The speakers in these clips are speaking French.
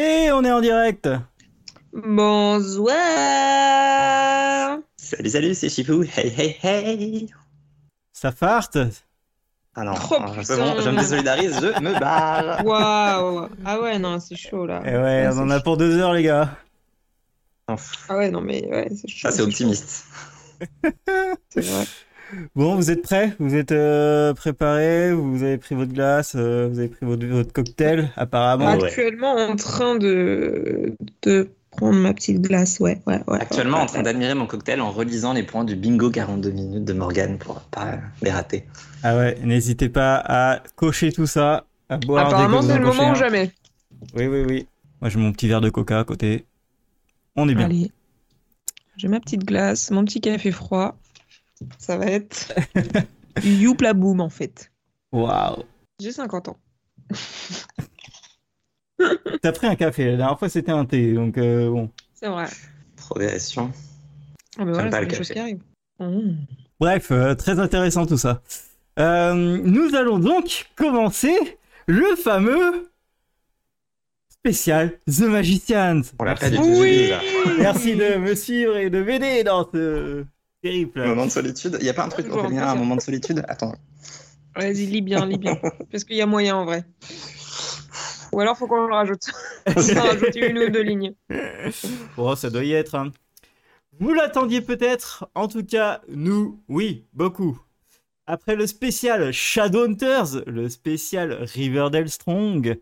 Et on est en direct. Bonsoir. Salut, salut, c'est Chipou. Hey, hey, hey. Ça farte Ah non, Oh, je, me- je me désolidarise, je me barre. Waouh. Ah ouais, non, c'est chaud là. Eh ouais, on en a pour deux heures, les gars. Ah ouais, non, mais ouais, c'est chaud. Ça, c'est optimiste. C'est vrai. Bon, vous êtes prêts? Vous êtes euh, préparés? Vous avez pris votre glace euh, Vous avez pris votre, votre cocktail, apparemment? Ouais. Actuellement en train de, de prendre ma petite glace, ouais. ouais, ouais Actuellement ouais, en train ouais. d'admirer mon cocktail en relisant les points du bingo 42 minutes de Morgane pour pas les rater. Ah ouais, n'hésitez pas à cocher tout ça, à boire Apparemment, c'est le moment ou un. jamais. Oui, oui, oui. Moi, j'ai mon petit verre de coca à côté. On est bien. Allez. J'ai ma petite glace, mon petit café froid. Ça va être youpla boom en fait. Waouh J'ai 50 ans. T'as pris un café, la dernière fois c'était un thé, donc euh, bon. C'est vrai. Progression. Ah voilà, pas le café. qui arrivent. Mmh. Bref, euh, très intéressant tout ça. Euh, nous allons donc commencer le fameux spécial The Magicians. On l'a pas du tout. Merci de me suivre et de m'aider dans ce périple. Moment de solitude. Il y a pas un truc pour à un moment de solitude? Attends. Vas-y, lis bien, lis bien. Parce qu'il y a moyen en vrai. Ou alors faut qu'on le rajoute. On va rajouter une ou deux lignes. Bon, ça doit y être. hein. Vous l'attendiez peut-être, en tout cas, nous, oui, beaucoup. Après le spécial Shadowhunters, le spécial Riverdale Strong,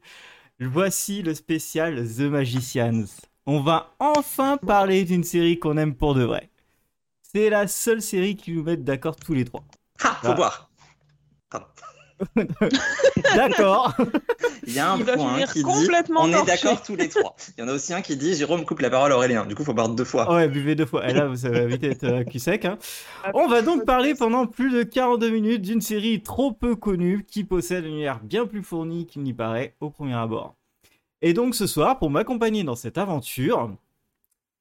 voici le spécial The Magicians. On va enfin parler d'une série qu'on aime pour de vrai. C'est la seule série qui nous met d'accord tous les trois. Ah, faut Ah. boire. D'accord. Il y a un Il va point finir qui dit complètement on est d'accord tous les trois. Il y en a aussi un qui dit Jérôme coupe la parole à Aurélien. Du coup, faut boire deux fois. Ouais, buvez deux fois. Et là, vous avez vite être euh, cul sec. hein. On va donc parler pendant plus de 42 minutes d'une série trop peu connue qui possède un univers bien plus fourni qu'il n'y paraît au premier abord. Et donc ce soir, pour m'accompagner dans cette aventure,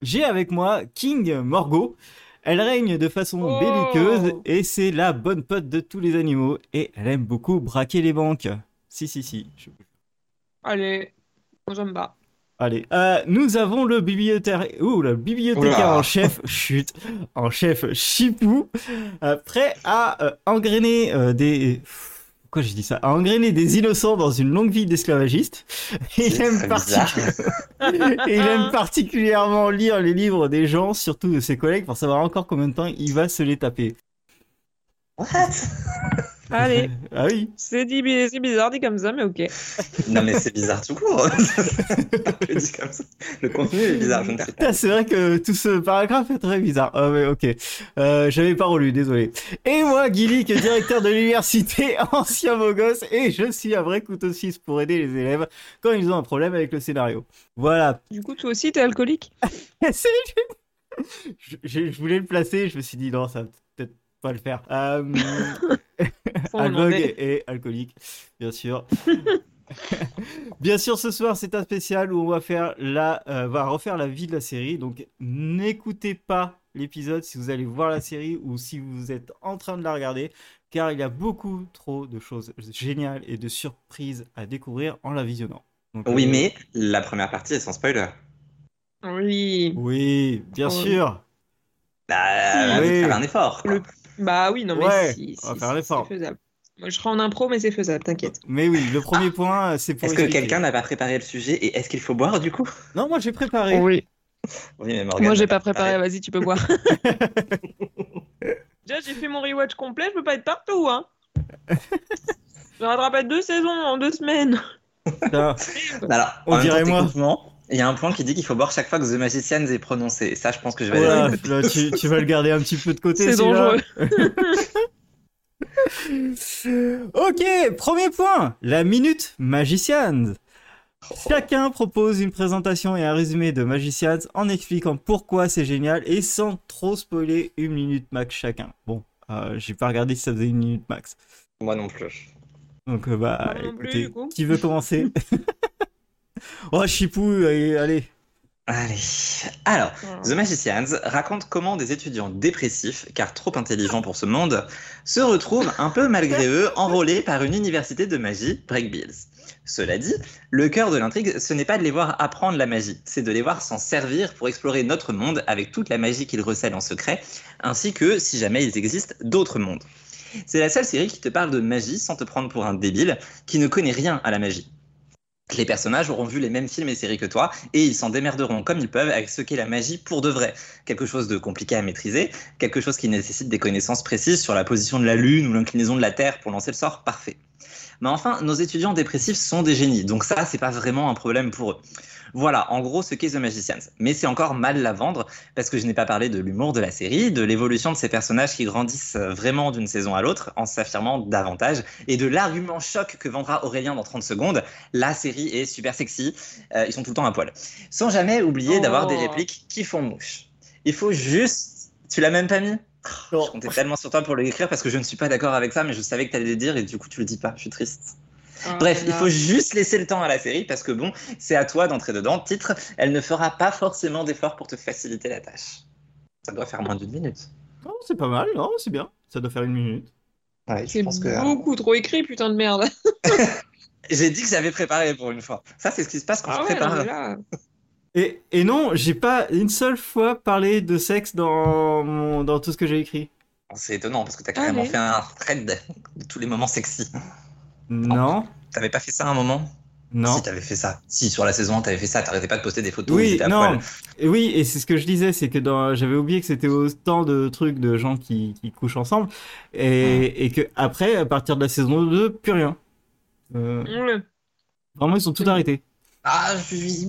j'ai avec moi King Morgo. Elle règne de façon Oh belliqueuse et c'est la bonne pote de tous les animaux et elle aime beaucoup braquer les banques. Si, si, si. je- Allez, moi j'aime pas. Allez, euh, nous avons le bibliothécaire, ouh, le bibliothécaire en chef, chut, en chef Chipou, euh, prêt à euh, engrainer des, pourquoi j'ai dit ça, à engrainer des innocents dans une longue vie d'esclavagiste. Il aime il aime particulièrement lire les livres des gens, surtout de ses collègues, pour savoir encore combien de temps il va se les taper. What? Allez, Ah oui. c'est dit- c'est bizarre dit comme ça, mais ok. Non, mais c'est bizarre tout court. Le contenu est bizarre, je ne sais pas. Putain, C'est vrai que tout ce paragraphe est très bizarre. Ah ouais, ok. Euh, J'avais pas relu, désolé. Et moi, Guilic, directeur de l'université, ancien beau gosse, et je suis un vrai couteau suisse pour aider les élèves quand ils ont un problème avec le scénario. Voilà. Du coup, toi aussi, t'es alcoolique? C'est- je, je- je voulais le placer, je me suis dit non, ça pas le faire. Euh, Alvog enlever. et alcoolique, bien sûr. bien sûr, ce soir, c'est un spécial où on va faire la, euh, va refaire la vie de la série. Donc, n'écoutez pas l'épisode si vous allez voir la série ou si vous êtes en train de la regarder, car il y a beaucoup trop de choses géniales et de surprises à découvrir en la visionnant. Donc, Oui, euh, mais la première partie est sans spoiler. Oui. Oui, bien sûr. Bah, Oui. faire un effort. quoi. Le- Bah oui, non mais Ouais, si, on va si, faire si, l'effort. c'est faisable. Moi, je serai en impro, mais c'est faisable, t'inquiète. Mais oui, le premier point, c'est pour Est-ce que quelqu'un n'a pas préparé le sujet et est-ce qu'il faut boire du coup? Non, moi j'ai préparé. Oui. Oui, mais Morgane Moi, j'ai pas préparé, vas-y, tu peux boire. Déjà, j'ai fait mon rewatch complet, je peux pas être partout, hein. J'ai rattrapé deux saisons en deux semaines. Putain. Alors, On dirait temps, moi. Il y a un point qui dit qu'il faut boire chaque fois que The Magicians est prononcé. Et ça, je pense que je vais Voilà, aller. là, tu, tu vas le garder un petit peu de côté. C'est dangereux. ok, premier point. La minute Magicians. Chacun propose une présentation et un résumé de Magicians en expliquant pourquoi c'est génial et sans trop spoiler une minute max chacun. Bon, euh, j'ai pas regardé si ça faisait une minute max. Moi non plus. Donc euh, bah Moi non plus, écoutez, coup. qui veut commencer? Oh Chipou, allez, allez. Allez. Alors, Voilà. The Magicians raconte comment des étudiants dépressifs, car trop intelligents pour ce monde, se retrouvent un peu malgré eux enrôlés par une université de magie, Breakbills. Cela dit, le cœur de l'intrigue, ce n'est pas de les voir apprendre la magie, c'est de les voir s'en servir pour explorer notre monde avec toute la magie qu'ils recèlent en secret, ainsi que, si jamais il existe, d'autres mondes. C'est la seule série qui te parle de magie sans te prendre pour un débile qui ne connaît rien à la magie. Les personnages auront vu les mêmes films et séries que toi, et ils s'en démerderont comme ils peuvent avec ce qu'est la magie pour de vrai. Quelque chose de compliqué à maîtriser, quelque chose qui nécessite des connaissances précises sur la position de la Lune ou l'inclinaison de la Terre pour lancer le sort parfait. Mais enfin, nos étudiants dépressifs sont des génies, donc ça, c'est pas vraiment un problème pour eux. Voilà, en gros, ce qu'est The Magicians. Mais c'est encore mal la vendre, parce que je n'ai pas parlé de l'humour de la série, de l'évolution de ces personnages qui grandissent euh, vraiment d'une saison à l'autre, en s'affirmant davantage, et de l'argument choc que vendra Aurélien dans 30 secondes. La série est super sexy, euh, ils sont tout le temps à poil. Sans jamais oublier Oh. d'avoir des répliques qui font mouche. Il faut juste... Tu l'as même pas mis? Non. Je comptais tellement sur toi pour l'écrire parce que je ne suis pas d'accord avec ça, mais je savais que tu allais le dire et du coup tu le dis pas. Je suis triste. Ah, Bref, il faut juste laisser le temps à la série parce que bon, c'est à toi d'entrer dedans. Titre, elle ne fera pas forcément d'efforts pour te faciliter la tâche. Ça doit faire moins d'une minute. Non, c'est pas mal, non, c'est bien. Ça doit faire une minute. Ouais, je C'est pense que. euh, beaucoup trop écrit, putain de merde. J'ai dit que j'avais préparé pour une fois. Ça, c'est ce qui se passe quand Ah je ouais, prépare. là, Et, et non, j'ai pas une seule fois parlé de sexe dans, mon, dans tout ce que j'ai écrit. C'est étonnant parce que t'as carrément Allez. fait un thread de tous les moments sexy. Non, T'avais pas fait ça à un moment? Non. Si, t'avais fait ça. Si, sur la saison 1, t'avais fait ça. T'arrêtais pas de poster des photos. Oui, à non. poil. Oui, et c'est ce que je disais, c'est que dans... j'avais oublié que c'était autant de trucs de gens qui, qui couchent ensemble, et, et que après, à partir de la saison 2, plus rien. Euh, ouais. vraiment, ils sont tout arrêtés. Ah, oui.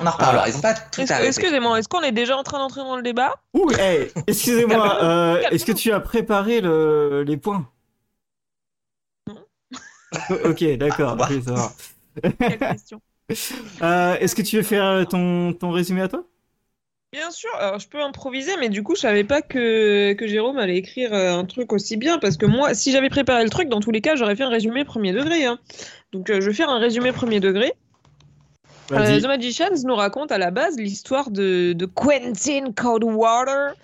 On en reparlera. Ils ont pas tout Est-ce- arrêté. Excusez-moi, est-ce qu'on est déjà en train d'entrer dans le débat? Ouh, hey, excusez-moi, euh, est-ce que tu as préparé le... les points? ok, d'accord, Ah, bah. Quelle question Euh, est-ce que tu veux faire euh, ton, ton résumé à toi? Bien sûr, alors je peux improviser, mais du coup, je savais pas que, que Jérôme allait écrire euh, un truc aussi bien, parce que moi, si j'avais préparé le truc, dans tous les cas, j'aurais fait un résumé premier degré. hein. Donc, euh, je vais faire un résumé premier degré. Euh. The Magicians nous raconte à la base l'histoire de, de Quentin Coldwater,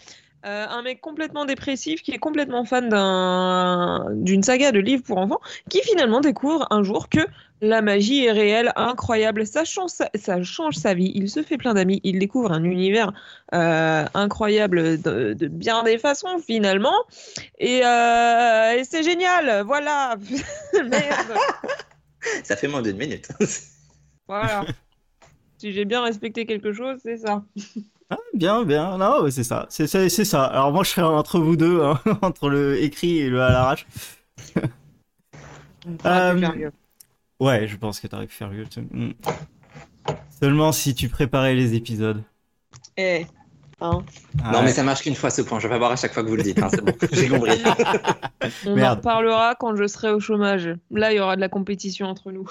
euh, un mec complètement dépressif qui est complètement fan d'un- d'une saga de livres pour enfants, qui finalement découvre un jour que la magie est réelle, incroyable, ça change sa, ça change sa vie, il se fait plein d'amis, il découvre un univers euh, incroyable de, de bien des façons finalement, et, euh, et c'est génial, voilà. Merde. Ça fait moins d'une minute. Voilà. Si j'ai bien respecté quelque chose, c'est ça. Ah, bien, bien. Non, ouais, c'est ça. C'est c'est- c'est ça. Alors moi, je serais entre vous deux, hein, entre le écrit et le à l'arrache. Euh. Ouais, je pense que t'aurais pu faire mieux. Mm. Seulement si tu préparais les épisodes. Eh, hein. Ah Non, ouais. mais ça marche qu'une fois ce point. Je vais pas boire à chaque fois que vous le dites. hein, C'est bon. J'ai compris. On en Merde. reparlera quand je serai au chômage. Là, il y aura de la compétition entre nous.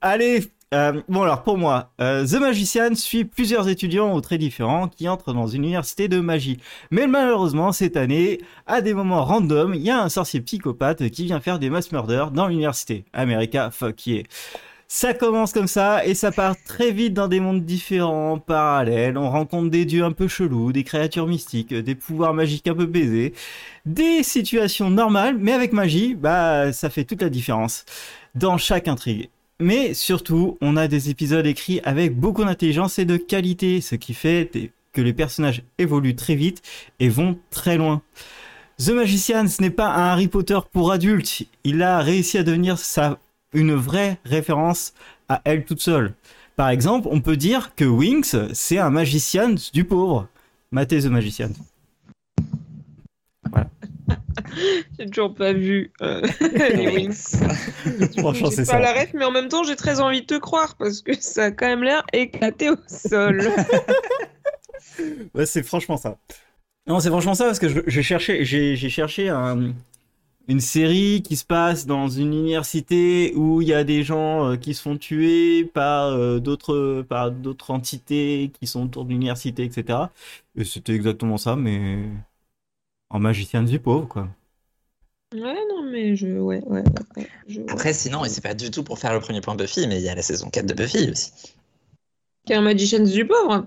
Allez, euh, bon alors pour moi, euh, The Magician suit plusieurs étudiants très différents qui entrent dans une université de magie. Mais malheureusement, cette année, à des moments random, il y a un sorcier psychopathe qui vient faire des mass murders dans l'université. America, fuck yeah. Ça commence comme ça et ça part très vite dans des mondes différents, parallèles. On rencontre des dieux un peu chelous, des créatures mystiques, des pouvoirs magiques un peu baisés, des situations normales, mais avec magie, bah ça fait toute la différence dans chaque intrigue. Mais surtout, on a des épisodes écrits avec beaucoup d'intelligence et de qualité, ce qui fait que les personnages évoluent très vite et vont très loin. The Magician, ce n'est pas un Harry Potter pour adultes. Il a réussi à devenir sa, une vraie référence à elle toute seule. Par exemple, on peut dire que Winx, c'est un magicien du pauvre. Matez The Magician. J'ai toujours pas vu euh, les Wings. Franchement, c'est pas ça. la ref, mais en même temps, j'ai très envie de te croire parce que ça a quand même l'air éclaté au sol. Ouais, c'est franchement ça. Non, c'est franchement ça parce que j'ai cherché, j'ai j'ai cherché un- une série qui se passe dans une université où il y a des gens euh, qui se font tuer par euh, d'autres par d'autres entités qui sont autour de l'université, etc. Et c'était exactement ça, mais en magicien du pauvre, quoi. Ouais, non, mais je. Ouais, ouais, ouais, ouais, je- Après, sinon, et c'est pas du tout pour faire le premier point Buffy, mais il y a la saison 4 de Buffy aussi. Qui est un Magicians du pauvre.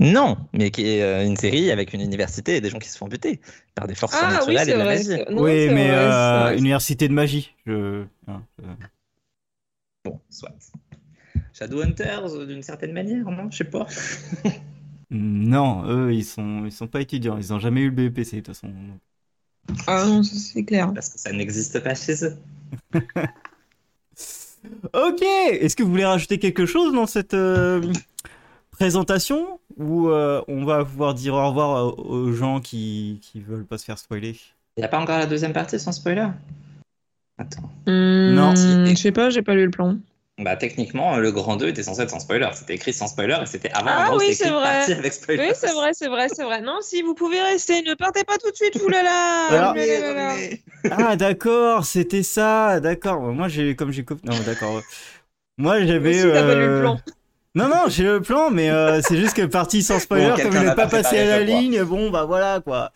Non, mais qui est euh, une série avec une université et des gens qui se font buter par des forces Ah oui, et de la vrai. magie. c'est- non, oui, mais vrai, euh, vrai. université de magie. Je... hein, Bon, soit. Shadowhunters, euh, d'une certaine manière, non Je sais pas. Non, eux, ils sont, ils sont pas étudiants. Ils ont jamais eu le BEPC de toute façon. Ah non, c'est clair. Parce que ça n'existe pas chez eux. Ok, est-ce que vous voulez rajouter quelque chose dans cette euh, présentation? Ou euh, on va pouvoir dire au revoir aux, aux gens qui, qui veulent pas se faire spoiler? Il n'y a pas encore la deuxième partie sans spoiler? Attends. Hmm, Non. Je sais pas, j'ai pas lu le plan. Bah, techniquement, le grand 2 était censé être sans spoiler. C'était écrit sans spoiler et c'était avant Ah oui, c'est vrai. partie avec spoiler. Oui, c'est vrai, c'est vrai, c'est vrai. Non, si vous pouvez rester, ne partez pas tout de suite, oulala. Ah d'accord, c'était ça, d'accord. Moi j'ai comme j'ai copié. Non d'accord. Moi j'avais. Euh, plan. Non non, j'ai le plan, mais euh, c'est juste que partie sans spoiler, Bon, comme il n'est pas pas passé à la ligne, bon bah voilà quoi.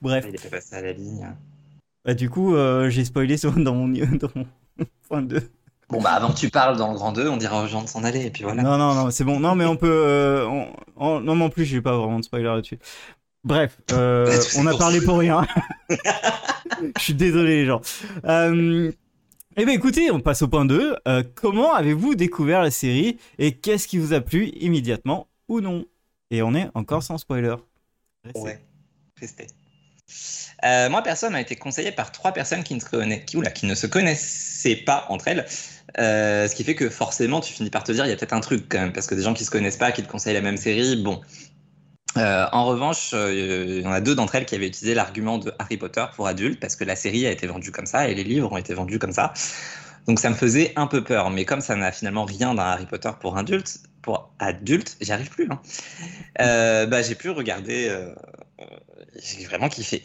Bref, Il est pas passé à la ligne. Bah, du coup euh, j'ai spoilé sur- dans mon dans mon point 2. Bon, bah, avant que tu parles dans le grand 2, on dira aux gens de s'en aller et puis voilà. Non non non, c'est bon. Non mais on peut. euh, on- on- Non mais en plus j'ai pas vraiment de spoiler là-dessus. Bref, euh, Bah, on a parlé pour rien. Je suis désolé les gens. Euh, eh bien écoutez, on passe au point 2. Euh, comment avez-vous découvert la série et qu'est-ce qui vous a plu immédiatement ou non? Et on est encore sans spoiler. Restez. Ouais, restez. Euh, moi, personne m'a été conseillé par trois personnes qui ne se, connaissaient, ne pas entre elles. Euh, ce qui fait que forcément, tu finis par te dire, il y a peut-être un truc quand même, parce que des gens qui se connaissent pas, qui te conseillent la même série, bon. Euh, en revanche, il y en a deux d'entre elles qui avaient utilisé l'argument de Harry Potter pour adultes, parce que la série a été vendue comme ça et les livres ont été vendus comme ça. Donc ça me faisait un peu peur, mais comme ça n'a finalement rien d'un Harry Potter pour adultes, pour adultes, j'y arrive plus. Hein. Bah, j'ai pu regarder. J'ai vraiment kiffé.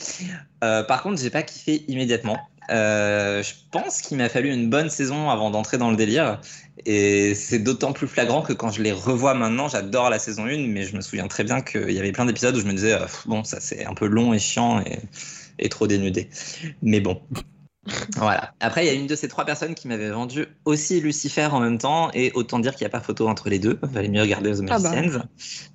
Euh, par contre, j'ai pas kiffé immédiatement. Euh, je pense qu'il m'a fallu une bonne saison avant d'entrer dans le délire. Et c'est d'autant plus flagrant que quand je les revois maintenant, j'adore la saison 1, mais je me souviens très bien qu'il y avait plein d'épisodes où je me disais, euh, bon, ça c'est un peu long et chiant et, et trop dénudé. Mais bon. Voilà. Après, il y a une de ces trois personnes qui m'avait vendu aussi Lucifer en même temps, et autant dire qu'il n'y a pas photo entre les deux. Valait mieux regarder The Ah bah. Magicians.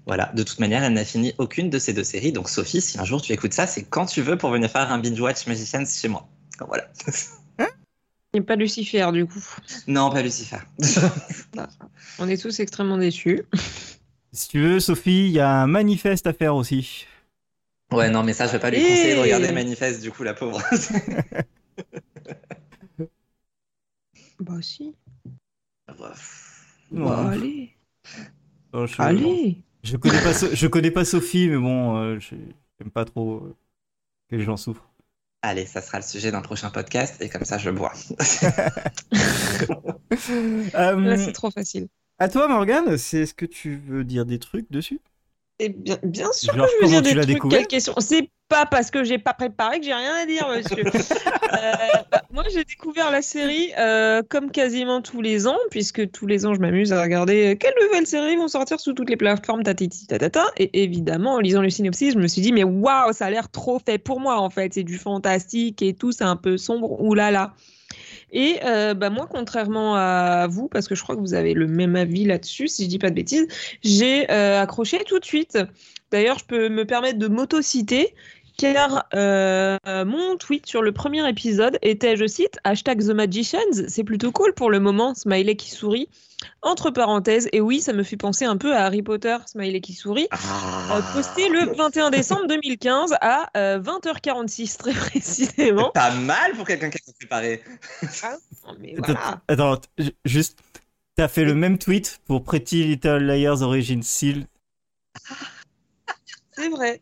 Voilà. De toute manière, elle n'a fini aucune de ces deux séries. Donc, Sophie, si un jour tu écoutes ça, c'est quand tu veux pour venir faire un binge watch Magicians chez moi. Voilà. Il n'y a pas Lucifer, du coup. non, pas Lucifer. On est tous extrêmement déçus. Si tu veux, Sophie, il y a un manifeste à faire aussi. ouais, non, mais ça, je vais pas lui Et- conseiller de regarder le manifeste, du coup, la pauvre. Bah si. Non. Bah, allez. Oh, je, Allez. je connais pas, So- je connais pas Sophie, mais bon, euh, je- j'aime pas trop euh, que les gens souffrent. Allez, ça sera le sujet d'un prochain podcast, et comme ça, je bois. Euh, Là, c'est trop facile. à toi, Morgane, c'est est-ce que tu veux dire des trucs dessus? Et bien, bien sûr Genre, que je veux dire des trucs. Quelle question C'est pas parce que j'ai pas préparé que j'ai rien à dire, monsieur. Euh, bah, moi, j'ai découvert la série euh, comme quasiment tous les ans, puisque tous les ans, je m'amuse à regarder euh, quelles nouvelles séries vont sortir sur toutes les plateformes, tatiti tatata. Et évidemment, en lisant le synopsis, je me suis dit, mais waouh, ça a l'air trop fait pour moi, en fait. C'est du fantastique et tout, c'est un peu sombre, oulala. Et euh, bah, moi, contrairement à vous, parce que je crois que vous avez le même avis là-dessus, si je dis pas de bêtises, j'ai euh, accroché tout de suite. D'ailleurs, je peux me permettre de m'auto-citer, car euh, mon tweet sur le premier épisode était, je cite, hashtag The Magicians, c'est plutôt cool pour le moment, smiley qui sourit. Entre parenthèses, et oui, ça me fait penser un peu à Harry Potter, smiley qui sourit. Ah. euh, posté le 21 décembre 2015 à euh, 20h46 très précisément. Pas mal pour quelqu'un qui a préparé. Mais Attends, voilà. attends, juste, t'as fait le même tweet pour Pretty Little Liars Origin Seal. C'est vrai.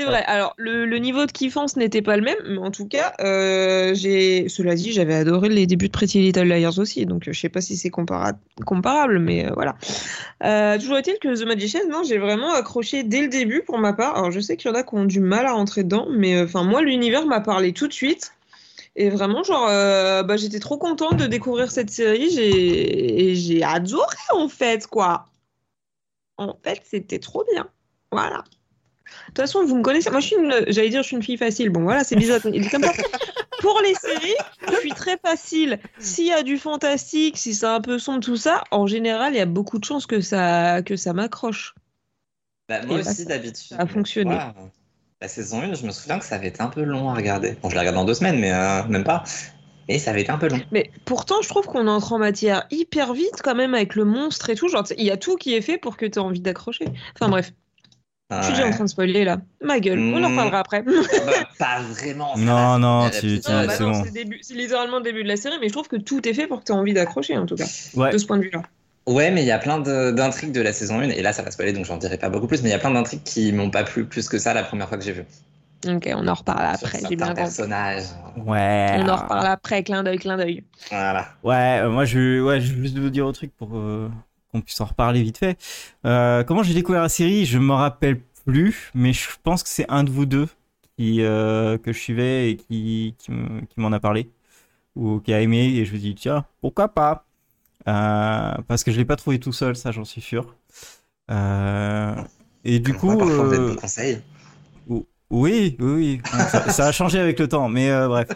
C'est vrai. Alors, le, le niveau de kiffance n'était pas le même, mais en tout cas, euh, j'ai. Cela dit, j'avais adoré les débuts de Pretty Little Liars aussi, donc euh, je sais pas si c'est compara- comparable, mais euh, voilà. Euh, toujours est-il que The Magician, non, j'ai vraiment accroché dès le début pour ma part. Alors, je sais qu'il y en a qui ont du mal à rentrer dedans, mais enfin, moi, l'univers m'a parlé tout de suite. Et vraiment, genre, euh, bah, j'étais trop contente de découvrir cette série. J'ai et j'ai adoré, en fait, quoi. En fait, c'était trop bien. Voilà. Toute façon, vous me connaissez. Moi, je suis une, j'allais dire, je suis une fille facile. Bon, voilà, c'est bizarre. Il est comme ça. Pour les séries, je suis très facile. S'il y a du fantastique, si c'est un peu sombre, tout ça, en général, il y a beaucoup de chances que ça, que ça m'accroche. Bah, moi Et bah, aussi, d'habitude. ça a fonctionné. La saison 1, je me souviens que ça avait été un peu long à regarder. Bon, je l'ai regardé en deux semaines, mais euh, même pas. Et ça avait été un peu long. Mais pourtant, je trouve qu'on entre en matière hyper vite quand même avec le monstre et tout. Genre, il y a tout qui est fait pour que tu aies envie d'accrocher. Enfin bref, je suis déjà en train de spoiler là. Ma gueule, on en Mm. reparlera après. Bah, pas vraiment. Non, non, c'est tu- Non, bah c'est bon. littéralement le début de la série, mais je trouve que tout est fait pour que tu aies envie d'accrocher en tout cas, Ouais. de ce point de vue-là. Ouais, mais il y a plein d'intrigues de la saison 1, et là ça va spoiler donc j'en dirai pas beaucoup plus, mais il y a plein d'intrigues qui m'ont pas plu plus que ça la première fois que j'ai vu. Ok, on en reparle après, j'ai bien compris. personnages. Ouais. On en reparle après, clin d'œil, clin d'œil. Voilà. Ouais, euh, moi je, ouais, je veux juste vous dire un truc pour euh, qu'on puisse en reparler vite fait. Euh, comment j'ai découvert la série, je me rappelle plus, mais je pense que c'est un de vous deux qui, euh, que je suivais et qui, qui me- qui m'en a parlé ou qui a aimé et je me dis tiens pourquoi pas? Euh, parce que je l'ai pas trouvé tout seul, ça j'en suis sûr. Et du coup, parfois, vous êtes. Oui, oui, oui. Ça, ça a changé avec le temps, mais euh, bref.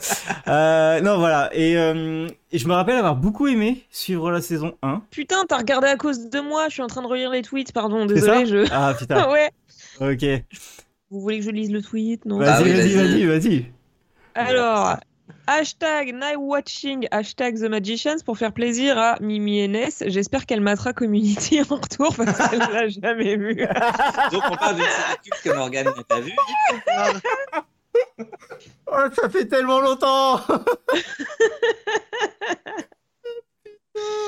Euh, non, voilà. Et, euh, et je me rappelle avoir beaucoup aimé suivre la saison 1. Putain, t'as regardé à cause de moi, je suis en train de relire les tweets, pardon, désolé, je... Ah putain, ouais. ok. Vous voulez que je lise le tweet? Non Vas-y, Ah oui, vas-y, vas-y. vas-y, vas-y. Alors, hashtag night watching, hashtag The Magicians pour faire plaisir à Mimi Enes. J'espère qu'elle matera Community en retour parce qu'elle l'a jamais vu. Donc on parle d'une série culte que Morgane n'a pas vue. Oh, ça fait tellement longtemps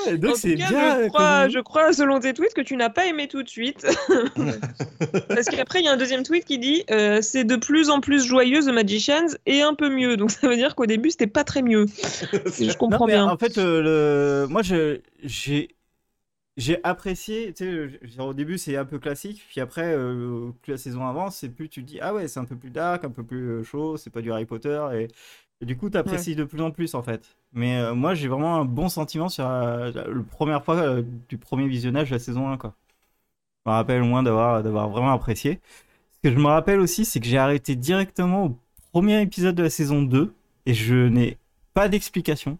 Et Donc c'est bien. je, crois, comme- je crois, selon tes tweets, que tu n'as pas aimé tout de suite. Parce qu'après, il y a un deuxième tweet qui dit euh, c'est de plus en plus joyeux The Magicians et un peu mieux. Donc ça veut dire qu'au début, c'était pas très mieux. Et je comprends bien. En fait, euh, le... moi, je- j'ai j'ai apprécié. Tu sais, au début, c'est un peu classique. Puis après, euh, plus la saison avance, c'est plus tu te dis ah ouais, c'est un peu plus dark, un peu plus chaud. C'est pas du Harry Potter et, et du coup, tu apprécies de plus en plus en fait. Mais euh, moi, j'ai vraiment un bon sentiment sur euh, la, la première fois euh, du premier visionnage de la saison 1 quoi. Je me rappelle au moins d'avoir d'avoir vraiment apprécié. Ce que je me rappelle aussi, c'est que j'ai arrêté directement au premier épisode de la saison 2 et je n'ai pas d'explication.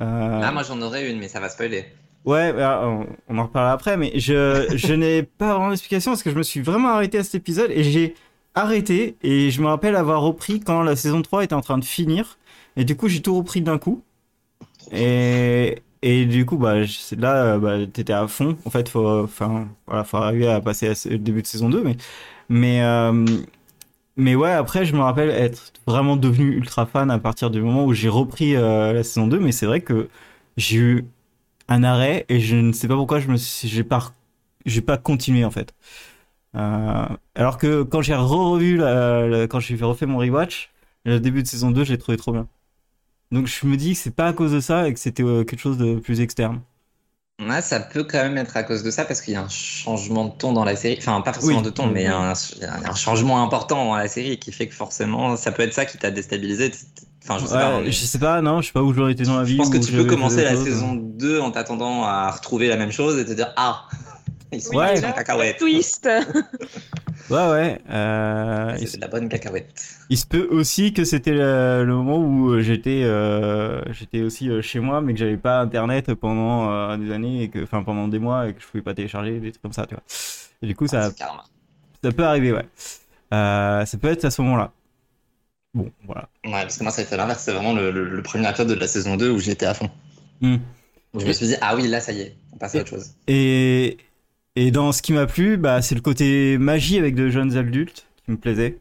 Euh, Ah, moi j'en aurais une, mais ça va spoiler. Ouais, bah, on, on en reparlera après, mais je, je n'ai pas vraiment d'explication parce que je me suis vraiment arrêté à cet épisode et j'ai arrêté. Et je me rappelle avoir repris quand la saison 3 était en train de finir. Et du coup j'ai tout repris d'un coup. Et, et du coup bah là bah, t'étais à fond. En fait faut enfin voilà faut arriver à passer à début de saison 2 mais mais euh, mais ouais après je me rappelle être vraiment devenu ultra fan à partir du moment où j'ai repris euh, la saison 2 mais c'est vrai que j'ai eu un arrêt et je ne sais pas pourquoi je me j'ai pas j'ai pas continué en fait Euh, alors que quand j'ai revu quand j'ai refait mon rewatch le début de saison 2 je l'ai trouvé trop bien donc je me dis que c'est pas à cause de ça et que c'était euh, quelque chose de plus externe Ouais, ça peut quand même être à cause de ça parce qu'il y a un changement de ton dans la série. Enfin, pas forcément Oui. de ton, mais un, un changement important dans la série qui fait que forcément, ça peut être ça qui t'a déstabilisé. Enfin, je sais Ouais, pas. hein, mais je sais pas non je sais pas où j'aurais été dans la vie Je pense que tu peux commencer la saison 2 en t'attendant à retrouver la même chose et te dire Ah Ils sont Ouais. partis là, en cacahuète. Twist. ouais ouais euh, C'est de la bonne cacahuète. il se peut aussi que c'était le, le moment où euh, j'étais euh, j'étais aussi chez moi mais que j'avais pas internet pendant euh, des années et que enfin pendant des mois et que je pouvais pas télécharger des trucs comme ça tu vois et du coup ça Ah, karma. Ça peut arriver, ouais. Euh, ça peut être à ce moment-là. Bon, voilà. Ouais, parce que moi, ça a été l'inverse. C'est vraiment le, le- le premier épisode de la saison 2 où j'étais à fond. Où je me suis dit Ah oui, là, ça y est, on passe à autre chose. Et, et dans ce qui m'a plu, bah, c'est le côté magie avec de jeunes adultes qui me plaisait.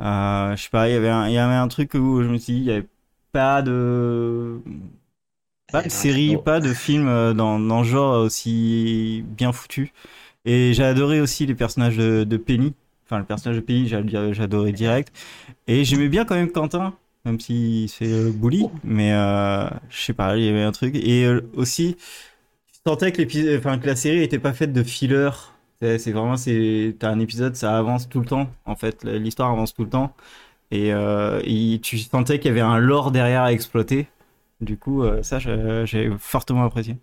Euh, je sais pas, il y avait un, truc où je me suis dit, il y avait pas de, pas avait un série, pas de film euh, dans, dans le genre aussi bien foutu. Et j'ai adoré aussi les personnages de, de Penny. Enfin, le personnage de Penny, adoré direct. Et j'aimais bien quand même Quentin, même s'il se fait euh, bully. Mais euh, je sais pas, il y avait un truc. Et aussi, sentais que, l'épisode- enfin, que la série était pas faite de filler. C'est c'est vraiment, c'est, t'as un épisode, ça avance tout le temps. En fait, l'histoire avance tout le temps. Et, euh, et tu sentais qu'il y avait un lore derrière à exploiter. Du coup, euh, ça, j'ai j'ai fortement apprécié.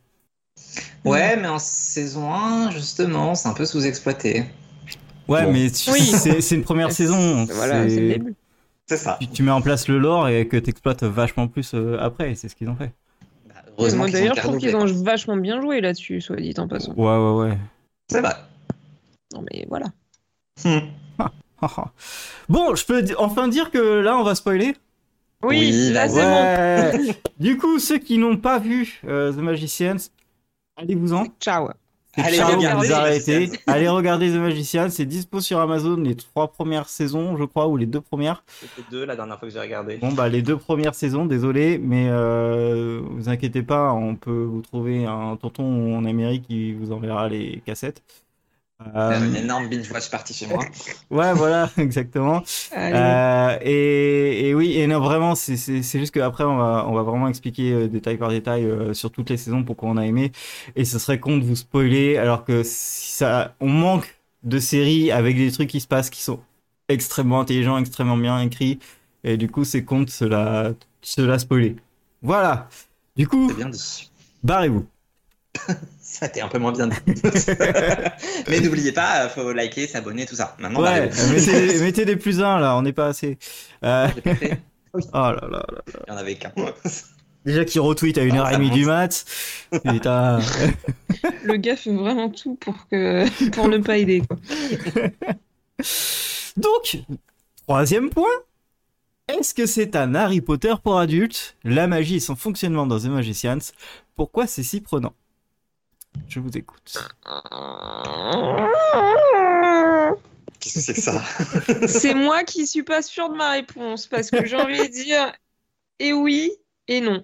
Ouais, mais en saison 1, justement, c'est un peu sous-exploité. Ouais, Bon. mais tu- Oui. c'est c'est une première saison. Voilà, c'est le début. C'est ça. Tu, tu mets en place le lore et que t'exploites vachement plus euh, après, c'est ce qu'ils ont fait. Heureusement Moi qu'ils ont d'ailleurs, je trouve qu'ils ont vachement bien joué là-dessus, soit dit en passant. Ouais, ouais, ouais. C'est vrai. Non mais voilà. bon, je peux enfin dire que là, on va spoiler. Oui, Oui, là vas-y. c'est bon. Du coup, ceux qui n'ont pas vu euh, The Magicians, allez-vous-en. Ciao. Allez ciao, regarder vous The arrêtez. Magicians. Allez regarder The Magicians. C'est dispo sur Amazon les trois premières saisons, je crois, ou les deux premières. C'était deux la dernière fois que j'ai regardé. Bon, bah, les deux premières saisons, désolé, mais euh, vous inquiétez pas, on peut vous trouver un tonton en Amérique qui vous enverra les cassettes. Euh, une énorme binge watch partie chez moi. ouais, voilà, exactement. Euh, et, et oui, et non, vraiment, c'est juste qu'après, on va, on va vraiment expliquer euh, détail par détail euh, sur toutes les saisons pourquoi on a aimé. Et ce serait con de vous spoiler, alors que si ça, on manque de séries avec des trucs qui se passent qui sont extrêmement intelligents, extrêmement bien écrits. Et du coup, c'est con de se la, se la spoiler. Voilà. Du coup, barrez-vous. Ça a été un peu moins bien dit. Mais n'oubliez pas, faut liker, s'abonner, tout ça. Maintenant, Ouais, mettez, mettez des plus un là, on n'est pas assez. Euh, J'ai pas fait. oh là là là. Il y en avait qu'un. Déjà qu'il retweet à 1h30 du mat. Putain. Le gars fait vraiment tout pour que pour ne pas aider quoi. Donc, troisième point. Est-ce que c'est un Harry Potter pour adultes? La magie et son fonctionnement dans The Magicians. Pourquoi c'est si prenant? Je vous écoute. Qu'est-ce que c'est que ça C'est moi qui suis pas sûre de ma réponse parce que j'ai envie de dire et oui et non.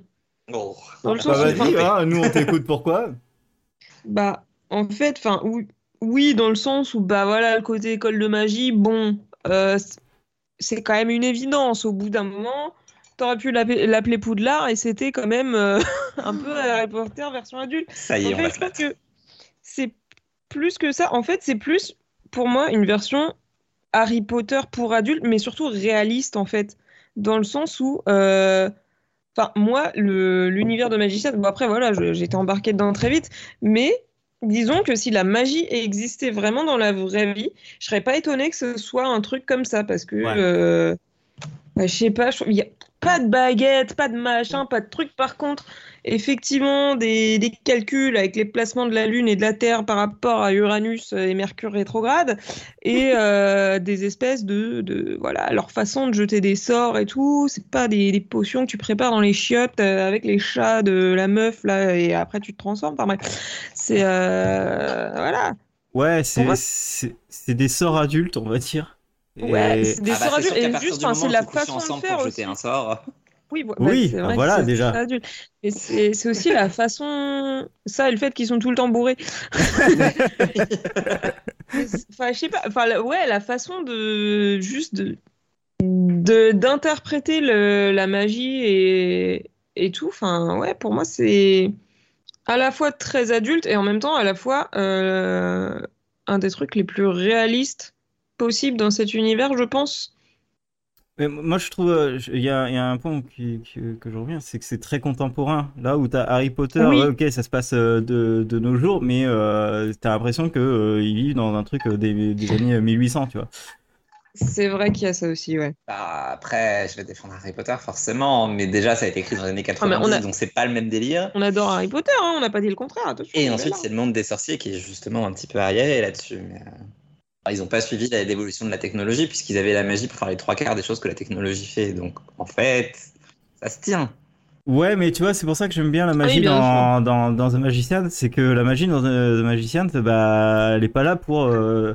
Oh. Dans le Bah sens où- vas-y, hein, nous on t'écoute pourquoi Bah, en fait, enfin, oui, oui, dans le sens où, bah voilà, le côté école de magie, bon, euh, c'est quand même une évidence. Au bout d'un moment, t'aurais pu l'appeler Poudlard et c'était quand même euh, un peu Harry Potter version adulte. Ça y est, En fait, que c'est plus que ça. En fait, c'est plus, pour moi, une version Harry Potter pour adultes, mais surtout réaliste, en fait. Dans le sens où, euh, enfin, moi, l'univers de magicien, bon, après, voilà, j'étais embarquée dedans très vite, mais disons que si la magie existait vraiment dans la vraie vie, je serais pas étonnée que ce soit un truc comme ça, parce que, Ouais. euh, bah, je sais pas, il y a pas de baguette, pas de machin, pas de truc. Par contre, effectivement, des, des calculs avec les placements de la Lune et de la Terre par rapport à Uranus et Mercure rétrograde, et euh, des espèces de, de, voilà, leur façon de jeter des sorts et tout. C'est pas des, des potions que tu prépares dans les chiottes euh, avec les chats de la meuf là, et après tu te transformes. Enfin bref, c'est euh, voilà. Ouais, c'est des sorts adultes, on va dire. Ouais, c'est des Ah bah, sorts adultes, et juste, c'est la façon de faire aussi. jeter un sort. Oui, bah, vrai voilà, déjà. c'est adulte. Et c'est c'est aussi la façon. Ça, et le fait qu'ils sont tout le temps bourrés. Enfin, je sais pas. Enfin, ouais, la façon de. Juste de. de- d'interpréter le- la magie et, et tout. Enfin, ouais, pour moi, c'est à la fois très adulte et en même temps, à la fois euh, un des trucs les plus réalistes possibles dans cet univers, je pense. Mais moi, je trouve, euh, il y a, il y a un point qui, qui- que je reviens, c'est que c'est très contemporain. Là où t'as Harry Potter, Oui. ouais, ok, ça se passe euh, de, de nos jours, mais euh, t'as l'impression que euh, vivent dans un truc euh, des, des années 1800, tu vois. C'est vrai qu'il y a ça aussi, ouais. Bah, après, je vais défendre Harry Potter forcément, mais déjà ça a été écrit dans les années 90, Ah, a- donc c'est pas le même délire. On adore Harry Potter, hein, on n'a pas dit le contraire, attention. Et ensuite, c'est le monde des sorciers qui est justement un petit peu arriéré là-dessus. Mais, ils n'ont pas suivi la- l'évolution de la technologie puisqu'ils avaient la magie pour faire les trois quarts des choses que la technologie fait. Donc, en fait, ça se tient. Ouais, mais tu vois, c'est pour ça que j'aime bien la magie oui, bien dans, dans, dans The Magician, c'est que la magie dans The, The Magician, bah, elle est pas là pour... euh,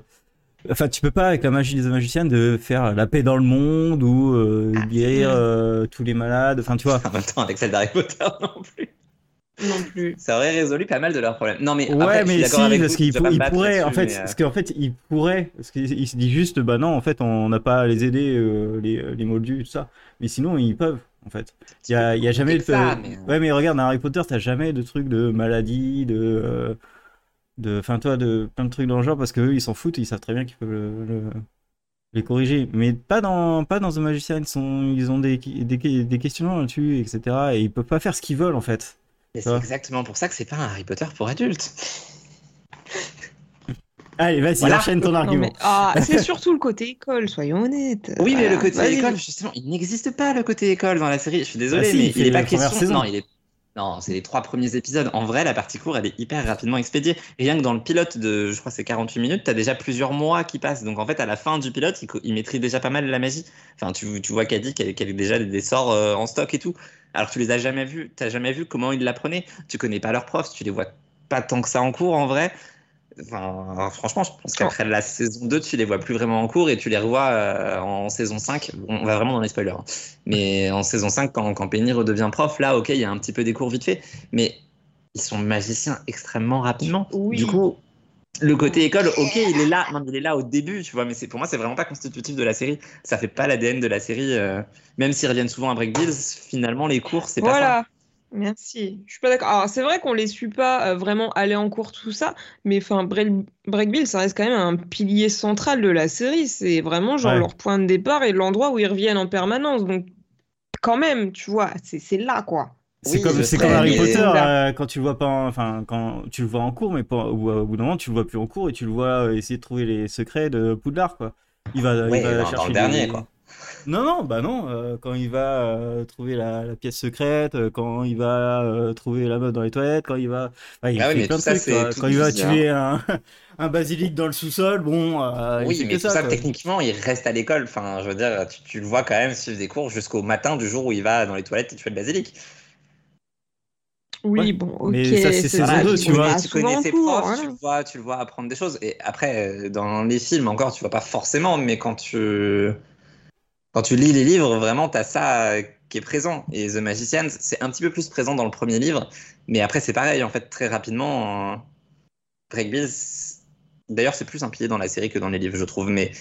Enfin, tu peux pas, avec la magie de The Magician, de faire la paix dans le monde ou euh, guérir euh, tous les malades, enfin, tu vois. En même temps, avec celle d'Harry Potter non plus. Non plus. Ça aurait résolu pas mal de leurs problèmes. Non, mais Ouais, après, je suis mais d'accord si, avec parce qu'il je pour- pourrait, en fait, mais, euh, parce qu'en fait, il pourrait, parce qu'il il se dit juste, bah non, en fait, on n'a pas à les aider, euh, les, les moldus, tout ça. Mais sinon, ils peuvent, en fait. Il y a, il y a jamais de. ça, mais, euh, Ouais, mais regarde, dans Harry Potter, t'as jamais de trucs de maladie, de. euh, de enfin, toi, de plein de trucs dans le genre, parce qu'eux, ils s'en foutent, ils savent très bien qu'ils peuvent le- le- les corriger. Mais pas dans, pas dans The Magician, ils, sont, ils ont des, des, des questionnements là-dessus, etc. Et ils peuvent pas faire ce qu'ils veulent, en fait. C'est exactement pour ça que c'est pas un Harry Potter pour adultes. Allez, vas-y, Voilà. enchaîne ton argument. mais- ah, c'est surtout le côté école, soyons honnêtes. Oui, mais le côté école, justement, il n'existe pas le côté école dans la série. Je suis désolé, Ah si, mais il n'est pas question. saison. Non, il est. Non, c'est les trois premiers épisodes. En vrai, la partie courte, elle est hyper rapidement expédiée. Rien que dans le pilote de, je crois, c'est 48 minutes, t'as déjà plusieurs mois qui passent. Donc en fait, à la fin du pilote, il, maîtrise déjà pas mal la magie. Enfin, tu, tu vois Caddy qu'elle qu'elle a déjà des sorts euh, en stock et tout. Alors tu les as jamais vus. T'as jamais vu comment ils l'apprenaient? Tu connais pas leurs profs. Tu les vois pas tant que ça en cours en vrai? Enfin, franchement, je pense qu'après la saison 2, tu les vois plus vraiment en cours et tu les revois euh, en saison 5. On va vraiment dans les spoilers. hein. Mais en saison 5, quand, quand Penny redevient prof, là, ok, il y a un petit peu des cours vite fait. Mais ils sont magiciens extrêmement rapidement. Oui. Du coup, le côté école, ok, il est là. Non, il est là au début, tu vois. Mais c'est pour moi, c'est vraiment pas constitutif de la série. Ça fait pas l'ADN de la série. euh, même s'ils reviennent souvent à Break Bills, finalement, les cours, c'est pas ça. Voilà. Merci. Je suis pas d'accord. Alors, c'est vrai qu'on les suit pas euh, vraiment aller en cours, tout ça, mais enfin, Break, Break Bill, ça reste quand même un pilier central de la série. C'est vraiment genre Ouais. leur point de départ et l'endroit où ils reviennent en permanence. Donc, quand même, tu vois, c'est c'est là, quoi. C'est Oui, comme, c'est Harry Potter, euh, quand tu le vois pas, en- enfin quand tu le vois en cours, mais pas, ou, au bout d'un moment tu le vois plus en cours et tu le vois euh, essayer de trouver les secrets de Poudlard quoi. Il va, Ouais, il va dans- dans chercher le dernier, quoi. Non non bah non, euh, quand il va euh, trouver la, la pièce secrète, quand il va trouver la meuf dans les toilettes, quand il va, il Ah oui, fait plein de ça, trucs. Quand il va tuer un, un basilic dans le sous-sol, bon, il Oui, mais tout ça. techniquement, il reste à l'école. Enfin, je veux dire, tu, tu le vois quand même suivre des cours jusqu'au matin du jour où il va dans les toilettes et tuer le basilic. Oui, Ouais. bon, ok. Mais ça, c'est saison Voilà, deux, tu tu vois. tu souvent connais ses cours, profs, voilà. tu, le vois, tu le vois apprendre des choses. Et après, euh, dans les films, encore, tu vois pas forcément, mais quand tu, quand tu lis les livres, vraiment, tu as ça euh, qui est présent. Et The Magicians, c'est un petit peu plus présent dans le premier livre, mais après, c'est pareil, en fait, très rapidement. euh, d'ailleurs, c'est plus un pilier dans la série que dans les livres, je trouve, mais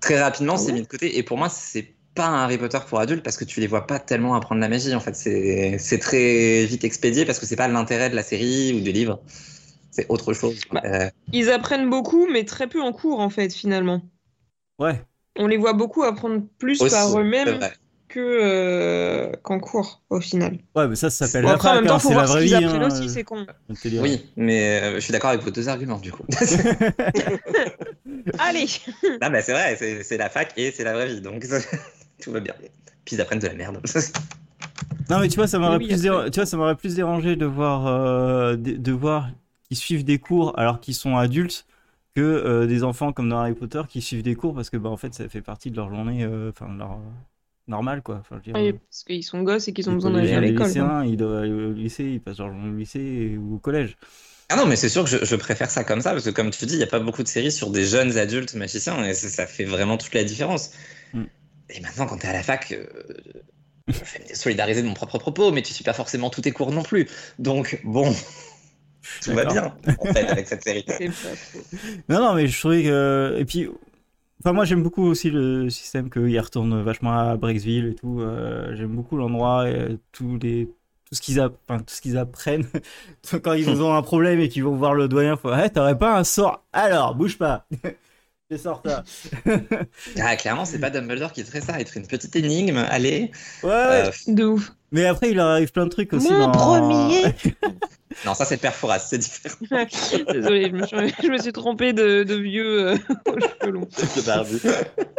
très rapidement, Ah c'est mis de côté. Et pour moi, c'est pas un Harry Potter pour adultes parce que tu les vois pas tellement apprendre la magie. En fait, c'est c'est très vite expédié parce que c'est pas l'intérêt de la série ou du livre. C'est autre chose. Bah. Euh, Ils apprennent beaucoup, mais très peu en cours, en fait, finalement. Ouais. On les voit beaucoup apprendre plus aussi, par eux-mêmes que euh, qu'en cours, au final. Ouais, mais ça, ça s'appelle la temps, hein, faut c'est la voir ce vraie qu'ils vie. apprennent hein, aussi, c'est con. Oui, mais euh, je suis d'accord avec vos deux arguments du coup. Allez non, bah, c'est vrai, c'est c'est la fac et c'est la vraie vie, donc tout va bien. Puis ils apprennent de la merde. Non mais tu vois ça m'aurait Oui, plus déra- tu vois ça m'aurait plus dérangé de voir euh, de, de voir qu'ils suivent des cours alors qu'ils sont adultes que euh, des enfants comme dans Harry Potter qui suivent des cours parce que bah en fait ça fait partie de leur journée euh, enfin leur normale quoi enfin je veux dire, Oui, parce qu'ils sont gosses et qu'ils ont besoin d'aller à l'école. ils doivent aller au lycée ils passent leur journée au lycée ou au collège Ah non, mais c'est sûr que je, je préfère ça comme ça, parce que comme tu dis, il n'y a pas beaucoup de séries sur des jeunes adultes magiciens, et ça, ça fait vraiment toute la différence. Mm. Et maintenant, quand tu es à la fac, euh, je vais me désolidariser de mon propre propos, mais tu suis pas forcément tous tes cours non plus. Donc, bon, tout va bien, en fait, avec cette série. Non non mais je trouvais que et puis enfin moi j'aime beaucoup aussi le système qu'ils retournent vachement à Breaksville et tout euh, j'aime beaucoup l'endroit et euh, tous les tout ce qu'ils enfin, tout apprennent. Quand ils ont un problème et qu'ils vont voir le doyen faut hey, t'aurais pas un sort! Alors bouge pas ça Ah, clairement, c'est pas Dumbledore qui ferait ça, il ferait une petite énigme, allez. ouais, ouais. Euh, De ouf. mais après il leur arrive plein de trucs aussi Mon dans... premier non, ça c'est le père Fouras, c'est différent. Désolée, je me suis, je me suis trompée de, de vieux euh,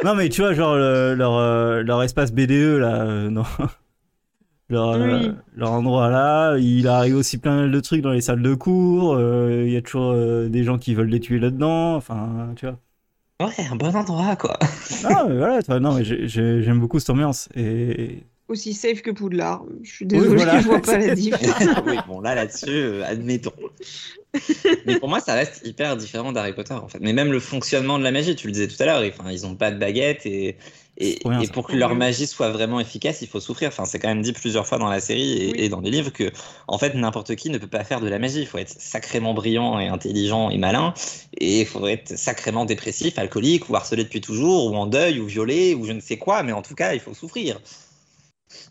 non mais tu vois genre le- leur euh, leur espace BDE là euh, non leur, Oui. leur endroit là il arrive aussi plein de trucs dans les salles de cours euh, il y a toujours euh, des gens qui veulent les tuer là dedans enfin tu vois Ouais, un bon endroit, quoi. non mais voilà tu vois, non mais j'ai- j'ai- j'aime beaucoup cette ambiance et Aussi safe que Poudlard. Je suis désolée, voilà. je vois pas la diff. oui, bon, là, là-dessus, euh, admettons. Mais pour moi, ça reste hyper différent d'Harry Potter, en fait. Mais même le fonctionnement de la magie, tu le disais tout à l'heure, enfin, ils ont pas de baguette et, et, bien, pour que leur magie soit vraiment efficace, il faut souffrir. Enfin, c'est quand même dit plusieurs fois dans la série et, Oui. et dans les livres que, en fait, n'importe qui ne peut pas faire de la magie. Il faut être sacrément brillant et intelligent et malin. Et il faut être sacrément dépressif, alcoolique ou harcelé depuis toujours, ou en deuil, ou violé, ou je ne sais quoi. Mais en tout cas, il faut souffrir.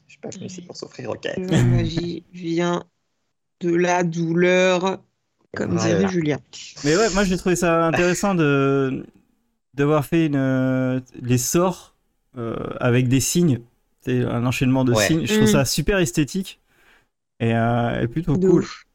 Je suis pas venu ici pour souffrir, ok. La magie vient de la douleur, comme Voilà. dirait Julien. mais ouais moi j'ai trouvé ça intéressant de d'avoir fait une euh, les sorts avec des signes c'est un enchaînement de Ouais. signes je trouve Mm. ça super esthétique et, euh, et plutôt De cool ouf.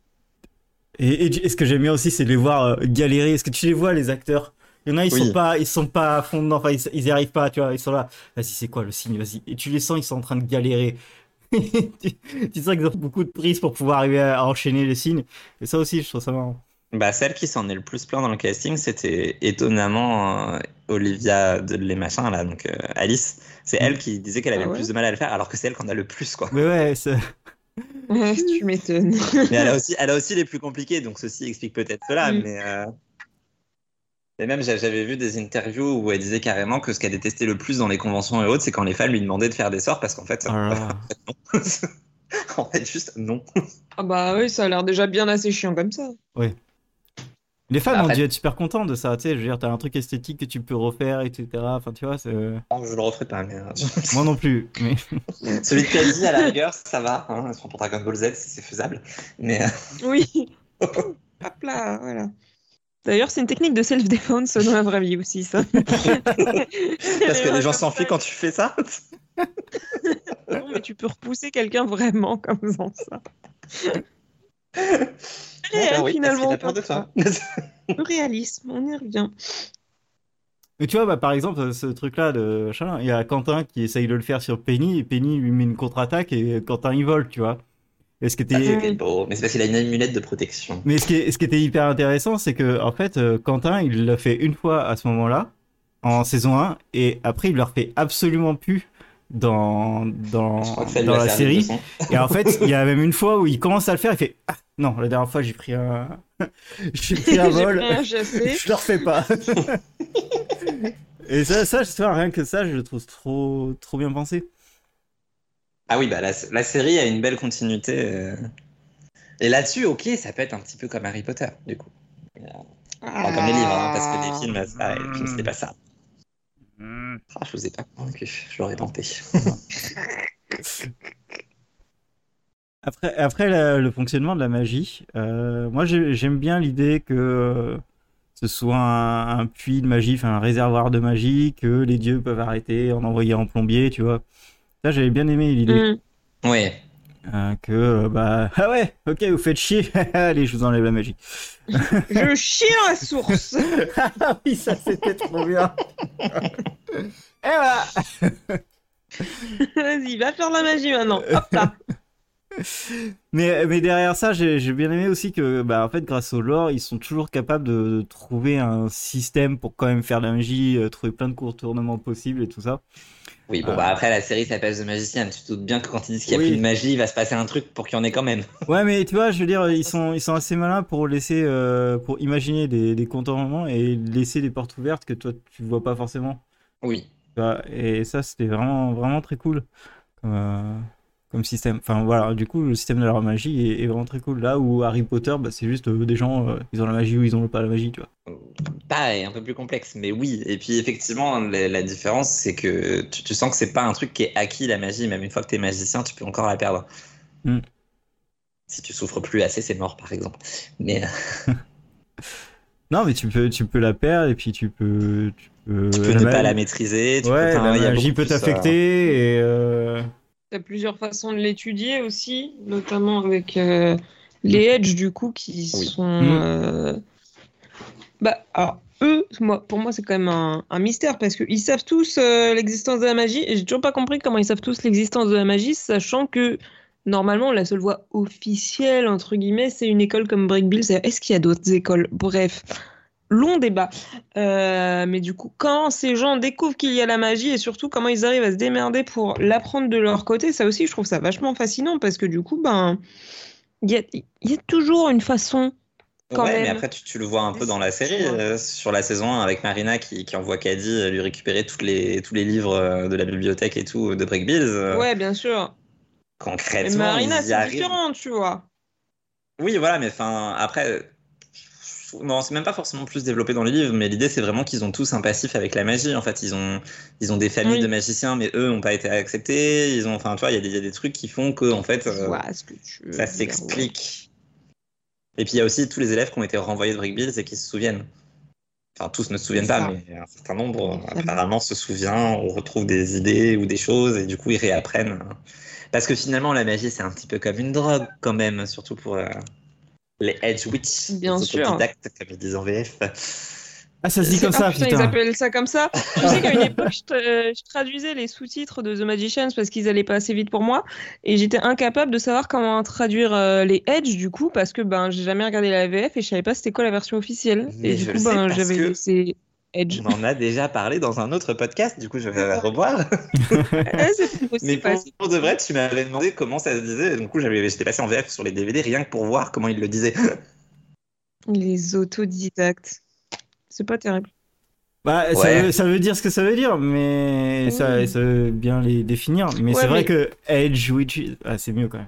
Et, et, et ce que j'aime bien aussi, c'est de les voir euh, galérer. Est-ce que tu les vois, les acteurs? Il y en a, ils Oui. sont pas, ils sont pas à fond dedans. Enfin, ils, ils y arrivent pas, tu vois. Ils sont là. Vas-y, c'est quoi le signe? Vas-y. Et tu les sens, ils sont en train de galérer. tu, tu sens qu'ils ont beaucoup de prise pour pouvoir arriver à, à enchaîner les signes. Et ça aussi, je trouve ça marrant. Bah, celle qui s'en est le plus plein dans le casting, c'était étonnamment euh, Olivia de les machins, là, donc euh, Alice. C'est elle qui disait qu'elle avait Ah le plus de mal à le faire, alors que c'est elle qu'on a le plus, quoi. Mais ouais, c'est- Ouais, tu m'étonnes. Mais elle a aussi, elle a aussi les plus compliqués, donc ceci explique peut-être cela. Mm. Mais euh, et même j'a- j'avais vu des interviews où elle disait carrément que ce qu'elle détestait le plus dans les conventions et autres, c'est quand les femmes lui demandaient de faire des sorts parce qu'en fait, Oh là là. en fait, juste non. Ah bah oui, ça a l'air déjà bien assez chiant comme ça. Les femmes Après- ont dû être super contentes de ça, tu sais, je veux dire, t'as un truc esthétique que tu peux refaire, etc. Enfin, tu vois, c'est... Non, je le referai pas, mais euh, Moi non plus, mais... celui de Kazi à la rigueur, ça va. Hein, elle se prend pour Dragon Ball Z, c'est c'est faisable. Mais euh, Oui. Hop là, voilà. D'ailleurs, c'est une technique de self-defense dans la vraie vie aussi, ça. parce que les gens s'enfuient quand tu fais ça. Non, mais tu peux repousser quelqu'un vraiment comme ça. Réel, Ah oui, finalement. parce qu'il a peur de toi. Le réalisme, on y revient. Mais tu vois, bah, par exemple, ce truc-là de il y a Quentin qui essaye de le faire sur Penny, et Penny lui met une contre-attaque, et Quentin il vole, tu vois. Et ce qui Ça, était... beau. Mais c'est parce qu'il a une amulette de protection. Mais ce qui, est- ce qui était hyper intéressant, c'est que en fait, euh, Quentin, il l'a fait une fois à ce moment-là, en saison 1, et après, il le refait absolument plus dans, dans, dans a la série. Et en fait, il y a même une fois où il commence à le faire, il fait Ah non, la dernière fois, j'ai pris un. j'ai pris un vol, pris un je le refais pas. et ça, ça, je sais pas, rien que ça, je le trouve trop, trop bien pensé. Ah oui, bah la, la série a une belle continuité. euh. Et là-dessus, ok, ça peut être un petit peu comme Harry Potter, du coup. Pas comme les livres, hein, parce que les films, ça, et les films, c'était pas ça. Ah, je vous ai pas convaincu, je l'aurais tenté. Après, après la- le fonctionnement de la magie, euh, moi j'ai- j'aime bien l'idée que euh, ce soit un, un puits de magie, enfin un réservoir de magie, que les dieux peuvent arrêter, en envoyer en plombier, tu vois. Ça j'avais bien aimé l'idée. Mm. Ouais. Euh, que, euh, bah, ah ouais, ok, vous faites chier, allez, je vous enlève la magie. Je chie dans la source. ah oui, ça c'était trop bien. Et voilà. Vas-y, va faire la magie maintenant. Hop là. Mais, mais derrière ça, j'ai bien aimé aussi que, bah, en fait, grâce au lore, ils sont toujours capables de, de trouver un système pour quand même faire de la magie, euh, trouver plein de contournements possibles et tout ça. Oui, bon, Ah. bah après, la série s'appelle The Magician. Tu te doutes bien que quand ils disent qu'il n'y a Oui. plus de magie, il va se passer un truc pour qu'il y en ait quand même. Ouais, mais tu vois, je veux dire, ils sont, ils sont assez malins pour laisser, euh, pour imaginer des, des contournements et laisser des portes ouvertes que toi, tu vois pas forcément. Oui. Vois, et ça, c'était vraiment, vraiment très cool euh, comme système. Enfin, voilà, du coup, le système de la magie est, est vraiment très cool. Là où Harry Potter, bah, c'est juste euh, des gens, euh, ils ont la magie ou ils ont pas la magie, tu vois. Pareil, un peu plus complexe, mais oui. Et puis effectivement, la, la différence, c'est que tu, tu sens que c'est pas un truc qui est acquis, la magie. Même une fois que t'es magicien, tu peux encore la perdre. Mm. Si tu souffres plus assez, c'est mort, par exemple. Mais euh, Non, mais tu peux, tu peux la perdre et puis tu peux. Tu peux, tu peux la ne pas la maîtriser. Tu Ouais, peux, la magie peut euh, t'affecter et. Euh, T'as plusieurs façons de l'étudier aussi, notamment avec euh, les Edge du coup qui Oui. sont. Mm. euh, Bah, alors, eux, moi, pour moi, c'est quand même un, un mystère parce qu'ils savent tous euh, l'existence de la magie et j'ai toujours pas compris comment ils savent tous l'existence de la magie, sachant que normalement, la seule voie officielle, entre guillemets, c'est une école comme Breakbill. C'est- Est-ce qu'il y a d'autres écoles? Bref. Long débat. Euh, mais du coup, quand ces gens découvrent qu'il y a la magie et surtout comment ils arrivent à se démerder pour l'apprendre de leur côté, ça aussi, je trouve ça vachement fascinant parce que du coup, ben, il y a, il y a toujours une façon. quand ouais, mais même. après, tu, tu le vois un peu Mais dans la série, euh, sur la saison 1, avec Marina qui, qui envoie Caddy euh, lui récupérer toutes les, tous les livres de la bibliothèque et tout de Break Bills. Ouais, bien sûr. Mais Concrètement, Marina, ils y c'est différent, tu vois. Oui, voilà, mais enfin, après, non, c'est même pas forcément plus développé dans les livres, mais l'idée c'est vraiment qu'ils ont tous un passif avec la magie. En fait, ils ont, ils ont des familles Oui. de magiciens, mais eux n'ont pas été acceptés. Ils ont, enfin, tu vois, il y, a des- il y a des trucs qui font que, en fait, euh, que tu ça s'explique. Et puis il y a aussi tous les élèves qui ont été renvoyés de Break Bills et qui se souviennent. Enfin, tous ne se souviennent pas, mais un certain nombre apparemment se souvient. On retrouve des idées ou des choses et du coup ils réapprennent. Parce que finalement, la magie c'est un petit peu comme une drogue quand même, surtout pour. euh, Les Edge Witch. Bien les sûr. autodidactes, comme ils disent en VF. Ah, ça se dit comme ah, ça, putain, putain. Ils appellent ça comme ça. Je sais qu'à une époque, je, tra- euh, je traduisais les sous-titres de The Magicians parce qu'ils allaient pas assez vite pour moi. Et j'étais incapable de savoir comment traduire euh, les Edge, du coup, parce que ben, j'ai jamais regardé la VF et je savais pas c'était quoi la version officielle. Mais et du coup, ben, j'avais que- laissé Edge. On en a déjà parlé dans un autre podcast, du coup je vais la revoir. C'est Mais pour, pour de vrai, tu m'avais demandé comment ça se disait. Du coup, j'avais- j'étais passé en VF sur les DVD rien que pour voir comment ils le disaient. Les autodidactes. C'est pas terrible. Bah, ça, veut, ça veut dire ce que ça veut dire, mais ça, ça veut bien les définir. Mais Ouais, c'est vrai mais- que Edge Witch, ah, c'est mieux quand même.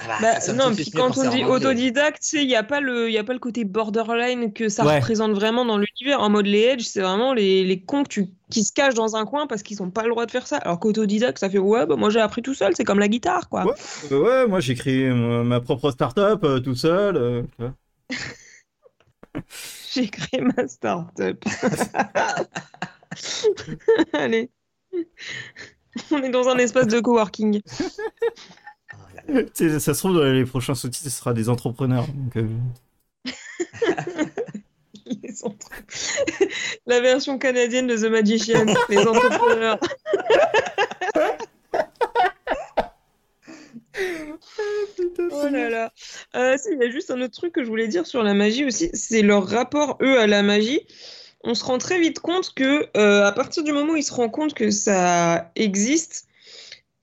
Ah bah, Bah, non, puis quand on dit autodidacte, il n'y a, pas le- y a pas le côté borderline que ça Ouais. représente vraiment dans l'univers. En mode les Edge, c'est vraiment les, les cons que tu- qui se cachent dans un coin parce qu'ils n'ont pas le droit de faire ça. Alors qu'autodidacte, ça fait ouais, bah, moi j'ai appris tout seul, c'est comme la guitare, quoi. Ouais. Euh, ouais, moi j'ai créé ma, propre start-up euh, tout seul. euh. J'ai créé ma start-up. Allez. On est dans un espace de coworking. Ça se trouve, dans les prochains sous-titres, ce sera des entrepreneurs. donc, euh, Les entre- La version canadienne de The Magician, les entrepreneurs. Oh là là. Euh, il y a juste un autre truc que je voulais dire sur la magie aussi, c'est leur rapport, eux, à la magie. On se rend très vite compte que, euh, à partir du moment où ils se rendent compte que ça existe,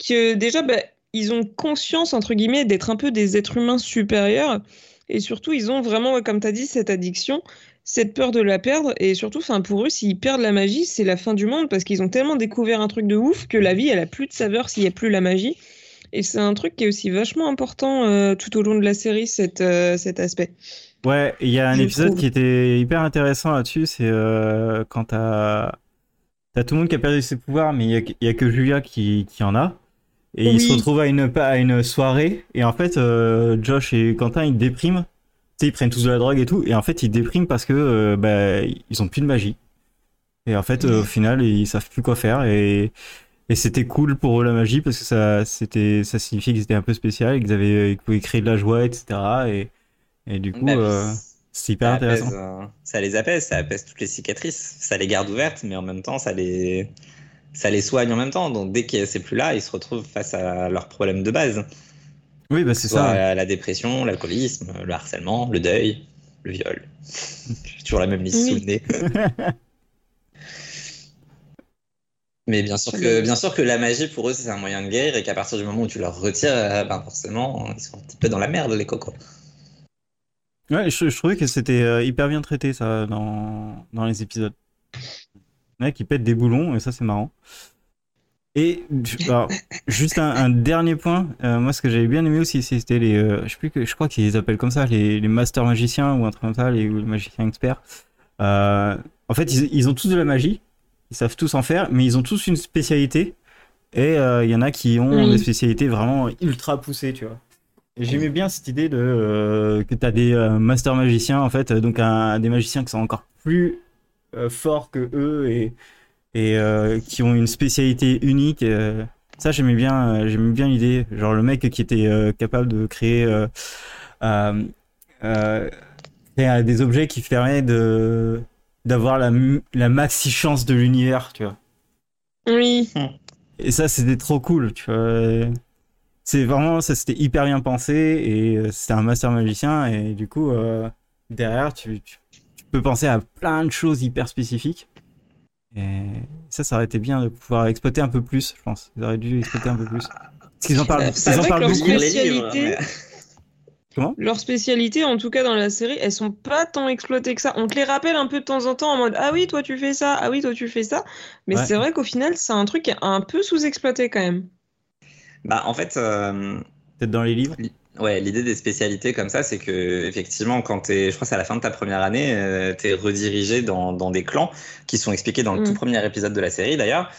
que déjà, bah, ils ont conscience, entre guillemets, d'être un peu des êtres humains supérieurs. Et surtout, ils ont vraiment, comme tu as dit, cette addiction, cette peur de la perdre. Et surtout, enfin, pour eux, s'ils perdent la magie, c'est la fin du monde parce qu'ils ont tellement découvert un truc de ouf que la vie, elle a plus de saveur s'il n'y a plus la magie. Et c'est un truc qui est aussi vachement important euh, tout au long de la série, cet, euh, cet aspect. Ouais, il y a un Je épisode trouve. qui était hyper intéressant là-dessus, c'est euh, quand t'as t'as tout le monde qui a perdu ses pouvoirs, mais il y a, a que Julia qui, qui en a. Et ils se retrouvent à une, à une soirée, et en fait, euh, Josh et Quentin, ils dépriment. Tu sais, ils prennent tous de la drogue et tout, et en fait, ils dépriment parce que euh, bah, ils ont plus de magie. Et en fait, euh, au final, ils savent plus quoi faire, et, et c'était cool pour eux la magie, parce que ça, c'était, ça signifiait qu'ils étaient un peu spécial, qu'ils avaient, qu'ils pouvaient créer de la joie, etc. Et, et du coup, Bah, euh, c'est hyper ça, intéressant. apaise, euh, ça les apaise, ça apaise toutes les cicatrices, ça les garde ouvertes, mais en même temps, ça les, ça les soigne en même temps. Donc dès que c'est plus là, ils se retrouvent face à leurs problèmes de base. Oui, bah c'est ça. la, la dépression, l'alcoolisme, le harcèlement, le deuil, le viol. J'ai toujours la même liste sous le nez. Mais bien sûr, que, bien. bien sûr que la magie, pour eux, c'est un moyen de guérir et qu'à partir du moment où tu leur retires, euh, ben forcément, ils sont un petit peu dans la merde, les cocos. Ouais, je, je trouvais que c'était euh, hyper bien traité ça dans, dans les épisodes. Ouais, qui pètent des boulons et ça c'est marrant. Et alors, juste un, un dernier point, euh, moi ce que j'avais bien aimé aussi c'était les, euh, je sais plus que, je crois qu'ils les appellent comme ça, les, les masters magiciens ou un truc comme ça, les, ou les magiciens experts. Euh, en fait ils, ils ont tous de la magie, ils savent tous en faire, mais ils ont tous une spécialité. Et il y en a qui ont Oui. des spécialités vraiment ultra poussées, tu vois. J'aimais bien cette idée de que tu as des master magiciens en fait, donc un- des magiciens qui sont encore plus forts que eux et, et euh, qui ont une spécialité unique. euh. ça j'aimais bien, euh, j'aimais bien l'idée. Genre le mec qui était euh, capable de créer, euh, euh, euh, créer, euh, des objets qui permettent de d'avoir la, maxi chance de l'univers, tu vois. Oui, Et ça, c'était trop cool, tu vois. C'est vraiment, ça c'était hyper bien pensé et euh, c'était un master magicien et du coup, euh, derrière, tu, tu peux penser à plein de choses hyper spécifiques. Et ça, ça aurait été bien de pouvoir exploiter un peu plus, je pense. Ils auraient dû exploiter un peu plus. Parce qu'ils en parlent, c'est ils en vrai parlent que leur beaucoup. Spécialité- mais- Leurs spécialités, en tout cas dans la série, elles sont pas tant exploitées que ça. On te les rappelle un peu de temps en temps en mode Ah oui, toi tu fais ça, ah oui, toi tu fais ça. Mais Ouais. c'est vrai qu'au final, c'est un truc qui est un peu sous-exploité quand même. Bah, en fait, euh, Peut-être dans les livres? Ouais, l'idée des spécialités comme ça, c'est que effectivement, quand t'es, je crois c'est à la fin de ta première année, euh, t'es redirigé dans, dans des clans qui sont expliqués dans le Mm. tout premier épisode de la série d'ailleurs.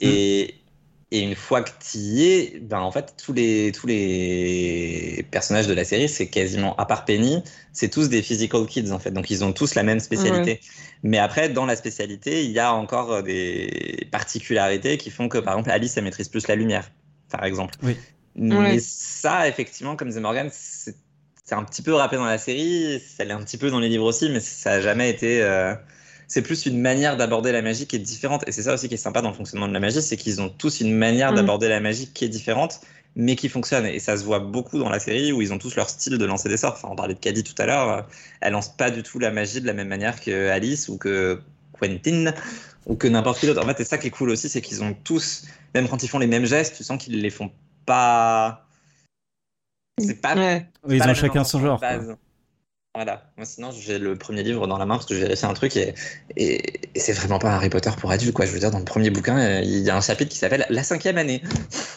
Et, et une fois que t'y es, ben en fait, tous les, tous les personnages de la série, c'est quasiment, à part Penny, c'est tous des physical kids en fait. Donc ils ont tous la même spécialité. Mais après, dans la spécialité, il y a encore des particularités qui font que, par exemple, Alice, elle maîtrise plus la lumière, par exemple. Oui. Mais Ouais. ça, effectivement, comme disait Morgan, c'est un petit peu rappelé dans la série, ça l'est un petit peu dans les livres aussi, mais ça a jamais été. euh, C'est plus une manière d'aborder la magie qui est différente. Et c'est ça aussi qui est sympa dans le fonctionnement de la magie, c'est qu'ils ont tous une manière Mm. d'aborder la magie qui est différente, mais qui fonctionne. Et ça se voit beaucoup dans la série où ils ont tous leur style de lancer des sorts. Enfin, on parlait de Caddy tout à l'heure, euh, elle lance pas du tout la magie de la même manière que Alice ou que Quentin ou que n'importe qui d'autre. En fait, c'est ça qui est cool aussi, c'est qu'ils ont tous, même quand ils font les mêmes gestes, tu sens qu'ils les font pas. C'est pas Ouais. Ils pas ont chacun son genre. Voilà. Moi, sinon, j'ai le premier livre dans la main parce que j'ai vérifié un truc et, et, et c'est vraiment pas Harry Potter pour adultes, quoi. Je veux dire, dans le premier bouquin, il y a un chapitre qui s'appelle La cinquième année.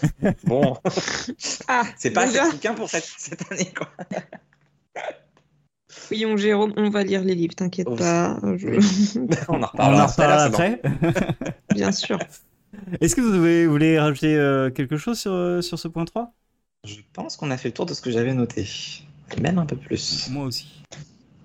bon, Ah, c'est pas déjà ce bouquin pour cette, cette année, quoi. Oui, on, Jérôme, on va lire les livres, t'inquiète pas. je- On en On reparlera. en à l'heure, reparlera après. Bien sûr. Est-ce que vous voulez, vous voulez rajouter euh, quelque chose sur, euh, sur ce point 3 Je pense qu'on a fait le tour de ce que j'avais noté. Même un peu plus. Moi aussi.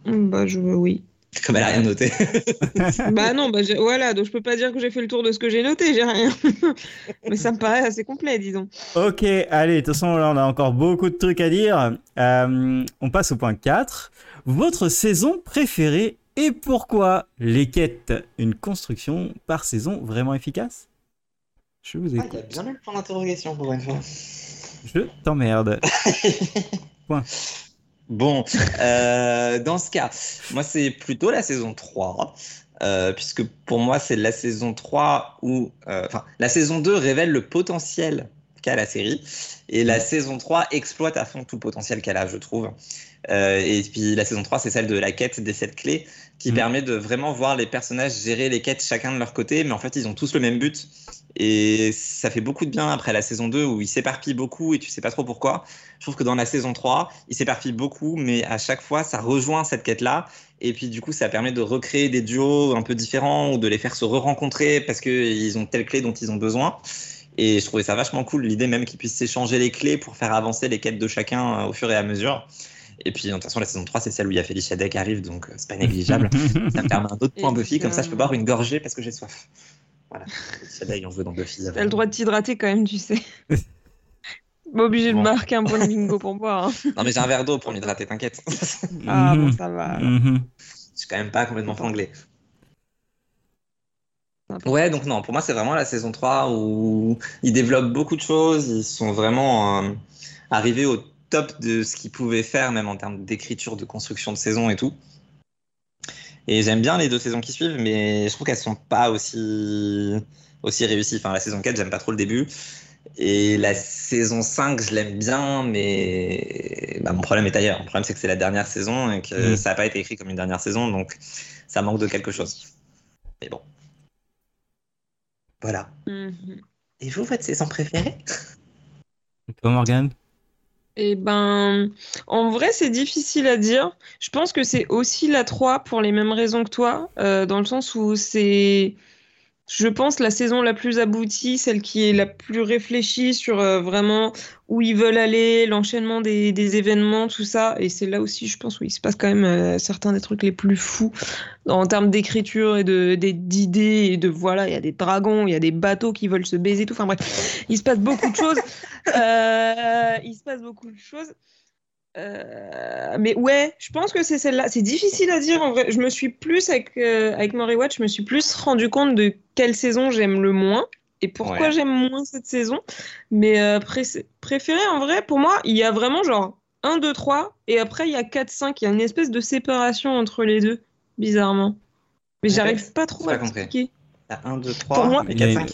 Bah, je oui. Comme elle a rien noté. Bah non, bah voilà, donc je peux pas dire que j'ai fait le tour de ce que j'ai noté, j'ai rien. Mais ça me paraît assez complet, disons. Ok, allez, de toute façon, là, on a encore beaucoup de trucs à dire. Euh, on passe au point 4. Votre saison préférée et pourquoi? Les quêtes, une construction par saison vraiment efficace? Je vous Ah, écoute. il y a bien eu le point d'interrogation pour une fois. Je t'emmerde. Bon, euh, dans ce cas, moi c'est plutôt la saison 3, euh, puisque pour moi c'est la saison 3 où, euh, enfin, la saison 2 révèle le potentiel qu'a la série, et la saison 3 exploite à fond tout le potentiel qu'elle a, je trouve. Euh, et puis la saison 3, c'est celle de la quête des sept clés, qui Mhm. permet de vraiment voir les personnages gérer les quêtes chacun de leur côté, mais en fait ils ont tous le même but. Et ça fait beaucoup de bien après la saison 2 où ils s'éparpillent beaucoup et tu sais pas trop pourquoi. Je trouve que dans la saison 3, ils s'éparpillent beaucoup, mais à chaque fois, ça rejoint cette quête-là. Et puis, du coup, ça permet de recréer des duos un peu différents ou de les faire se re-rencontrer parce qu'ils ont telle clé dont ils ont besoin. Et je trouvais ça vachement cool, l'idée même qu'ils puissent s'échanger les clés pour faire avancer les quêtes de chacun euh, au fur et à mesure. Et puis, de toute façon, la saison 3, c'est celle où il y a Felicia Day qui arrive, donc euh, c'est pas négligeable. ça me permet un autre point Buffy, comme ça je peux boire une gorgée parce que j'ai soif. Voilà. Felicia Day, on veut dans Buffy. T'as le droit de t'hydrater quand même, tu sais. Pas obligé de Bon. marquer un point de bingo pour boire. hein. Non, mais j'ai un verre d'eau pour m'hydrater, t'inquiète. Ah bon, Mhm. ça va. Mhm. Je suis quand même pas complètement franglé. Sympa. Ouais, donc non, pour moi, c'est vraiment la saison 3 où ils développent beaucoup de choses. Ils sont vraiment euh, arrivés au top de ce qu'ils pouvaient faire, même en termes d'écriture, de construction de saison et tout. Et j'aime bien les deux saisons qui suivent, mais je trouve qu'elles sont pas aussi, aussi réussies. Enfin, la saison 4, j'aime pas trop le début. Et la saison 5, je l'aime bien, mais bah, mon problème est ailleurs. Mon problème, c'est que c'est la dernière saison et que Mm. ça n'a pas été écrit comme une dernière saison, donc ça manque de quelque chose. Mais bon. Voilà. Mhm. Et vous, votre saison préférée? Toi, Morgane Eh ben, en vrai, c'est difficile à dire. Je pense que c'est aussi la 3 pour les mêmes raisons que toi, euh, dans le sens où c'est, je pense, la saison la plus aboutie, celle qui est la plus réfléchie sur euh, vraiment où ils veulent aller, l'enchaînement des, des événements, tout ça. Et c'est là aussi, je pense, où il se passe quand même euh, certains des trucs les plus fous en termes d'écriture et d'idées et de voilà, il y a des dragons, il y a des bateaux qui veulent se baiser, tout. Enfin bref, il se passe beaucoup de choses. Euh, il se passe beaucoup de choses. Euh, mais ouais, je pense que c'est celle-là. C'est difficile à dire en vrai. Je me suis plus avec euh, avec Maury Watch, je me suis plus rendu compte de quelle saison j'aime le moins et pourquoi Ouais. j'aime moins cette saison. Mais euh, pré- préféré en vrai, pour moi, il y a vraiment genre 1, 2, 3 et après il y a 4, 5. Il y a une espèce de séparation entre les deux, bizarrement. Mais Ouais, j'arrive pas trop à expliquer. 1, 2, 3 Pour moi- et 4, Mais- 5.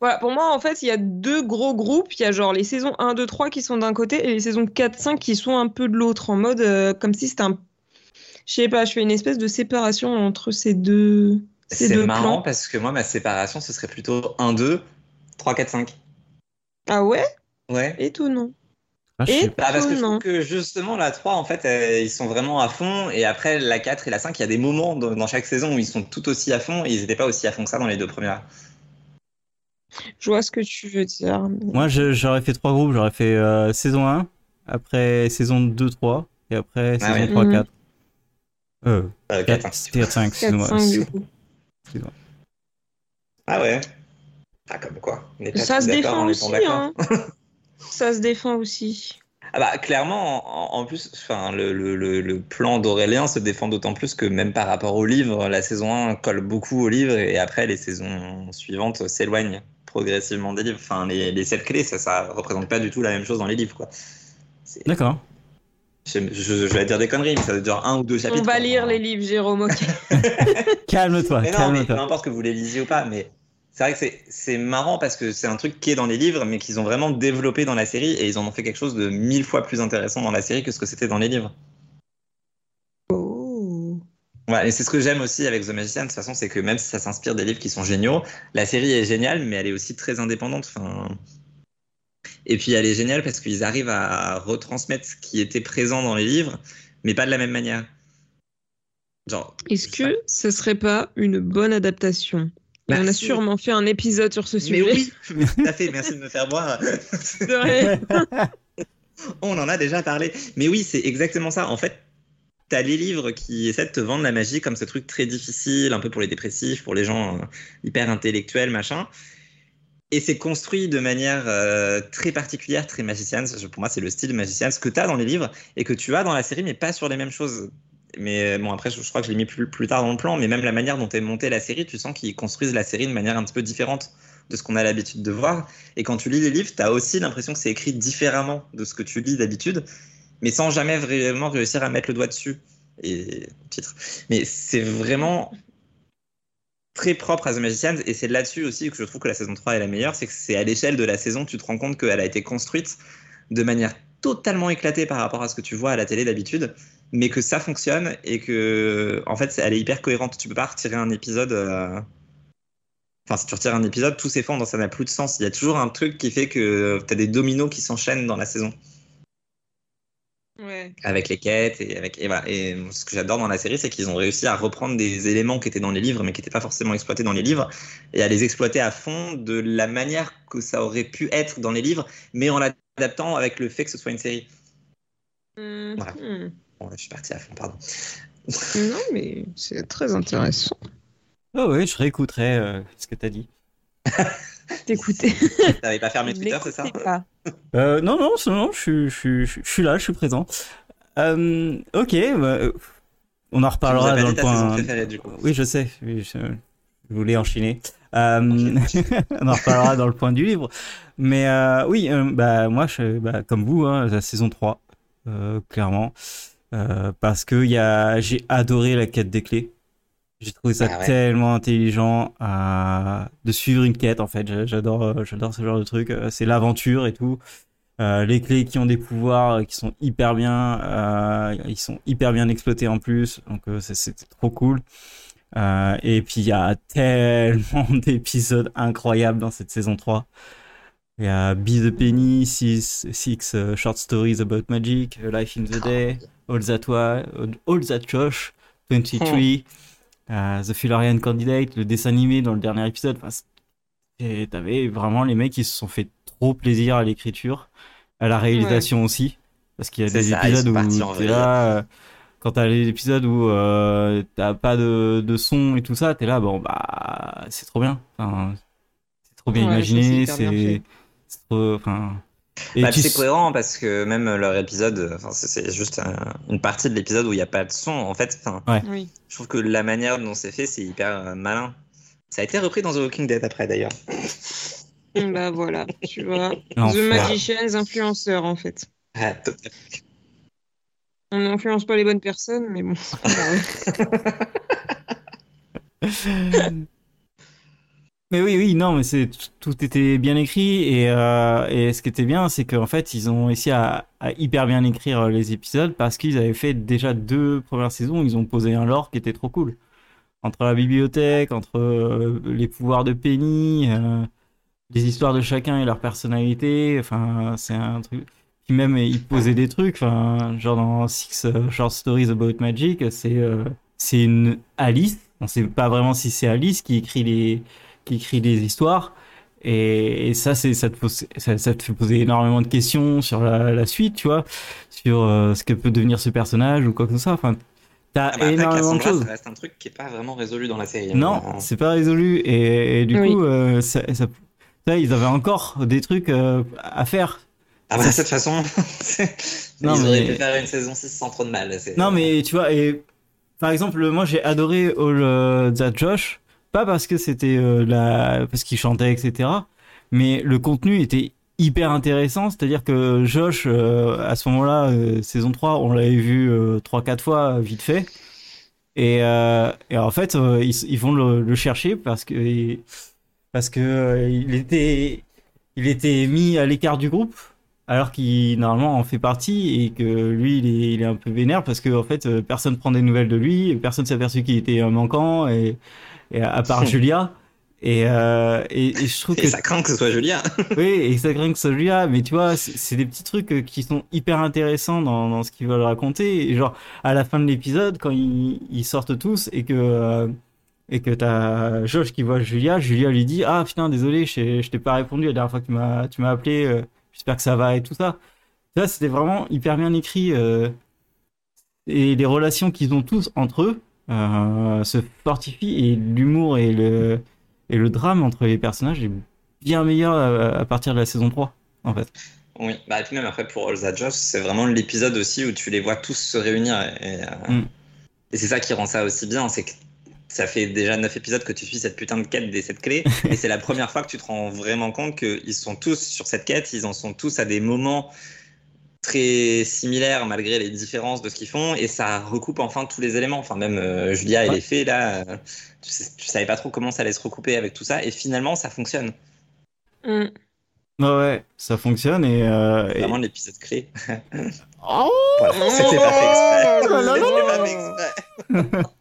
Voilà, pour moi, en fait, il y a deux gros groupes. Il y a genre les saisons 1, 2, 3 qui sont d'un côté et les saisons 4, 5 qui sont un peu de l'autre, en mode euh, comme si c'était un. Je sais pas, je fais une espèce de séparation entre ces deux, ces C'est deux marrant plans. parce que moi, ma séparation, ce serait plutôt 1, 2, 3, 4, 5. Ah ouais? Ouais. Étonnant. Ah, je Et- sais Bah, parce que je non. trouve que justement, la 3, en fait, euh, ils sont vraiment à fond. Et après, la 4 et la 5, il y a des moments dans, dans chaque saison où ils sont tout aussi à fond. Et ils n'étaient pas aussi à fond que ça dans les deux premières. Je vois ce que tu veux dire. Moi, j'aurais fait trois groupes. J'aurais fait euh, saison 1, après saison 2, 3, et après Ah saison ouais. 3, Mhm. 4. Euh, Euh, 4, 4, 5. c'était 5, 4, 5 du coup. Ah ouais. Ah, comme quoi. On pas Ça se défend en aussi, hein. Ça se défend aussi. Ah bah, clairement, en, en plus, enfin, le, le, le, le plan d'Aurélien se défend d'autant plus que même par rapport au livre, la saison 1 colle beaucoup au livre et après les saisons suivantes s'éloignent progressivement des livres. Enfin, les, les sept clés, ça, ça représente pas du tout la même chose dans les livres, quoi. C'est- D'accord. Je, je- je vais dire des conneries, mais ça doit durer un ou deux chapitres. On va quoi. lire les livres, Jérôme. ok. Calme-toi, Mais non, mais peu calme-toi. importe que vous les lisiez ou pas, mais c'est vrai que c'est- c'est marrant parce que c'est un truc qui est dans les livres, mais qu'ils ont vraiment développé dans la série et ils en ont fait quelque chose de mille fois plus intéressant dans la série que ce que c'était dans les livres. Ouais, et c'est ce que j'aime aussi avec The Magician, de toute façon, c'est que même si ça s'inspire des livres qui sont géniaux, la série est géniale, mais elle est aussi très indépendante. Enfin... Et puis elle est géniale parce qu'ils arrivent à retransmettre ce qui était présent dans les livres, mais pas de la même manière. Genre, Est-ce que ce serait pas une bonne adaptation? Bah, On a sûrement fait un épisode sur ce mais sujet. oui, tout à fait, merci de me faire boire. C'est vrai. On en a déjà parlé. Mais oui, c'est exactement ça. En fait, t'as les livres qui essaient de te vendre la magie comme ce truc très difficile, un peu pour les dépressifs, pour les gens euh, hyper intellectuels, machin. Et c'est construit de manière euh, très particulière, très magicienne. Pour moi, c'est le style magicien, ce que tu as dans les livres et que tu as dans la série, mais pas sur les mêmes choses. Mais bon, après, je, crois que je l'ai mis plus, plus tard dans le plan, mais même la manière dont est montée la série, tu sens qu'ils construisent la série de manière un petit peu différente de ce qu'on a l'habitude de voir. Et quand tu lis les livres, tu as aussi l'impression que c'est écrit différemment de ce que tu lis d'habitude, mais sans jamais vraiment réussir à mettre le doigt dessus. Et titre. Mais c'est vraiment très propre à The Magicians, et c'est là-dessus aussi que je trouve que la saison 3 est la meilleure, c'est que c'est à l'échelle de la saison, tu te rends compte qu'elle a été construite de manière totalement éclatée par rapport à ce que tu vois à la télé d'habitude, mais que ça fonctionne et que, en fait, elle est hyper cohérente. Tu peux pas retirer un épisode. euh, Enfin, si tu retires un épisode, tout s'effondre, ça n'a plus de sens. Il y a toujours un truc qui fait que tu as des dominos qui s'enchaînent dans la saison Ouais. avec les quêtes et avec et voilà. Et ce que j'adore dans la série, c'est qu'ils ont réussi à reprendre des éléments qui étaient dans les livres, mais qui n'étaient pas forcément exploités dans les livres, et à les exploiter à fond de la manière que ça aurait pu être dans les livres, mais en l'adaptant avec le fait que ce soit une série. Mhm. Voilà. Bon, là, je suis parti à fond, pardon. Non, mais c'est très intéressant. Oh oui, je réécouterai euh, ce que t'as dit. T'écouter. T'avais pas fermé Twitter, c'est ça pas. Euh, non, non, non, je, suis- je, suis- je, suis là, je suis présent. Euh, ok, bah, euh, on en reparlera dans le point. préférée, du coup. Oui, je sais, oui, je, je voulais enchaîner. Euh, on en reparlera dans le point du livre. Mais euh, oui, euh, bah, moi, je, bah, comme vous, hein, la saison 3, euh, clairement. Euh, parce que j'ai adoré la quête des clés. J'ai trouvé ça Ah ouais. tellement intelligent euh, de suivre une quête, en fait. J'a- J'adore, euh, j'adore ce genre de truc. Euh, C'est l'aventure et tout. Euh, les clés qui ont des pouvoirs qui sont hyper bien, euh, ils sont hyper bien exploités en plus, donc euh, c'est- c'était trop cool. Et puis il y a tellement d'épisodes incroyables dans cette saison 3. Il y a Be the Penny, Six, six Short Stories About Magic, Life in the Day, All That, Wa- All That Josh, 23, euh, The Philarian Candidate, le dessin animé dans le dernier épisode. Enfin, et t'avais vraiment les mecs qui se sont fait trop plaisir à l'écriture, à la réalisation aussi. Parce qu'il y a des ça, ils épisodes où t'es là, euh, quand t'as les épisodes où euh, t'as pas de, de son et tout ça, t'es là, bon bah c'est trop bien. Enfin, c'est trop bien Ouais, imaginé, c'est trop. Enfin. Et Bah, tu c'est cohérent parce que même leur épisode, enfin, c'est- juste un- une partie de l'épisode où il n'y a pas de son. En fait, Oui. je trouve que la manière dont c'est fait, c'est hyper euh, malin. Ça a été repris dans The Walking Dead après d'ailleurs. Bah voilà, tu vois. The L'enfer. Magicians, influenceurs en fait. Ah. On n'influence pas les bonnes personnes, mais bon. Mais oui, oui, non, mais c'est tout était bien écrit et, euh, et ce qui était bien, c'est qu'en fait, ils ont réussi à, à hyper bien écrire euh, les épisodes parce qu'ils avaient fait déjà deux premières saisons, ils ont posé un lore qui était trop cool. Entre la bibliothèque, entre euh, les pouvoirs de Penny, euh, les histoires de chacun et leur personnalité, enfin, c'est un truc. Puis même, ils posaient des trucs, enfin, genre dans Six euh, Short Stories About Magic, c'est c'est une Alice. On sait pas vraiment si c'est Alice qui écrit les qui écrit des histoires. Et, et ça, c'est ça te, pose, ça, ça te fait poser énormément de questions sur la, la suite, tu vois, sur euh, ce que peut devenir ce personnage ou quoi que ce soit. Enfin, t'as Ah, bah, énormément de choses. ça reste un truc qui est pas vraiment résolu dans la série. Non, hein. c'est pas résolu. Et, et du Oui. coup, euh, ça, ça- ça, ils avaient encore des trucs euh, à faire. Ah bah, de toute façon, Non, ils auraient mais- pu faire une saison 6 sans trop de mal. Non, mais tu vois, et par exemple, moi j'ai adoré All That Josh, pas parce que c'était euh, la... parce qu'il chantait, etc., mais le contenu était hyper intéressant, c'est-à-dire que Josh, euh, à ce moment-là, euh, saison 3, on l'avait vu 3-4 fois vite fait, et, en fait, ils, vont le, le chercher parce que, parce que il était, il était mis à l'écart du groupe alors qu'il normalement en fait partie et que lui il est, il est un peu vénère parce que en fait personne prend des nouvelles de lui personne s'est aperçu qu'il était manquant et, et à part Julia et, euh, et, et je trouve Et que ça craint que ce soit Julien. oui et ça craint que ce soit Julia mais tu vois c'est des petits trucs euh, qui sont hyper intéressants dans, dans ce qu'ils veulent raconter et genre à la fin de l'épisode quand ils, ils sortent tous et que euh, et que t'as Josh qui voit Julia Julia lui dit ah putain désolé je t'ai- je t'ai pas répondu la dernière fois que tu m'as appelé euh, j'espère que ça va et tout ça. Vois, c'était vraiment hyper bien écrit. et les relations qu'ils ont tous entre eux euh, se fortifient et l'humour et le, et le drame entre les personnages est bien meilleur à, à partir de la saison 3, en fait. Oui, bah, et puis même après pour All That Josh, c'est vraiment l'épisode aussi où tu les vois tous se réunir. Et, euh, Mm. et c'est ça qui rend ça aussi bien, c'est que ça fait déjà 9 épisodes que tu suis cette putain de quête des 7 clés. et c'est la première fois que tu te rends vraiment compte qu'ils sont tous sur cette quête, ils en sont tous à des moments très similaires malgré les différences de ce qu'ils font. Et ça recoupe enfin tous les éléments. Enfin, même euh, Julia et Ouais. les fées, là, euh, tu, sais- tu savais pas trop comment ça allait se recouper avec tout ça. Et finalement, ça fonctionne. Mm. Ouais, ça fonctionne et. euh, Vraiment l'épisode clé. Oh Voilà, c'était pas fait exprès. là là C'était là pas fait exprès.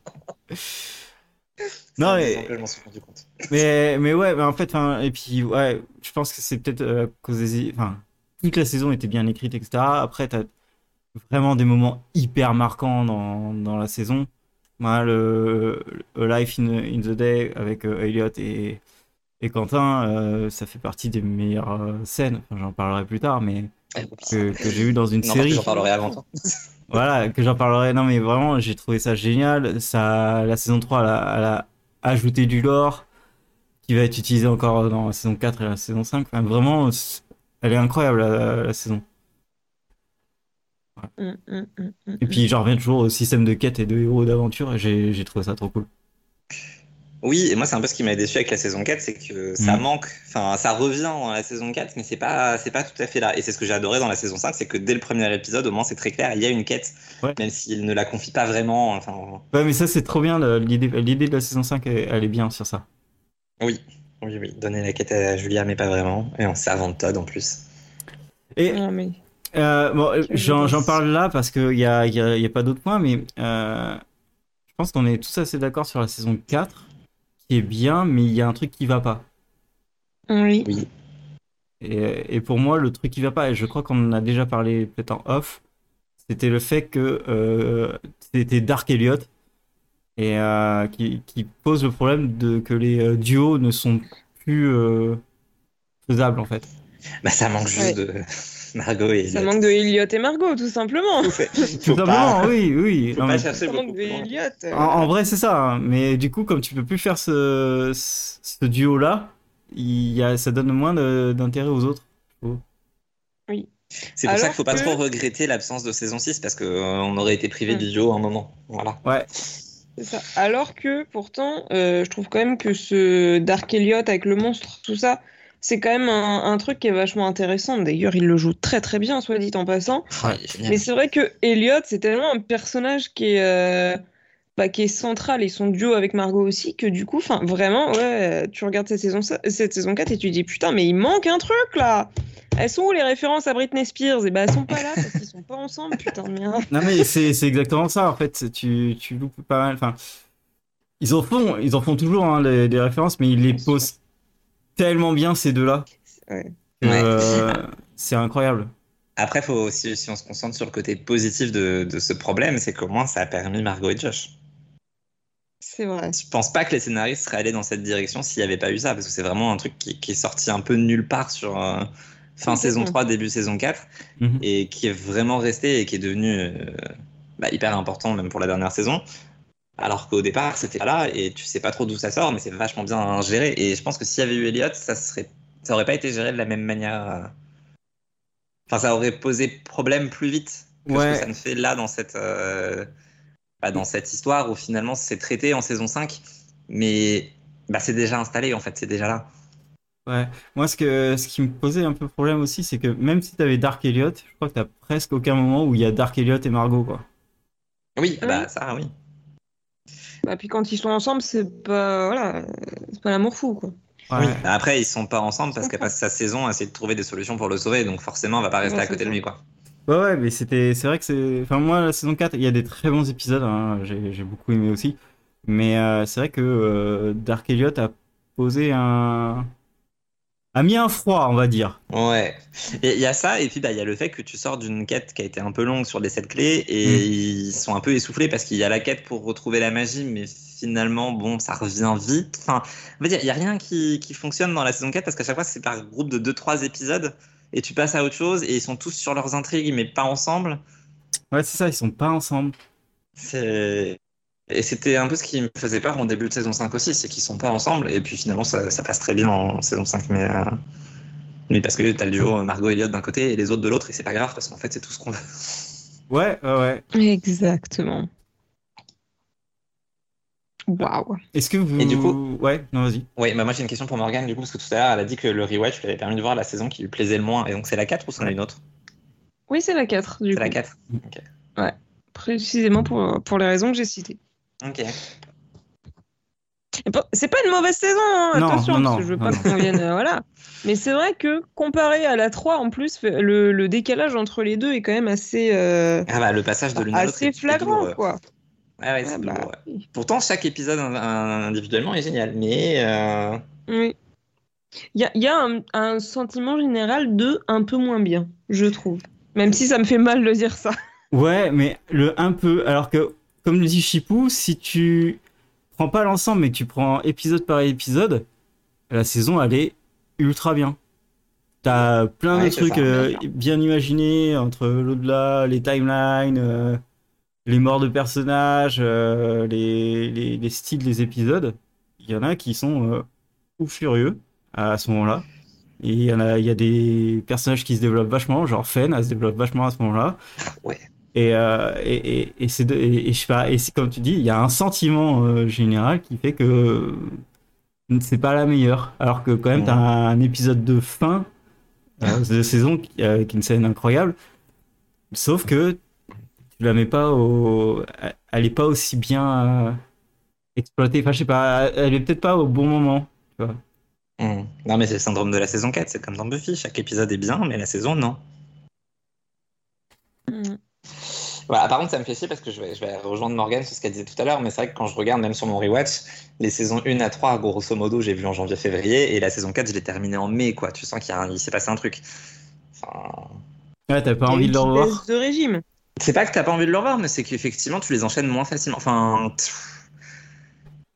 Non, mais- disons que je m'en suis rendu compte. mais, mais ouais, mais en fait, et puis, ouais, je pense que c'est peut-être à cause des. Enfin, toute la saison était bien écrite, etc. Après, t'as vraiment des moments hyper marquants dans, dans la saison. Moi, le, le Life in, in the Day avec euh, Elliot et, et Quentin, euh, ça fait partie des meilleures euh, scènes. Enfin, j'en parlerai plus tard, mais que, que j'ai eu dans une Non, série. j'en parlerai avant. Voilà, que j'en parlerai. Non, mais vraiment, j'ai trouvé ça génial. Ça, la saison 3, elle a, elle a ajouté du lore qui va être utilisé encore dans la saison 4 et la saison 5. Enfin, vraiment, c'est- elle est incroyable, la, la saison. Mm, mm, mm, mm, Et puis, j'en reviens toujours au système de quête et de héros d'aventure et j'ai trouvé ça trop cool. Oui, et moi, c'est un peu ce qui m'a déçu avec la saison 4, c'est que ça Mm. manque, enfin, ça revient dans la saison 4, mais c'est pas, c'est pas tout à fait là. Et c'est ce que j'ai adoré dans la saison 5, c'est que dès le premier épisode, au moins, c'est très clair, il y a une quête, Ouais. même s'il ne la confie pas vraiment. Enfin, Ouais, mais ça, c'est trop bien. L'idée l'idée de la saison 5, elle, elle est bien sur ça. oui, oui, oui, donner la quête à Julia, mais pas vraiment, et en servant de Todd en plus. Et Non, mais... Euh, bon, euh, j'en parle là parce qu'il y a, y a, y a pas d'autres points, mais euh, je pense qu'on est tous assez d'accord sur la saison 4, qui est bien, mais il y a un truc qui va pas. Oui. Oui. Et, et pour moi, le truc qui va pas, et je crois qu'on en a déjà parlé peut-être en off, c'était le fait que euh, c'était Dark Elliot et euh, qui, qui pose le problème de que les euh, duos ne sont plus euh, faisables en fait. Bah, ça manque juste Ouais. de Margot et Ça Elliot. manque de Elliot et Margot, tout simplement. Tout simplement, pas, oui, oui. faut Non, pas mais- chercher Ça manque de. Elliot. En, en vrai, c'est ça. hein. Mais du coup, comme tu peux plus faire ce, il y a, ça donne moins d'intérêt aux autres. C'est pour ça qu'il faut pas que- trop regretter l'absence de saison 6, parce qu'on aurait été privé Mm. du duo à un moment. Voilà. Ouais. Ça. Alors que pourtant, euh, je trouve quand même que ce Dark Elliot avec le monstre, tout ça, c'est quand même un, un truc qui est vachement intéressant. D'ailleurs, il le joue très très bien, soit dit en passant. Ah. Mais c'est vrai que Elliot, c'est tellement un personnage qui est, euh, bah, qui est central et son duo avec Margot aussi, que du coup, enfin vraiment, ouais, tu regardes cette saison, cette saison 4 et tu dis putain, mais il manque un truc là! Elles sont où les références à Britney Spears? Et bah, elles sont pas là parce qu'ils sont pas ensemble, putain de merde. Non, mais c'est c'est exactement ça, en fait. Tu, tu loupes pas mal. Enfin, ils en font, ils en font toujours hein, les- des références, mais ils les posent tellement bien, ces deux-là. Ouais. euh, c'est incroyable. Après, faut aussi, si on se concentre sur le côté positif de, de ce problème, c'est qu'au moins ça a permis Margot et Josh. C'est vrai. Je pense pas que les scénaristes seraient allés dans cette direction s'il n'y avait pas eu ça, parce que c'est vraiment un truc qui, qui est sorti un peu de nulle part sur euh, fin saison 3, début saison 4, Mhm. et qui est vraiment resté et qui est devenu euh, bah, hyper important même pour la dernière saison. Alors qu'au départ, c'était pas là, et tu sais pas trop d'où ça sort, mais c'est vachement bien géré. Et je pense que s'il y avait eu Elliot, ça serait, ça aurait pas été géré de la même manière. euh, Enfin, ça aurait posé problème plus vite que ce que ça ne fait là dans cette, euh, bah, dans cette histoire où finalement c'est traité en saison 5, mais bah, c'est déjà installé en fait, c'est déjà là. Ouais. Moi, ce, que, ce qui me posait un peu problème aussi, c'est que même si t'avais Dark Elliot, je crois que t'as presque aucun moment où il y a Dark Elliot et Margot, quoi. Oui, Ah bah ça, oui. Bah, puis quand ils sont ensemble, c'est pas voilà, c'est pas l'amour fou quoi. Ouais. Oui. Bah, Après, ils sont pas ensemble parce qu'elle passe sa saison à essayer de trouver des solutions pour le sauver, donc forcément, elle va pas rester Ouais, à côté de lui, quoi. Ouais, ouais, mais c'était, c'est vrai que c'est, enfin moi la saison 4, il y a des très bons épisodes, hein, j'ai, j'ai beaucoup aimé aussi, mais euh, c'est vrai que euh, Dark Elliot a posé un, a mis un froid, on va dire. Ouais. Et il y a ça, et puis bah, il y a le fait que tu sors d'une quête qui a été un peu longue sur les sept clés, et Mm. ils sont un peu essoufflés parce qu'il y a la quête pour retrouver la magie, mais finalement, bon, ça revient vite. Enfin, on va dire, il y a rien qui, qui fonctionne dans la saison 4 parce qu'à chaque fois, c'est par groupe de 2-3 épisodes, et tu passes à autre chose, et ils sont tous sur leurs intrigues, mais pas ensemble. Ouais, c'est ça, ils sont pas ensemble. C'est... Et c'était un peu ce qui me faisait peur en début de saison 5 aussi, c'est qu'ils sont pas ensemble, et puis finalement ça, ça passe très bien en saison 5, mais, euh, mais parce que t'as le duo Margot et Elliot d'un côté et les autres de l'autre, et c'est pas grave parce qu'en fait c'est tout ce qu'on veut. Ouais, ouais, ouais. Exactement. Waouh. Est-ce que vous, Et du coup- ouais, non, vas-y. Oui, bah moi j'ai une question pour Morgane du coup, parce que tout à l'heure elle a dit que le rewatch lui avait permis de voir la saison qui lui plaisait le moins, et donc c'est la 4 ou c'en a une autre? Oui, c'est la 4 du C'est coup. la 4 Précisément pour, pour les raisons que j'ai citées. Ok. C'est pas une mauvaise saison, hein, Non, attention, non, parce que je veux pas non. qu'on vienne. euh, voilà. Mais c'est vrai que comparé à la 3, en plus, le, le décalage entre les deux est quand même assez, euh, Ah bah le passage de l'une à l'autre assez flagrant, quoi. Ouais, c'est Ah bah. Pourtant chaque épisode in- in- individuellement est génial, mais... euh, Oui. Il y a, il y a un, un sentiment général de un peu moins bien, je trouve. Même si ça me fait mal de dire ça. Ouais, mais le un peu, alors que, comme le dit Chipou, si tu prends pas l'ensemble, mais que tu prends épisode par épisode, la saison, elle est ultra bien. T'as plein Ouais, de trucs ça, euh, bien imaginés entre l'au-delà, les timelines, euh, les morts de personnages, euh, les, les, les styles des épisodes. Il y en a qui sont euh, ou furieux à ce moment-là. Et il y en a, il y a des personnages qui se développent vachement, genre Fen, elle se développe vachement à ce moment-là. Ouais. Et, euh, et, et, et c'est de- et, je sais pas, et c'est comme tu dis, il y a un sentiment général qui fait que c'est pas la meilleure. Alors que quand même, Ouais. t'as un épisode de fin de saison qui, qui est une scène incroyable. Sauf que tu la mets pas au. Elle est pas aussi bien euh, exploitée. Enfin, je sais pas, elle est peut-être pas au bon moment. tu vois. hmm. Non mais c'est le syndrome de la saison 4, c'est comme dans Buffy, chaque épisode est bien, mais la saison non. Mm. Voilà, par contre, ça me fait chier parce que je vais, je vais rejoindre Morgane sur ce qu'elle disait tout à l'heure, mais c'est vrai que quand je regarde même sur mon rewatch, les saisons 1 à 3, grosso modo, j'ai vu en janvier-février, et la saison 4, je l'ai terminée en mai, quoi. Tu sens qu'il y a un- il s'est passé un truc. Enfin, Ouais, t'as pas envie de le revoir. de régime. C'est pas que t'as pas envie de le revoir, mais c'est qu'effectivement, tu les enchaînes moins facilement. Enfin,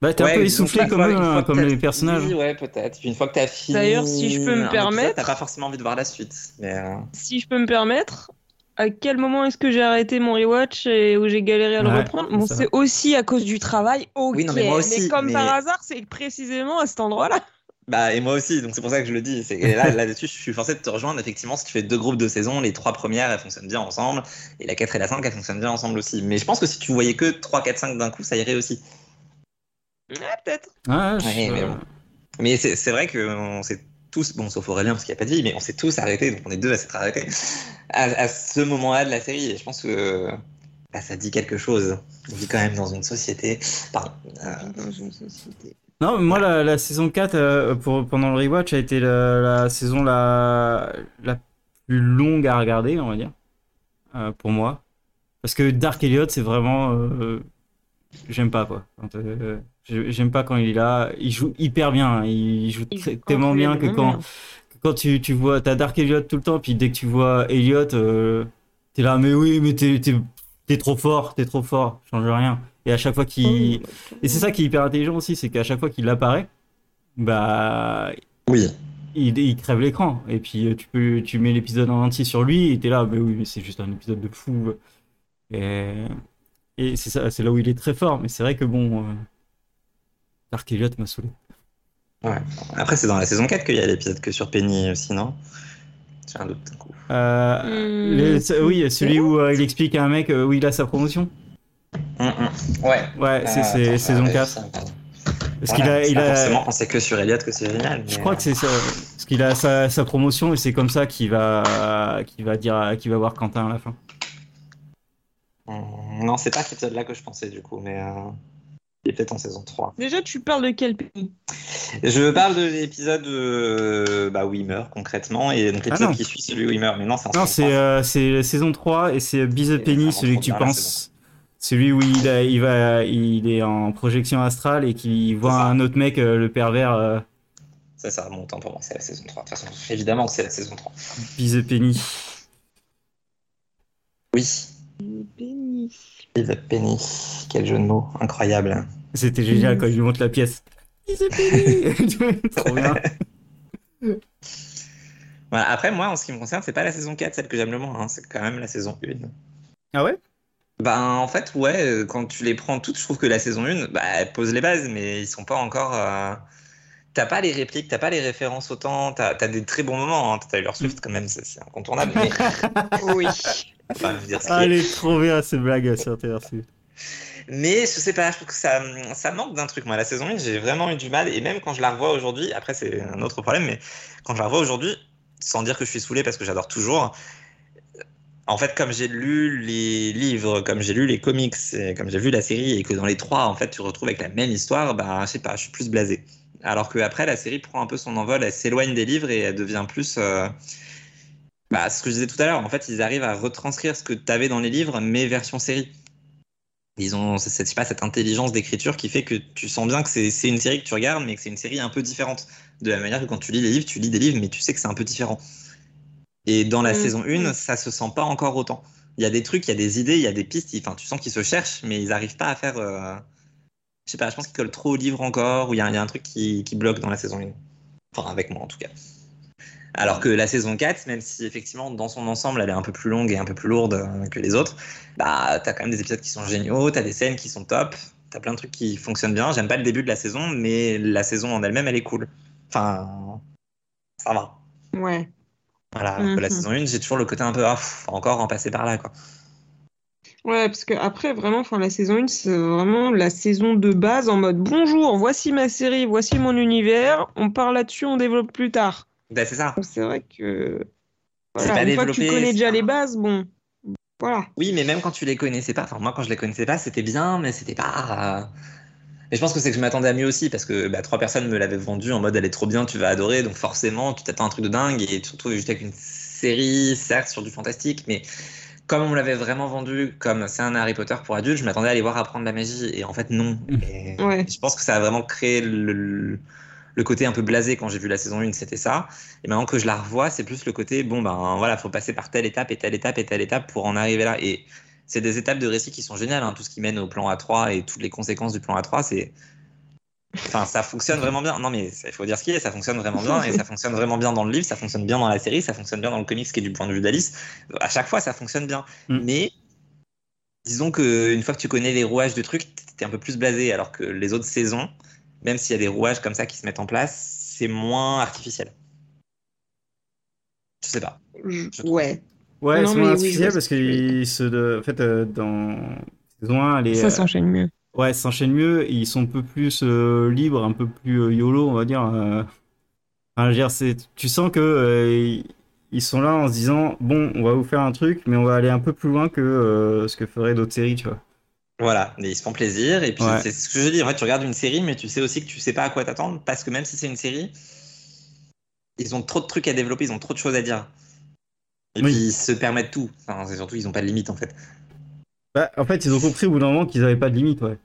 Bah, t'es un peu essoufflé comme comme les fini, personnages. Ouais, peut-être. Une fois que t'as fini. D'ailleurs, si je peux me permettre- T'as pas forcément envie de voir la suite. Mais, euh, Si je peux me permettre, à quel moment est-ce que j'ai arrêté mon rewatch et où j'ai galéré à le Ouais, reprendre? Bon, c'est aussi à cause du travail. Ok, Oui, non, mais moi aussi, comme mais- par hasard, c'est précisément à cet endroit-là. Bah, et moi aussi, donc c'est pour ça que je le dis. Et là, là-dessus, je suis forcé de te rejoindre. Effectivement, si tu fais deux groupes de saison, les trois premières, elles fonctionnent bien ensemble. Et la 4 et la 5, elles fonctionnent bien ensemble aussi. Mais je pense que si tu voyais que 3, 4, 5 d'un coup, ça irait aussi. Ouais, peut-être. Ouais, je- Ouais, mais bon. Mais c'est c'est vrai qu'on s'est tous, bon, sauf Aurélien parce qu'il n'y a pas de vie, mais on s'est tous arrêtés, donc on est deux à s'être arrêtés, à, à ce moment-là de la série. Et je pense que bah, ça dit quelque chose. On vit quand même dans une société. Pardon. Euh, Dans une société. Non, mais moi, la, la saison 4, euh, pour, pendant le rewatch, a été la, la saison la, la plus longue à regarder, on va dire, euh, pour moi. Parce que Dark Elliot, c'est vraiment... euh, J'aime pas, quoi. J'aime pas quand il est là. Il joue hyper bien. hein. Il joue Il tellement bien que quand, bien. quand tu, tu vois... T'as Dark Elliot tout le temps, puis dès que tu vois Elliot, t'es là, mais oui, mais t'es trop fort, t'es trop fort, change rien. Et à chaque fois qu'il... Et c'est ça qui est hyper intelligent aussi, c'est qu'à chaque fois qu'il apparaît, bah, Oui. il, il crève l'écran. Et puis euh, tu peux, tu mets l'épisode en entier sur lui, et t'es là, mais oui, mais c'est juste un épisode de fou. Et, et c'est ça, c'est là où il est très fort. Mais c'est vrai que bon, euh, Dark Elliot m'a saoulé. Après, c'est dans la saison 4 qu'il y a l'épisode que sur Penny aussi, non? J'ai un doute coup. Euh, Hmm, oui, celui où euh, il explique à un mec euh, où il a sa promotion. Hum, hum. Ouais. Ouais, c'est Euh, c'est attends, saison euh, 4. ça, pardon. Parce qu'il a, c'est il a, forcément quand c'est que sur Elliot que c'est génial. je crois euh, que c'est ça. Parce qu'il a sa, sa promotion et c'est comme ça qu'il va, qu'il va dire, qu'il va voir Quentin à la fin. hum, Non, c'est pas cet épisode-là que je pensais du coup, mais euh, il est peut-être en saison 3. Déjà, tu parles de quel pays? Je parle de l'épisode euh, bah, où il meurt concrètement et donc Ah l'épisode non. qui suit celui où il meurt. Mais non, c'est en Non, saison c'est 3. euh, c'est la saison 3 et c'est Et Penny, celui que tu penses. Celui où il, a, il, va, il est en projection astrale et qu'il voit un autre mec, euh, le pervers, euh, Ça, ça remonte hein, pour moi, c'est la saison 3. De toute façon, évidemment, c'est la saison 3. Be the Penny. Oui. Be the Penny. Quel jeu de mots, incroyable. C'était génial quand il lui montre la pièce. The Penny Trop bien. Voilà, après, moi, en ce qui me concerne, c'est pas la saison 4, celle que j'aime le moins, hein, c'est quand même la saison 1. Ah ouais? Ben, en fait, ouais, euh, quand tu les prends toutes, je trouve que la saison 1, bah, elle pose les bases, mais ils sont pas encore. euh, T'as pas les répliques, t'as pas les références autant, t'as as des très bons moments. Hein. Taylor Swift, quand même, c'est incontournable, mais. Oui. Enfin, je veux dire, ce elle est trop bien ces blagues sur Taylor Swift. Mais je sais pas, je trouve que ça, ça manque d'un truc. Moi, la saison 1, j'ai vraiment eu du mal. Et même quand je la revois aujourd'hui, après, c'est un autre problème, mais quand je la revois aujourd'hui, sans dire que je suis saoulé parce que j'adore toujours, en fait, comme j'ai lu les livres, comme j'ai lu les comics, comme j'ai vu la série, et que dans les trois, en fait, tu retrouves avec la même histoire, bah, je sais pas, je suis plus blasé. Alors que après, la série prend un peu son envol, elle s'éloigne des livres et elle devient plus. euh, Bah, ce que je disais tout à l'heure, en fait, ils arrivent à retranscrire ce que tu avais dans les livres, mais version série. Ils ont, pas, cette intelligence d'écriture qui fait que tu sens bien que c'est une série que tu regardes, mais que c'est une série un peu différente. De la manière que quand tu lis les livres, tu lis des livres, mais tu sais que c'est un peu différent. Et dans la Mm. saison 1, ça se sent pas encore autant. Il y a des trucs, il y a des idées, il y a des pistes, enfin, tu sens qu'ils se cherchent, mais ils n'arrivent pas à faire. euh, Je sais pas, je pense qu'ils collent trop au livre encore, ou il y, a il y a un truc qui, qui bloque dans la saison 1. Enfin, avec moi en tout cas. Alors que la saison 4, même si effectivement dans son ensemble elle est un peu plus longue et un peu plus lourde euh, que les autres, bah t'as quand même des épisodes qui sont géniaux, t'as des scènes qui sont top, t'as plein de trucs qui fonctionnent bien. J'aime pas le début de la saison, mais la saison en elle-même elle est cool. Enfin, ça va. Ouais. Voilà, que la Mhm. saison 1, j'ai toujours le côté un peu, ah, pff, encore en passer par là quoi. Ouais, parce que après, vraiment, enfin, la saison 1, c'est vraiment la saison de base en mode bonjour, voici ma série, voici mon univers, on parle là-dessus, on développe plus tard. Bah, c'est ça. C'est vrai que. C'est Voilà, pas une fois que tu connais déjà les bases, bon. Voilà. Oui, mais même quand tu les connaissais pas, enfin moi quand je les connaissais pas, c'était bien, mais c'était pas. euh, Mais je pense que c'est que je m'attendais à mieux aussi parce que bah, trois personnes me l'avaient vendu en mode elle est trop bien, tu vas adorer, donc forcément tu t'attends à un truc de dingue et tu te retrouves juste avec une série, certes sur du fantastique, mais comme on me l'avait vraiment vendu comme c'est un Harry Potter pour adultes, je m'attendais à aller voir apprendre la magie et en fait non. Et Ouais. Je pense que ça a vraiment créé le, le côté un peu blasé quand j'ai vu la saison 1, c'était ça. Et maintenant que je la revois, c'est plus le côté, bon, ben voilà, faut passer par telle étape et telle étape et telle étape pour en arriver là. Et c'est des étapes de récit qui sont géniales, hein, tout ce qui mène au plan A3 et toutes les conséquences du plan A3, c'est. Enfin, ça fonctionne vraiment bien. Non, mais il faut dire ce qu'il est, ça fonctionne vraiment bien et ça fonctionne vraiment bien dans le livre, ça fonctionne bien dans la série, ça fonctionne bien dans le comics qui est du point de vue d'Alice. À chaque fois, ça fonctionne bien. Mm. Mais disons qu'une fois que tu connais les rouages du truc, t'es un peu plus blasé, alors que les autres saisons, même s'il y a des rouages comme ça qui se mettent en place, c'est moins artificiel. Je sais pas. Je-. Ouais. Ouais, Non, c'est mais moins oui, parce qu'ils se. de- En fait, euh, dans saison 1, les. Ça euh, s'enchaîne mieux. Ouais, s'enchaînent mieux, et ils sont un peu plus euh, libres, un peu plus euh, YOLO, on va dire. euh. Enfin, je veux dire, c'est, tu sens que euh, ils- ils sont là en se disant, bon, on va vous faire un truc, mais on va aller un peu plus loin que euh, ce que feraient d'autres séries, tu vois. Voilà, mais ils se font plaisir. Et puis, Ouais. c'est ce que je dis. En fait, tu regardes une série, mais tu sais aussi que tu sais pas à quoi t'attendre parce que même si c'est une série, ils ont trop de trucs à développer, ils ont trop de choses à dire. Et Oui. puis, ils se permettent tout. Enfin, c'est surtout, ils ont pas de limite en fait. Bah, en fait, ils ont compris au bout d'un moment qu'ils avaient pas de limite, ouais.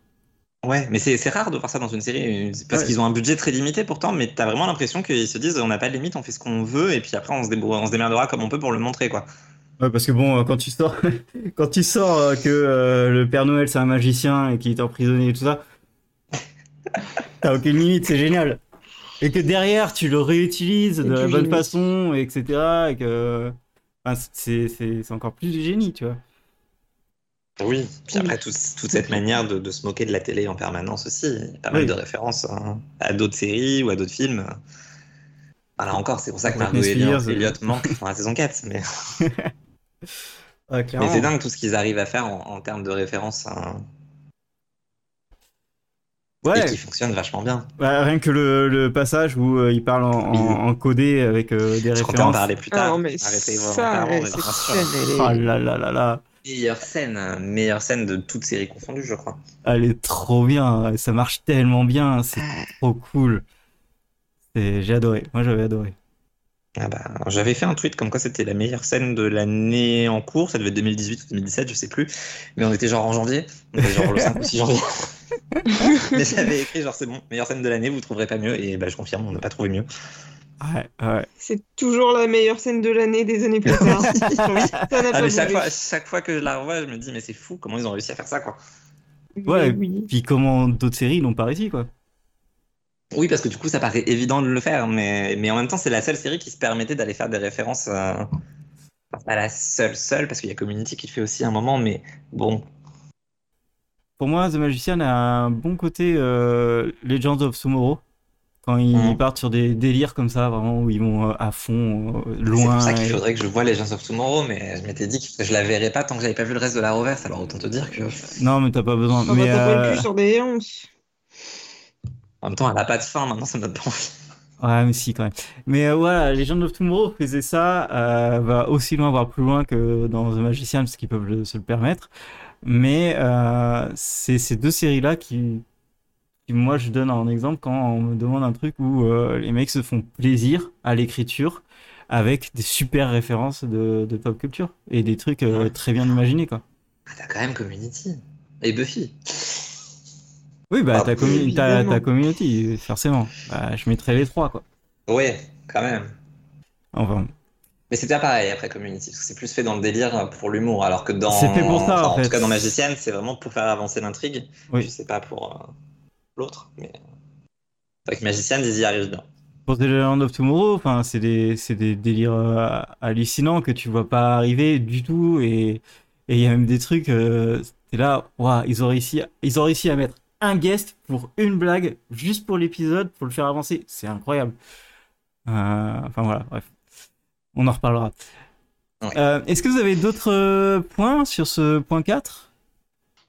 Ouais, mais c'est rare de voir ça dans une série parce Ouais. qu'ils ont un budget très limité pourtant, mais t'as vraiment l'impression qu'ils se disent on n'a pas de limite, on fait ce qu'on veut et puis après on se, débrouille- on se démerdera comme on peut pour le montrer quoi. Ouais, parce que bon, euh, quand tu sors, quand tu sors euh, que euh, le Père Noël c'est un magicien et qu'il est emprisonné et tout ça, t'as aucune limite, c'est génial. Et que derrière tu le réutilises de la bonne façon, etc. Et que enfin, c'est c'est- c'est encore plus du génie, tu vois. Oui, puis après tout- toute cette manière de, de se moquer de la télé en permanence aussi, il y a pas mal Oui. de références hein, à d'autres séries ou à d'autres films. Alors encore, c'est pour ça que Margot Elliott, Spears. Elliott manque dans la saison 4. Mais, Ouais, mais clairement. c'est dingue tout ce qu'ils arrivent à faire en, en termes de référence hein, Ouais, et qui fonctionne vachement bien. bah, rien que le, le passage où euh, il parle en, Oui. en- en codé avec euh, des Je comptais en références. parler plus Ah tard. non, mais Arrêtez ça, ouais, est- Oh là là là là, Meilleure scène, meilleure scène de toute série confondue, je crois. elle est trop bien, ça marche tellement bien, c'est trop cool. J'ai adoré, moi j'avais adoré. Ah bah, j'avais fait un tweet comme quoi c'était la meilleure scène de l'année en cours, ça devait être 2018 ou 2017, je sais plus, mais on était genre en janvier, on était genre le 5 ou 6 janvier. Mais j'avais écrit genre c'est bon, meilleure scène de l'année, vous trouverez pas mieux, et bah je confirme, on n'a pas trouvé mieux. Ouais, ouais. C'est toujours la meilleure scène de l'année des années plus tard. Ah mais chaque fois, chaque fois que je la revois, je me dis mais c'est fou comment ils ont réussi à faire ça quoi. Ouais. Oui. Puis comment d'autres séries n'ont pas réussi, quoi. Oui parce que du coup ça paraît évident de le faire, mais, mais en même temps c'est la seule série qui se permettait d'aller faire des références, euh... enfin, pas la seule seule, parce qu'il y a Community qui le fait aussi à un moment, mais bon, Pour moi, The Magician a un bon côté euh, Legends of Tomorrow. Quand ils partent sur des délires comme ça, vraiment, où ils vont euh, à fond, euh, C'est loin. pour ça qu'il et- faudrait que je voie Legends of Tomorrow, mais je m'étais dit que je la verrais pas tant que j'avais pas vu le reste de la reverse, alors autant te dire que. Non, mais t'as pas besoin. On mais, va taper euh, le cul sur des. En même temps, elle a pas de fin, maintenant ça me donne pas envie. Ouais, mais si, quand même. Mais euh, voilà, Legend of Tomorrow faisait ça, euh, va aussi loin, voire plus loin que dans The Magician, parce qu'ils peuvent le- se le permettre. Mais euh, c'est ces deux séries-là qui, qui, moi, je donne en exemple quand on me demande un truc où euh, les mecs se font plaisir à l'écriture avec des super références de, de pop culture et des trucs euh, très bien imaginés, quoi. Ah, t'as quand même Community. Et Buffy. Oui, bah, Ah, commu- t'as community, forcément. Bah, je mettrais les trois, quoi. Ouais, quand même. Enfin, Mais c'est bien pareil après Community, parce que c'est plus fait dans le délire pour l'humour, alors que dans. C'est fait pour ça, enfin, en fait. tout cas, dans Magicienne, c'est vraiment pour faire avancer l'intrigue. Oui. Je sais pas pour euh, l'autre, mais. Avec Magicienne, ils y arrivent bien. Pour The Legend of Tomorrow, enfin, c'est des, des délires euh, hallucinants que tu vois pas arriver du tout. Et et il y a même des trucs, euh, t'es là, waouh, ils, ont réussi, à- ils ont réussi à mettre un guest pour une blague, juste pour l'épisode, pour le faire avancer. C'est incroyable. Euh, enfin voilà, bref. On en reparlera. Ouais. Euh, Est-ce que vous avez d'autres euh, points sur ce point 4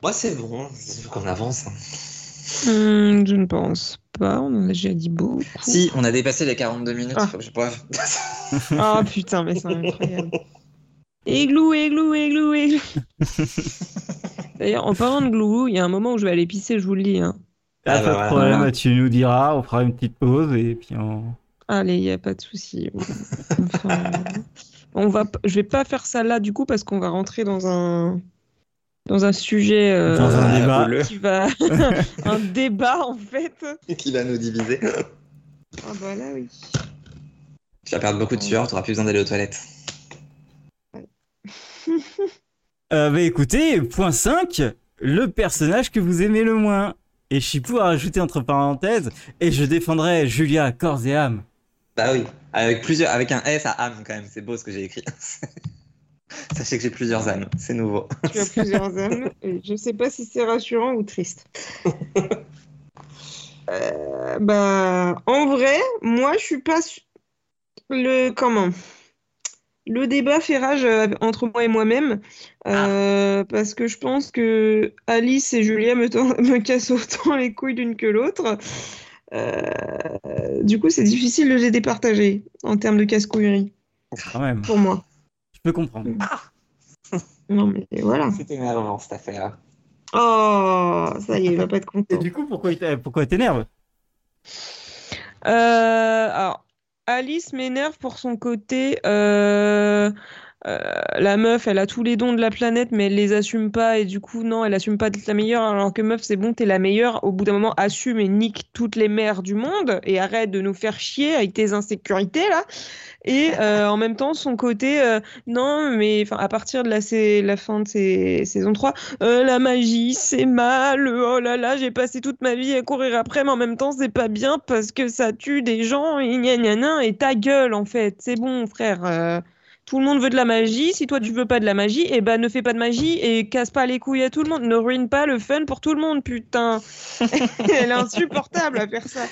Moi, c'est bon, vu qu'on avance. hein. Hmm, je ne pense pas, on en a déjà dit beaucoup. Si, on a dépassé les 42 minutes, Ah. faut que je boive. Ah putain, mais c'est incroyable. Églou, églou, églou, églou. D'ailleurs, en parlant de glou, il y a un moment où je vais aller pisser, je vous le dis. Hein. Ah, Ah, pas bah, de voilà. problème, Voilà. tu nous diras, on fera une petite pause et puis on... Allez, il n'y a pas de souci. Enfin, on va, je vais pas faire ça là du coup parce qu'on va rentrer dans un dans un sujet euh, Dans un Ah, débat. qui va un débat en fait. qui va nous diviser. Ah bah là oui. Tu vas perdre beaucoup de sueur, t'auras plus besoin d'aller aux toilettes. Euh, bah écoutez, point 5, le personnage que vous aimez le moins. Et Chipou a rajouté entre parenthèses, et je défendrai Julia corps et âme. Bah oui, avec plusieurs, avec un S à âme quand même, c'est beau ce que j'ai écrit. Sachez que j'ai plusieurs âmes, c'est nouveau. Tu as plusieurs âmes. et je sais pas si c'est rassurant ou triste. Euh, bah, en vrai, moi, je suis pas su- le comment? Le débat fait rage euh, entre moi et moi-même euh, parce que je pense que Alice et Julia me, me cassent autant les couilles l'une que l'autre. Euh, du coup, c'est difficile de les départager en termes de casse-couillerie Quand même, pour moi. je peux comprendre. Non, mais voilà. C'est énervant cette affaire. Oh, ça y est, il va pas être Et content. du coup, pourquoi pourquoi t'énerve? Euh, alors, Alice m'énerve pour son côté. euh, euh, la meuf, elle a tous les dons de la planète, mais elle les assume pas, et du coup, non, elle assume pas d'être la meilleure, alors que meuf, c'est bon, t'es la meilleure. Au bout d'un moment, assume et nique toutes les mères du monde, et arrête de nous faire chier avec tes insécurités, là. Et euh, en même temps, son côté, euh, non, mais à partir de la, la fin de saison 3, euh, la magie, c'est mal, oh là là, j'ai passé toute ma vie à courir après, mais en même temps, c'est pas bien parce que ça tue des gens, et gna gna, et ta gueule, en fait, c'est bon, frère. Tout le monde veut de la magie, si toi tu veux pas de la magie, et ben ne fais pas de magie et casse pas les couilles à tout le monde, ne ruine pas le fun pour tout le monde, putain. Elle est insupportable à faire ça.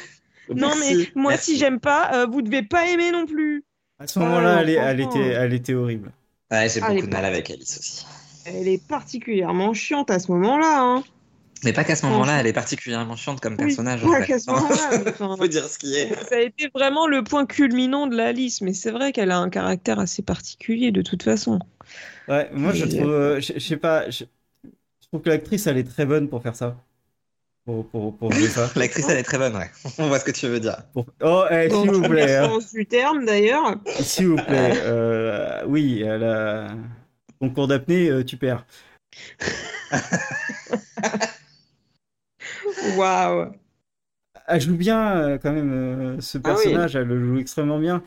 Non, mais moi, merci. si j'aime pas, euh, vous devez pas aimer non plus. À ce moment-là, elle, était, elle était horrible. Ouais, j'ai beaucoup de mal avec Alice aussi. Elle est particulièrement chiante à ce moment-là. Hein. Mais pas qu'à ce moment-là, elle est particulièrement chiante comme Oui, personnage. en pas fait. qu'à ce enfin, Faut dire ce qui est. ça a été vraiment le point culminant de la liste, mais c'est vrai qu'elle a un caractère assez particulier de toute façon. Ouais, moi je trouve, euh, je je sais pas, je, je trouve que l'actrice elle est très bonne pour faire ça. Pour, pour, pour jouer ça. L'actrice, elle est très bonne, ouais. On voit ce que tu veux dire. Pour- Oh, eh, s'il vous plaît, hein. sens du terme d'ailleurs. s'il vous plaît. euh, oui, elle a... concours d'apnée, euh, tu perds. Waouh. Elle joue bien euh, quand même, euh, ce Ah oui. personnage, elle le joue extrêmement bien.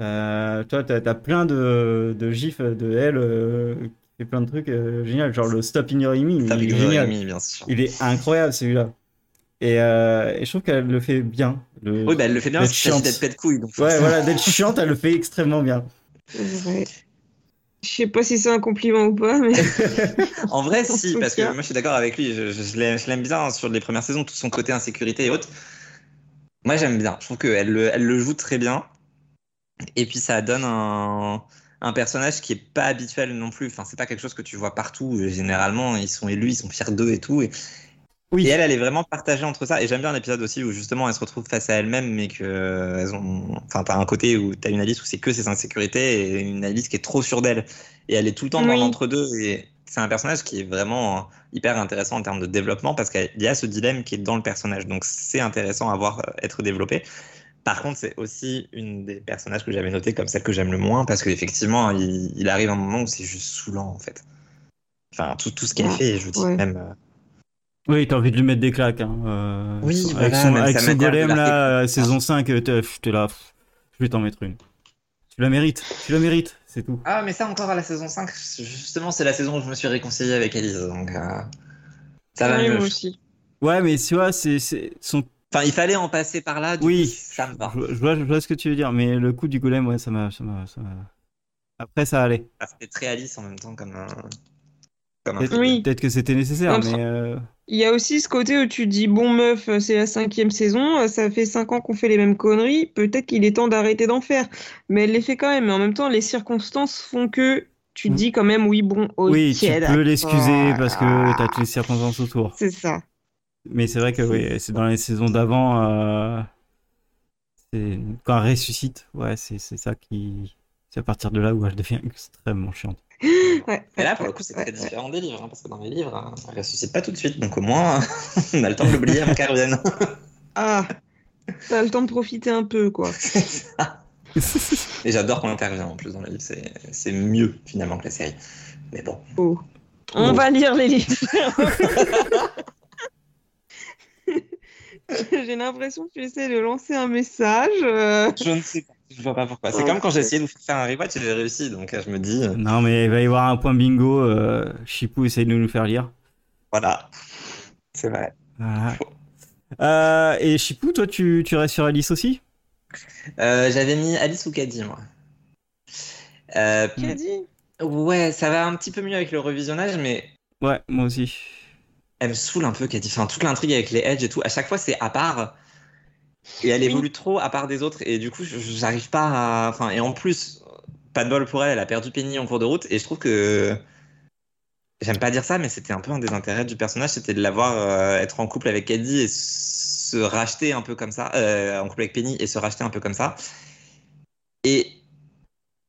Euh, toi, t'as as plein de, de gifs de elle euh, fait plein de trucs euh, génial, genre le Stop in Your Enemy, T'as il est génial. Bien sûr. Il est incroyable celui-là. Et, euh, et je trouve qu'elle le fait bien. Le... Oui, bah elle le fait bien D'être parce qu'il d'être pète couille. Donc Ouais, voilà, d'être chiante, elle le fait extrêmement bien. Je sais pas si c'est un compliment ou pas, mais En vrai, si, parce que moi je suis d'accord avec lui. Je, je- l'aime- je l'aime bien hein, sur les premières saisons, tout son côté insécurité et autres. Moi j'aime bien. Je trouve qu'elle le, elle le joue très bien. Et puis ça donne un, un personnage qui est pas habituel non plus. Enfin, c'est pas quelque chose que tu vois partout. Généralement, ils sont élus, ils sont fiers d'eux et tout. Et, Oui. et elle, elle est vraiment partagée entre ça. Et j'aime bien l'épisode aussi où justement elle se retrouve face à elle-même, mais que elles ont. Enfin, t'as un côté où t'as une Alice où c'est que ses insécurités et une Alice qui est trop sûre d'elle. Et elle est tout le temps dans Oui. l'entre-deux. Et c'est un personnage qui est vraiment euh, hyper intéressant en termes de développement parce qu'il y a ce dilemme qui est dans le personnage. Donc c'est intéressant à voir euh, être développé. Par contre, c'est aussi une des personnages que j'avais noté comme celle que j'aime le moins parce qu'effectivement, il, il arrive un moment où c'est juste saoulant en fait. Enfin, tout, tout ce qu'elle Ouais. fait, je vous dis Ouais. même. Oui, t'as envie de lui mettre des claques. Hein. euh, Oui, avec voilà, son, avec son la là, faire. euh, saison 5, euh, t'es là, pff, je vais t'en mettre une. Tu la mérites, tu la mérites, c'est tout. Ah, mais ça encore à la saison 5, justement, c'est la saison où je me suis réconcilié avec Elise. Donc, euh, ça va Oui, mieux. moi aussi. Ouais, mais tu vois, c'est c'est- son. Enfin, il fallait en passer par là. Du Oui. coup, ça me va. Je, je vois, je vois ce que tu veux dire, mais le coup du golem, ouais, ça m'a. ça m'a- ça m'a- Après, ça allait. Ah, C'était très Alice en même temps, comme un. Oui. peut-être que c'était nécessaire, mais. euh, Il y a aussi ce côté où tu te dis, bon meuf, c'est la cinquième saison, ça fait cinq ans qu'on fait les mêmes conneries, peut-être qu'il est temps d'arrêter d'en faire. Mais elle les fait quand même, mais en même temps, les circonstances font que tu te Mm. dis quand même, oui, bon, ok, oui, tu peux l'excuser parce que t'as toutes les circonstances autour. C'est ça. Mais c'est vrai que oui, c'est dans les saisons d'avant. euh, c'est- Quand elle ressuscite, ouais, c'est c'est ça qui. C'est à partir de là où elle devient extrêmement chiante. Ouais, Mais là, pour le coup, c'est très différent des livres, hein, parce que dans les livres, hein, elle ressuscite pas tout de suite. Donc, au moins, on a le temps de l'oublier avant qu'elle revienne. Ah, t'as le temps de profiter un peu, quoi. Et j'adore elle intervient en plus dans les livres. C'est c'est mieux, finalement, que la série. Mais bon. Oh. On Oh. va lire les livres. J'ai l'impression que tu essaies de lancer un message. euh. Je ne sais pas. Je vois pas pourquoi. C'est comme quand j'ai essayé de faire un rewatch et j'ai réussi. Donc, euh, je me dis, euh, non, mais il va y avoir un point bingo. Euh, Chipou essaye de nous faire lire. voilà. C'est vrai. Voilà. Euh, et Chipou, toi, tu, tu restes sur Alice aussi? Euh, J'avais mis Alice ou Caddy, moi. Euh, dit ouais, ça va un petit peu mieux avec le revisionnage, mais Ouais, moi aussi. Elle me saoule un peu, Caddy. Enfin, toute l'intrigue avec les Edge et tout, à chaque fois, c'est à part. Et elle Oui. évolue trop à part des autres. Et du coup, j'arrive pas à. Enfin, et en plus, pas de bol pour elle, elle a perdu Penny en cours de route. Et je trouve que. J'aime pas dire ça, mais c'était un peu un des intérêts du personnage, c'était de la voir euh, être en couple avec Caddy et se racheter un peu comme ça, euh, en couple avec Penny et se racheter un peu comme ça. Et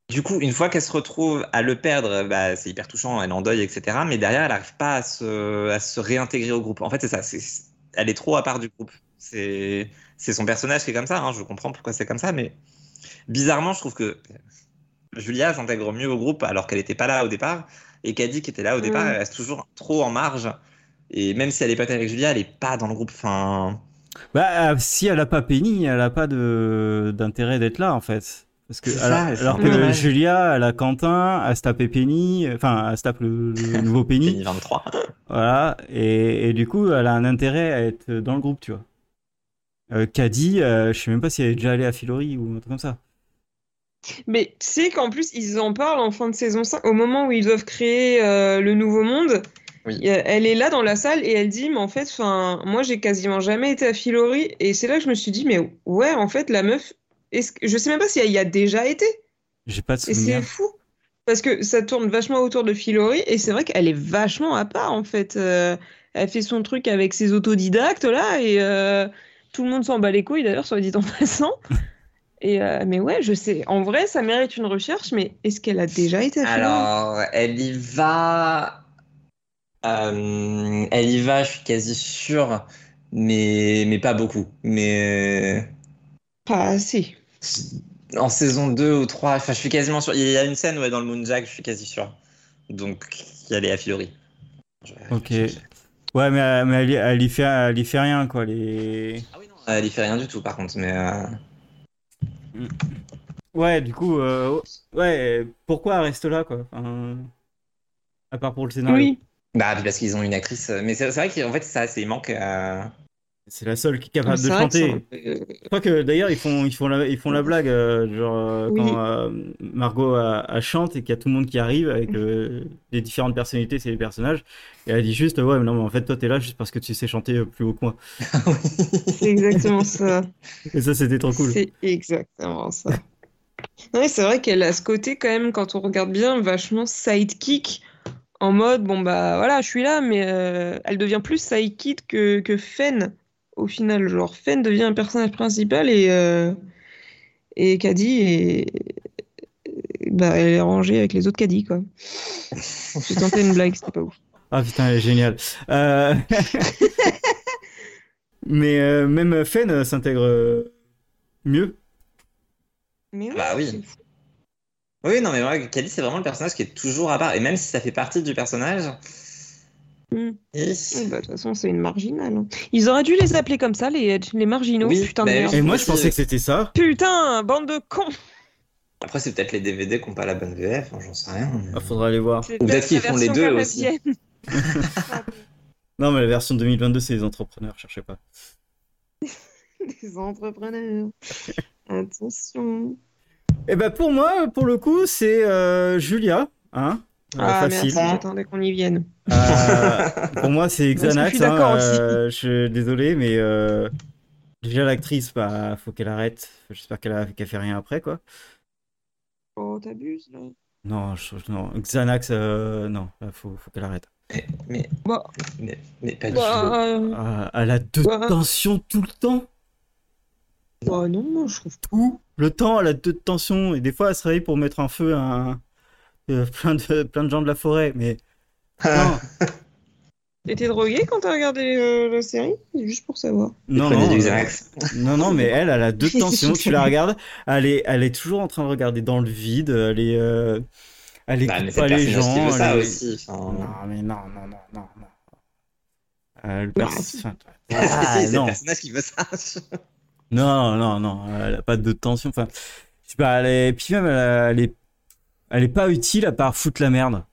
du coup, une fois qu'elle se retrouve à le perdre, bah, c'est hyper touchant, elle en deuil, etc. Mais derrière, elle n'arrive pas à se, à se réintégrer au groupe. En fait, c'est ça, c'est- elle est trop à part du groupe. C'est c'est son personnage qui est comme ça, hein, je comprends pourquoi c'est comme ça, mais bizarrement, je trouve que Julia s'intègre mieux au groupe alors qu'elle n'était pas là au départ. Et Caddy, qui était là au départ, Mm. elle reste toujours trop en marge. Et même si elle est pote avec Julia, elle est pas dans le groupe. Enfin, Bah, euh, si elle a pas Penny, elle a pas de d'intérêt d'être là, en fait. Parce que, alors, ça, que. Julia, elle a Quentin, elle se tape Penny, enfin, elle se tape le, le nouveau Penny. Penny 23. Voilà, et, et du coup, elle a un intérêt à être dans le groupe, tu vois. Euh, Caddy, euh, je sais même pas si elle est déjà allée à Filori ou un truc comme ça. Mais tu sais qu'en plus, ils en parlent en fin de saison 5, au moment où ils doivent créer euh, le nouveau monde. Oui. Euh, Elle est là dans la salle et elle dit, mais en fait, moi j'ai quasiment jamais été à Filori et c'est là que je me suis dit, mais ouais, en fait, la meuf, est-ce que... je sais même pas si elle y a déjà été J'ai pas de et c'est souvenir. fou parce que ça tourne vachement autour de Filori et c'est vrai qu'elle est vachement à part en fait. Euh, elle fait son truc avec ses autodidactes là et euh, tout le monde s'en bat les couilles d'ailleurs, soit dit en passant. Et euh, mais ouais, je sais. En vrai, ça mérite une recherche, mais est-ce qu'elle a déjà été à Alors, elle y va. Euh, elle y va, je suis quasi sûr, mais, mais pas beaucoup. Mais Pas assez. En saison 2 ou 3, enfin, je suis quasiment sûr. Il y a une scène ouais, dans le Moonjack, je suis quasi sûr. Donc, y aller à Filori. Je vais Ok. Ouais, mais, mais elle, y- elle y fait, elle y fait rien, quoi. Les... Ah oui, non, elle y fait rien du tout, par contre. Mais euh, Ouais, du coup, euh, ouais, pourquoi elle reste là, quoi Enfin, À part pour le scénario? Oui. bah, parce qu'ils ont une actrice. euh, Mais c'est vrai qu'en fait, ça, c'est il manque. euh, C'est la seule qui est capable de vrai que chanter. peu- Je crois que d'ailleurs ils font ils font la ils font la blague euh, genre euh, Oui. quand euh, Margot euh, elle chante et qu'il y a tout le monde qui arrive avec euh, les différentes personnalités c'est les personnages et elle dit juste ouais mais non mais en fait toi t'es là juste parce que tu sais chanter euh, plus haut que moi C'est exactement ça. et ça c'était trop cool C'est exactement ça. Ouais, c'est vrai qu'elle a ce côté quand même, quand on regarde bien, vachement sidekick, en mode, bon bah voilà, je suis là, mais euh, elle devient plus sidekick que, que Fen, au final. Genre, Fen devient un personnage principal et, euh, et Caddy est... Bah, elle est rangée avec les autres Caddy, quoi. J'ai tenté une blague, c'était pas ouf. ah putain elle est géniale Euh, mais euh, même Fen euh, s'intègre mieux Mais ouais, Bah oui. Oui, non, mais ouais, Cady, c'est vraiment le personnage qui est toujours à part. Et même si ça fait partie du personnage. Mm. et- Oui, bah, de toute façon, c'est une marginale. hein. Ils auraient dû les appeler comme ça, les les marginaux. Oui, putain de bah merde. et moi je pensais euh, que c'était ça Putain, bande de cons. Après, c'est peut-être les DVD qui n'ont pas la bonne VF, hein, j'en sais rien. mais- ah, faudra aller voir Ou peut-être qu'ils font les deux aussi. non mais la version 2022 c'est les entrepreneurs cherchez pas Des entrepreneurs. Attention. et ben pour moi pour le coup c'est euh, Julia hein Euh, Ah, facile merci, j'attendais qu'on y vienne. Euh, pour moi, c'est je Xanax. suis d'accord hein, aussi. euh, je suis désolé, mais euh, déjà l'actrice, bah, faut qu'elle arrête. J'espère qu'elle a... qu'elle fait rien après, quoi. Oh, t'abuses, là. Non, je... non. Xanax, euh, non, là, faut, faut qu'elle arrête. Mais, mais, Bah, mais, mais pas du tout. bah, euh, Ah, elle a deux Ouais. tensions tout le temps. bah, non, moi, je trouve Tout le temps, elle a deux tensions. Et des fois, elle se réveille pour mettre un feu à un- euh, plein, de... plein de gens de la forêt. Mais non, T'étais drogué quand t'as regardé euh, la série? Juste pour savoir. non, non, euh. Non, non, mais elle, elle a deux tensions. Tu la regardes, elle est, elle est toujours en train de regarder dans le vide. Elle est, euh, elle Bah, écoute pas le les gens. qui veut ça elle est- aussi. enfin. Non, mais non, non, non, non, non. Euh, le Bah, ah, c'est non. le personnage qui veut ça. non, non, non, elle a pas de tension. Enfin, je sais pas, elle est, puis même, elle, a- elle est, elle est pas utile à part foutre la merde.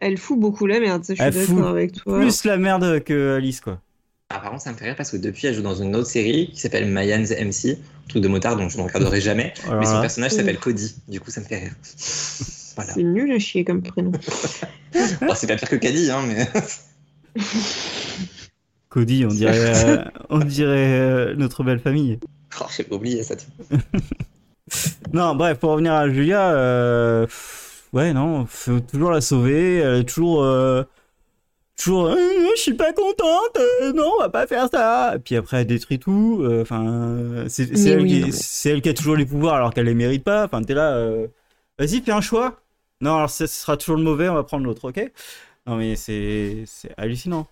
Elle fout beaucoup la merde, ça, je suis Elle fout d'accord avec toi. Plus la merde que Alice, quoi. Ah, par contre, ça me fait rire parce que depuis, elle joue dans une autre série qui s'appelle Mayans MC, un truc de motard dont je ne regarderai jamais. Mais son personnage s'appelle Cody. Du coup, ça me fait rire. Voilà. C'est nul à chier comme prénom. Bon, c'est pas pire que Caddy, hein, mais. Cody, on dirait, euh, on dirait euh, notre belle famille. Oh, j'ai oublié ça. Non, bref, pour revenir à Julia, euh, ouais, non, faut toujours la sauver. Elle est toujours, euh, toujours, Euh, je suis pas contente. non, on va pas faire ça. Et puis après, elle détruit tout. Enfin, c'est elle, oui, qui- non, mais- c'est elle qui a toujours les pouvoirs alors qu'elle les mérite pas. Enfin, t'es là. Vas-y, fais un choix. Non, alors ce sera toujours le mauvais. On va prendre l'autre, ok? Non, mais c'est c'est hallucinant.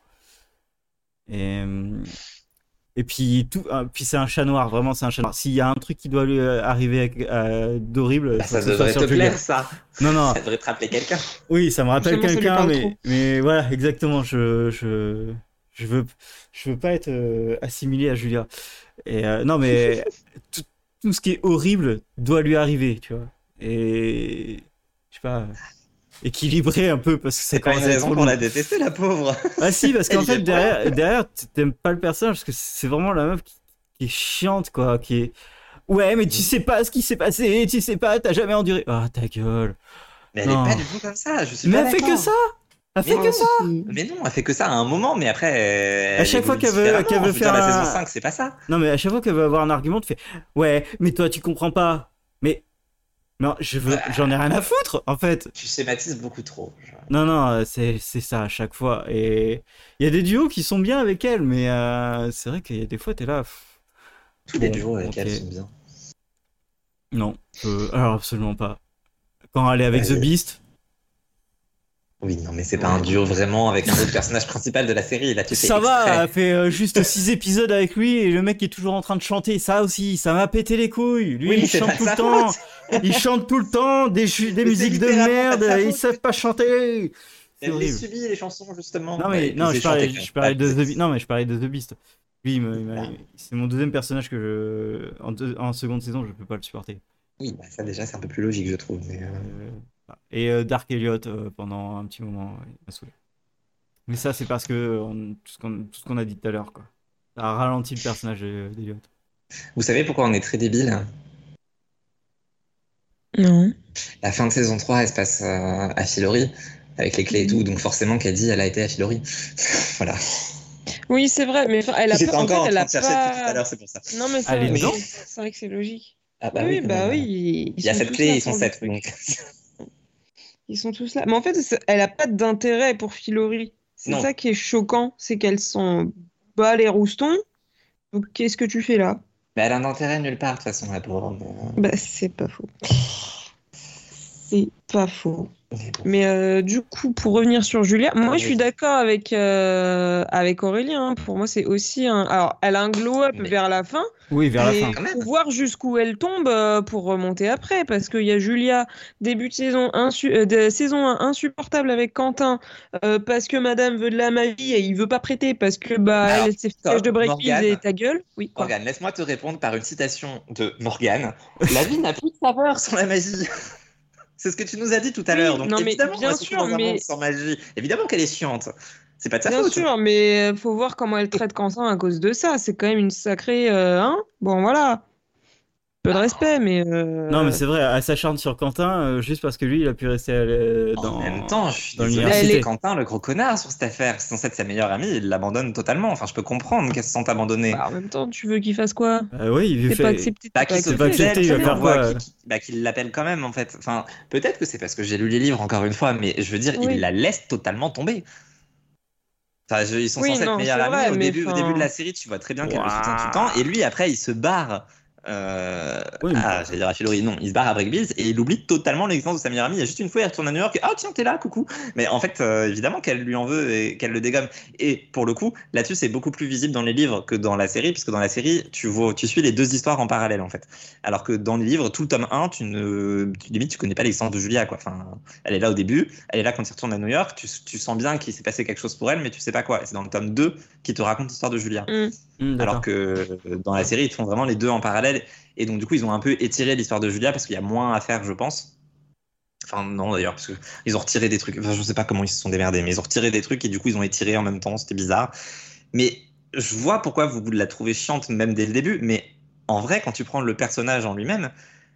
Et et puis tout, ah, puis c'est un chat noir, vraiment c'est un chat noir. S'il y a un truc qui doit lui euh, arriver euh, d'horrible, Bah, ça devrait te plaire, ça. Non, non, Ça devrait te rappeler quelqu'un. oui, ça me rappelle quelqu'un, mais, voilà, exactement. Je, je, je veux, je veux pas être euh, assimilé à Julia. Et euh, non, mais tout, tout ce qui est horrible doit lui arriver, tu vois. Et je sais pas, équilibrer un peu parce que C'est quand une même raison long. la détester, la pauvre. Ah si, parce qu'en fait, derrière, derrière t'aimes pas le personnage, parce que c'est vraiment la meuf qui, qui est chiante, quoi, qui est... Ouais, mais tu sais pas ce qui s'est passé, tu sais pas, t'as jamais enduré. Ah, ta gueule. Mais elle Non. est pas du tout comme ça. Je suis Mais pas elle fait que ça Elle fait Mais que ça Mais non, elle fait que ça à un moment, mais après. elle À chaque fois qu'elle veut- qu'elle veut dire, faire la un- saison 5, c'est pas ça. Non, mais à chaque fois qu'elle veut avoir un argument, tu fais Ouais, mais toi, tu comprends pas. Mais. Non, je veux, j'en ai rien à foutre, en fait. Tu schématises beaucoup trop. genre. Non, non, euh, c'est ça à chaque fois. Et il y a des duos qui sont bien avec elle, mais euh, c'est vrai qu'il y a des fois, t'es là. Tous les duos avec elle sont bien. Non, euh, alors absolument pas. Quand elle est avec Ouais. The Beast, Oui, non, mais c'est pas un duo vraiment avec un autre personnage principal de la série. Là, tu fais ça va, exprès. elle fait euh, juste 6 épisodes avec lui et le mec est toujours en train de chanter. Ça aussi, ça m'a pété les couilles. Lui, Oui, il chante tout le temps. faute. Il chante tout le temps des, musiques de merde. Ils savent pas chanter. Elle les subit, les chansons, justement. Non mais non, je parlais, chanté, je parlais de. The Beast. Non mais je parlais de The Beast. M'a- Ah. c'est mon deuxième personnage que je, en, deux- en seconde saison, je peux pas le supporter. Oui, bah, ça déjà, c'est un peu plus logique, je trouve. Mais, euh, Euh. Et euh, Dark Elliott euh, pendant un petit moment, il m'a saoulé. Mais ça, c'est parce que on- tout ce qu'on a dit tout à l'heure, quoi. Ça a ralenti le personnage de- d'Elliott. Vous savez pourquoi on est très débile? Non. La fin de saison 3, elle se passe euh, à Filori, avec les clés et tout. Donc forcément, Caddy, elle a été à Filori. voilà. Oui, c'est vrai, mais elle a J'étais pas. en encore fait, en train chercher tout à l'heure, c'est pour ça. Non, mais c'est vrai, que c'est logique. Ah bah oui, bah même. oui. ils- Il y a cette clé, ils sont sept. Donc... Ils sont tous là. Mais en fait, elle a pas d'intérêt pour Filori. C'est ça qui est choquant, c'est qu'elles sont bas les roustons. Donc qu'est-ce que tu fais là? Mais elle a un intérêt nulle part, de toute façon, la pauvre. mais- Bah c'est pas faux. C'est pas faux. Mais euh, du coup, pour revenir sur Julia, moi je suis d'accord avec, euh, avec Aurélien. hein. Pour moi, c'est aussi un. Alors, elle a un glow-up Mais- vers la fin, Oui, vers la fin. Faut voir jusqu'où elle tombe euh, pour remonter après. Parce qu'il y a Julia, début de saison, insu- euh, de saison 1, insupportable avec Quentin, euh, parce que madame veut de la magie et il veut pas prêter parce que bah, Alors, elle s'est fait de break Morgane. et ta gueule. Oui, quoi. Morgane, laisse-moi te répondre par une citation de Morgane. La vie n'a plus de saveur sans la magie. C'est ce que tu nous as dit tout à Oui, l'heure. Donc non, mais évidemment, bien sûr, dans un mais- monde sans magie. Évidemment qu'elle est chiante. C'est pas de sa Bien faute. sûr, mais euh, faut voir comment elle traite Quentin à cause de ça. C'est quand même une sacrée. euh, hein? Bon, voilà. Peu de respect, mais. euh, Non, mais c'est vrai, elle s'acharne sur Quentin euh, juste parce que lui, il a pu rester euh, dans. En même temps, je suis dans désolé, Quentin, le gros connard sur cette affaire. C'est censé être sa meilleure amie, il l'abandonne totalement. Enfin, je peux comprendre qu'elle se sente abandonnée. bah, en même temps, tu veux qu'il fasse quoi? Euh, oui, il C'est fait. pas accepté. Bah, qu'il pas accepté. il va faire quoi, bah, qu'il l'appelle quand même, en fait. Enfin, peut-être que c'est parce que j'ai lu les livres encore une fois, mais je veux dire, Oui. il la laisse totalement tomber. Enfin, je- ils sont Oui, censés non, être meilleurs amis. vrai, au, mais début, au début de la série, tu vois très bien qu'elle le soutient tout le temps. Et lui, après, il se barre. Euh, Oui, mais- à, j'allais dire à Filori, non, il se barre à Break Bills et il oublie totalement l'existence de sa meilleure amie. Il y a juste une fois, il retourne à New York et ah tiens, t'es là, coucou. Mais en fait, euh, évidemment qu'elle lui en veut et qu'elle le dégomme. Et pour le coup, là-dessus, c'est beaucoup plus visible dans les livres que dans la série, puisque dans la série, tu vois, tu suis les deux histoires en parallèle en fait. Alors que dans les livres, tout le tome 1, tu ne, tu, limite, tu connais pas l'existence de Julia, quoi. Enfin, elle est là au début, elle est là quand il retourne à New York, tu, tu sens bien qu'il s'est passé quelque chose pour elle, mais tu sais pas quoi. Et c'est dans le tome 2 qui te raconte l'histoire de Julia. Hum. Hmm, Alors que dans la série, ils font vraiment les deux en parallèle. Et donc, du coup, ils ont un peu étiré l'histoire de Julia parce qu'il y a moins à faire, je pense. Enfin, non, d'ailleurs, parce qu'ils ont retiré des trucs. Enfin, je sais pas comment ils se sont démerdés, mais ils ont retiré des trucs et du coup, ils ont étiré en même temps. C'était bizarre. Mais je vois pourquoi vous la trouvez chiante, même dès le début. Mais en vrai, quand tu prends le personnage en lui-même,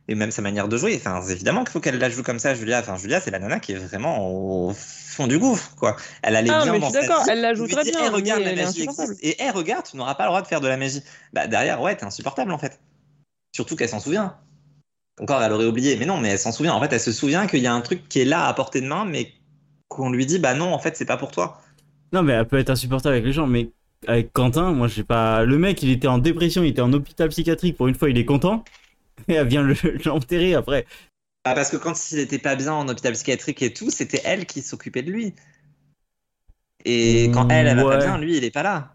et même sa manière de jouer, enfin, évidemment qu'il faut qu'elle la joue comme ça, Julia. Enfin, Julia, c'est la nana qui est vraiment au fond du gouffre, quoi. Elle allait Ah, bien mais je dans suis sa d'accord, elle la joue très dites, bien, Eh, regarde, mais la elle est magie insupportable. existe. Et eh, regarde, tu n'auras pas le droit de faire de la magie. Bah, derrière, ouais, t'es insupportable, en fait. Surtout qu'elle s'en souvient. Encore, elle aurait oublié. Mais non, mais elle s'en souvient. En fait, elle se souvient qu'il y a un truc qui est là à portée de main, mais qu'on lui dit, bah non, en fait, c'est pas pour toi. Non, mais elle peut être insupportable avec les gens, mais avec Quentin, moi, j'ai pas. Le mec, il était en dépression, il était en hôpital psychiatrique. Pour une fois, il est content. Et elle vient le- l'enterrer après. Ah, parce que quand il était pas bien en hôpital psychiatrique et tout, c'était elle qui s'occupait de lui. Et quand elle, elle va Ouais. pas bien, lui, il est pas là.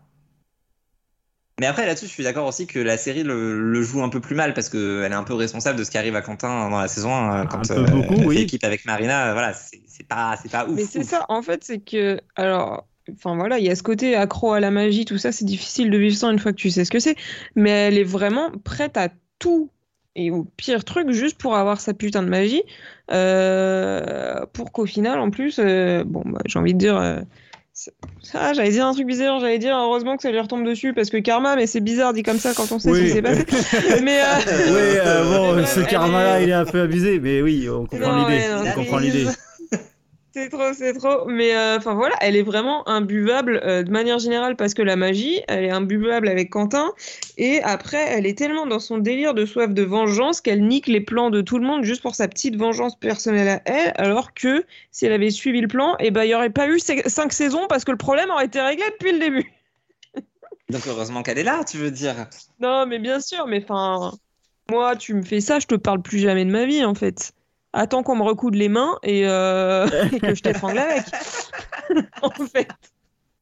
Mais après, là-dessus, je suis d'accord aussi que la série le, le joue un peu plus mal parce qu'elle est un peu responsable de ce qui arrive à Quentin dans la saison 1. Quand Un peu beaucoup, elle fait oui. équipe avec Marina, euh, voilà, c'est pas, c'est pas ouf. Mais c'est ça, en fait, c'est que. Alors. Enfin voilà, il y a ce côté accro à la magie, tout ça, c'est difficile de vivre sans une fois que tu sais ce que c'est. Mais elle est vraiment prête à tout et au pire truc juste pour avoir sa putain de magie. euh, pour qu'au final, en plus, euh, bon, bah, j'ai envie de dire. euh, ah, j'allais dire un truc bizarre, j'allais dire heureusement que ça lui retombe dessus parce que karma, mais c'est bizarre dit comme ça quand on sait ce qui s'est passé. Mais euh, oui, euh, bon, mais ce karma-là, il est un peu abusé, mais oui, on comprend l'idée. On comprend l'idée. C'est trop, c'est trop. Mais euh, enfin voilà, elle est vraiment imbuvable euh, de manière générale parce que la magie, elle est imbuvable avec Quentin. Et après, elle est tellement dans son délire de soif de vengeance qu'elle nique les plans de tout le monde juste pour sa petite vengeance personnelle à elle. Alors que si elle avait suivi le plan, eh ben, il n'y aurait pas eu cinq saisons parce que le problème aurait été réglé depuis le début. Donc heureusement qu'elle est là, tu veux dire. Non, mais bien sûr, mais enfin, moi, tu me fais ça, je te parle plus jamais de ma vie en fait. Attends qu'on me recoude les mains et, euh, et que je t'étrangle avec. en fait.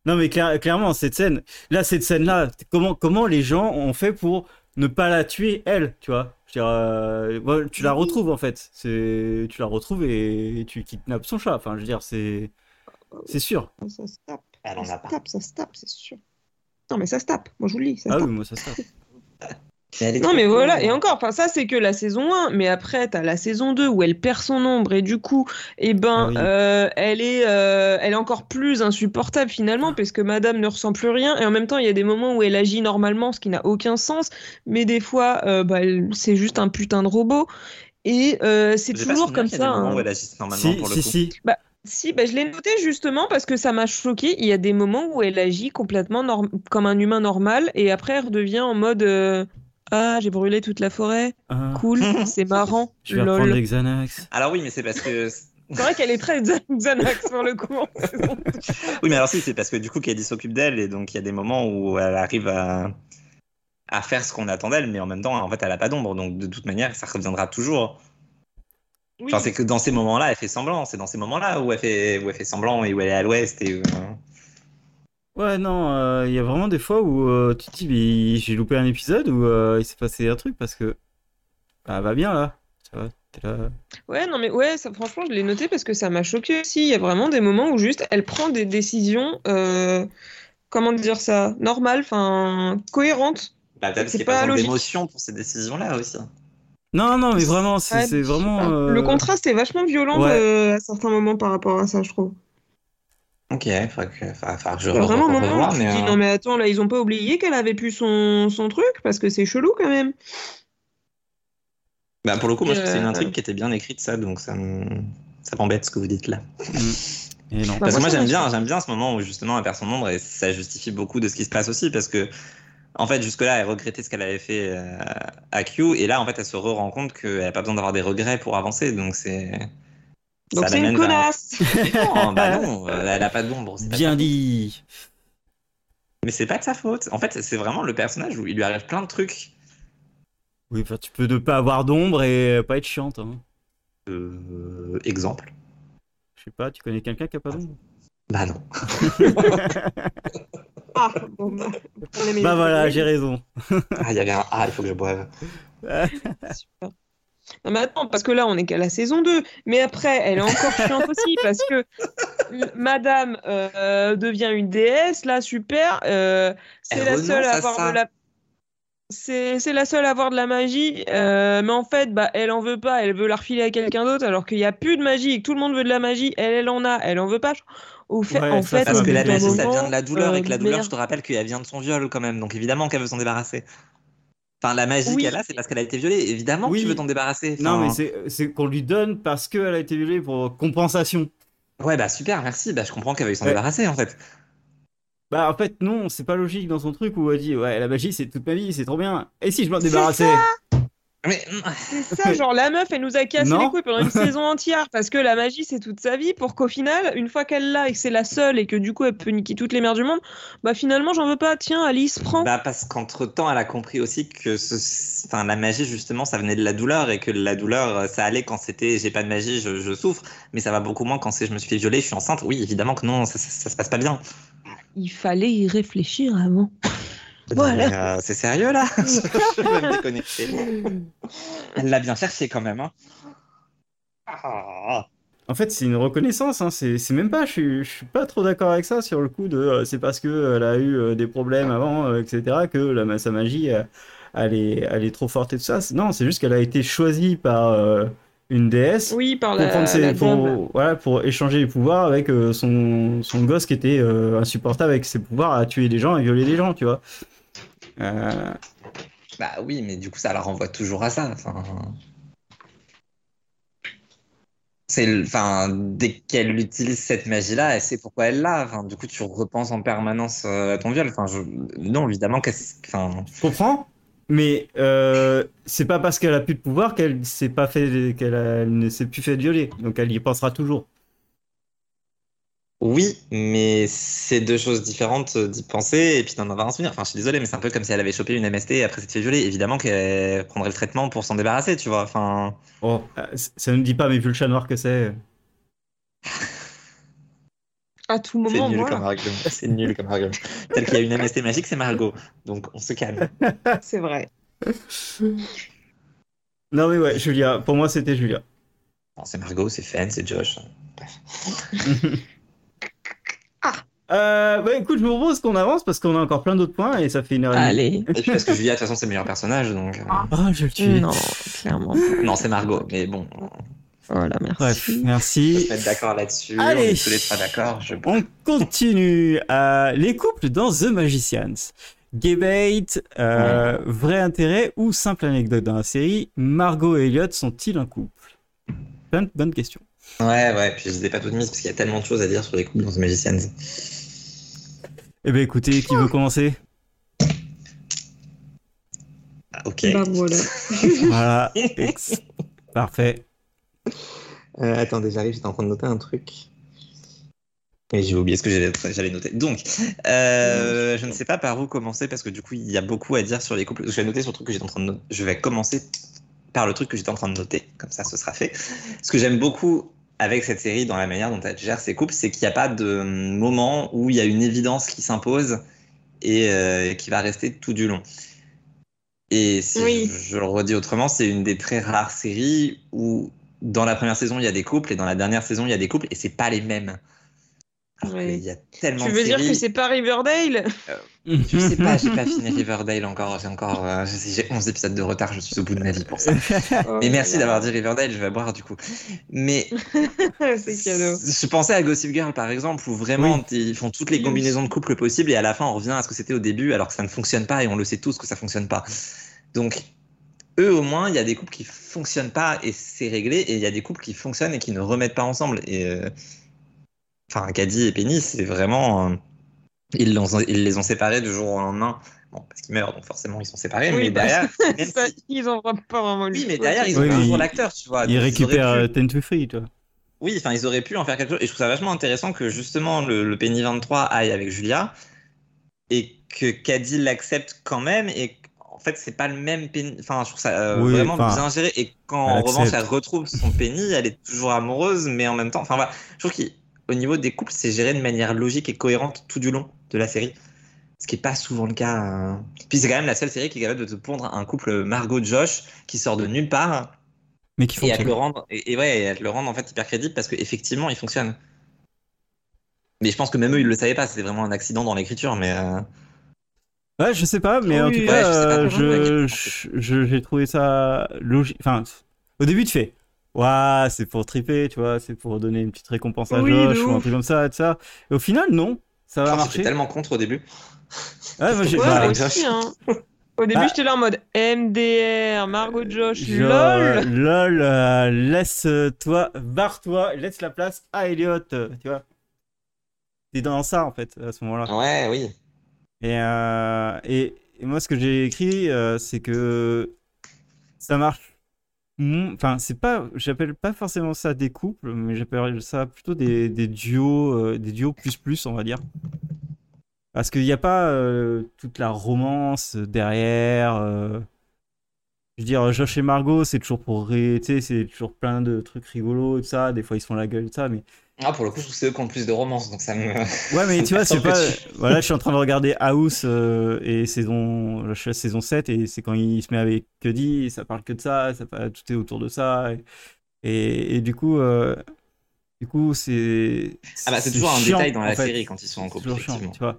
Non, mais clair- clairement, cette scène, là, cette scène-là, comment, comment les gens ont fait pour ne pas la tuer, elle, tu vois? Je veux dire, euh, tu la retrouves en fait. C'est, tu la retrouves et tu kidnappes son chat. Enfin, je veux dire, c'est, c'est sûr. Ça se tape. Elle en ça se tape, ça se tape, c'est sûr. Non, mais ça se tape. Moi, je vous le dis, ça se Ah tape. oui, moi ça se tape. Non, mais cool. voilà, et encore, enfin, ça, c'est que la saison 1, mais après, t'as la saison 2 où elle perd son ombre, et du coup, eh ben, Ah oui. euh, elle, est, euh, elle est encore plus insupportable finalement, parce que madame ne ressent plus rien, et en même temps, il y a des moments où elle agit normalement, ce qui n'a aucun sens, mais des fois, euh, bah, c'est juste un putain de robot, et euh, c'est toujours comme ça. des moments hein. où elle agit normalement Si, pour le si, coup. si. Si, bah, je l'ai noté justement parce que ça m'a choqué. Il y a des moments où elle agit complètement norm- comme un humain normal et après elle redevient en mode euh, Ah, j'ai brûlé toute la forêt. Ah, Cool, c'est marrant. je vais reprendre Lol. les Xanax. Alors oui, mais c'est parce que C'est vrai qu'elle est très Xan- Xanax pour le coup. oui, mais alors si, c'est parce que du coup Kelly s'occupe d'elle et donc il y a des moments où elle arrive à à faire ce qu'on attend d'elle, mais en même temps, en fait, elle a pas d'ombre, donc de toute manière, ça reviendra toujours. Oui. Enfin, c'est que dans ces moments-là, elle fait semblant. C'est dans ces moments-là où elle fait où elle fait semblant et où elle est à l'ouest et où- Ouais, non, euh, il y a vraiment des fois où euh, tu te dis, mais j'ai loupé un épisode où euh, il s'est passé un truc parce que. Bah, elle va bien là. Ça va, t'es là. Ouais, non, mais ouais, ça, franchement, je l'ai noté parce que ça m'a choqué aussi. Il y a vraiment des moments où juste elle prend des décisions, euh, comment dire ça, normales, enfin, cohérentes. Bah, C'est qu'il pas pas d'émotion pour ces décisions-là aussi. Non, non, mais vraiment, c'est Ouais, vraiment. euh, Le contraste est vachement violent ouais. euh, à certains moments par rapport à ça, je trouve. Ok, il faudra que, je y a vraiment re- te mais, dis euh, non mais attends là ils ont pas oublié qu'elle avait plus son, son truc parce que c'est chelou quand même. bah, pour le coup, moi, je trouve que c'est une Euh, intrigue qui était bien écrite, ça, donc ça me- ça m'embête ce que vous dites là. mm. Et non. Bah, Parce que moi, j'aime bien, j'aime bien ce moment où justement elle perd son ombre et ça justifie beaucoup de ce qui se passe aussi parce que en fait jusque-là elle regrettait ce qu'elle avait fait euh, à Q et là en fait elle se rend compte qu'elle n'a pas besoin d'avoir des regrets pour avancer donc c'est Donc c'est une connasse. Non, bah non, elle a pas d'ombre. c'est pas Bien dit. Mais c'est pas de sa faute. En fait c'est vraiment le personnage où il lui arrive plein de trucs. Oui, enfin, tu peux ne pas avoir d'ombre et pas être chiante. Hein. Euh, exemple. Je sais pas, tu connais quelqu'un qui a pas d'ombre? Bah non. Ah, bon, bah, Bah voilà, j'ai raison. Ah il y avait un ah il faut que je boive. Super. Non mais attends, parce que là on est qu'à la saison 2, mais après elle est encore chiante aussi parce que Madame euh, devient une déesse, là super, euh, c'est la seule à avoir ça. de la... C'est c'est la seule à avoir de la magie, euh, mais en fait, bah, elle en veut pas, elle veut la refiler à quelqu'un d'autre, alors qu'il n'y a plus de magie, et que tout le monde veut de la magie, elle, elle en a, elle en veut pas. Au fait, Ouais, en fait, Parce que la magie ça vient de la douleur et que la douleur merde. je te rappelle qu'elle vient de son viol quand même donc évidemment qu'elle veut s'en débarrasser. Enfin la magie Oui. qu'elle a c'est parce qu'elle a été violée évidemment Oui. tu veux t'en débarrasser. Non, mais c'est- qu'on lui donne parce qu'elle a été violée pour compensation. Ouais, bah super, merci. Bah, je comprends qu'elle veuille s'en Ouais. débarrasser en fait. Bah en fait non, c'est pas logique dans son truc où elle dit ouais la magie c'est toute ma vie, c'est trop bien. Et si je m'en débarrassais? Mais C'est ça, genre la meuf, elle nous a cassé Non. les couilles pendant une saison entière parce que la magie c'est toute sa vie pour qu'au final, une fois qu'elle l'a et que c'est la seule et que du coup elle peut niquer toutes les mères du monde, bah finalement j'en veux pas. Tiens, Alice, prends. bah parce qu'entre temps, elle a compris aussi que ce... enfin, la magie justement, ça venait de la douleur et que la douleur, ça allait quand c'était j'ai pas de magie, je, je souffre, mais ça va beaucoup moins quand c'est je me suis fait violer, je suis enceinte. Oui, évidemment que non, ça, ça, ça se passe pas bien. Il fallait y réfléchir avant. Voilà. Euh, c'est sérieux là? Je vais me déconnecter. Elle l'a bien cherché quand même. Hein. Ah. En fait, c'est une reconnaissance, hein. c'est c'est même pas, je suis, je suis pas trop d'accord avec ça sur le coup de euh, c'est parce que elle a eu euh, des problèmes avant, euh, etc., que la, sa magie, euh, elle, est, elle est trop forte et tout ça. C'est- Non, c'est juste qu'elle a été choisie par euh, une déesse Oui, par pour, la, prendre ses- la pour, dame. voilà, pour échanger les pouvoirs avec euh, son, son gosse qui était euh, insupportable avec ses pouvoirs à tuer des gens et violer des gens, tu vois. Euh, Bah oui, mais du coup, ça la renvoie toujours à ça. Enfin... c'est, le- enfin, dès qu'elle utilise cette magie-là, elle sait pourquoi elle l'a. Enfin, du coup, tu repenses en permanence euh, à ton viol. Enfin, je... non, évidemment qu'elle, enfin, Je comprends, mais euh, c'est pas parce qu'elle a plus de pouvoir qu'elle s'est pas fait, qu'elle a- ne s'est plus fait violer. Donc elle y pensera toujours. Oui, mais c'est deux choses différentes euh, d'y penser et puis d'en avoir un souvenir. Enfin, je suis désolé, mais c'est un peu comme si elle avait chopé une MST et après s'était fait violer. Évidemment qu'elle prendrait le traitement pour s'en débarrasser, tu vois. Enfin, Oh, euh, ça ne dit pas, mais vu le chat noir que c'est. À tout c'est moment, nul voilà. comme argument. C'est nul comme argument. Tel qu'il y a une MST magique, c'est Margot. Donc, on se calme. C'est vrai. Non mais ouais, Julia. Pour moi, c'était Julia. C'est Margot, c'est Fen, c'est Josh. Euh, bah écoute, je vous propose qu'on avance parce qu'on a encore plein d'autres points et ça fait une heure et demie. Allez. Et puis parce que Julia, de toute façon, c'est le meilleur personnage, donc. euh, Ah, je le tue. Non, clairement. Non, c'est Margot, mais bon, Voilà, merci. Bref, on peut merci. se mettre d'accord là-dessus. Allez. On est tous les trois d'accord. Je... On continue. Euh, les couples dans The Magicians. Gay bait, euh, vrai intérêt ou simple anecdote dans la série, Margot et Elliot sont-ils un couple? Plein de bonnes questions. Ouais, ouais, puis je les ai pas toutes mises parce qu'il y a tellement de choses à dire sur les couples dans The Magicians. Eh ben écoutez, qui veut commencer? Ah, ok. Bah voilà. Parfait. Euh, attendez, j'arrive, j'étais en train de noter un truc. Et j'ai oublié ce que j'allais noter. Donc, euh, je ne sais pas par où commencer parce que du coup, il y a beaucoup à dire sur les couples. Je vais noter sur le truc que j'étais en train de noter. Je vais commencer par le truc que j'étais en train de noter. Comme ça, ce sera fait. Ce que j'aime beaucoup avec cette série, dans la manière dont elle gère ses couples, c'est qu'il n'y a pas de moment où il y a une évidence qui s'impose et euh, qui va rester tout du long. Et si Oui. je, je le redis autrement, c'est une des très rares séries où dans la première saison il y a des couples et dans la dernière saison il y a des couples et c'est pas les mêmes. Alors Ouais. qu'il y a tellement Tu de veux dire que c'est pas Riverdale? Je sais pas, j'ai pas fini Riverdale encore. J'ai encore, euh, j'ai j'ai 11 épisodes de retard. Je suis au bout de ma vie pour ça. Oh Mais merci d'avoir dit Riverdale. Je vais boire du coup. Mais C'est cadeau. je pensais à Gossip Girl par exemple, où vraiment ils font toutes les combinaisons de couples possibles et à la fin on revient à ce que c'était au début, alors que ça ne fonctionne pas et on le sait tous que ça fonctionne pas. Donc eux au moins, il y a des couples qui fonctionnent pas et c'est réglé, et il y a des couples qui fonctionnent et qui ne remettent pas ensemble. Et euh, enfin, Caddy et Penny, c'est vraiment euh, ils, ils les ont séparés du jour au lendemain. Bon, parce qu'ils meurent, donc forcément ils sont séparés. Oui, mais bah, derrière, Ça, si- Ils en voient pas vraiment le oui, mais derrière ils ont Oui, toujours ils- l'acteur, tu vois. Il donc auraient récupère pu- euh, Ten to Free, toi. oui, enfin, ils auraient pu en faire quelque chose. Et je trouve ça vachement intéressant que justement le, le Penny 23 aille avec Julia et que Caddy l'accepte quand même. Et en fait, c'est pas le même Penny. Enfin, je trouve ça euh, Oui, vraiment bien géré. Et quand en revanche elle retrouve son Penny, elle est toujours amoureuse, mais en même temps. Enfin, voilà. Je trouve qu'au niveau des couples, c'est géré de manière logique et cohérente tout du long de la série. Ce qui est pas souvent le cas. euh. Puis c'est quand même la seule série qui est capable de te pondre un couple Margot-Josh qui sort de nulle part Mais qui et à te fonctionne. le rendre et, et ouais et à te le rendre en fait hyper crédible parce qu'effectivement il fonctionne mais je pense que même eux ils le savaient pas c'était vraiment un accident dans l'écriture mais euh, Ouais, je sais pas, mais en tout cas, pas euh, je, je- je- j'ai trouvé ça logique. Enfin, au début, tu fais, ouais, c'est pour triper, tu vois, c'est pour donner une petite récompense à Oui, Josh ou un truc comme ça, et tout ça. Et au final, non, ça va marcher. j'étais tellement contre au début Ouais, moi, j'ai- Ouais, bah, aussi, hein. Au début, Ah. j'étais là en mode MDR, Margot Josh, je- lol. lol, euh, laisse-toi, barre-toi, laisse la place à Elliot, euh, tu vois. T'es dans ça, en fait, à ce moment-là. ouais oui Et, euh, et, et moi, ce que j'ai écrit, euh, c'est que ça marche. Mon- Enfin, c'est pas, j'appelle pas forcément ça des couples, mais j'appelle ça plutôt des, des duos, euh, des duos plus plus, on va dire. Parce qu'il n'y a pas euh, toute la romance derrière. euh. Je veux dire, Josh et Margot, c'est toujours pour c'est toujours plein de trucs rigolos et ça. Des fois, ils se font la gueule et ça, mais ah pour le coup je trouve que c'est eux qui ont le plus de romance donc ça me Ouais, mais tu vois, c'est pas. Voilà, je suis en train de regarder House euh, et saison, je suis à saison 7 et c'est quand il se met avec Cuddy, ça parle que de ça, ça parle, tout est autour de ça. Et, et, et du coup, euh, du coup, c'est. ah bah c'est toujours un détail dans la fait. série quand ils sont en couple chiant, tu vois.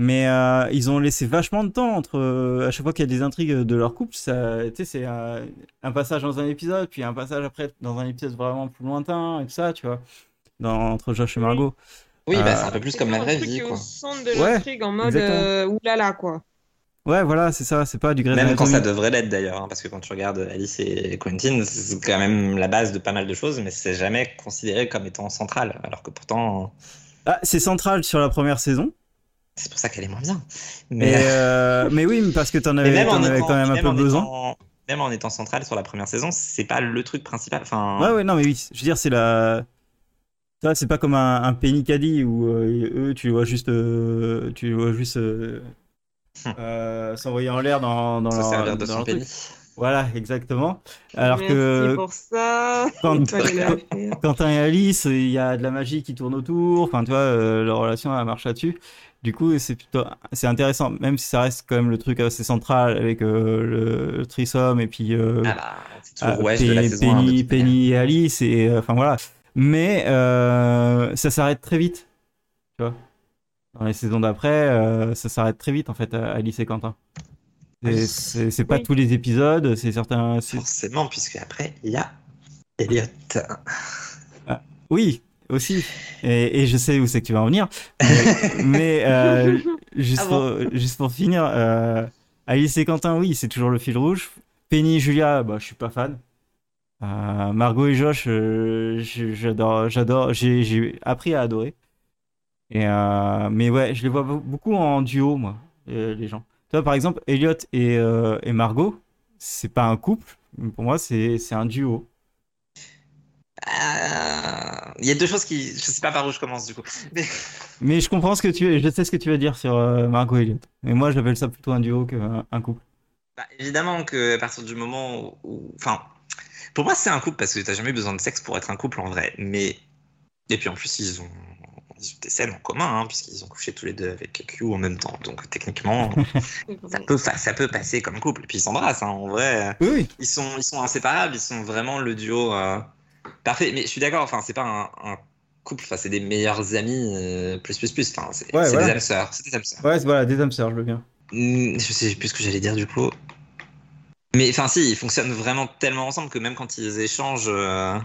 Mais euh, ils ont laissé vachement de temps entre. à chaque fois qu'il y a des intrigues de leur couple, ça, c'est un, un passage dans un épisode, puis un passage après dans un épisode vraiment plus lointain et tout ça, tu vois. Dans, entre Josh et. Margot. oui bah Euh, c'est un peu plus comme la un vraie truc vie qui est quoi au centre de Ouais, l'intrigue en mode exactement. euh, oulala quoi. Ouais, voilà, c'est ça, c'est pas du Grey's Même quand ça devrait l'être d'ailleurs, hein, parce que quand tu regardes Alice et Quentin, c'est quand même la base de pas mal de choses, mais c'est jamais considéré comme étant central, alors que pourtant, Ah, c'est central sur la première saison. c'est pour ça qu'elle est moins bien. Mais, Mais, euh, mais oui, parce que t'en avais, même, en avais étant, quand même un peu besoin. étant- même en étant central sur la première saison, c'est pas le truc principal. Enfin, Ouais, ouais, non, mais oui, je veux dire, c'est la. Ça, c'est pas comme un, un Penny Caddy où euh, eux, tu les vois juste. euh, tu vois juste. euh, Hum. euh, s'envoyer en l'air dans, dans se leur, dans son leur truc. penny. Voilà, exactement. Alors Merci que pour ça. quand. Quentin et Alice, il y a de la magie qui tourne autour. Enfin, tu vois, euh, leur relation, elle marche là-dessus. Du coup, c'est plutôt, c'est intéressant, même si ça reste quand même le truc assez central avec euh, le, le threesome et puis euh, Ah bah, ah, Penny, manière. Penny et Alice et euh, enfin voilà. Mais euh, ça s'arrête très vite, tu vois? Dans les saisons d'après, euh, ça s'arrête très vite en fait, à Alice et Quentin. C'est- Oui. Pas tous les épisodes, c'est certains. Forcément, puisque après, il y a Elliot. Oui, aussi. Et, et je sais où c'est que tu vas en venir. Mais, mais, euh, juste, Ah bon pour, juste pour finir, euh, Alice et Quentin, oui, c'est toujours le fil rouge. Penny et Julia, bah, je suis pas fan. Euh, Margot et Josh, euh, j'adore, j'adore, j'ai appris à adorer. Et euh, mais ouais, je les vois be- beaucoup en duo, moi, les gens. Tu vois, par exemple, Elliot et, et Margot, c'est pas un couple. Pour moi, c'est c'est un duo. Il y a deux choses qui. Je sais pas par où je commence du coup. Mais... Mais je comprends ce que tu je sais ce que tu veux dire sur Margot et Elliot. Mais moi, j'appelle ça plutôt un duo qu'un un couple. Bah, évidemment que à partir du moment où. Enfin, pour moi, c'est un couple parce que t'as jamais eu besoin de sexe pour être un couple en vrai. Mais. Et puis en plus, ils ont, ils ont des scènes en commun, hein, puisqu'ils ont couché tous les deux avec Q en même temps. Donc techniquement, ça peut, fa- ça peut passer comme couple. Et puis ils s'embrassent, hein, en vrai. Oui, oui. Ils sont, ils sont inséparables, ils sont vraiment le duo euh, parfait. Mais je suis d'accord, enfin, c'est pas un, un couple, enfin, c'est des meilleurs amis, euh, plus, plus, plus. Enfin, c'est Ouais, c'est voilà. des âmes sœurs. C'est des âmes sœurs. Ouais, c'est- voilà, des âmes sœurs, je veux bien. Je sais plus ce que j'allais dire du coup. Mais enfin, si, ils fonctionnent vraiment tellement ensemble que même quand ils échangent euh,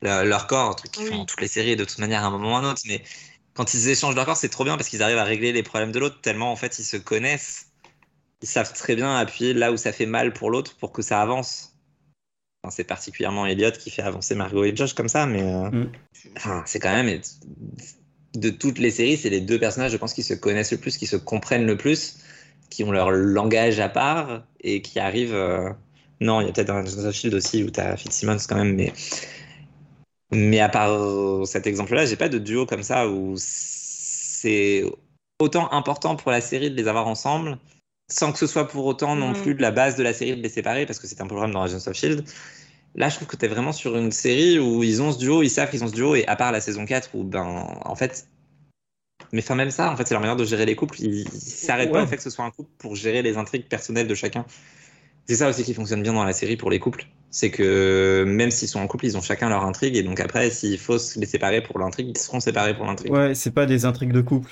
le- leur corps, un truc qu'ils font Oui. dans toutes les séries de toute manière à un moment ou à un autre, mais quand ils échangent leur corps, c'est trop bien parce qu'ils arrivent à régler les problèmes de l'autre tellement en fait ils se connaissent. Ils savent très bien appuyer là où ça fait mal pour l'autre pour que ça avance. Enfin, c'est particulièrement Elliot qui fait avancer Margot et Josh comme ça, mais euh, Mm. enfin, c'est quand même de toutes les séries, c'est les deux personnages, je pense, qui se connaissent le plus, qui se comprennent le plus, qui ont leur langage à part et qui arrivent. euh, Non, il y a peut-être un of Shield aussi où t'as Fitzsimmons quand même, mais mais à part cet exemple-là, j'ai pas de duo comme ça où c'est autant important pour la série de les avoir ensemble, sans que ce soit pour autant non Mm. plus de la base de la série de les séparer, parce que c'est un programme dans Agents of Shield. Là, je trouve que tu es vraiment sur une série où ils ont ce duo, ils savent qu'ils ont ce duo, et à part la saison 4 où, ben, en fait. Mais enfin, même ça, en fait, c'est leur manière de gérer les couples. Ils s'arrêtent pas au fait que ce soit un couple pour gérer les intrigues personnelles de chacun. C'est ça aussi qui fonctionne bien dans la série pour les couples. C'est que même s'ils sont en couple, ils ont chacun leur intrigue, et donc après, s'il faut se les séparer pour l'intrigue, ils seront séparés pour l'intrigue. Ouais, c'est pas des intrigues de couple.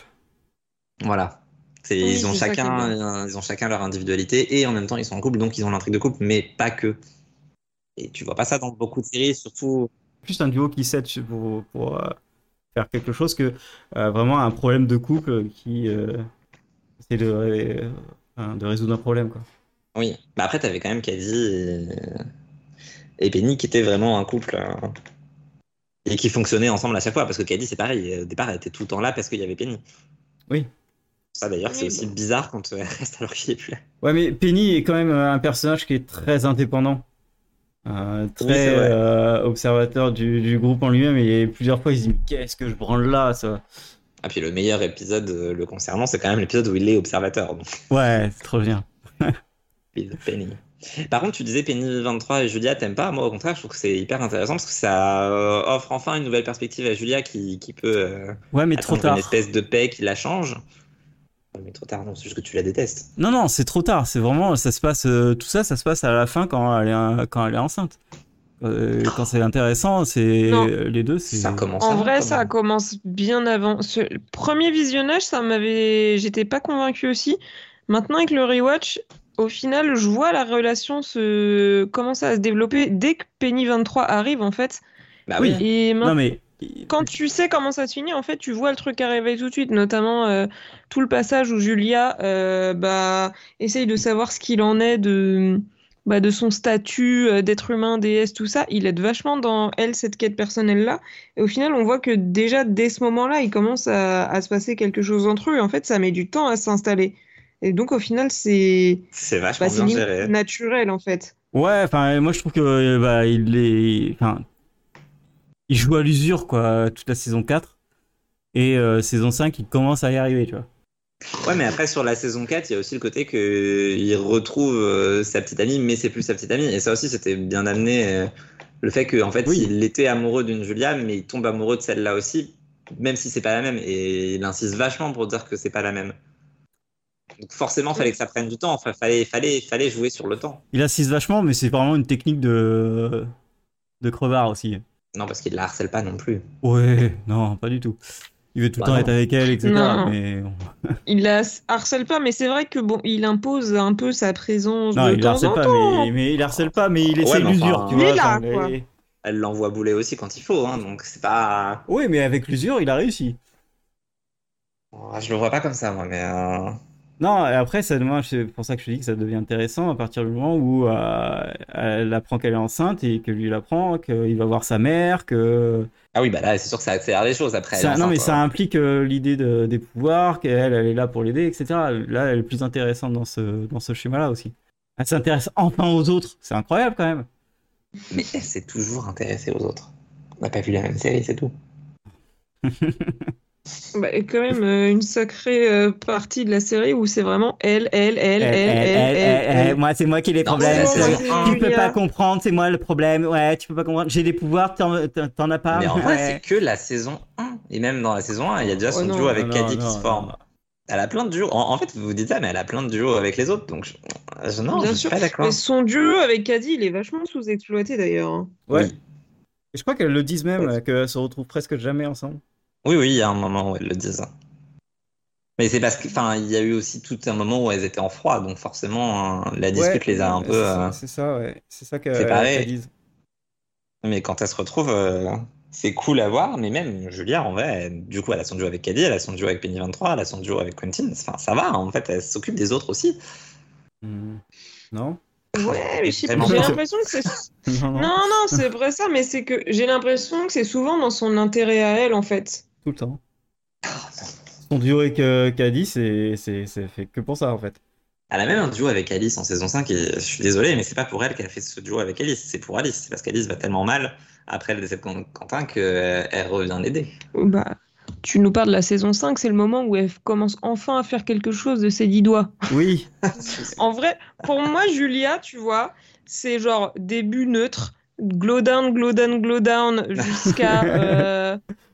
Voilà. Oui, ils, ont chacun, ils ont chacun leur individualité et en même temps ils sont en couple donc ils ont l'intrigue de couple mais pas que. Et tu vois pas ça dans beaucoup de séries, surtout. Plus un duo qui s'aide pour, pour euh, faire quelque chose que euh, vraiment un problème de couple qui euh, essaie de, euh, résoudre un problème. Quoi. Oui. Bah après t'avais quand même Caddy et... et Penny qui étaient vraiment un couple euh, et qui fonctionnaient ensemble à chaque fois parce que Caddy c'est pareil. Au départ elle était tout le temps là parce qu'il y avait Penny. Oui. Ça d'ailleurs c'est aussi bizarre quand euh, elle reste alors qu'il est plus là. Ouais, mais Penny est quand même euh, un personnage qui est très indépendant. Euh, très Oui, euh, observateur du, du groupe en lui-même et plusieurs fois il se dit qu'est-ce que je branle là ça Ah puis le meilleur épisode euh, le concernant c'est quand même l'épisode où il est observateur. Donc. ouais c'est trop bien Penny. Par contre, tu disais Penny 23 et Julia, t'aimes pas Moi, au contraire, je trouve que c'est hyper intéressant parce que ça offre enfin une nouvelle perspective à Julia qui, qui peut euh, ouais mais trop tard une espèce de paix qui la change. Mais trop tard, non, c'est juste que tu la détestes. non non c'est trop tard c'est vraiment ça se passe euh, tout ça ça se passe à la fin quand elle est, quand elle est enceinte Euh, quand c'est intéressant c'est les deux c'est Ça commence En avant, vrai, ça commence bien avant. Ce premier visionnage, ça m'avait. J'étais pas convaincue aussi. Maintenant, avec le rewatch, au final, je vois la relation se commencer à se développer dès que Penny 23 arrive, en fait. Bah Oui. non mais quand tu sais comment ça se finit, en fait, tu vois le truc arriver tout de suite, notamment euh, tout le passage où Julia euh, bah, essaye de savoir ce qu'il en est de, bah, de son statut euh, d'être humain, déesse, tout ça. Il aide vachement dans elle, cette quête personnelle-là. Et au final, on voit que déjà, dès ce moment-là, il commence à, à se passer quelque chose entre eux. Et en fait, ça met du temps à s'installer. Et donc, au final, c'est C'est vachement bah, bien géré. naturel, en fait. Ouais, enfin, moi je trouve que bah, il est. Enfin, il joue à l'usure, quoi, toute la saison 4. Et euh, saison 5, il commence à y arriver, tu vois. Ouais, mais après, sur la saison 4, il y a aussi le côté qu'il retrouve euh, sa petite amie, mais c'est plus sa petite amie. Et ça aussi, c'était bien amené. euh, le fait qu'en fait, Oui. il était amoureux d'une Julia, mais il tombe amoureux de celle-là aussi, même si c'est pas la même. Et il insiste vachement pour dire que c'est pas la même. Donc forcément, fallait que ça prenne du temps. Enfin, fallait, fallait, fallait jouer sur le temps. Il assiste vachement, mais c'est vraiment une technique de. de crevard aussi. Non, parce qu'il la harcèle pas non plus. Ouais, non, pas du tout. Il veut tout le Bah temps non. être avec elle, etc. Non. Mais bon. Il la harcèle pas, mais c'est vrai que bon, il impose un peu sa présence non, de il temps harcèle en pas, temps. mais, mais il harcèle pas, mais il essaie mais l'usure, enfin, tu il vois. est là, quoi. Elle l'envoie bouler aussi quand il faut, hein, donc c'est pas. Oui, mais avec l'usure, il a réussi. Je le vois pas comme ça, moi, mais. euh, Non, et après, ça, moi, c'est pour ça que je te dis que ça devient intéressant à partir du moment où euh, elle apprend qu'elle est enceinte et que lui il apprend qu'il va voir sa mère, que Ah oui, bah là, c'est sûr que ça accélère les choses après. ça, non mais ça implique euh, l'idée de- des pouvoirs, qu'elle elle est là pour l'aider, etc. Là, elle est plus intéressante dans ce dans ce schéma-là aussi. Elle s'intéresse enfin aux autres, c'est incroyable quand même. Mais elle s'est toujours intéressée aux autres. On n'a pas vu la même série, c'est tout. Bah, quand même euh, une sacrée euh, partie de la série où c'est vraiment elle, elle, elle, elle, elle, elle, elle. Moi c'est moi qui ai les Non, problèmes. tu peux pas comprendre, c'est moi le problème. Ouais, tu peux pas comprendre. J'ai des pouvoirs, t'en as pas. Mais en vrai, Ouais. c'est que la saison 1. Et même dans la saison 1, il y a déjà son Oh non, duo avec Caddy non, qui se forme. non. Elle a plein de duos. En, en fait, vous vous dites ça, mais elle a plein de duos avec les autres. Donc, je, je- non, Bien je suis sûr. pas d'accord. Mais son duo avec Caddy, il est vachement sous-exploité d'ailleurs. hein. Ouais. Oui. Et Je crois qu'elles le disent même, euh, qu'elles se retrouvent presque jamais ensemble. Oui, oui, il y a un moment où elles le disent. Mais c'est parce que, enfin, il y a eu aussi tout un moment où elles étaient en froid, donc forcément, hein, la dispute les a un peu. c'est euh, ça- C'est ça, ouais. C'est ça qu'elles disent. Mais quand elles se retrouvent, euh, c'est cool à voir. Mais même Julia, en vrai, elle- du coup, elle a son duo avec Caddy, elle a son duo avec Penny 23, elle a son duo avec Quentin. Enfin, ça va, en fait, elle s'occupe des autres aussi. Hmm. Non? Ouais, mais j'ai l'impression que c'est. non, non, Non, non, c'est vrai ça, mais c'est que j'ai l'impression que c'est souvent dans son intérêt à elle en fait. Tout le temps. Son duo avec euh, Caddy, c'est c'est- c'est fait que pour ça en fait. Elle a même un duo avec Alice en saison 5, et je suis désolé, mais c'est pas pour elle qu'elle a fait ce duo avec Alice, c'est pour Alice. C'est parce qu'Alice va tellement mal après le décès de Quent- Quentin qu'elle revient l'aider. Bah, tu nous parles de la saison 5, c'est le moment où elle commence enfin à faire quelque chose de ses dix doigts. Oui, En vrai, pour moi, Julia, tu vois, c'est genre début neutre, glow down, glow down, glow down, jusqu'à euh,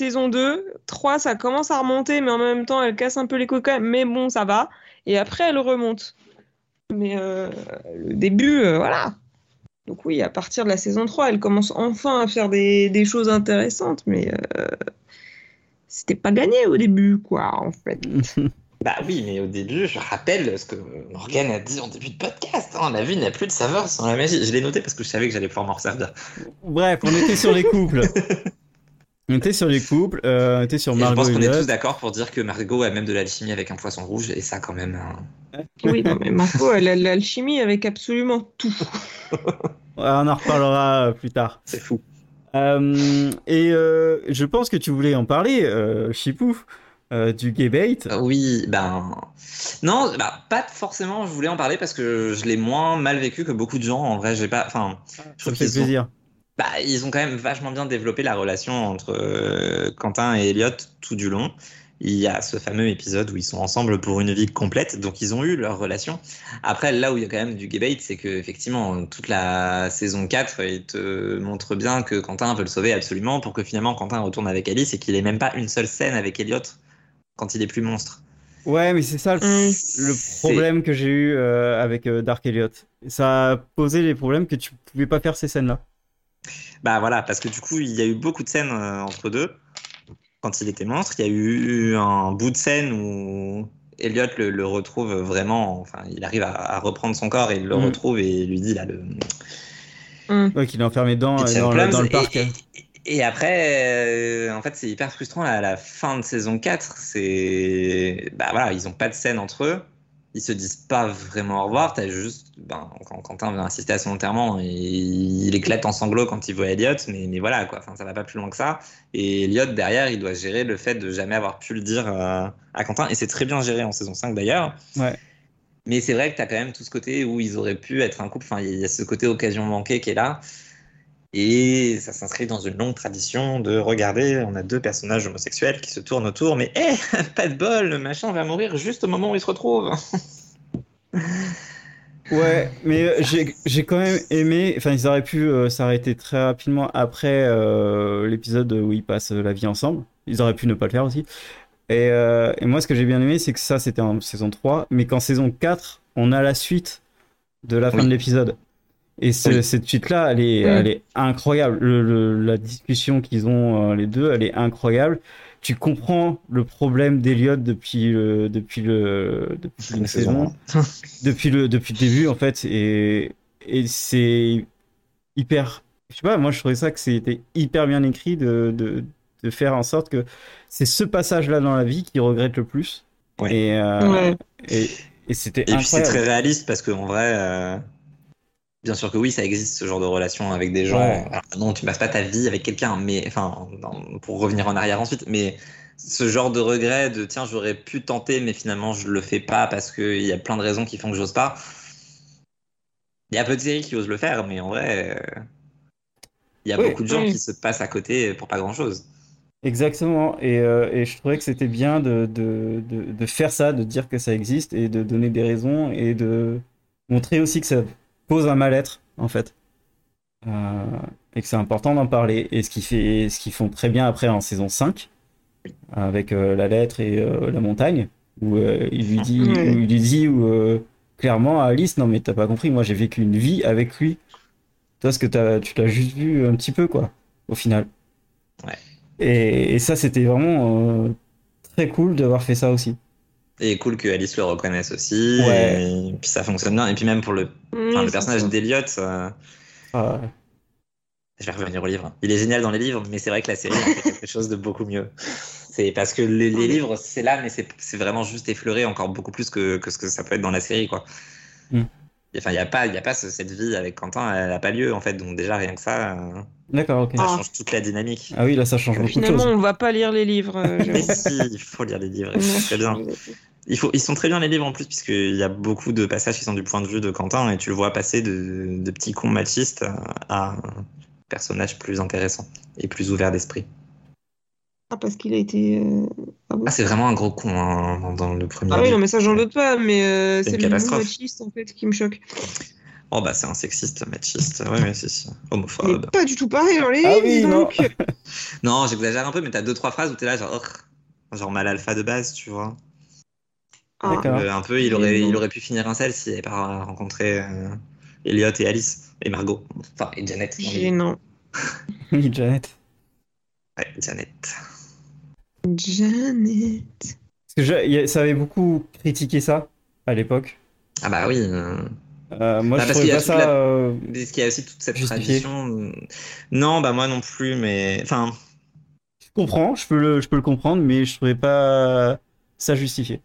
saison 2. 3, ça commence à remonter, mais en même temps, elle casse un peu les coquins, mais bon, ça va. Et après, elle remonte. Mais euh, le début, euh, voilà. Donc oui, à partir de la saison 3, elle commence enfin à faire des, des choses intéressantes, mais euh, c'était pas gagné au début, quoi, en fait. Bah oui, mais au début, je rappelle ce que Morgane a dit en début de podcast. hein, la vie n'a plus de saveur sans la magie. Je l'ai noté parce que je savais que j'allais pouvoir m'en servir. bref, on était sur les couples. On était sur les couples, euh, on était sur Et je Margot pense qu'on est tous d'accord pour dire que Margot a même de l'alchimie avec un poisson rouge, et ça, quand même. hein. Oui, non, mais Marco, elle a de l'alchimie avec absolument tout. On en reparlera euh, plus tard. C'est fou. Euh, et euh, je pense que tu voulais en parler, euh, Chipou, euh, du gay bait. Oui, ben. Non, bah, pas forcément, je voulais en parler parce que je l'ai moins mal vécu que beaucoup de gens. En vrai, j'ai pas. Enfin, je Ça trouve fait sont- plaisir. Bah, ils ont quand même vachement bien développé la relation entre euh, Quentin et Elliot tout du long. Il y a ce fameux épisode où ils sont ensemble pour une vie complète, donc ils ont eu leur relation. Après, là où il y a quand même du debate, c'est que effectivement, toute la saison 4, il te montre bien que Quentin veut le sauver absolument pour que finalement Quentin retourne avec Alice et qu'il ait même pas une seule scène avec Elliot quand il est plus monstre. Ouais, mais c'est ça le, le problème que j'ai eu euh, avec euh, Dark Elliot. Ça a posé les problèmes que tu pouvais pas faire ces scènes-là. Bah voilà, parce que du coup, il y a eu beaucoup de scènes euh, entre deux quand il était monstre. Il y a eu un bout de scène où Elliot le, le retrouve vraiment. Enfin, il arrive à, à reprendre son corps et il le Mm. retrouve et il lui dit là le. Ouais, qu'il est enfermé euh, dans, le- Plums. dans le parc. Et, Et après, euh, en fait, c'est hyper frustrant à la fin de saison 4. C'est. Bah voilà, ils ont pas de scène entre eux. Ils se disent pas vraiment au revoir. T'as juste. Ben, quand Quentin vient assister à son enterrement, et il éclate en sanglots quand il voit Elliot, mais, mais voilà, quoi. Enfin, ça va pas plus loin que ça. Et Elliot, derrière, il doit gérer le fait de jamais avoir pu le dire euh, à Quentin. Et c'est très bien géré en saison 5 d'ailleurs. Ouais. Mais c'est vrai que tu as quand même tout ce côté où ils auraient pu être un couple. Enfin, il y a ce côté occasion manquée qui est là. Et ça s'inscrit dans une longue tradition de regarder, on a deux personnages homosexuels qui se tournent autour, mais hé, pas de bol, le machin va mourir juste au moment où il se retrouve. Ouais, mais euh, j'ai j'ai quand même aimé. Enfin, ils auraient pu euh, s'arrêter très rapidement après euh, l'épisode où ils passent la vie ensemble. Ils auraient pu ne pas le faire aussi. Et, et moi, ce que j'ai bien aimé, c'est que ça, c'était en saison 3, mais qu'en saison 4, on a la suite de la fin Oui. de l'épisode. Et ce- Oui. cette suite-là, elle est, elle est incroyable. Le- le- la discussion qu'ils ont euh, les deux, elle est incroyable. Tu comprends le problème d'Eliott depuis le, depuis le, depuis une saison depuis le depuis le début en fait et, et c'est hyper je sais pas moi je trouvais ça que c'était hyper bien écrit de, de, de faire en sorte que c'est ce passage là dans la vie qu'il regrette le plus Ouais. et, euh, Ouais. et, et c'était Et puis c'est incroyable très réaliste parce qu'en vrai, euh, bien sûr que oui, ça existe ce genre de relation avec des gens. Ouais. Alors, non, tu passes pas ta vie avec quelqu'un, mais enfin, pour revenir en arrière ensuite, mais ce genre de regret de tiens, j'aurais pu tenter, mais finalement je le fais pas parce qu'il y a plein de raisons qui font que j'ose pas. Il y a peu de séries qui osent le faire, mais en vrai, euh, il y a Oui, beaucoup de gens oui. qui se passent à côté pour pas grand chose. exactement et, euh, et je trouvais que c'était bien de, de, de, de faire ça de dire que ça existe et de donner des raisons et de montrer aussi que ça pose un mal-être en fait Euh, et que c'est important d'en parler et ce qu'ils font très bien après en saison 5 avec euh, la lettre et euh, la montagne où il lui dit où il lui dit où, clairement à Alice non mais t'as pas compris moi j'ai vécu une vie avec lui. Toi ce que t'as tu l'as juste vu un petit peu quoi au final. Ouais. et, et ça c'était vraiment très cool d'avoir fait ça aussi Et cool que Alice le reconnaisse aussi. Ouais. Et puis ça fonctionne bien. Et puis même pour le, Oui, le personnage d'Eliot. euh, Ah, Je vais revenir au livre. Il est génial dans les livres, mais c'est vrai que la série fait quelque chose de beaucoup mieux. C'est parce que les, les livres, c'est là, mais c'est c'est vraiment juste effleuré encore beaucoup plus que, que ce que ça peut être dans la série, quoi. Mm. Enfin, il n'y a pas, il y a pas ce- cette vie avec Quentin, elle n'a pas lieu, en fait. Donc déjà, rien que ça, euh, d'accord ok ça Ah. change toute la dynamique. ah oui là ça change beaucoup de Finalement, choses on va pas lire les livres. euh, Mais si, il faut lire les livres, c'est très bien. Il faut, ils sont très bien les livres en plus, puisqu'il y a beaucoup de passages qui sont du point de vue de Quentin, et tu le vois passer de, de petits cons machistes à un personnage plus intéressant et plus ouvert d'esprit. Ah, parce qu'il a été. euh, Ah, bon Ah, c'est vraiment un gros con hein, dans, dans le premier Ah oui, non, mais ça, j'en doute pas, mais euh, C'est le machiste, en fait, qui me choque. Oh bah c'est un sexiste, machiste, ouais mais c'est si. Mais Homophobe. pas du tout pareil dans les Ah livres, oui, dis non. donc. Non, j'exagère un peu, mais t'as deux trois phrases où t'es là genre, oh, genre mal alpha de base, tu vois. Ah. Euh, un peu, il aurait, il aurait pu finir un sel s'il n'avait pas rencontré euh, Elliot et Alice et Margot, enfin et Janet. Gênant. oui Janet Ouais, Janet. Janet. Parce que je- ça avait beaucoup critiqué ça à l'époque. Ah bah oui. euh, Euh, moi, Bah, je parce qu'il y ça. la- euh, Est-ce qu'il y a aussi toute cette Justifié. tradition Non, bah moi non plus, mais enfin, Je comprends, je peux le, je peux le comprendre, mais je trouvais pas ça justifié.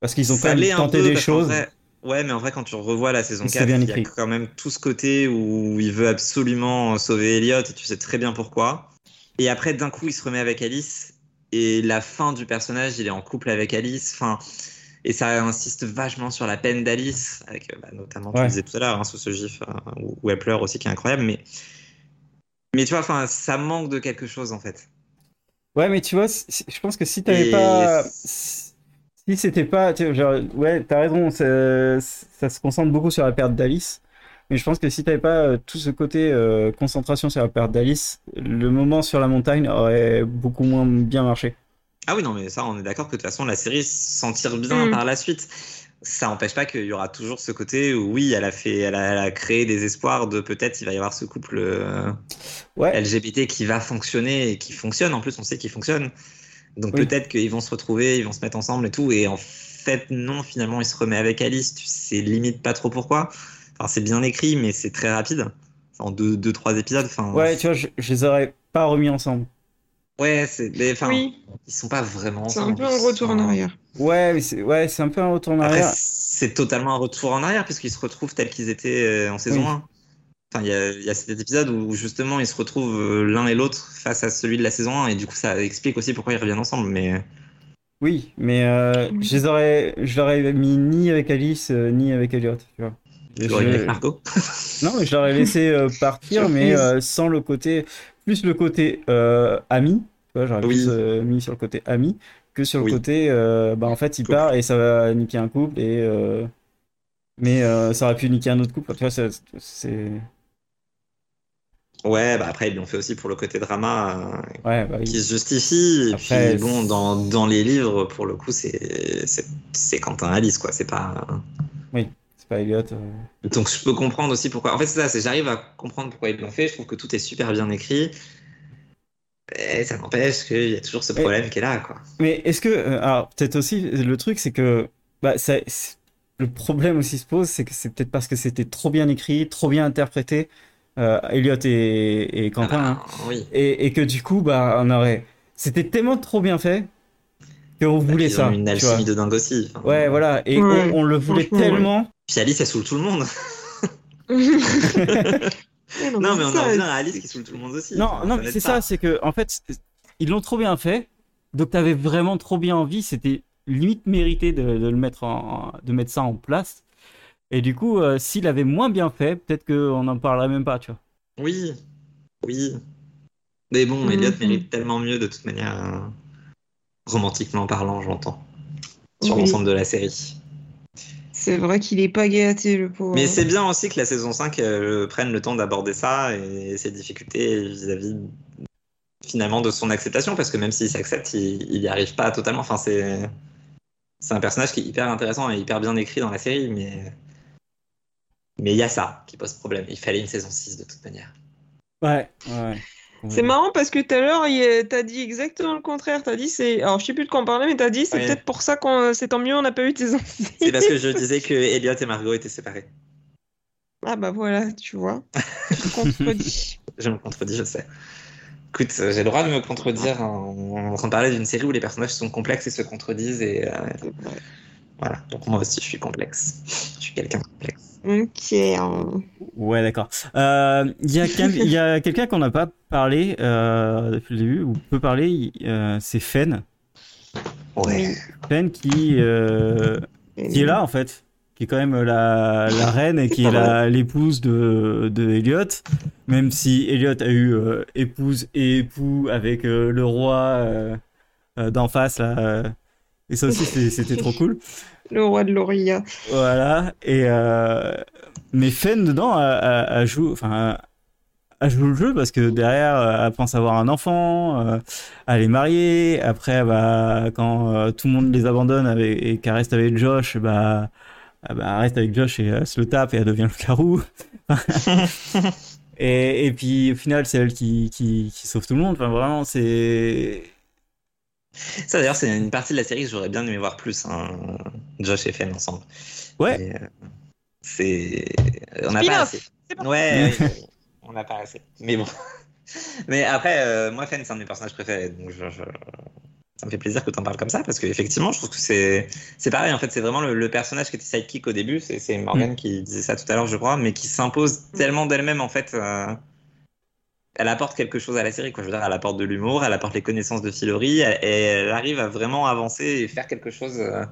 Parce qu'ils ont quand même tenté des choses. vrai- Ouais, mais en vrai, quand tu revois la saison C'est 4, bien il y a quand même tout ce côté où il veut absolument sauver Elliot et tu sais très bien pourquoi. Et après, d'un coup, il se remet avec Alice et la fin du personnage, il est en couple avec Alice. Enfin, et ça insiste vachement sur la peine d'Alice, avec euh, bah, notamment, tu Ouais. le disais tout à l'heure, hein, sous ce gif euh, où, elle pleure aussi, qui est incroyable. Mais, mais tu vois, enfin, ça manque de quelque chose en fait. Ouais, mais tu vois, je pense que si t'avais Et- pas. Si c'était pas. genre, ouais, t'as raison, ça, ça se concentre beaucoup sur la perte d'Alice. Mais je pense que si t'avais pas euh, tout ce côté euh, concentration sur la perte d'Alice, le moment sur la montagne aurait beaucoup moins bien marché. Ah oui, non, mais ça, on est d'accord que de toute façon, la série s'en tire bien Mm. par la suite. Ça n'empêche pas qu'il y aura toujours ce côté où, oui, elle a, fait, elle a, elle a créé des espoirs de peut-être il va y avoir ce couple euh, Ouais, LGBT qui va fonctionner et qui fonctionne. En plus, on sait qu'il fonctionne. Donc Oui. peut-être qu'ils vont se retrouver, ils vont se mettre ensemble et tout. Et en fait, non, finalement, il se remet avec Alice. Tu sais limite pas trop pourquoi. Enfin, c'est bien écrit, mais c'est très rapide. en deux, deux, trois épisodes. Enfin, Ouais, tu vois, je, je les aurais pas remis ensemble. ouais, c'est, mais enfin, Oui, ils sont pas vraiment. c'est un ensemble. peu un retour en arrière. Ouais, mais c'est ouais, c'est un peu un retour en Après, arrière. c'est totalement un retour en arrière puisqu'ils se retrouvent tels qu'ils étaient euh, en saison Oui. 1. Enfin, il y a, il y a cet épisode où justement ils se retrouvent euh, l'un et l'autre face à celui de la saison 1 et du coup ça explique aussi pourquoi ils reviennent ensemble. Mais Oui, mais euh, Oui. je les aurais, je l'aurais mis ni avec Alice euh, ni avec Elliot, tu vois. je Je- l'aurais mis avec Margot. Non, mais je l'aurais laissé euh, partir, mais euh, sans le côté, plus le côté euh, ami, tu vois, j'aurais Oui. plus euh, mis sur le côté ami que sur le Oui. côté, euh, bah en fait, il Couple. part et ça va niquer un couple et euh, mais euh, ça aurait pu niquer un autre couple, tu vois, c'est Ouais, bah après ils l'ont fait aussi pour le côté drama euh, ouais, bah oui. qui se justifie. Et puis bon, dans, dans les livres, pour le coup, c'est Quentin Alice quoi. C'est pas. c'est pas Elliot. euh. Donc je peux comprendre aussi pourquoi. En fait, c'est ça, j'arrive à comprendre pourquoi ils l'ont fait. Je trouve que tout est super bien écrit. Et ça n'empêche qu'il y a toujours ce problème qui est là, quoi. Mais est-ce que, euh, alors peut-être aussi, le truc c'est que, bah, ça, le problème aussi se pose, c'est que c'est peut-être parce que c'était trop bien écrit, trop bien interprété, euh, Elliot et, et Quentin, hein. Ah bah, oui. et, et que du coup, bah, on aurait, c'était tellement trop bien fait qu'on voulait Ils ça, une alchimie de dingue aussi. Enfin, Ouais, voilà, et Ouais, on, on le voulait franchement, ouais. tellement. Puis Alice, elle saoule tout le monde. Ouais, non, mais on en ça. revient à Alice qui saoule tout le monde aussi. Non, Enfin, non, mais c'est ça, c'est que en fait, ils l'ont trop bien fait, donc t'avais vraiment trop bien envie, c'était limite mérité de, de le mettre en, de mettre ça en place. Et du coup, euh, s'il avait moins bien fait, peut-être qu'on n'en parlerait même pas, tu vois. Oui, oui. Mais bon, Mhm. Elliot mérite tellement mieux de toute manière, euh, romantiquement parlant, j'entends, sur Oui. l'ensemble de la série. C'est vrai qu'il est pas gâté, le pauvre. Mais c'est bien aussi que la saison 5 euh, prenne le temps d'aborder ça et ses difficultés vis-à-vis finalement de son acceptation, parce que même s'il s'accepte, il il y arrive pas totalement. Enfin, c'est c'est un personnage qui est hyper intéressant et hyper bien écrit dans la série, mais mais il y a ça qui pose problème. Il fallait une saison 6 de toute manière. Ouais, ouais. C'est marrant parce que tout à l'heure, t'as dit exactement le contraire. T'as dit c'est. Alors, je sais plus de quoi on parlait, mais t'as dit c'est Ouais. peut-être pour ça qu'on c'est tant mieux, on n'a pas eu tes enfants. C'est parce que je disais que Elliot et Margot étaient séparés. Ah bah voilà, tu vois. Tu te contredis. Je me contredis, je sais. Écoute, euh, j'ai le droit de me contredire en, en train de parler d'une série où les personnages sont complexes et se contredisent et euh, voilà. Donc moi aussi, je suis complexe. Je suis quelqu'un de complexe. Ok. hein. Ouais, d'accord. Euh, Il y a, quel- il y a quelqu'un qu'on n'a pas parlé euh, depuis le début, ou peut parler, euh, c'est Fen. Ouais. Fen qui, euh, qui est là, en fait. Qui est quand même la, la reine et qui est l'épouse de, de Elliot. Même si Elliot a eu euh, épouse et époux avec euh, le roi euh, euh, d'en face, là. euh, et ça aussi, c'était trop cool. Le roi de l'Oria. Voilà. Et euh, mais Fen dedans a, a, a joué, enfin, a joué le jeu parce que derrière, euh, elle pense avoir un enfant, euh, elle est mariée. Après, bah, quand euh, tout le monde les abandonne avec, et qu'elle reste avec Josh, bah, ah bah, elle reste avec Josh et elle se le tape et elle devient le carou. et, et puis au final, c'est elle qui, qui, qui sauve tout le monde. Enfin, vraiment, c'est. Ça d'ailleurs, c'est une partie de la série que j'aurais bien aimé voir plus, hein, Josh et Fen ensemble. Ouais. Euh, c'est. On n'a pas assez. Ouais, ouais, on n'a pas assez. Mais bon. Mais après, euh, moi, Fen, c'est un de mes personnages préférés. Donc je, je- ça me fait plaisir que tu en parles comme ça parce qu'effectivement, je trouve que c'est c'est pareil. En fait, c'est vraiment le, le personnage qui était sidekick au début. C'est c'est Morgan qui disait ça tout à l'heure, je crois, mais qui s'impose tellement d'elle-même en fait. euh, elle apporte quelque chose à la série, quoi. Je veux dire, elle apporte de l'humour, elle apporte les connaissances de Filori, et elle arrive à vraiment avancer et faire quelque chose. euh,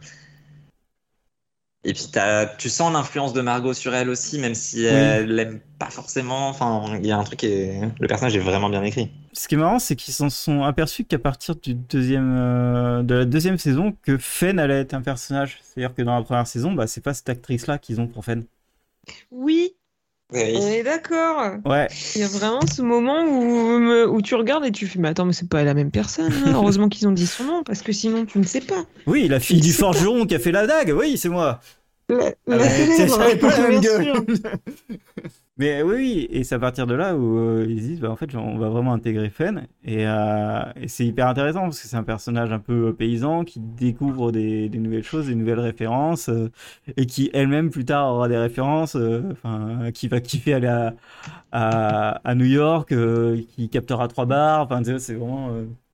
et puis t'as- tu sens l'influence de Margot sur elle aussi, même si elle l'aime pas forcément. Enfin, il y a un truc qui est... Le personnage est vraiment bien écrit. Ce qui est marrant, c'est qu'ils s'en sont aperçus qu'à partir du deuxième, euh, de la deuxième saison, que Fen allait être un personnage. C'est-à-dire que dans la première saison, bah, c'est pas cette actrice-là qu'ils ont pour Fen. Oui, Oui. on est d'accord. Ouais, Il y a vraiment ce moment où, me- où tu regardes et tu fais Mais attends, mais c'est pas la même personne. hein. Heureusement qu'ils ont dit son nom parce que sinon tu ne sais pas. oui, la fille du pas. forgeron qui a fait la dague, oui, c'est moi. La- Ah la bah, célèbre, j'avais pas la même bien gueule. Mais oui, et c'est à partir de là où euh, ils disent, bah, en fait, on va vraiment intégrer Fen. Et, euh, et c'est hyper intéressant parce que c'est un personnage un peu euh, paysan qui découvre des, nouvelles choses, des nouvelles références, et qui elle-même plus tard aura des références, enfin, qui va kiffer aller à, New York, qui captera trois bars. Enfin, c'est vraiment.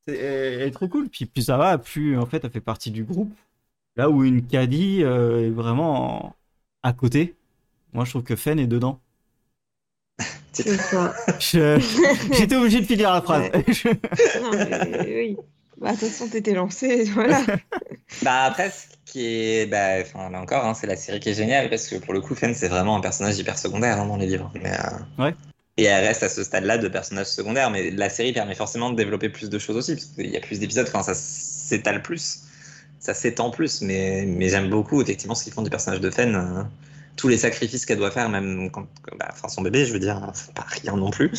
c'est- elle, est trop cool. Puis plus ça va, plus en fait, elle fait partie du groupe. Là où une Caddy euh, est vraiment en- à côté. Moi, je trouve que Fen est dedans. C'est ça. Je- J'étais obligé de finir la phrase. Je- Non, mais oui. Bah, de toute façon, t'étais lancé, voilà. Bah après, ce qui est, bah, là encore, hein, c'est la série qui est géniale parce que pour le coup, Fen c'est vraiment un personnage hyper secondaire hein, dans les livres. Mais, euh, Ouais. Et elle reste à ce stade-là de personnage secondaire, mais la série permet forcément de développer plus de choses aussi parce qu'il y a plus d'épisodes quand ça s'étale plus, ça s'étend plus. Mais, mais j'aime beaucoup effectivement ce qu'ils font du personnage de Fen. euh, tous les sacrifices qu'elle doit faire, même quand, bah, enfin son bébé, je veux dire, c'est pas rien non plus.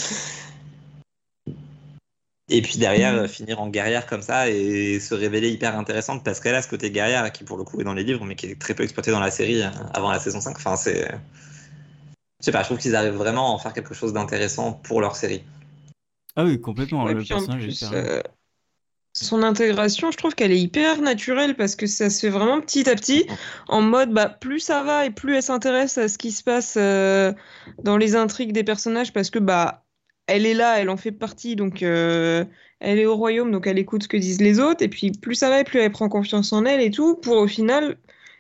Et puis derrière, Mm. finir en guerrière comme ça et se révéler hyper intéressante parce qu'elle a ce côté guerrière qui, pour le coup, est dans les livres, mais qui est très peu exploité dans la série euh, avant la saison 5. Enfin, c'est. Je sais pas, je trouve qu'ils arrivent vraiment à en faire quelque chose d'intéressant pour leur série. Ah oui, complètement. Et le personnage est plus, euh, son intégration, je trouve qu'elle est hyper naturelle parce que ça se fait vraiment petit à petit, en mode bah, plus ça va et plus elle s'intéresse à ce qui se passe euh, dans les intrigues des personnages parce que bah elle est là, elle en fait partie, donc euh, elle est au royaume, donc elle écoute ce que disent les autres, et puis plus ça va et plus elle prend confiance en elle et tout, pour au final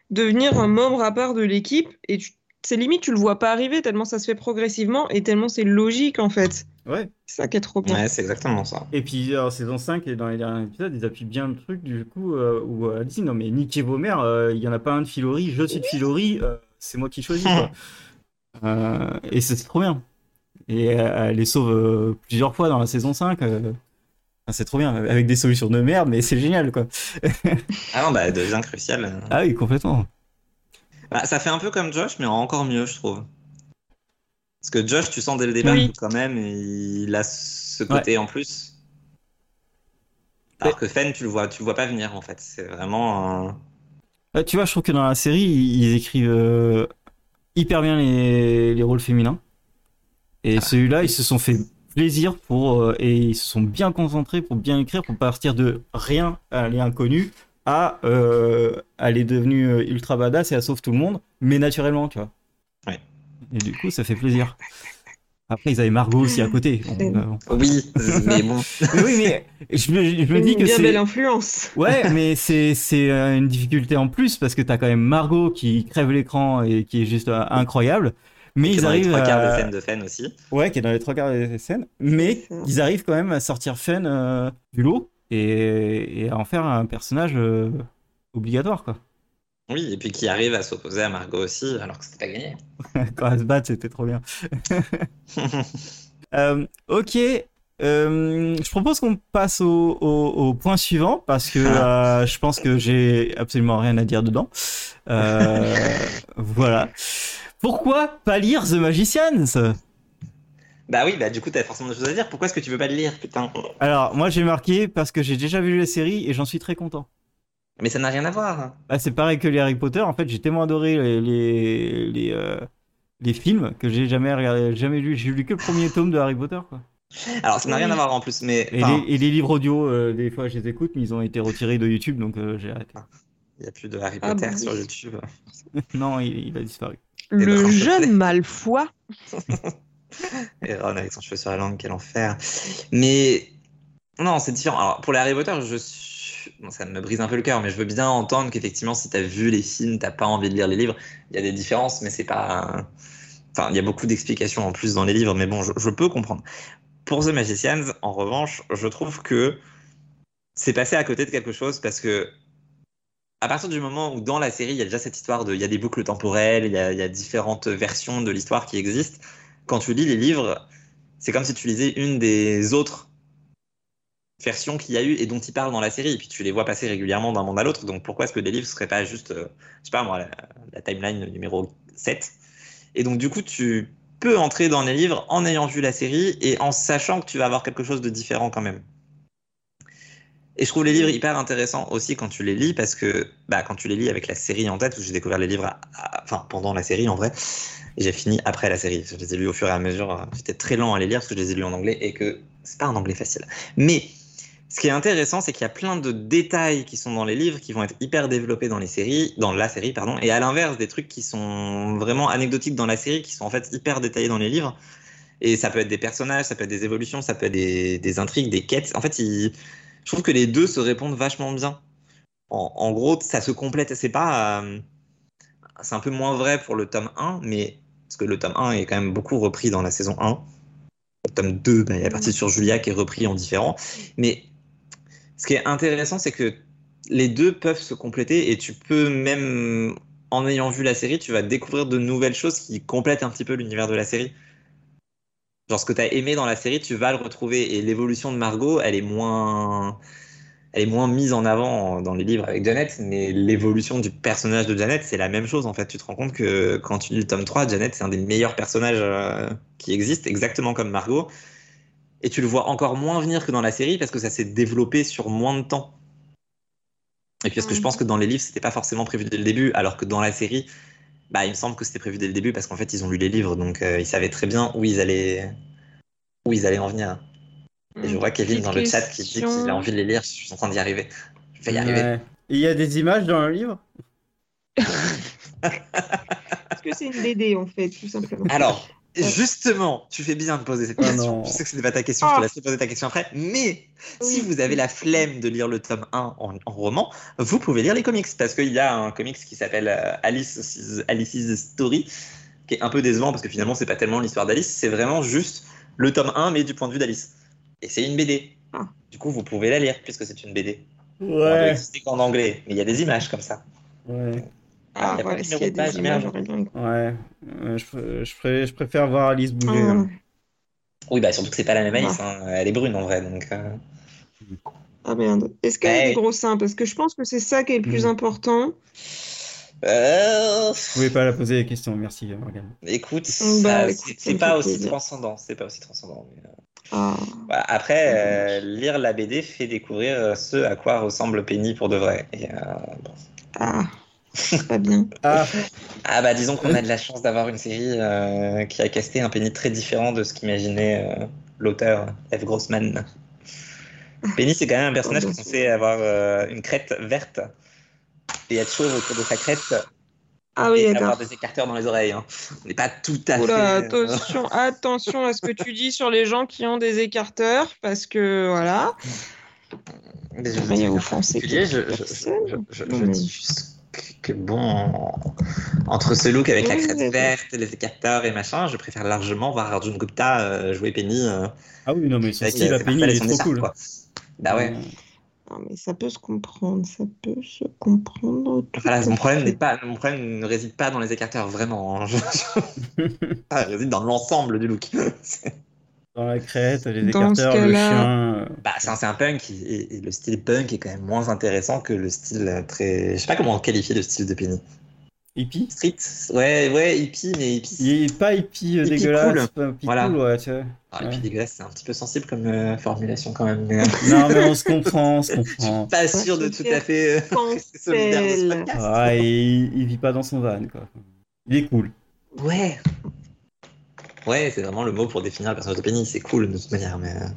devenir un membre à part de l'équipe, et tu- c'est limite tu le vois pas arriver tellement ça se fait progressivement et tellement c'est logique en fait. Ouais. C'est ça qui est trop bien. Ouais, c'est exactement ça. Et puis, alors, saison 5 et dans les derniers épisodes, ils appuient bien le truc du coup euh, où euh, elle dit non, mais niquez vos mères, euh, il y en a pas un de Filori, je suis de Filori, euh, c'est moi qui choisis. Quoi. Euh, et c'est trop bien. Et euh, elle les sauve euh, plusieurs fois dans la saison 5. euh. Enfin, c'est trop bien, avec des solutions de merde, mais c'est génial quoi. Ah non, bah, elle devient cruciale. Ah oui, complètement. Bah, ça fait un peu comme Josh, mais encore mieux, je trouve. Parce que Josh, tu sens dès le départ Oui. quand même, il a ce côté en plus. Alors que Fen, tu le vois, tu le vois pas venir en fait. C'est vraiment. un- Euh, tu vois, je trouve que dans la série, ils écrivent euh, hyper bien les, les rôles féminins. Et celui-là, ils se sont fait plaisir pour euh, et ils se sont bien concentrés pour bien écrire, pour partir de rien à l'inconnu à euh, elle est devenue euh, ultra badass et elle sauve tout le monde, mais naturellement, tu vois. Ouais. Et du coup, ça fait plaisir. Après, ils avaient Margot aussi à côté. Oui, mais bon. Mais oui, mais je me, je me dis Une que bien c'est. belle influence. Ouais, mais c'est c'est euh, une difficulté en plus parce que t'as quand même Margot qui crève l'écran et qui est juste euh, incroyable. Mais Qui est ils dans les arrivent trois quarts à... des scènes de Fen aussi. Ouais, qui est dans les trois quarts des scènes. Mais ils arrivent quand même à sortir Fen euh, du lot et, et à en faire un personnage euh, obligatoire, quoi. Oui, et puis qui arrive à s'opposer à Margot aussi, alors que c'était pas gagné. Quand elles se battent, c'était trop bien. Euh, ok. euh, je propose qu'on passe au, au- au point suivant parce que euh, je pense que j'ai absolument rien à dire dedans. Euh, voilà. Pourquoi pas lire The Magicians? Bah oui, bah du coup, t'as forcément des choses à dire. Pourquoi est-ce que tu veux pas le lire, putain Alors, moi j'ai marqué parce que j'ai déjà vu la série et j'en suis très content. Mais ça n'a rien à voir. Bah, c'est pareil que les Harry Potter. En fait, j'ai tellement adoré les, les, les, euh, les films que j'ai jamais regardé, jamais lu. J'ai lu que le premier tome de Harry Potter, quoi. Alors, ça n'a rien à voir en plus, mais Et, enfin, les, et les livres audio, euh, des fois, je les écoute, mais ils ont été retirés de YouTube, donc euh, j'ai arrêté. il n'y a plus de Harry Ah Potter bon, sur. YouTube. non, il, il a disparu. Le ben, jeune Malfoy. Et Ron avec son cheveu sur la langue, quel enfer. Mais non, c'est différent. Alors, pour les Harry Potter, ça me brise un peu le cœur, mais je veux bien entendre qu'effectivement, si t'as vu les films, t'as pas envie de lire les livres. Il y a des différences, mais c'est pas. Enfin, il y a beaucoup d'explications en plus dans les livres, mais bon, je, peux comprendre. Pour The Magicians, en revanche, je trouve que c'est passé à côté de quelque chose parce que à partir du moment où dans la série il y a déjà cette histoire de il y a des boucles temporelles, il y a différentes versions de l'histoire qui existent, quand tu lis les livres, c'est comme si tu lisais une des autres versions qu'il y a eu et dont ils parlent dans la série, et puis tu les vois passer régulièrement d'un monde à l'autre, donc pourquoi est-ce que les livres seraient pas juste, euh, je sais pas moi, la, la timeline numéro 7 Et donc du coup, tu peux entrer dans les livres en ayant vu la série et en sachant que tu vas avoir quelque chose de différent quand même. Et je trouve les livres hyper intéressants aussi quand tu les lis parce que bah, quand tu les lis avec la série en tête, où j'ai découvert les livres enfin, pendant la série en vrai, j'ai fini après la série. Je les ai lus au fur et à mesure. J'étais très lent à les lire parce que je les ai lus en anglais et que c'est pas un anglais facile. Mais ce qui est intéressant, c'est qu'il y a plein de détails qui sont dans les livres qui vont être hyper développés dans les séries, dans la série, pardon, et à l'inverse, des trucs qui sont vraiment anecdotiques dans la série qui sont en fait hyper détaillés dans les livres. Et ça peut être des personnages, ça peut être des évolutions, ça peut être des, des intrigues, des quêtes. En fait, il- je trouve que les deux se répondent vachement bien. En, en gros, ça se complète. C'est pas. euh, c'est un peu moins vrai pour le tome 1, mais. Parce que le tome 1 est quand même beaucoup repris dans la saison 1. Le tome 2, bah, il y a la partie sur Julia qui est repris en différent. Mais ce qui est intéressant, c'est que les deux peuvent se compléter et tu peux même, en ayant vu la série, tu vas découvrir de nouvelles choses qui complètent un petit peu l'univers de la série. Genre ce que tu as aimé dans la série, tu vas le retrouver. Et l'évolution de Margot, elle est moins, elle est moins mise en avant dans les livres avec Janet, mais l'évolution du personnage de Janet, c'est la même chose en fait. Tu te rends compte que quand tu lis le tome 3, Janet, c'est un des meilleurs personnages euh, qui existent, exactement comme Margot. Et tu le vois encore moins venir que dans la série parce que ça s'est développé sur moins de temps. Et puis parce que je pense que dans les livres, c'était pas forcément prévu dès le début, alors que dans la série, bah, il me semble que c'était prévu dès le début parce qu'en fait, ils ont lu les livres, donc euh, ils savaient très bien où ils allaient, où ils allaient en venir. Et je vois Kevin dans le chat qui dit qu'il a envie de les lire. Je suis en train d'y arriver. Je vais y arriver. Ouais. Il y a des images dans le livre? Parce que c'est une BD en fait, tout simplement. Alors, justement, tu fais bien de poser cette Oh question. je sais que ce n'est pas ta question, je Ah. te laisserai poser ta question après. Mais si vous avez la flemme de lire le tome 1 en, en roman, vous pouvez lire les comics. Parce qu'il y a un comics qui s'appelle euh, Alice's, Alice's Story, qui est un peu décevant parce que finalement, c'est pas tellement l'histoire d'Alice, c'est vraiment juste le tome 1, mais du point de vue d'Alice. Et c'est une BD. Ah. Du coup, vous pouvez la lire puisque c'est une BD. Ouais. exister qu'en anglais, mais il y a des images comme ça. Ouais. Ah, Ah, y a voilà, s'il y a des images. Ouais. Euh, je, pr- je, pré- je préfère voir Alice bouger. Ah. hein. Oui, bah surtout que c'est pas la même Alice, Ouais. hein. elle est brune en vrai, donc. euh, Ah merde. Est-ce qu'elle a Ouais. des gros seins Parce que je pense que c'est ça qui est le plus Mm. important. Euh, Vous pouvez pas la poser la question, merci Morgane. Écoute, Bah, c'est pas aussi transcendant, c'est pas aussi transcendant. euh, Ah. Après, euh, lire la BD fait découvrir euh, ce à quoi ressemble Penny pour de vrai. Et, euh, bon. Ah. C'est pas bien. Ah, Ah bah disons qu'on a de la chance d'avoir une série euh, qui a casté un Penny très différent de ce qu'imaginait euh, l'auteur F. Grossman. Penny, c'est quand même un personnage qui est censé avoir euh, une crête verte et être chauve autour de sa crête Ah oui, et avoir des écarteurs dans les oreilles. hein. On n'est pas tout à Oula, fait. attention, attention à ce que tu dis sur les gens qui ont des écarteurs, parce que voilà. Mais je- je- je, je, dis juste que, bon, entre ce look avec la crête verte, les écarteurs et machin, je préfère largement voir Arjun Gupta euh, jouer Penny euh, ah oui, non, mais son avec style euh, à Penny, il est trop cool. quoi. Bah ouais. Non, mais ça peut se comprendre, ça peut se comprendre. Voilà, mon problème pas, mon problème ne réside pas dans les écarteurs, vraiment. hein. Je- Ça réside dans l'ensemble du look. Dans la crête, les écarteurs, le chien. euh, Bah, c'est un, c'est un punk et, et le style punk est quand même moins intéressant que le style euh, très. Je sais pas comment qualifier le style de Penny. Hippie Street, ouais, ouais, hippie, mais hippie. Il est pas hippie euh, Hippie dégueulasse, cool. pas hippie Voilà. cool, ouais, tu vois. Ah, hippie Ouais. dégueulasse, c'est un petit peu sensible comme euh, formulation quand même. Mais, Non, mais on se comprend, on se comprend. pas sûr de tout à fait euh, solidaire dans ce Cancel. podcast. Ah, il vit pas dans son van, quoi. Il est cool. Ouais. Ouais, c'est vraiment le mot pour définir le personnage de Penny. C'est cool de toute manière, mais. euh.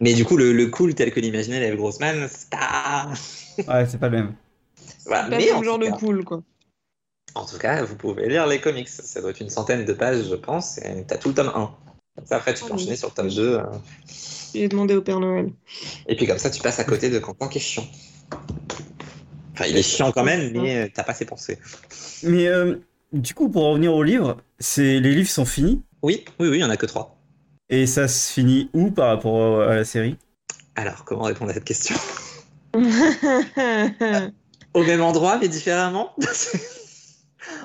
Mais du coup, le, le cool tel que l'imaginait Lev Grossman, c'est pas. Ouais, c'est pas le même. Voilà. Pas Mais le genre de cool, quoi. en tout cas, vous pouvez lire les comics. Ça doit être une centaine de pages, je pense. Et t'as tout le tome 1. Comme ça, après, tu peux Ah oui. enchaîner sur le tome 2. euh. J'ai demandé au Père Noël. Et puis comme ça, tu passes à côté de Quentin qui est chiant. Enfin, il est chiant quand même, mais t'as pas ses pensées. Mais euh, du coup, pour revenir au livre, c'est les livres sont finis? Oui, oui, oui, il y en a que 3. Et ça se finit où par rapport à la série? Alors, comment répondre à cette question? Au même endroit, mais différemment?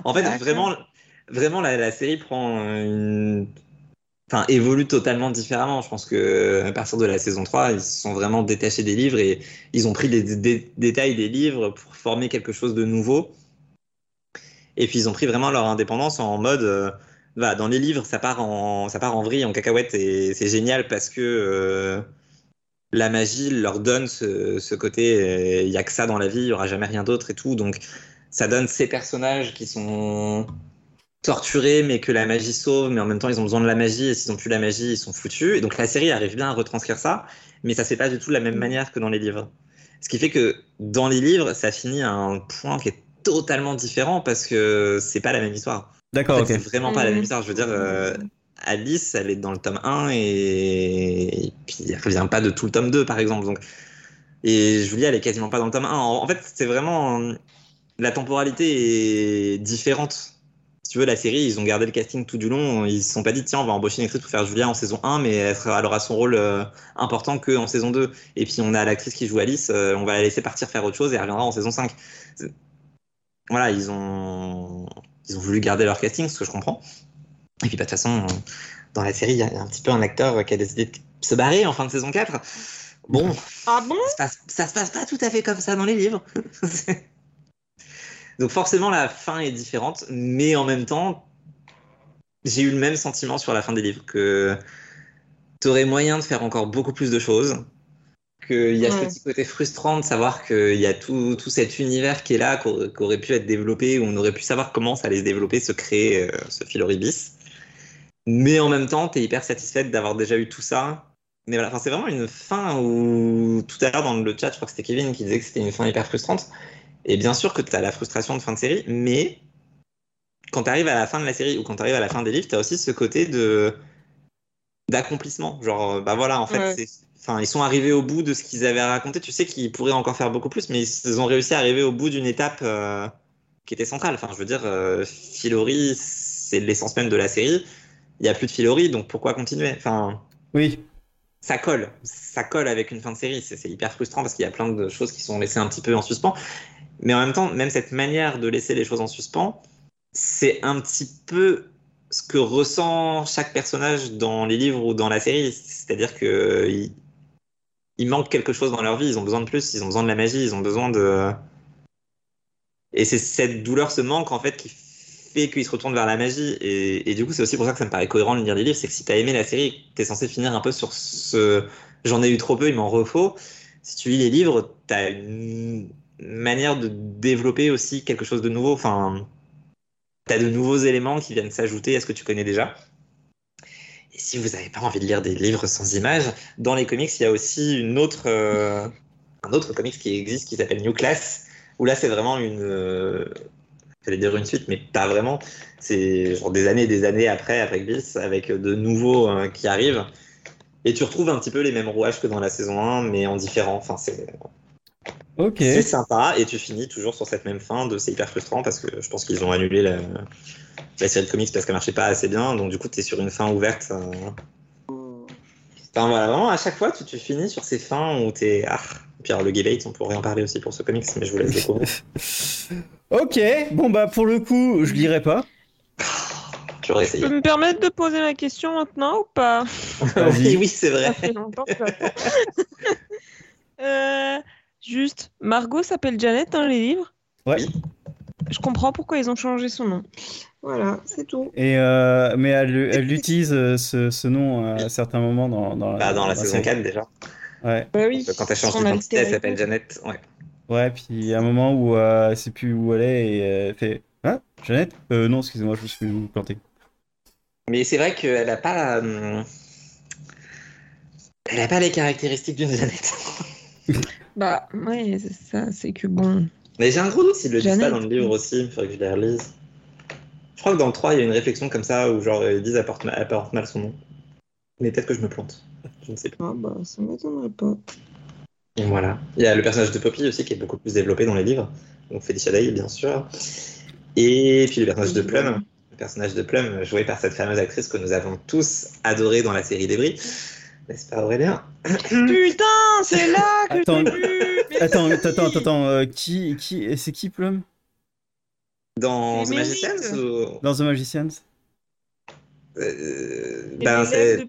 En fait, vraiment, vraiment la, la série prend une. Enfin, évolue totalement différemment. Je pense que à partir de la saison 3, ils se sont vraiment détachés des livres et ils ont pris les dé- dé- détails des livres pour former quelque chose de nouveau. Et puis ils ont pris vraiment leur indépendance en mode. euh, bah, dans les livres, ça part en, ça part en vrille, en cacahuète, et c'est génial parce que. euh, la magie leur donne ce, ce côté, il n'y a que ça dans la vie, il n'y aura jamais rien d'autre et tout. Donc ça donne ces personnages qui sont torturés, mais que la magie sauve, mais en même temps ils ont besoin de la magie, et s'ils n'ont plus la magie, ils sont foutus. Et donc la série arrive bien à retranscrire ça, mais ça se fait pas du tout de la même manière que dans les livres. Ce qui fait que dans les livres, ça finit à un point qui est totalement différent parce que c'est pas la même histoire. D'accord, En C'est vraiment pas la même Mhm. histoire. Je veux dire, euh, Alice, elle est dans le tome 1 et... et puis elle revient pas de tout le tome 2, par exemple. Donc... Et Julie, elle est quasiment pas dans le tome 1. En en fait, c'est vraiment. La temporalité est différente. Si tu veux, la série, ils ont gardé le casting tout du long. Ils se sont pas dit, tiens, on va embaucher une actrice pour faire Julia en saison 1, mais elle, sera- elle aura son rôle euh, important que en saison 2. Et puis, on a l'actrice qui joue Alice, euh, on va la laisser partir faire autre chose et elle reviendra en saison 5. Voilà, ils ont, ils ont voulu garder leur casting, ce que je comprends. Et puis, bah, de toute façon, dans la série, il y a un petit peu un acteur qui a décidé de se barrer en fin de saison 4. Bon, Ah bon? Ça se passe, ça se passe pas tout à fait comme ça dans les livres. Donc forcément la fin est différente, mais en même temps, j'ai eu le même sentiment sur la fin des livres que t'aurais moyen de faire encore beaucoup plus de choses, qu'il y a ce petit côté frustrant de savoir qu'il y a tout, tout cet univers qui est là, qui aurait pu être développé, où on aurait pu savoir comment ça allait se développer, se créer euh, ce fil horribis. Mais en même temps, t'es hyper satisfaite d'avoir déjà eu tout ça. Mais voilà, c'est vraiment une fin où tout à l'heure dans le chat, je crois que c'était Kevin qui disait que c'était une fin hyper frustrante. Et bien sûr que tu as la frustration de fin de série, mais quand tu arrives à la fin de la série ou quand tu arrives à la fin des livres, tu as aussi ce côté de d'accomplissement. Genre, bah voilà, en fait, Ouais. c'est- enfin, ils sont arrivés au bout de ce qu'ils avaient à raconter. Tu sais qu'ils pourraient encore faire beaucoup plus, mais ils ont réussi à arriver au bout d'une étape euh, qui était centrale. Enfin, je veux dire, euh, Filori, c'est l'essence même de la série. Il n'y a plus de Filori, donc pourquoi continuer? Enfin, Oui. ça colle, ça colle avec une fin de série. C'est c'est hyper frustrant parce qu'il y a plein de choses qui sont laissées un petit peu en suspens. Mais en même temps, même cette manière de laisser les choses en suspens, c'est un petit peu ce que ressent chaque personnage dans les livres ou dans la série. C'est-à-dire que il, manque quelque chose dans leur vie, ils ont besoin de plus, ils ont besoin de la magie, ils ont besoin de. Et c'est cette douleur, ce manque en fait qui fait qu'ils se retournent vers la magie. Et, du coup, c'est aussi pour ça que ça me paraît cohérent de lire les livres, c'est que si t'as aimé la série, t'es censé finir un peu sur ce j'en ai eu trop peu, il m'en refaut. Si tu lis les livres, t'as une manière de développer aussi quelque chose de nouveau. Enfin, t'as de nouveaux éléments qui viennent s'ajouter à ce que tu connais déjà. Et si vous n'avez pas envie de lire des livres sans images, dans les comics, il y a aussi une autre, euh, un autre comics qui existe qui s'appelle New Class, où là c'est vraiment une, euh, j'allais dire une suite, mais pas vraiment. C'est genre des années et des années après, après Bliss, avec de nouveaux euh, qui arrivent. Et tu retrouves un petit peu les mêmes rouages que dans la saison 1, mais en différent. Enfin, c'est c'est sympa, et tu finis toujours sur cette même fin de c'est hyper frustrant parce que je pense qu'ils ont annulé la, la série de comics parce qu'elle marchait pas assez bien, donc du coup tu es sur une fin ouverte. euh. Enfin voilà, vraiment à chaque fois tu, tu finis sur ces fins où t'es. Ah, et puis alors le Gay on pourrait en parler aussi pour ce comics, mais je vous laisse découvrir. Ok. Bon bah pour le coup, je lirai pas. Tu peux me permettre de poser ma question maintenant ou pas? Vas-y. oui, oui, c'est vrai. Ça fait longtemps que j'attends. Euh, Juste, Margot s'appelle Janet dans les livres? Ouais. Je comprends pourquoi ils ont changé son nom. Voilà, c'est tout. Et euh, mais elle, elle utilise euh, ce, ce nom à certains moments dans, dans, Bah, dans la saison série. 4 déjà. Ouais. Bah oui. Quand elle change Son d'identité, elle s'appelle. Janet. Ouais. Ouais, puis il y a un moment où euh, elle sait plus où elle est et euh, elle fait Hein Jeannette euh, Non, excusez-moi, je me suis planté. Mais c'est vrai qu'elle a pas. Elle a pas les caractéristiques d'une Janet. Bah, ouais, c'est ça, c'est que bon. Mais j'ai un gros doute s'ils le disent Janet. pas dans le livre aussi, il faudrait que je les relise. Je crois que dans le 3, il y a une réflexion comme ça où genre ils disent elle porte, ma- elle porte mal son nom. Mais peut-être que je me plante. Je ne sais pas. Ah bah, ça m'étonnerait pas. Et voilà. Il y a le personnage de Poppy aussi qui est beaucoup plus développé dans les livres. Donc Felicia Day, bien sûr. Et puis le personnage de Plum. Le personnage de Plum, joué par cette fameuse actrice que nous avons tous adoré dans la série Débris. N'est-ce pas Aurélien? Putain, c'est là que Attends. j'ai vu attends, attends, attends, euh, qui, qui, c'est qui Plum? Dans The Magicians ou... Dans The Magicians Euh, ben, c'est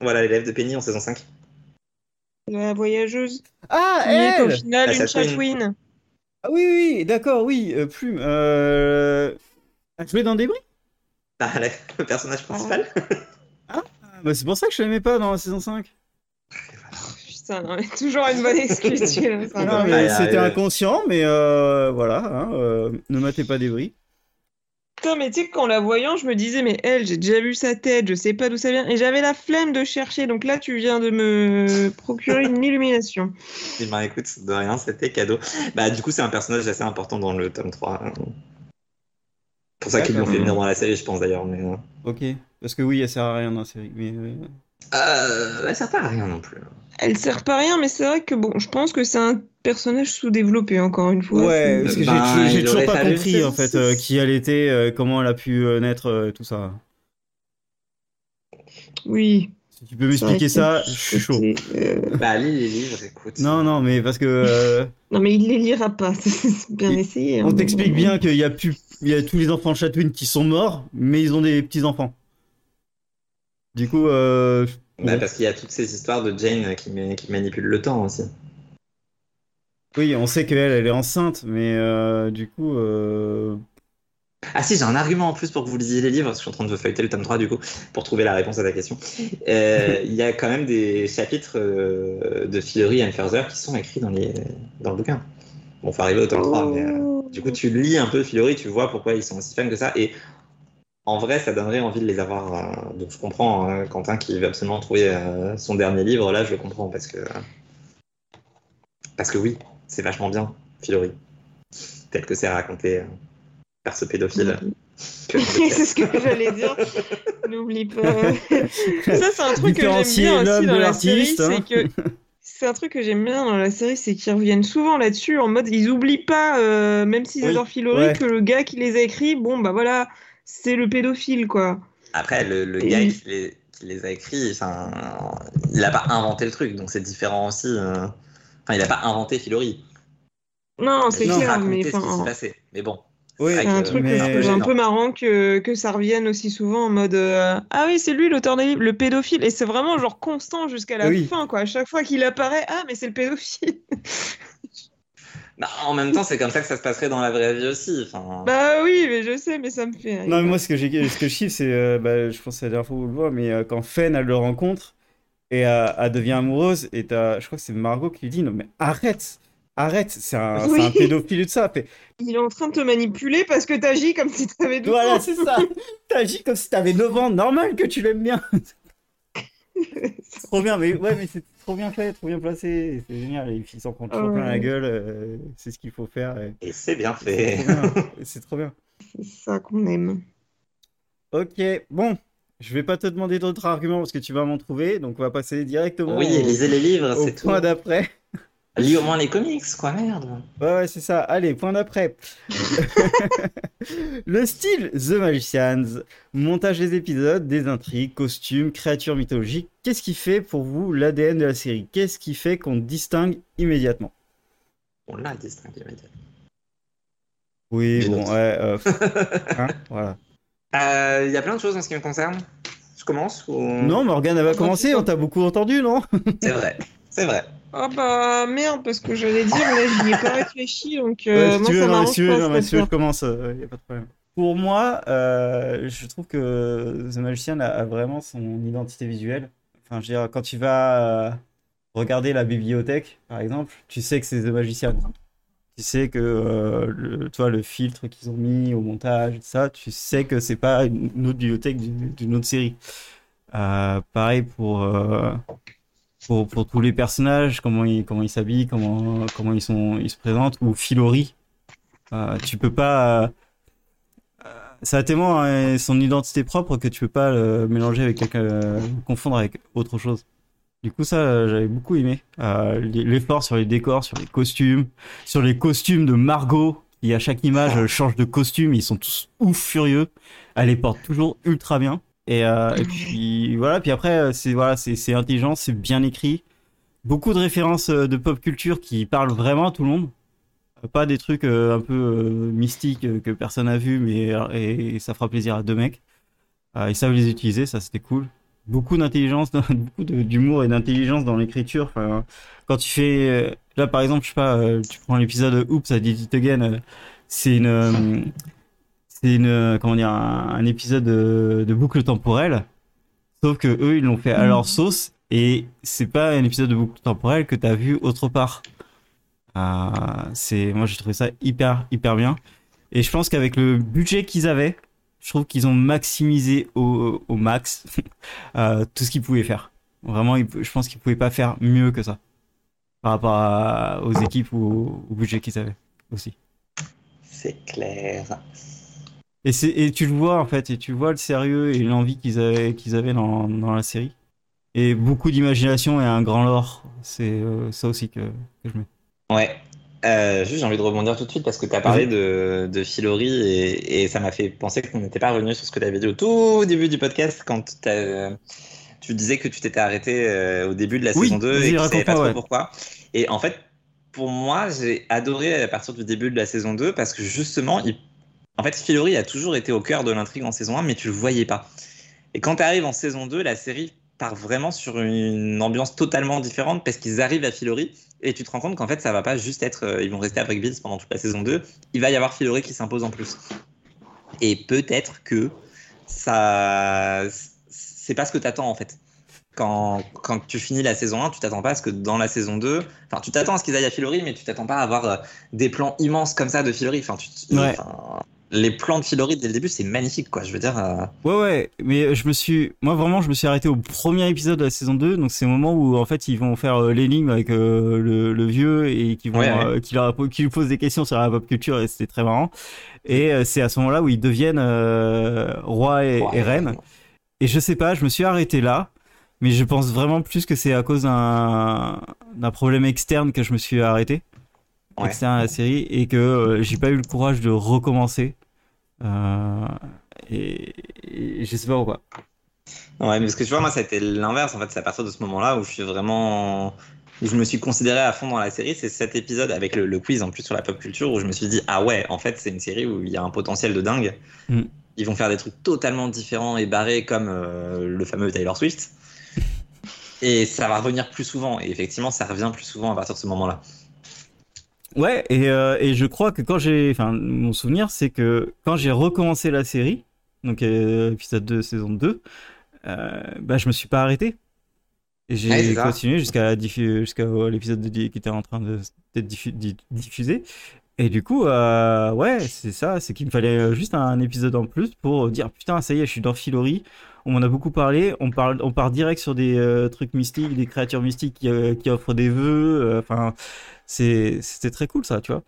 voilà l'élève de Penny en saison 5. La voyageuse. Ah, Qui est au elle final Ah, une Chatwin. Chatwin. Ah oui, oui, oui, d'accord, oui, euh, Plume. Euh... Elle jouait dans Débris Ah, la- le personnage principal Ah, bah c'est pour ça que je l'aimais pas dans la saison 5. Ça, non, mais toujours une bonne excuse. c'était inconscient, mais euh, voilà, hein, euh, ne matez pas des bris. Putain, mais tu sais, qu'en la voyant, je me disais, mais elle, j'ai déjà vu sa tête, je sais pas d'où ça vient. Et j'avais la flemme de chercher. Donc là, tu viens de me procurer une illumination. Eh ben écoute, de rien, c'était cadeau. Bah du coup, c'est un personnage assez important dans le tome 3. hein. pour ça qu'ils l'ont fait venir dans la série, je pense d'ailleurs. Mais euh, Ok, parce que oui, elle sert à rien dans la série. Mais, euh, ça sert à rien non plus. Elle sert pas à rien, mais c'est vrai que bon, je pense que c'est un personnage sous-développé, encore une fois. Ouais, parce que j'ai- il toujours pas compris en fait euh, qui elle était, euh, comment elle a pu euh, naître, euh, tout ça. Oui. Si tu peux m'expliquer ça, je suis chaud. Bah lis les livres, écoute. Non, non, mais parce que euh, Non, mais il les lira pas. C'est bien Il- essayé. hein. on t'explique bien qu'il y a il y a tous les enfants de Chatwin qui sont morts, mais ils ont des petits enfants. Du coup, euh, Bah, parce qu'il y a toutes ces histoires de Jane qui, ma- qui manipule le temps aussi. oui, on sait qu'elle, elle est enceinte, mais euh, du coup, euh, Ah si, j'ai un argument en plus pour que vous lisiez les livres, parce que je suis en train de feuilleter le tome 3 du coup, pour trouver la réponse à ta question. Euh, Il y a quand même des chapitres euh, de Fillory and Further qui sont écrits dans, les, dans le bouquin. Bon, faut arriver au tome 3, mais euh, du coup tu lis un peu Fillory, tu vois pourquoi ils sont aussi fans que ça, et en vrai ça donnerait envie de les avoir. euh, donc je comprends hein, Quentin qui veut absolument trouver euh, son dernier livre, là je le comprends, parce que... Parce que oui, c'est vachement bien, Fillory, tel que c'est raconté euh, par ce pédophile. je c'est ce que j'allais dire. N'oublie pas. Ça, c'est un truc que j'aime bien aussi dans la série, l'artiste, hein. c'est que c'est un truc que j'aime bien dans la série, c'est qu'ils reviennent souvent là-dessus en mode ils oublient pas, euh, même s'ils Oui. adorent Fillory, Ouais. que le gars qui les a écrits, bon bah voilà, c'est le pédophile quoi. Après, le, le Et- gars qui les, qui les a écrits, enfin, il n'a pas inventé le truc, donc c'est différent aussi. euh. Enfin, il n'a pas inventé Filori. Non, c'est clair, mais ce qui passé. Mais bon, oui, C'est un truc mais- un peu marrant que, que ça revienne aussi souvent en mode euh, Ah oui, c'est lui l'auteur des livres, le pédophile. Et c'est vraiment genre constant jusqu'à la Oui. fin, quoi. À chaque fois qu'il apparaît, ah, mais c'est le pédophile. Bah, en même temps, c'est comme ça que ça se passerait dans la vraie vie aussi. Bah oui, mais je sais, mais ça me fait. rire. Non, mais moi, ce que, j'ai, ce que je kiffe, c'est, euh, bah, je pense que c'est la dernière fois où on le voit, mais euh, quand Fen, elle le rencontre, et euh, elle devient amoureuse, et t'as, je crois que c'est Margot qui lui dit, non, mais arrête, arrête, c'est un, c'est Oui. un pédophile de ça. Fait, Il est en train de te manipuler parce que t'agis comme si t'avais 12 voilà, ans. c'est ça. T'agis comme si t'avais 9 ans, normal que tu l'aimes bien. trop bien, mais ouais, mais c'est trop bien fait, trop bien placé, c'est génial, les filles s'en prennent toujours plein la gueule, euh, c'est ce qu'il faut faire, et et c'est bien c'est fait. trop bien, c'est trop bien. C'est ça qu'on aime. Ok, bon, je vais pas te demander d'autres arguments parce que tu vas m'en trouver, donc on va passer directement Oui, au- lisez les livres, au c'est tout. point d'après. Lis au moins les comics, quoi, merde. Ouais, ouais, c'est ça. Allez, point d'après. le style The Magicians, montage des épisodes, des intrigues, costumes, créatures mythologiques. Qu'est-ce qui fait pour vous l'ADN de la série? Qu'est-ce qui fait qu'on distingue immédiatement? On l'a distingué, immédiatement. Oui, bon, autre. ouais, euh, hein, voilà. Euh, Il y a plein de choses en ce qui me concerne. Je commence ou... Non, Morgane, elle va commencer. On t'a beaucoup entendu, non? C'est vrai, c'est vrai. Ah bah merde, parce que j'allais dire, là, j'y ai pas réfléchi, donc Ouais, euh, si moi tu veux, ça non, si tu veux, pas, non, mais cette si tu veux, je commence, il a pas de problème. Pour moi, euh, je trouve que The Magician a, a vraiment son identité visuelle. Enfin, je veux dire, quand tu vas euh, regarder la bibliothèque, par exemple, tu sais que c'est The Magician. Tu sais que euh, le, toi, le filtre qu'ils ont mis au montage, ça, tu sais que c'est pas une autre bibliothèque d'une autre série. Euh, pareil pour, euh, pour, pour tous les personnages, comment ils comment ils s'habillent, comment, comment ils, sont, ils se présentent, ou Filori. Euh, tu peux pas. euh, ça a tellement euh, son identité propre que tu peux pas le mélanger avec quelqu'un, euh, confondre avec autre chose. Du coup, ça, euh, j'avais beaucoup aimé. Euh, L'effort sur les décors, sur les costumes, sur les costumes de Margot, qui à chaque image euh, change de costume, ils sont tous ouf furieux. Elle les porte toujours ultra bien. Et, euh, et puis voilà, puis après, euh, c'est voilà, c'est c'est intelligent, c'est bien écrit. Beaucoup de références euh, de pop culture qui parlent vraiment à tout le monde. Pas des trucs un peu mystiques que personne n'a vu, mais et, et ça fera plaisir à deux mecs. Ils savent les utiliser, ça c'était cool. Beaucoup d'intelligence, beaucoup d'humour et d'intelligence dans l'écriture. Enfin, quand tu fais, là par exemple, je sais pas, tu prends l'épisode Oops, I Did It Again, c'est une, c'est une, euh, comment dire, un, un épisode de, de boucle temporelle. Sauf que eux, ils l'ont fait à leur sauce Et c'est pas un épisode de boucle temporelle que t'as vu autre part. Euh, c'est, moi j'ai trouvé ça hyper, hyper bien. Et je pense qu'avec le budget qu'ils avaient, je trouve qu'ils ont maximisé au, au max euh, tout ce qu'ils pouvaient faire. Vraiment, ils- je pense qu'ils pouvaient pas faire mieux que ça. Par rapport à- aux équipes ou au, au budget qu'ils avaient aussi. C'est clair. Et, tu le vois en fait, et tu vois le sérieux et l'envie qu'ils avaient, qu'ils avaient dans, dans la série. Et beaucoup d'imagination et un grand lore. C'est euh, ça aussi que, que je mets. Ouais. Euh, juste, j'ai envie de rebondir tout de suite parce que tu as parlé de, de Filori et, et ça m'a fait penser qu'on n'était pas revenu sur ce que tu avais dit au tout début du podcast quand tu disais que tu t'étais arrêté euh, au début de la Oui, saison 2 vas-y, et que tu savais pas trop ouais. pourquoi. Et en fait, pour moi, j'ai adoré à partir du début de la saison 2 parce que justement, il... en fait, Filori a toujours été au cœur de l'intrigue en saison 1, mais tu le voyais pas. Et quand tu arrives en saison 2, la série part vraiment sur une ambiance totalement différente parce qu'ils arrivent à Filori et tu te rends compte qu'en fait ça va pas juste être euh, ils vont rester avec Bills pendant toute la saison 2 il va y avoir Filori qui s'impose en plus et peut-être que ça c'est pas ce que t'attends en fait quand, quand tu finis la saison 1 tu t'attends pas à ce que dans la saison 2 enfin tu t'attends à ce qu'ils aillent à Filori mais tu t'attends pas à avoir euh, des plans immenses comme ça de Filori enfin, tu, Ouais. enfin, les plans de Filori dès le début c'est magnifique quoi je veux dire euh, Ouais, ouais, mais je me suis. Moi, vraiment, je me suis arrêté au premier épisode de la saison 2. Donc, c'est le moment où, en fait, ils vont faire euh, l'énigme avec euh, le, le vieux et qui vont, Ouais, ouais. qui, leur, qui lui posent des questions sur la pop culture et c'était très marrant. Et c'est à ce moment-là où ils deviennent roi et, ouais, et reine. Et je sais pas, je me suis arrêté là. Mais je pense vraiment plus que c'est à cause d'un problème externe que je me suis arrêté. Ouais. Externe à la série. Et que euh, j'ai pas eu le courage de recommencer. Euh, et, et je sais pas pourquoi. Ouais, mais parce que tu vois, moi, ça a été l'inverse. En fait, c'est à partir de ce moment-là où je suis vraiment. où je me suis considéré à fond dans la série. C'est cet épisode avec le, le quiz en plus sur la pop culture où je me suis dit, ah ouais, en fait, c'est une série où il y a un potentiel de dingue. Mm. Ils vont faire des trucs totalement différents et barrés comme euh, le fameux Taylor Swift. Et ça va revenir plus souvent. Et effectivement, ça revient plus souvent à partir de ce moment-là. Ouais, et, euh, et je crois que quand j'ai. Enfin, mon souvenir, c'est que quand j'ai recommencé la série, donc euh, épisode 2, saison 2, euh, bah, je me suis pas arrêté. Et j'ai continué jusqu'à l'épisode de- qui était en train de- d'être diffu- di- diffusé. Et du coup, euh, ouais, c'est ça, c'est qu'il me fallait juste un épisode en plus pour dire putain, ça y est, je suis dans Filori. On m'en a beaucoup parlé. On, parle, on part direct sur des trucs mystiques, des créatures mystiques qui, qui offrent des vœux. Enfin, c'était très cool ça, tu vois.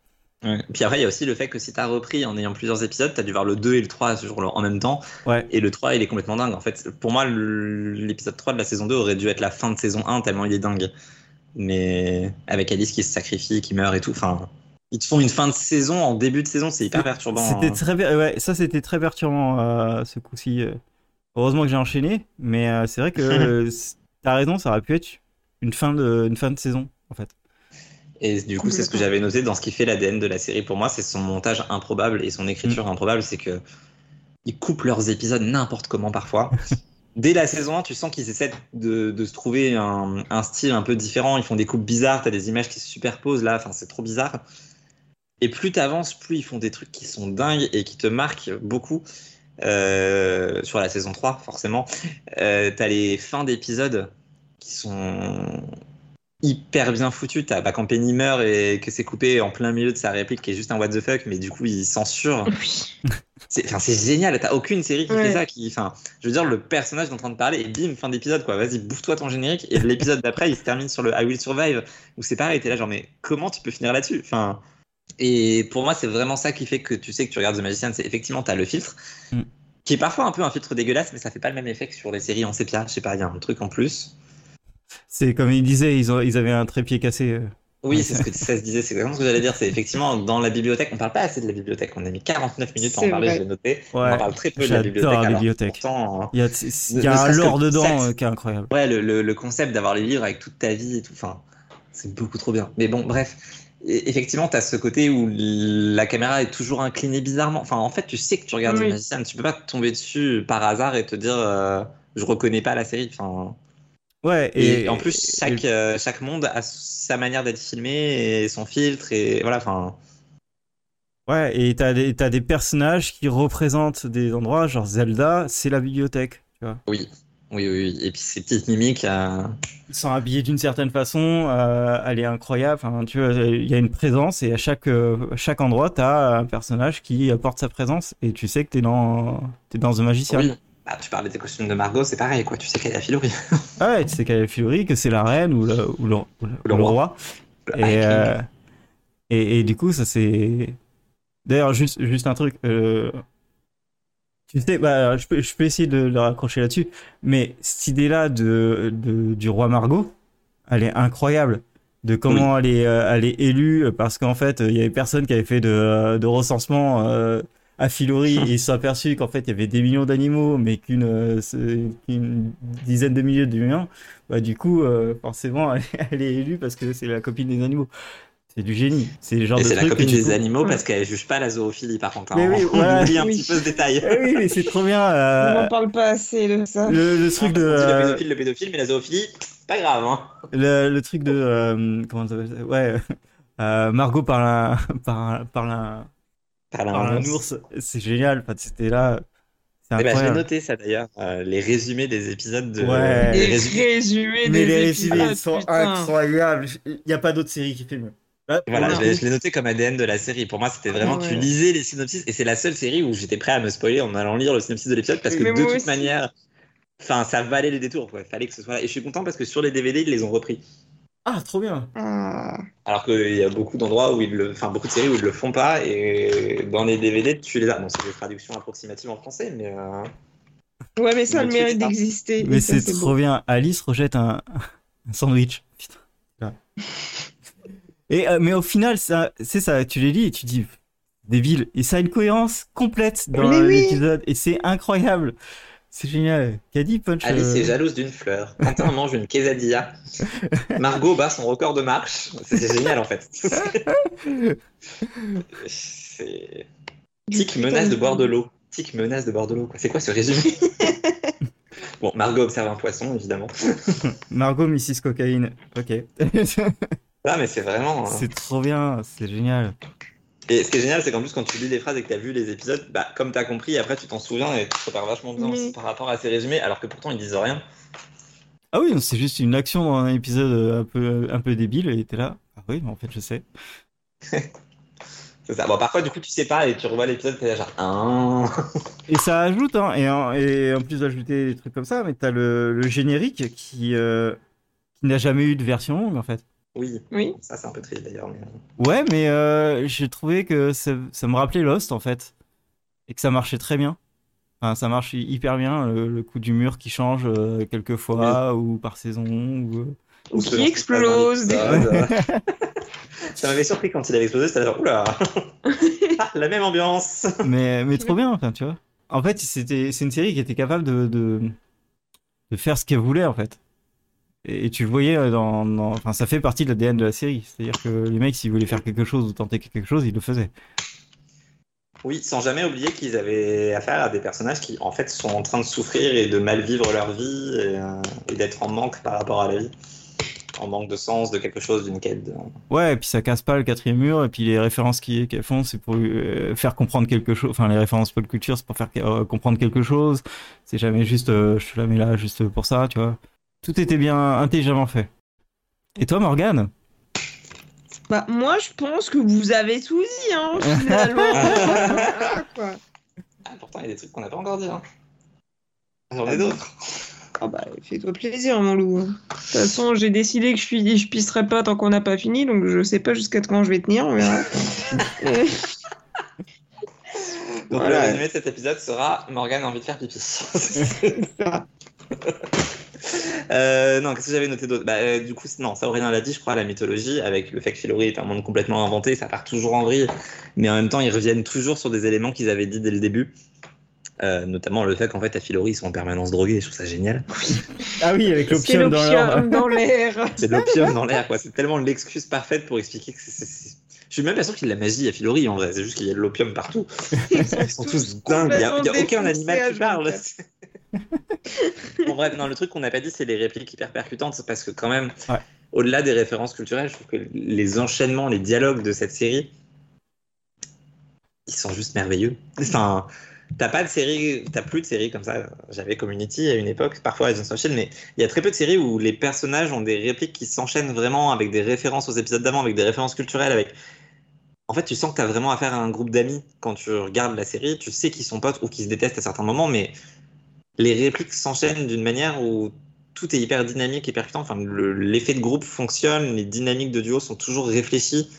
Ouais. Puis après, il y a aussi le fait que si t'as repris en ayant plusieurs épisodes, t'as dû voir le 2 et le 3 ce jour en même temps. Ouais. Et le 3, il est complètement dingue. En fait, pour moi, l'épisode 3 de la saison 2 aurait dû être la fin de saison 1, tellement il est dingue. Mais avec Alice qui se sacrifie, qui meurt et tout, enfin. Ils te font une fin de saison en début de saison, c'est hyper perturbant. C'était hein. très, ouais, ça c'était très perturbant euh, ce coup-ci. euh. Heureusement que j'ai enchaîné, mais euh, c'est vrai que euh, t'as raison, ça aurait pu être une fin de, une fin de saison en fait. Et du coup, c'est ce que j'avais noté dans ce qui fait l'ADN de la série pour moi, c'est son montage improbable et son écriture Mm. improbable, c'est que ils coupent leurs épisodes n'importe comment parfois. Dès la saison 1, tu sens qu'ils essaient de, de se trouver un, un style un peu différent. Ils font des coupes bizarres, t'as des images qui se superposent là, enfin c'est trop bizarre. Et plus t'avances, plus ils font des trucs qui sont dingues et qui te marquent beaucoup. Euh, sur la saison 3, forcément. Euh, t'as les fins d'épisodes qui sont hyper bien foutues. T'as bah, quand Penny meurt et que c'est coupé en plein milieu de sa réplique qui est juste un what the fuck, mais du coup il censure. Oui. C'est enfin, c'est génial, t'as aucune série qui Ouais. fait ça. Qui, enfin, je veux dire, le personnage est en train de parler et bim, fin d'épisode quoi. Vas-y, bouffe-toi ton générique. Et l'épisode d'après, il se termine sur le I Will Survive où c'est pareil, t'es là genre, mais comment tu peux finir là-dessus? Enfin, Et pour moi, c'est vraiment ça qui fait que tu sais que tu regardes The Magician. C'est effectivement, t'as le filtre Mm. qui est parfois un peu un filtre dégueulasse, mais ça fait pas le même effet que sur les séries en sépia. Je sais pas, il y a un truc en plus. C'est comme ils disaient, ils, ont, ils avaient un trépied cassé. euh. Oui, c'est ce que ça se disait, c'est exactement ce que j'allais dire. C'est effectivement dans la bibliothèque, on parle pas assez de la bibliothèque. On a mis 49 minutes à en parler, je l'ai noté. On en parle très peu de la bibliothèque. la alors bibliothèque. pourtant, hein, Il y a, il Ne- y a ne un lore le dedans euh, qui est incroyable. Ouais, le, le- le concept d'avoir les livres avec toute ta vie et tout, enfin, c'est beaucoup trop bien. Mais bon, bref, Et- effectivement, tu as ce côté où la caméra est toujours inclinée bizarrement. Enfin, en fait, tu sais que tu regardes Oui. The Magician, tu peux pas te tomber dessus par hasard et te dire euh, je reconnais pas la série. Enfin, Ouais, et, et, en plus, chaque, euh, chaque monde a sa manière d'être filmé et son filtre et voilà. Enfin, Ouais, et t'as des, t'as des personnages qui représentent des endroits, genre Zelda, c'est la bibliothèque. Tu vois. oui. Oui, oui, oui. Et puis ces petites mimiques. euh, Ils sont habillés d'une certaine façon, euh, elle est incroyable. Enfin, tu vois, il y a une présence et à chaque, euh, à chaque endroit, tu as un personnage qui apporte sa présence et tu sais que tu es dans, t'es dans The Magician. Oui. Bah, tu parlais des costumes de Margot, c'est pareil, quoi. Tu sais qu'elle est à Filori. Ah ouais, tu sais qu'elle est Fiori, que c'est la reine ou le, ou le, ou le- roi. roi. Et, euh, et, et du coup, ça c'est. D'ailleurs, juste, juste un truc. euh, Tu sais, bah, je, peux, je peux essayer de le raccrocher là-dessus, mais cette idée-là de, de- du roi Margot, elle est incroyable. De comment elle, est, euh, elle est élue, parce qu'en fait, il y avait personne qui avait fait de, de recensement à Filori, et ils se sont aperçus qu'en fait, il y avait des millions d'animaux, mais qu'une euh, qu'une dizaine de milliers d'humains. Bah, du coup, euh, forcément, elle, elle est élue parce que c'est la copine des animaux. C'est du génie. C'est le genre Et de c'est la copine des coup- animaux parce qu'elle juge pas la zoophilie, par contre. hein. Mais oui, On voilà. oublie un Oui. petit peu ce détail. Oui, mais c'est trop bien. euh, On n'en parle pas assez de ça. le, le truc de On dit le euh, pédophile, le pédophile, mais la zoophilie, pas grave. Hein. le, le truc de euh, comment ça s'appelle Ouais, euh, Margot par la par un- par la Par par un l'annonce. ours, c'est génial. Enfin, c'était là, Eh ben, je l'ai incroyable. noté ça d'ailleurs, euh, les résumés des épisodes de. Ouais. les résumés- résumé mais des les épisodes, résumés sont putain. incroyables. Il n'y a pas d'autre série qui fait mieux. Là, pour Voilà, le je l'ai noté comme ADN de la série. Pour moi, c'était vraiment, Ouais. tu lisais les synopsis, et c'est la seule série où j'étais prêt à me spoiler en allant lire le synopsis de l'épisode, parce que Mais de toute aussi. manière, enfin, ça valait les détours, quoi. Fallait que ce soit là. Et je suis content parce que sur les DVD, ils les ont repris. Ah, trop bien. Ah. Alors qu'il y a beaucoup d'endroits où ils le, enfin, beaucoup de séries où ils le font pas, et dans les DVD, tu les as. Bon, c'est des traductions approximatives en français, mais. euh, Ouais, mais ça a Le mérite d'exister. Mais c'est beau. trop bien. Alice rejette un, un sandwich. Putain. Et, euh, mais au final, ça, c'est ça, tu les lis et tu dis débile. Et ça a une cohérence complète dans Mais oui. l'épisode. Et c'est incroyable. C'est génial. Dit Punch Alice euh, est jalouse d'une fleur. Quentin mange une quesadilla. Margot bat son record de marche. C'est génial en fait. C'est. Tic menace de boire de l'eau. Tic menace de boire de l'eau. C'est quoi ce résumé Bon, Margot observe un poisson évidemment. Margot Mrs. Cocaïne. Ok. Ah, mais c'est vraiment. hein. c'est trop bien. C'est génial. Et ce qui est génial, c'est qu'en plus, quand tu lis les phrases et que tu as vu les épisodes, bah, comme tu as compris, après tu t'en souviens et tu te prépares vachement bien par rapport à ces résumés, alors que pourtant ils disent rien. Ah oui, c'est juste une action dans un épisode un peu, un peu débile et t'es là. Ah oui, mais en fait, je sais. C'est ça. Bon, parfois, du coup, tu sais pas et tu revois l'épisode, t'es là genre. Ah. Et ça ajoute, hein, et, en, et en plus d'ajouter des trucs comme ça, mais t'as le, le générique qui, euh, qui n'a jamais eu de version longue en fait. Oui, Oui. ça c'est un peu triste d'ailleurs. Mais... euh, Ouais, mais euh, j'ai trouvé que ça, ça me rappelait Lost en fait. Et que ça marchait très bien. Enfin, ça marche hy- hyper bien, le, le coup du mur qui change euh, quelques fois, ou par saison. Ou... euh. Ou qui explose. ça m'avait surpris quand il avait explosé, c'était genre, oula Ah, La même ambiance Mais, mais trop bien, enfin, tu vois. En fait, c'était, c'est une série qui était capable de, de, de faire ce qu'elle voulait en fait. Et, tu le voyais euh, dans, dans- Enfin, ça fait partie de l'ADN de la série. C'est-à-dire que les mecs, s'ils voulaient faire quelque chose ou tenter quelque chose, ils le faisaient. Oui, sans jamais oublier qu'ils avaient affaire à des personnages qui, en fait, sont en train de souffrir et de mal vivre leur vie et, euh, et d'être en manque par rapport à la vie. En manque de sens, de quelque chose, d'une quête. de- Ouais, et puis ça casse pas le quatrième mur, et puis les références qu'elles font, c'est pour euh, faire comprendre quelque chose. Enfin, les références pop culture, c'est pour faire euh, comprendre quelque chose. C'est jamais juste, je te la mets là juste pour ça, tu vois. Tout était bien intelligemment fait. Et toi, Morgane Bah, moi, je pense que vous avez tout dit, hein, finalement. Voilà. Ah, pourtant, il y a des trucs qu'on n'a pas encore dit. Hein. J'en ai d'autres. Ah bah, fais-toi plaisir, mon loup. De toute façon, j'ai décidé que je, suis... je pisserai pas tant qu'on n'a pas fini, donc je sais pas jusqu'à quand je vais tenir, on verra. Donc, Voilà. le résumé de cet épisode sera Morgane a envie de faire pipi. ça. Euh, non, qu'est-ce que j'avais noté d'autre? Bah, euh, Du coup, non, ça Aurélien l'a dit, je crois, la mythologie, avec le fait que Filori est un monde complètement inventé, ça part toujours en vrille, mais en même temps, ils reviennent toujours sur des éléments qu'ils avaient dit dès le début. Euh, notamment le fait qu'en fait, à Filori, ils sont en permanence drogués, je trouve ça génial. Ah oui, avec l'opium dans l'air. C'est de l'opium dans l'air, quoi. C'est tellement l'excuse parfaite pour expliquer que c'est. Je suis même pas sûr qu'il y ait de la magie à Filori, en vrai. C'est juste qu'il y a de l'opium partout. Ils sont tous dingues. Il y a, a aucun animal qui parle. H24. bon, bref, non, le truc qu'on n'a pas dit, c'est les répliques hyper percutantes, parce que quand même, Ouais. au-delà des références culturelles, je trouve que les enchaînements, les dialogues de cette série, ils sont juste merveilleux. Enfin, T'as pas de série, t'as plus de séries comme ça. J'avais Community à une époque, parfois elles s'enchaînent, mais il y a très peu de séries où les personnages ont des répliques qui s'enchaînent vraiment avec des références aux épisodes d'avant, avec des références culturelles, avec. En fait, tu sens que t'as vraiment affaire à un groupe d'amis quand tu regardes la série. Tu sais qu'ils sont potes ou qu'ils se détestent à certains moments, mais les répliques s'enchaînent d'une manière où tout est hyper dynamique et percutant. Enfin, l'effet de groupe fonctionne, les dynamiques de duo sont toujours réfléchies.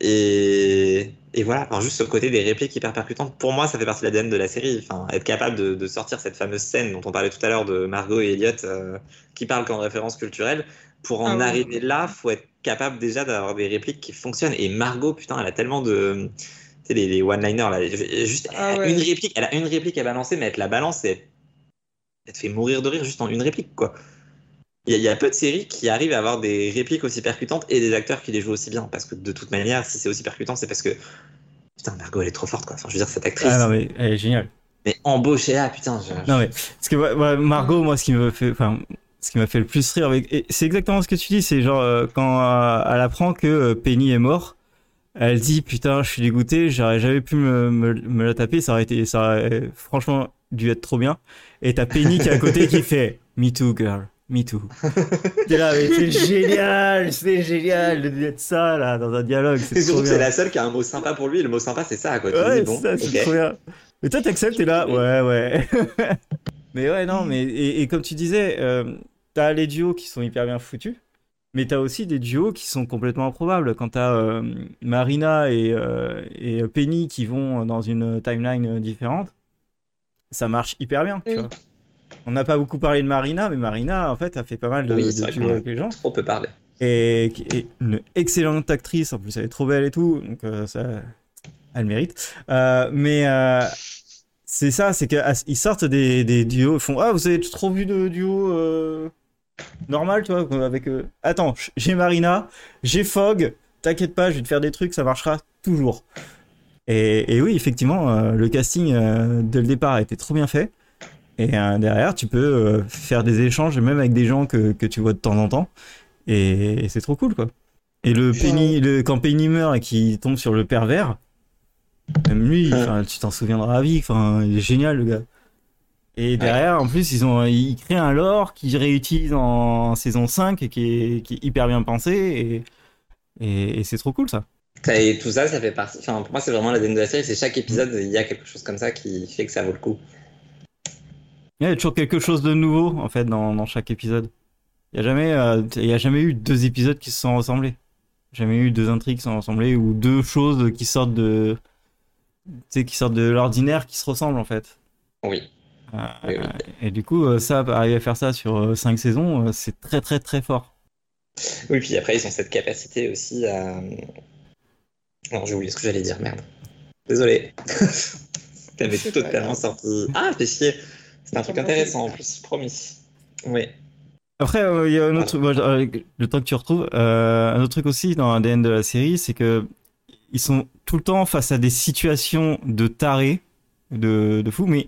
Et, et voilà, enfin, juste ce côté des répliques hyper percutantes, pour moi, ça fait partie de l'ADN de la série. Enfin, être capable de, de, sortir cette fameuse scène dont on parlait tout à l'heure de Margot et Elliot euh, qui parlent qu'en référence culturelle. Pour en ah arriver là, faut être capable déjà d'avoir des répliques qui fonctionnent. Et Margot, putain, elle a tellement de. Tu sais, les, les one-liners, là. Juste ah ouais. une réplique, elle a une réplique à balancer, mais elle te la balance et elle te fait mourir de rire juste en une réplique, quoi. Il y, y, a peu de séries qui arrivent à avoir des répliques aussi percutantes et des acteurs qui les jouent aussi bien. Parce que de toute manière, si c'est aussi percutant, c'est parce que. Putain, Margot, elle est trop forte, quoi. Enfin, je veux dire, cette actrice. Ah non, mais elle est géniale. Mais embauchez-la, putain. Je... Non, mais. Parce que ouais, Margot, moi, ce qui me fait. Enfin, ce qui m'a fait le plus rire avec. C'est exactement ce que tu dis. C'est genre, euh, quand euh, elle apprend que euh, Penny est mort, elle dit Putain, je suis dégoûté, j'aurais jamais pu me, me, me, la taper. Ça aurait été. Ça aurait franchement dû être trop bien. Et t'as Penny qui est à côté qui fait Me too, girl. Me too. T'es là, mais c'est génial, c'est génial de dire ça là dans un dialogue. C'est surtout que c'est la seule qui a un mot sympa pour lui. Et le mot sympa, c'est ça, quoi. Tu ouais, dis, bon, ça, c'est okay. trop bien. Mais toi, t'acceptes, t'es là, ouais, ouais. mais ouais, non, mais et, et comme tu disais, euh, t'as les duos qui sont hyper bien foutus, mais t'as aussi des duos qui sont complètement improbables. Quand t'as euh, Marina et, euh, et Penny qui vont dans une timeline différente, ça marche hyper bien, tu Oui. vois. On n'a pas beaucoup parlé de Marina, mais Marina, en fait, a fait pas mal de, Oui, de duos avec les gens. trop peu parlé. Et qui est une excellente actrice, en plus elle est trop belle et tout, donc euh, ça, elle mérite. Mais c'est ça, c'est qu'ils sortent des, des duos, ils font Ah, vous avez trop vu de duo euh, normal, tu vois, avec. euh, Attends, j'ai Marina, j'ai Fogg, t'inquiète pas, je vais te faire des trucs, ça marchera toujours. Et, et oui, effectivement, euh, le casting euh, dès le départ a été trop bien fait. Et euh, derrière, tu peux euh, faire des échanges, même avec des gens que, que tu vois de temps en temps. Et, et c'est trop cool, quoi. Et le Penny, le, quand Penny meurt et qu'il tombe sur le pervers, même lui, tu t'en souviendras à vie. Enfin, il est génial, le gars. Et derrière, en plus, ils ont, ils créent un lore qu'ils réutilisent en saison 5 et qui est, qui est hyper bien pensé. Et, et, et c'est trop cool, ça. Et tout ça, ça fait partie. Enfin, pour moi, c'est vraiment l'ADN de la série. C'est chaque épisode, il y a quelque chose comme ça qui fait que ça vaut le coup. Il y a toujours quelque chose de nouveau, en fait, dans, dans chaque épisode. Il n'y a, jamais, euh, il y a jamais eu deux épisodes qui se sont ressemblés. Jamais eu deux intrigues qui se sont ressemblées ou deux choses qui sortent de. Tu sais, qui sortent de l'ordinaire qui se ressemblent, en fait. Oui. Euh, Oui, oui. Et du coup, euh, ça, arriver à faire ça sur euh, cinq saisons, euh, c'est très, très, très fort. Oui, puis après, ils ont cette capacité aussi à. Non, j'ai oublié ce que j'allais dire, merde. Désolé. C'est pas totalement sorti. Ah, fais chier. C'est un truc intéressant en plus, promis. Oui. Après, euh, il y a un autre, euh, le temps que tu retrouves, euh, un autre truc aussi dans l'ADN de la série, c'est que ils sont tout le temps face à des situations de tarés, de, de fous, mais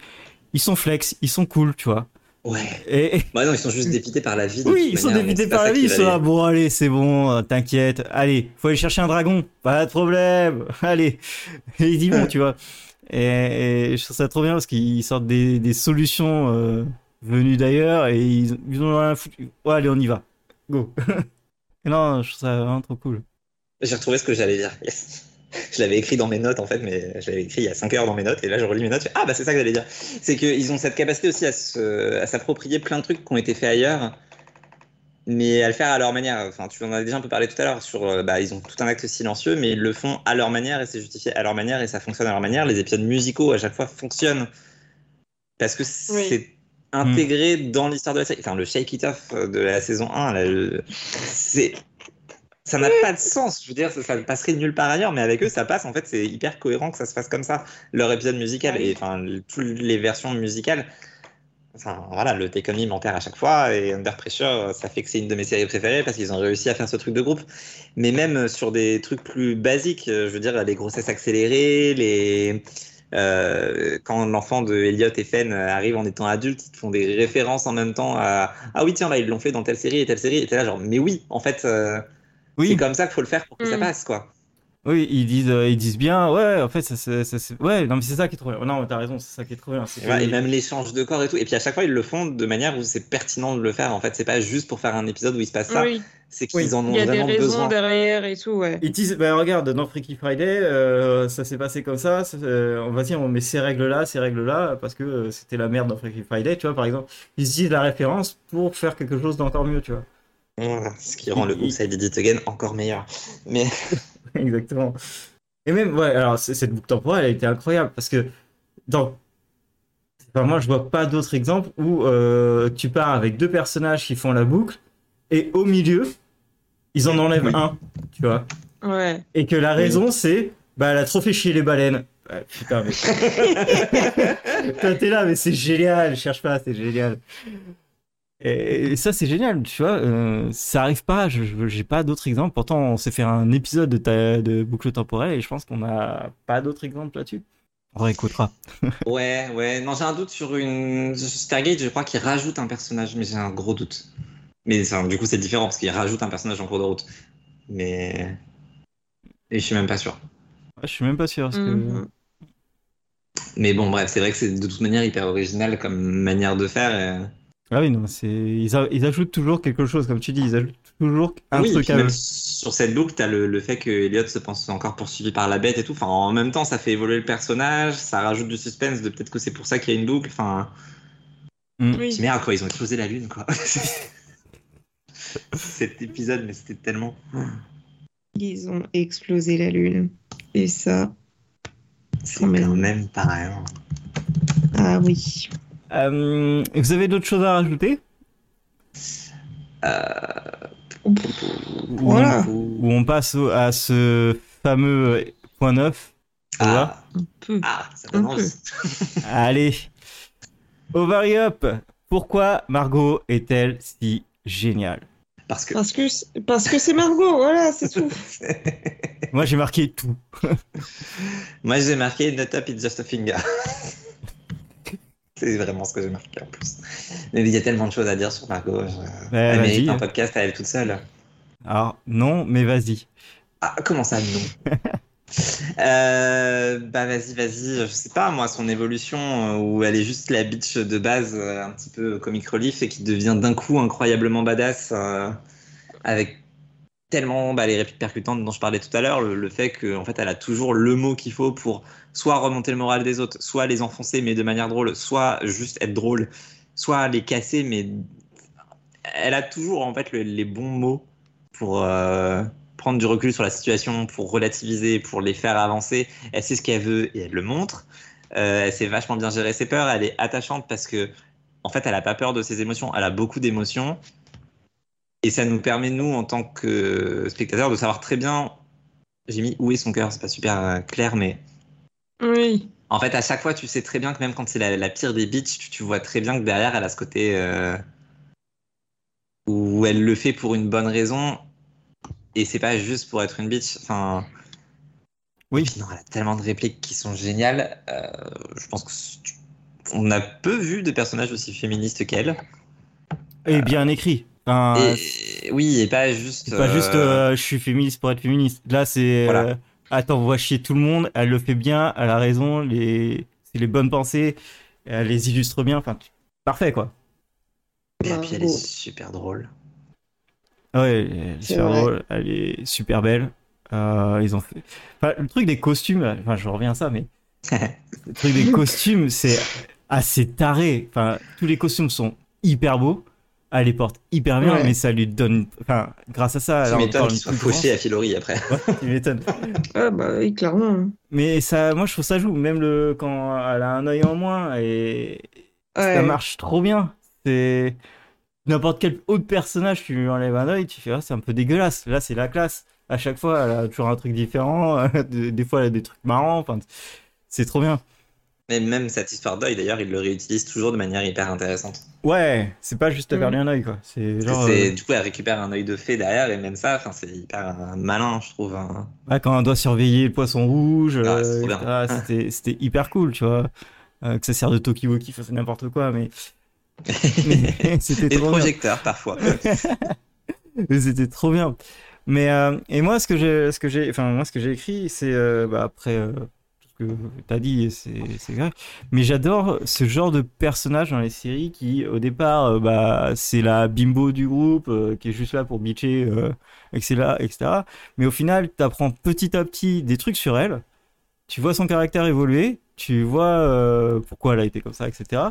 ils sont flex, ils sont cool, tu vois. Ouais. Et, Bah non, ils sont juste dépités par la vie. oui, ils sont manière, dépités par la vie, ils sont là, bon, allez, c'est bon, euh, t'inquiète, allez, faut aller chercher un dragon, pas de problème, allez. Et ils y vont, tu vois. Et, et je trouve ça trop bien parce qu'ils sortent des, des solutions euh, venues d'ailleurs et ils, ils ont rien foutu. Ouais, allez, on y va. Go. et non, je trouve ça vraiment trop cool. J'ai retrouvé ce que j'allais dire. Yes. Je l'avais écrit dans mes notes en fait, mais je l'avais écrit il y a 5 heures dans mes notes et là je relis mes notes. Je fais, ah bah c'est ça que j'allais dire. C'est qu'ils ont cette capacité aussi à se- à s'approprier plein de trucs qui ont été faits ailleurs, mais à le faire à leur manière. Enfin, tu en as déjà un peu parlé tout à l'heure sur, euh, bah ils ont tout un acte silencieux, mais ils le font à leur manière et c'est justifié à leur manière et ça fonctionne à leur manière. Les épisodes musicaux à chaque fois fonctionnent parce que Oui. c'est intégré dans l'histoire de la série. Enfin, le Shake It Off de la saison 1, là, le- c'est ça n'a pas de sens. Je veux dire, ça, ça passerait nulle part ailleurs, mais avec eux, ça passe. En fait, c'est hyper cohérent que ça se fasse comme ça. Leur épisode musical et enfin, toutes les versions musicales. Enfin, voilà, le Take On Me m'enterre à chaque fois et Under Pressure, ça fait que c'est une de mes séries préférées parce qu'ils ont réussi à faire ce truc de groupe. Mais même sur des trucs plus basiques, euh, je veux dire, les grossesses accélérées, les. euh, quand l'enfant de Elliot et Fenn arrive en étant adulte, ils te font des références en même temps à ah oui tiens là ils l'ont fait dans telle série et telle série et t'es là genre mais oui en fait euh, c'est Oui, comme ça qu'il faut le faire pour que ça Mm. passe, quoi. Oui, ils disent, euh, ils disent bien, ouais, en fait, ça, c'est- ça, c'est- ouais, non, mais c'est ça qui est trop bien. Non, mais t'as raison, c'est ça qui est trop bien. c'est Et, même l'échange de corps et tout. Et puis à chaque fois, ils le font de manière où c'est pertinent de le faire. En fait, c'est pas juste pour faire un épisode où il se passe ça. Oui, C'est qu'ils Oui. en ont il y a des vraiment raisons besoin. derrière et tout, ouais. Ils disent, bah regarde, dans Freaky Friday, euh, ça s'est passé comme ça, ça, euh, on va dire, on met ces règles-là, ces règles-là, parce que euh, c'était la merde dans Freaky Friday, tu vois, par exemple. Ils utilisent la référence pour faire quelque chose d'encore mieux, tu vois. Voilà, ce qui rend le Upside Edit Again encore meilleur. Mais Exactement. Et même, ouais, alors cette boucle temporelle, elle a été incroyable parce que dans. Enfin, moi, je vois pas d'autres exemples où euh, tu pars avec deux personnages qui font la boucle et au milieu, ils en enlèvent Oui. un, tu vois. Ouais. Et que la raison, c'est, bah, elle a trop fait chier les baleines. Ouais, putain, mais. Toi, t'es là, mais c'est génial, cherche pas, c'est génial. Et, ça, c'est génial, tu vois. euh, ça arrive pas, je j'ai pas d'autres exemples. Pourtant, on s'est fait un épisode de, ta- de boucle temporelle et je pense qu'on a pas d'autres exemples là-dessus. On réécoutera. ouais, ouais. Non, j'ai un doute sur une. Stargate, je crois qu'il rajoute un personnage, mais j'ai un gros doute. Mais ça, du coup, c'est différent parce qu'il rajoute un personnage en cours de route. Mais. Et je suis même pas sûr. Ouais, je suis même pas sûr. Parce que... Mhm. Mais bon, bref, c'est vrai que c'est de toute manière hyper original comme manière de faire. et- Ah oui, non, c'est ils, a- ils ajoutent toujours quelque chose, comme tu dis, ils ajoutent toujours un oui, truc à eux. sur cette boucle, t'as le, le fait que Elliot se pense encore poursuivi par la bête et tout. Enfin, en même temps, ça fait évoluer le personnage, ça rajoute du suspense de peut-être que c'est pour ça qu'il y a une boucle. Enfin, Mm. Oui. merde, quoi, ils ont explosé la lune, quoi. Cet épisode, mais c'était tellement. Ils ont explosé la lune. Et ça, C'est Quand même. quand même pas rien. ah oui. Euh, vous avez d'autres choses à rajouter? Euh, Ou- Voilà. Ou on passe à ce fameux point 9 Ah, ah, ça envie. Allez, Ovary Up. Pourquoi Margot est-elle si géniale? Parce que. Parce que c'est- parce que c'est Margot, voilà, c'est tout. Moi, j'ai marqué tout. Moi, j'ai marqué Not up, it's just a finger. C'est vraiment ce que j'ai marqué en plus. Mais il y a tellement de choses à dire sur Margot. je- Bah, Elle mérite vas-y. un podcast à elle toute seule. Alors, non, mais vas-y. Ah, comment ça, non? Euh, Bah, vas-y, vas-y. Je sais pas, moi, son évolution euh, où elle est juste la bitch de base, euh, un petit peu comic relief, et qui devient d'un coup incroyablement badass euh, avec tellement bah, les répliques percutantes dont je parlais tout à l'heure, le, fait qu'en en fait, elle a toujours le mot qu'il faut pour soit remonter le moral des autres, soit les enfoncer, mais de manière drôle, soit juste être drôle, soit les casser, mais elle a toujours en fait le- les bons mots pour euh, prendre du recul sur la situation, pour relativiser, pour les faire avancer. Elle sait ce qu'elle veut et elle le montre. Euh, elle sait vachement bien gérer ses peurs. Elle est attachante parce que, en fait, elle a pas peur de ses émotions. Elle a beaucoup d'émotions. Et ça nous permet, nous, en tant que spectateurs, de savoir très bien. J'ai mis où est son cœur, c'est pas super euh, clair, mais Oui. en fait, à chaque fois, tu sais très bien que même quand c'est la, la pire des bitches, tu, tu vois très bien que derrière, elle a ce côté euh, où elle le fait pour une bonne raison et c'est pas juste pour être une bitch. Enfin, Oui. et puis non, elle a tellement de répliques qui sont géniales. Euh, je pense que on a peu vu de personnages aussi féministes qu'elle. Et bien écrit. Enfin, et oui, et pas juste. c'est pas juste euh, euh, je suis féministe pour être féministe. Là, c'est. Voilà. euh, attends, on va chier tout le monde. Elle le fait bien, elle a raison. Les... C'est les bonnes pensées. Elle les illustre bien. Enfin, tu- parfait, quoi. Et puis elle est super drôle. Ah Ouais, elle est super vrai. drôle, elle est super belle. Euh, ils ont fait... enfin, le truc des costumes, enfin je reviens à ça, mais le truc des costumes, c'est assez taré. Enfin, tous les costumes sont hyper beaux. Elle les porte hyper bien, Ouais. mais ça lui donne. Enfin, grâce à ça, Tu m'étonnes qu'il soit fauché à Filori après. Ouais, tu m'étonnes. Ah bah oui, clairement. hein. Mais ça, moi je trouve ça joue. Même le quand elle a un œil en moins et ça marche trop bien. C'est n'importe quel autre personnage, tu lui enlèves un œil, tu fais ah, c'est un peu dégueulasse. Là, c'est la classe. À chaque fois, elle a toujours un truc différent. des des fois, elle a des trucs marrants. Enfin, c'est trop bien. Mais même cette histoire d'œil, d'ailleurs, il le réutilise toujours de manière hyper intéressante. Ouais, c'est pas juste à faire Mhm. lui un œil quoi. C'est genre euh, Du coup, elle récupère un œil de fée derrière, et même ça, enfin, c'est hyper euh, malin, je trouve. hein. ouais, quand on doit surveiller le poisson rouge. Ah, euh, C'était c'était hyper cool, tu vois. Euh, que ça sert de Tokiwoki, enfin, c'est n'importe quoi, mais, mais c'était trop projecteur, parfois. Mais C'était trop bien. Mais euh, et moi, ce que j'ai, ce que j'ai, enfin moi, ce que j'ai écrit, c'est euh, bah, après euh, que t'as dit, c'est vrai. Mais j'adore ce genre de personnage dans les séries qui, au départ, euh, bah c'est la bimbo du groupe euh, qui est juste là pour bitcher, euh, etc., etc. Mais au final, t'apprends petit à petit des trucs sur elle. Tu vois son caractère évoluer. Tu vois euh, pourquoi elle a été comme ça, etc.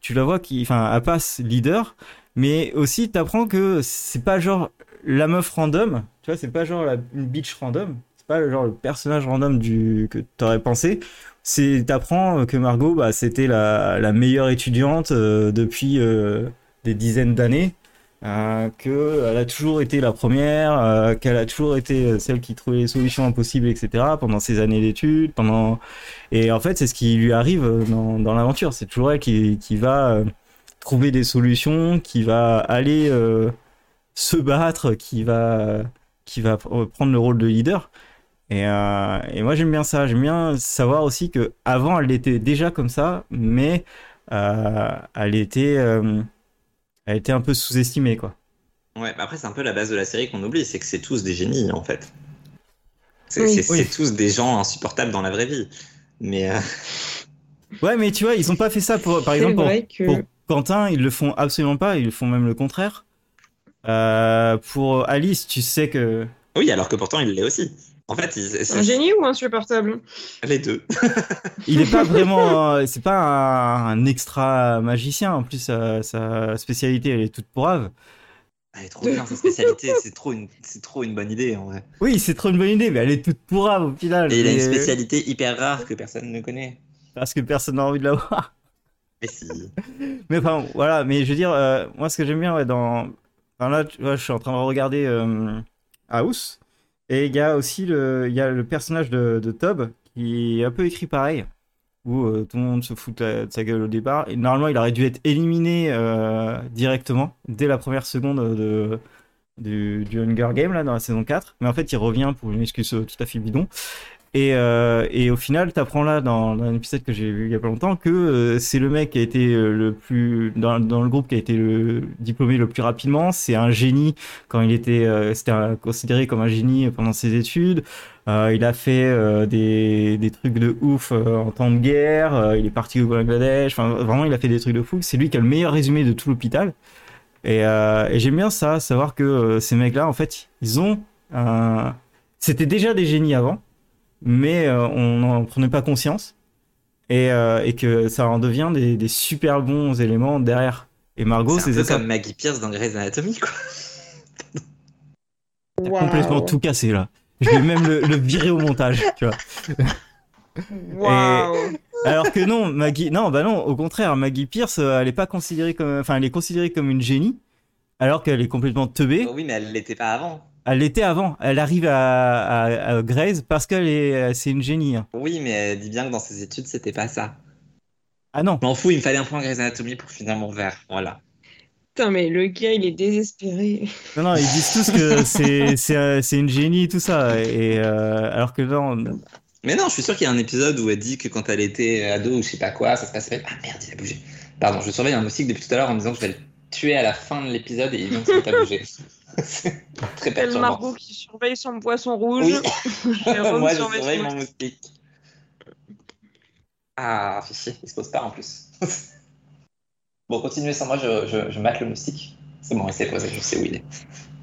Tu la vois qui, enfin, elle passe leader. Mais aussi, t'apprends que c'est pas genre la meuf random, tu vois, c'est pas genre une bitch random, c'est pas genre le personnage random du, que t'aurais pensé. C'est, t'apprends que Margot, bah, c'était la, la meilleure étudiante euh, depuis euh, des dizaines d'années, euh, qu'elle a toujours été la première, euh, qu'elle a toujours été celle qui trouvait les solutions impossibles, etc. pendant ses années d'études, pendant... Et en fait, c'est ce qui lui arrive dans, dans l'aventure. C'est toujours elle qui, qui va euh, trouver des solutions, qui va aller euh, se battre, qui va, qui va pr- prendre le rôle de leader. Et, euh, et moi j'aime bien ça, j'aime bien savoir aussi que avant elle était déjà comme ça, mais euh, elle était, euh, elle était un peu sous-estimée quoi. Ouais, bah après, c'est un peu la base de la série qu'on oublie, c'est que c'est tous des génies, en fait. C'est Oui. Oui. tous des gens insupportables dans la vraie vie. Mais euh, Ouais, mais tu vois, ils ont pas fait ça pour, par C'est exemple, pour, vrai que. pour Quentin, ils le font absolument pas, ils font même le contraire. Euh, pour Alice, tu sais que oui, alors que pourtant, il l'est aussi. En fait, c'est- Un génie ou insupportable les deux. il est pas vraiment, euh, c'est pas un, un extra magicien. En plus, sa, sa spécialité, elle est toute brave. Elle est trop bien, sa spécialité, c'est trop, une... c'est trop une bonne idée, en vrai. Oui, c'est trop une bonne idée, mais elle est toute pourrave au final. Et il a une Mais- spécialité hyper rare que personne ne connaît. Parce que personne n'a envie de la voir. Mais si. Mais enfin, voilà, mais je veux dire, euh, moi ce que j'aime bien ouais, dans. Enfin, là, tu vois, je suis en train de regarder euh, House, et il y a aussi le, y a le personnage de, Tob qui est un peu écrit pareil, où euh, tout le monde se fout de sa gueule au départ. Et normalement, il aurait dû être éliminé euh, directement, dès la première seconde de, du, du Hunger Game, là, dans la saison 4. Mais en fait, il revient pour une excuse euh, tout à fait bidon. Et, euh, et au final, t'apprends là dans, un épisode que j'ai vu il y a pas longtemps que euh, c'est le mec qui a été euh, le plus dans, le groupe qui a été le diplômé le plus rapidement. C'est un génie quand il était euh, c'était considéré comme un génie pendant ses études. Euh, il a fait des, des trucs de ouf en temps de guerre. Il est parti au Bangladesh. Enfin, vraiment, il a fait des trucs de fou. C'est lui qui a le meilleur résumé de tout l'hôpital. Et, et j'aime bien ça, savoir que ces mecs-là, en fait, ils ont. C'était déjà des génies avant mais euh, on n'en prenait pas conscience et, euh, et que ça en devient des, des super bons éléments derrière. Et Margot, C'est un c'est peu ça. comme Maggie Pierce dans Grey's Anatomy, quoi. T'as complètement tout cassé là. Je vais même le, le virer au montage, tu vois. Waouh Alors que non, Maggie, non, bah non, au contraire, Maggie Pierce, euh, elle est pas considérée comme, enfin, elle est considérée comme une génie, alors qu'elle est complètement teubée. Oh oui, mais elle l'était pas avant. Elle l'était avant. Elle arrive à, à, parce qu'elle est, c'est une génie. hein. Oui, mais elle dit bien que dans ses études, c'était pas ça. Ah non. Je m'en fous, il me fallait un point Grey's Anatomy pour finir mon verre. Voilà. Putain, mais le gars, il est désespéré. Non, non, ils disent tous que c'est, c'est, euh, c'est une génie, tout ça. Et, euh, alors que non, Mais non, je suis sûr qu'il y a un épisode où elle dit que quand elle était ado ou je sais pas quoi, ça se passait. Ah merde, il a bougé. Pardon, je surveille un moustique depuis tout à l'heure en me disant que je vais le tuer à la fin de l'épisode et il vient de se mettre à bouger. C'est très perturbant. Margot qui surveille son poisson rouge. Oui, moi je surveille mon moustique. Ah, fichier, il se pose pas en plus. bon, continuez sans moi, je, je, je mate le moustique. C'est bon, il s'est posé, je sais où il est.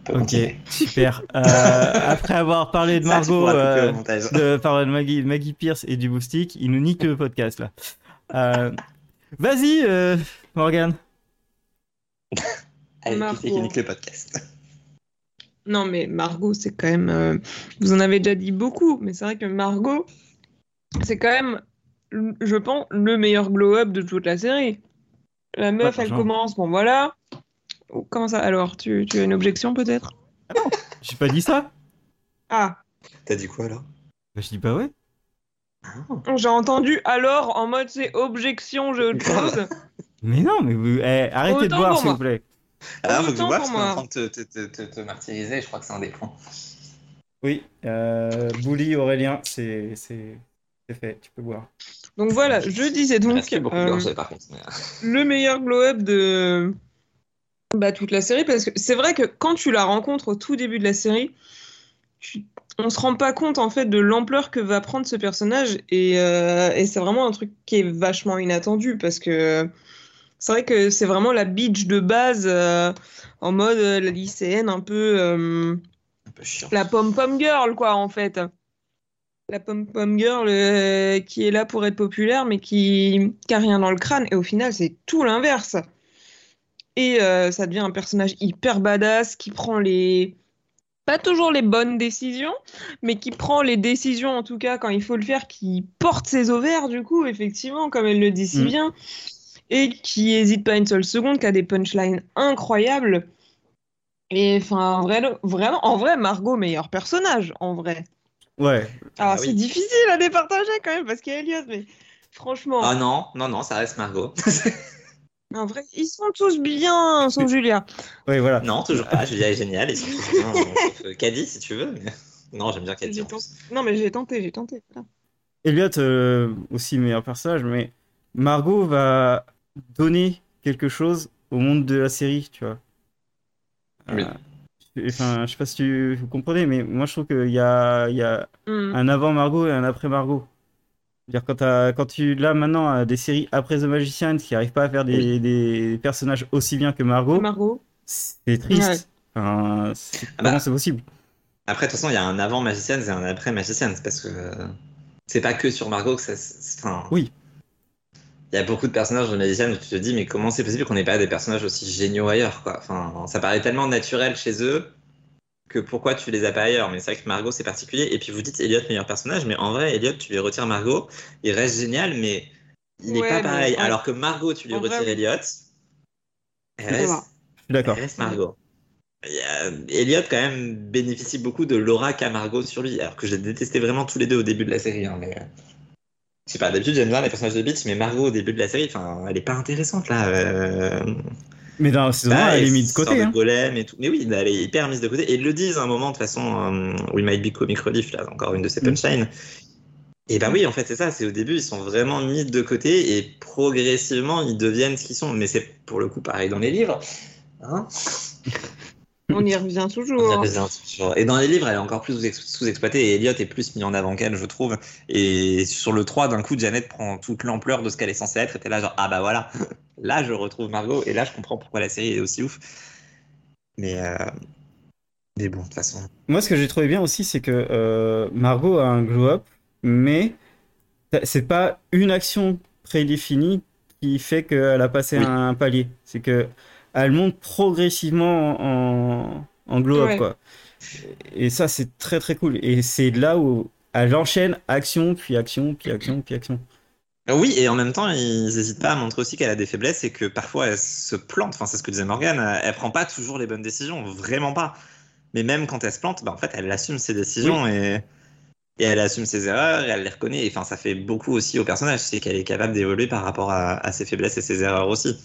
Ok, continuer. super. Euh, après avoir parlé de Margot, euh, de, de Maggie, Maggie Pierce et du moustique, il nous nique le podcast là. Euh, vas-y, euh, Morgan. Allez, Margot. qui c'est qui nique le podcast? Non, mais Margot, c'est quand même. euh, Vous en avez déjà dit beaucoup, mais c'est vrai que Margot, c'est quand même, je pense, le meilleur glow-up de toute la série. La meuf, Ouais, elle commence, bon voilà. Oh, Comment ça Alors, tu, tu as une objection peut-être? J'ai pas dit ça Ah, T'as dit quoi alors? Bah, Je dis pas ouais. j'ai entendu alors en mode c'est objection, j'ai autre chose. Mais non, mais vous, eh, arrêtez de boire s'il vous plaît. Alors, faut que je en moi. train de te, te, te, te, te martyriser, je crois que c'est un des points. Oui, euh, Bouli, Aurélien, c'est, c'est, c'est fait, tu peux boire. Donc voilà, je disais donc euh, par contre. mais- le meilleur glow-up de bah, toute la série parce que c'est vrai que quand tu la rencontres au tout début de la série, tu- on se rend pas compte en fait de l'ampleur que va prendre ce personnage et, euh, et c'est vraiment un truc qui est vachement inattendu parce que c'est vrai que c'est vraiment la bitch de base euh, en mode euh, la lycéenne un peu euh, Un peu chiant. la pom-pom girl quoi en fait. La pom-pom girl euh, qui est là pour être populaire mais qui, qui a rien dans le crâne et au final c'est tout l'inverse. Et euh, ça devient un personnage hyper badass qui prend les pas toujours les bonnes décisions, mais qui prend les décisions en tout cas quand il faut le faire, qui porte ses ovaires du coup, effectivement, comme elle le dit si Mm. bien, et qui hésite pas une seule seconde, qui a des punchlines incroyables. Et enfin, en vrai, vraiment, en vrai, Margot, meilleur personnage, en vrai. Ouais. Alors, Ah c'est oui. difficile à départager quand même, parce qu'il y a Elliot, mais franchement, Ah non, non, non, ça reste Margot. en vrai, ils sont tous bien, sauf Julia. Ouais, voilà. non, toujours pas. Julia est géniale. Ils sont tous bien, sauf, euh, Caddy, si tu veux. mais- Non, j'aime bien Caddy. Non, mais j'ai tenté, j'ai tenté. voilà. Elliot, euh, aussi meilleur personnage, mais Margot va donner quelque chose au monde de la série, tu vois. Oui. Euh, Enfin, je sais pas si tu vous comprenez, mais moi je trouve qu'il y a, il y a Hmm. un avant Margot et un après Margot. C'est-à-dire quand, tu là maintenant des séries après The Magician qui arrivent pas à faire des, des personnages aussi bien que Margot, Margot. c'est triste. Ouais. Enfin, c'est- Ah bah. c'est possible? Après, de toute façon, il y a un avant Magicians et un après Magicians parce que euh, c'est pas que sur Margot que ça. Enfin, Oui. Il y a beaucoup de personnages de Magicians où tu te dis, mais comment c'est possible qu'on n'ait pas des personnages aussi géniaux ailleurs, quoi? Enfin, ça paraît tellement naturel chez eux que pourquoi tu les as pas ailleurs? Mais c'est vrai que Margot, c'est particulier. Et puis vous dites Elliot, meilleur personnage, mais en vrai, Elliot, tu lui retires Margot, il reste génial, mais il n'est Ouais, pas pareil. en- Alors que Margot, tu lui en vrai, retires oui. Elliot, elle reste, d'accord. reste Margot. A- Elliot, quand même, bénéficie beaucoup de l'aura qu'a Margot sur lui. Alors que je les détestais vraiment tous les deux au début de la série. hein, mais... Je sais pas, d'habitude j'aime bien les personnages de Beach, mais Margot au début de la série, enfin, elle est pas intéressante là. euh, Mais dans la saison 1, bah, elle est mise de côté. hein. golem et tout. Mais oui, bah, elle est hyper mise de côté. Et ils le disent à un moment, de toute façon, euh, We Might Be Comic Relief, là, encore une de ces Mm. punchlines. Et bah oui, en fait, c'est ça. C'est au début, ils sont vraiment mis de côté et progressivement, ils deviennent ce qu'ils sont. Mais c'est pour le coup pareil dans les livres. Hein On y revient On y toujours. revient toujours. Et dans les livres, elle est encore plus sous- sous-exploitée et Elliot est plus mis en avant qu'elle, je trouve. Et sur le 3, d'un coup, Janet prend toute l'ampleur de ce qu'elle est censée être. Et t'es là, genre, ah bah voilà, là je retrouve Margot et là je comprends pourquoi la série est aussi ouf. Mais, euh... mais bon, de toute façon. Moi, ce que j'ai trouvé bien aussi, c'est que euh, Margot a un glow-up, mais c'est pas une action prédéfinie qui fait qu'elle a passé Oui. un palier. C'est que elle monte progressivement en, en glow-up, Ouais. quoi. Et ça, c'est très très cool. Et c'est là où elle enchaîne action, puis action, puis action, puis action. Oui, et en même temps, ils n'hésitent pas à montrer aussi qu'elle a des faiblesses et que parfois elle se plante. Enfin, c'est ce que disait Morgan. Elle, prend pas toujours les bonnes décisions, vraiment pas. Mais même quand elle se plante, bah, en fait, elle assume ses décisions et, et elle assume ses erreurs et elle les reconnaît. Et, enfin, ça fait beaucoup aussi au personnage, c'est qu'elle est capable d'évoluer par rapport à, à ses faiblesses et ses erreurs aussi.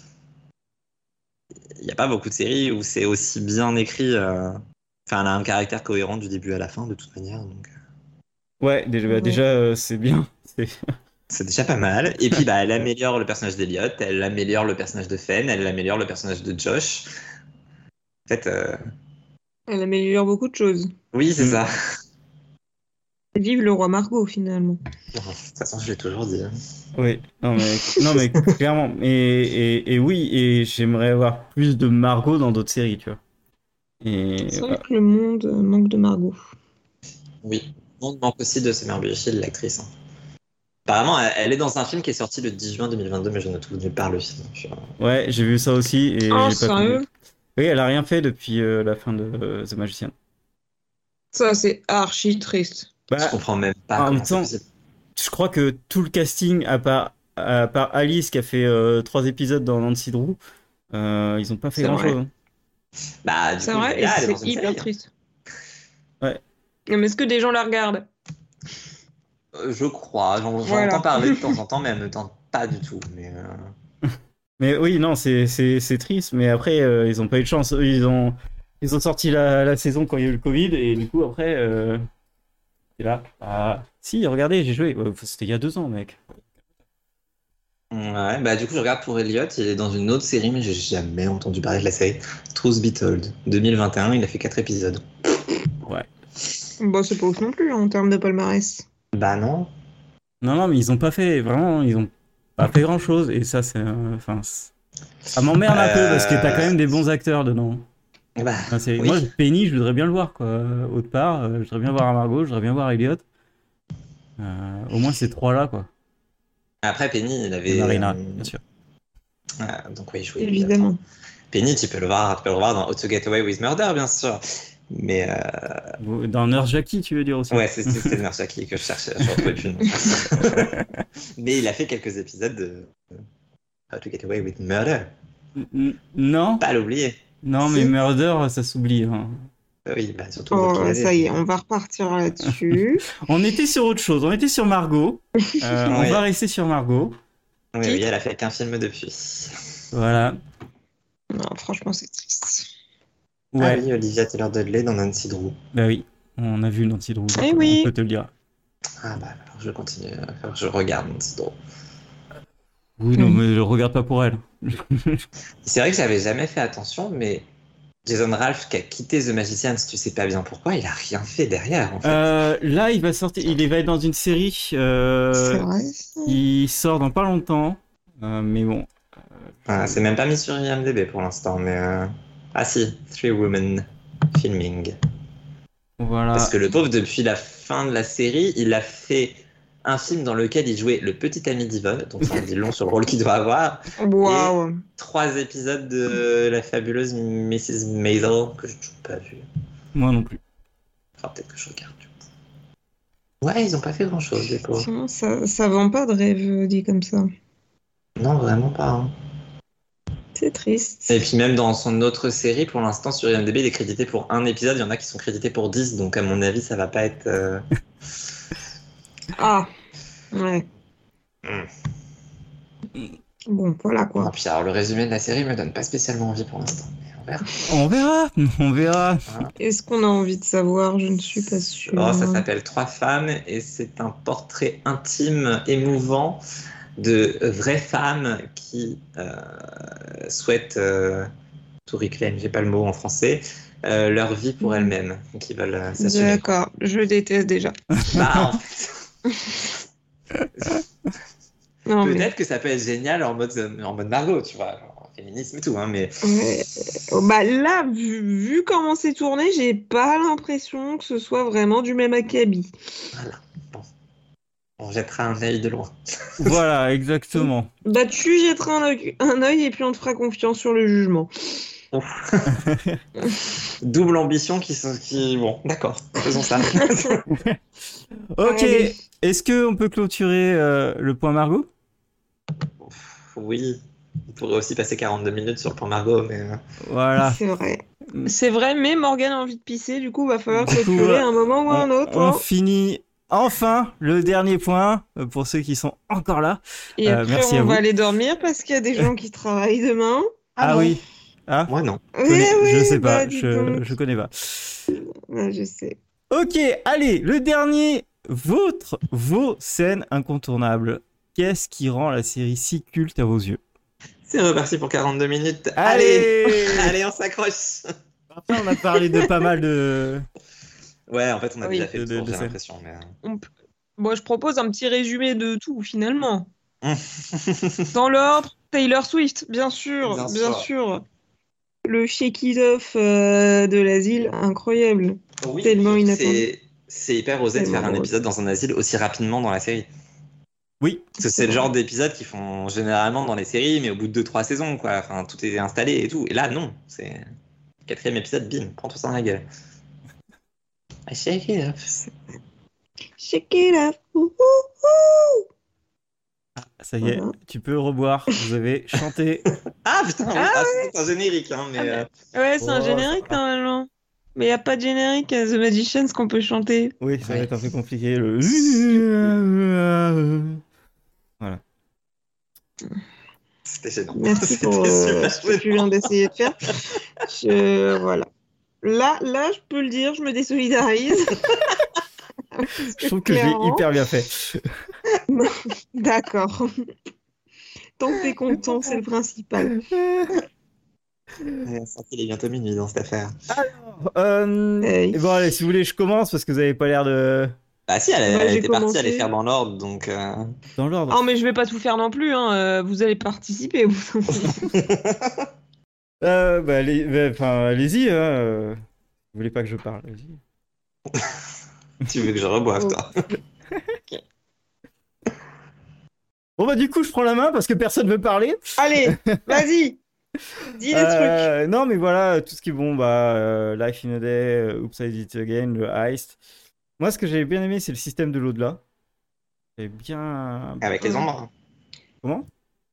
Il n'y a pas beaucoup de séries où c'est aussi bien écrit. euh, Enfin, elle a un caractère cohérent du début à la fin, de toute manière. Donc, euh, Ouais, déjà, bah, Ouais. déjà euh, c'est bien. C'est- C'est déjà pas mal. Et puis, bah, elle améliore le personnage d'Eliot, elle améliore le personnage de Fen, elle améliore le personnage de Josh. En fait, euh, Elle améliore beaucoup de choses. oui, c'est Mm. ça. Vive le roi Margot, finalement. De toute façon, je l'ai toujours dit. hein. Oui, non mais, non mais clairement. Et, et, et oui, et j'aimerais avoir plus de Margot dans d'autres séries, tu vois. Et C'est vrai que le monde euh, manque de Margot. Oui. On manque aussi de Summer Shield, l'actrice. hein. Apparemment, elle, elle est dans un film qui est sorti le 10 juin 2022, mais je ne trouve nulle part le film. Ouais, j'ai vu ça aussi et Oh, j'ai pas sérieux. Oui, elle a rien fait depuis euh, la fin de euh, The Magician. Ça, c'est archi triste. Bah, Je comprends même pas en même temps, je crois que tout le casting, à part, à part Alice qui a fait euh, trois épisodes dans Nancy Drew, euh, ils ont pas fait C'est grand vrai. chose. Bah, C'est vrai, et elle est dans c'est hyper série. triste. Ouais. Mais est-ce que des gens la regardent? Euh, Je crois, j'en Voilà. entends parler de temps en temps, mais elle me tente pas du tout. Mais, euh, Mais oui, non, c'est c'est- c'est triste, mais après, euh, ils ont pas eu de chance. Eux, ils ont, ils ont sorti la, la saison quand il y a eu le Covid, et du coup, après, euh, là. Ah, si, regardez, j'ai joué. Ouais, C'était il y a deux ans, mec. Ouais, bah du coup, je regarde pour Elliot. Il est dans une autre série, mais j'ai jamais entendu parler de la série. Truth Be Told, 2021. Il a fait 4 épisodes. Ouais. Bon, c'est pas ouf non plus hein, en termes de palmarès. Bah non. Non, non, mais ils ont pas fait, vraiment, ils ont pas fait grand chose. Et ça, c'est. euh, Enfin. c'est- ça m'emmerde un peu parce que t'as quand même des bons acteurs dedans. Bah, Enfin, Oui. Moi, Penny, je voudrais bien le voir, quoi. Autre part, euh, je voudrais bien voir Margot, je voudrais bien voir Elliot. Euh, au moins ces trois-là, quoi. après Penny, il avait. Et Marina, euh, bien sûr. ah, donc oui, je jouais Évidemment. Penny, tu peux le voir, tu peux le voir dans How to Get Away with Murder, bien sûr. Mais euh, Dans Nurse Jackie, tu veux dire aussi ouais, c'est Nurse Jackie que je cherchais. Je. Mais il a fait quelques épisodes de How to Get Away with Murder. N- Non, Pas l'oublier. Non, mais. Murder, ça s'oublie. hein. Oui, bah surtout. Oh, ça y est, on va repartir là-dessus. On était sur autre chose, on était sur Margot. Euh, On va rester sur Margot. Oui, oui, elle a fait qu'un film depuis. Voilà. non, franchement, c'est triste. Ouais, Ah oui, Olivia Taylor-Dudley dans Nancy Drew. bah oui. On a vu Nancy Drew. Eh oui. On peut te le dire. Ah bah alors je continue, alors je regarde Nancy Drew. Oui, non, Mhm. mais je regarde pas pour elle. C'est vrai que j'avais jamais fait attention, mais Jason Ralph qui a quitté The Magicians, tu sais pas bien pourquoi, il a rien fait derrière en fait. Euh, là, il va sortir, il va être dans une série. euh, c'est vrai. Il sort dans pas longtemps. Euh, mais bon. Ah, c'est même pas mis sur IMDb pour l'instant, mais euh, ah si, Three Women Filming. Voilà. Parce que le pauvre, depuis la fin de la série, il a fait un film dans lequel il jouait le petit ami d'Yvonne, donc ça dit long sur le rôle qu'il doit avoir. Waouh. Trois épisodes de la fabuleuse Mrs. Maisel que je n'ai toujours pas vu. Moi non plus. Enfin, peut-être que je regarde du coup. Ouais, ils ont pas fait grand chose, pauvres. Sinon, ça, ça vend pas de rêve dit comme ça. Non, vraiment pas. hein. C'est triste. Et puis même dans son autre série, pour l'instant sur IMDb, il est crédité pour un épisode, il y en a qui sont crédités pour 10, donc à mon avis, ça va pas être... euh, Ah, ouais. Hmm. Bon, voilà Ah, quoi. puis alors, le résumé de la série me donne pas spécialement envie pour l'instant, mais on verra. On verra. On verra. Est-ce qu'on a envie de savoir? Je ne suis pas sûre. Oh, ça s'appelle Trois femmes et c'est un portrait intime, émouvant de vraies femmes qui euh, souhaitent euh, tout reclaim, j'ai pas le mot en français, euh, leur vie pour Mhm. elles-mêmes, qui veulent s'assumer. D'accord, je déteste déjà. Bah, en fait, Mais... peut-être que ça peut être génial en mode, en mode Margot, tu vois, genre, féminisme et tout, hein, mais Bah là, vu, vu comment c'est tourné, j'ai pas l'impression que ce soit vraiment du même acabit. voilà. Bon. On jettera un œil de loin. Voilà, exactement. Bah tu jetteras un œil, un œil et puis on te fera confiance sur le jugement. Double ambition qui, sont- qui... bon, d'accord, faisons ça. Ok. Est-ce que on peut clôturer euh, le point Margot? Oui, on pourrait aussi passer 42 minutes sur le point Margot, mais... euh, Voilà. C'est vrai. C'est vrai, mais Morgane a envie de pisser, du coup va falloir Du coup, clôturer un moment ou un autre. on hein. finit enfin le dernier point euh, pour ceux qui sont encore là. Et euh, après merci à on va vous. aller dormir parce qu'il y a des gens qui travaillent demain. Ah, bon oui. Ah, Moi, non. connais- Oui, je sais pas. bah, je, je connais pas. Ouais, je sais. Ok, allez, le dernier. Votre, vos scènes incontournables. Qu'est-ce qui rend la série si culte à vos yeux? C'est reparti pour 42 minutes. Allez Allez, on s'accroche Après, on a parlé de pas mal de. Ouais, en fait, on a Oui. déjà fait De- de- de j'ai scène. l'impression. Mais... euh. On Bon, je propose un petit résumé de tout finalement. Dans l'ordre, Taylor Swift, bien sûr, Bien bien, sûr. sûr. Le shake it off euh, de l'asile, incroyable. Oui, Tellement inattendu. c'est- hyper osé de faire un épisode dans un asile aussi rapidement dans la série. Oui, Parce que c'est le genre d'épisode qu'ils font généralement dans les séries, mais au bout de 2-3 saisons, quoi. Enfin, tout est installé et tout. Et là, non. C'est quatrième épisode, bim, prends-toi ça dans la gueule. I shake it off. Shake it off. ouh, ouh, ça y est, Voilà. tu peux reboire. Vous avez chanté. Ah putain. Ah Ah, c'est un générique, hein, mais. Ah, euh. Ouais, c'est un Oh, générique normalement. Mais il n'y a pas de générique à The Magicians qu'on peut chanter. Oui, ça va être un peu compliqué. Le... C'était gênant. Merci C'était pour euh, super ce que tu viens d'essayer de faire. Je... Voilà. Là, là, je peux le dire, je me désolidarise. Je trouve que clairement- hyper bien fait. D'accord. Tant que t'es content, c'est le principal. Ouais, qu'il est bientôt minuit dans cette affaire. Euh, Hey. et bon, allez, si vous voulez, je commence parce que vous avez pas l'air de. Bah si, elle, j'ai était partie à les faire dans l'ordre, donc... euh, Dans l'ordre. Oh, mais je vais pas tout faire non plus, hein. euh, vous allez participer. vous. Euh, bah, allez, bah, enfin, allez-y. Hein, Vous voulez pas que je parle Allez-y. tu veux que je reboive, Oh. toi Bon, bah, du coup, je prends la main parce que personne veut parler. allez, vas-y. Dis des trucs. Euh, non, mais voilà, tout ce qui est bon, bah, euh, Life in a Day, euh, Oops, I Did It Again, le Heist. Moi, ce que j'avais bien aimé, c'est le système de l'au-delà. J'ai bien. Avec les ombres Comment?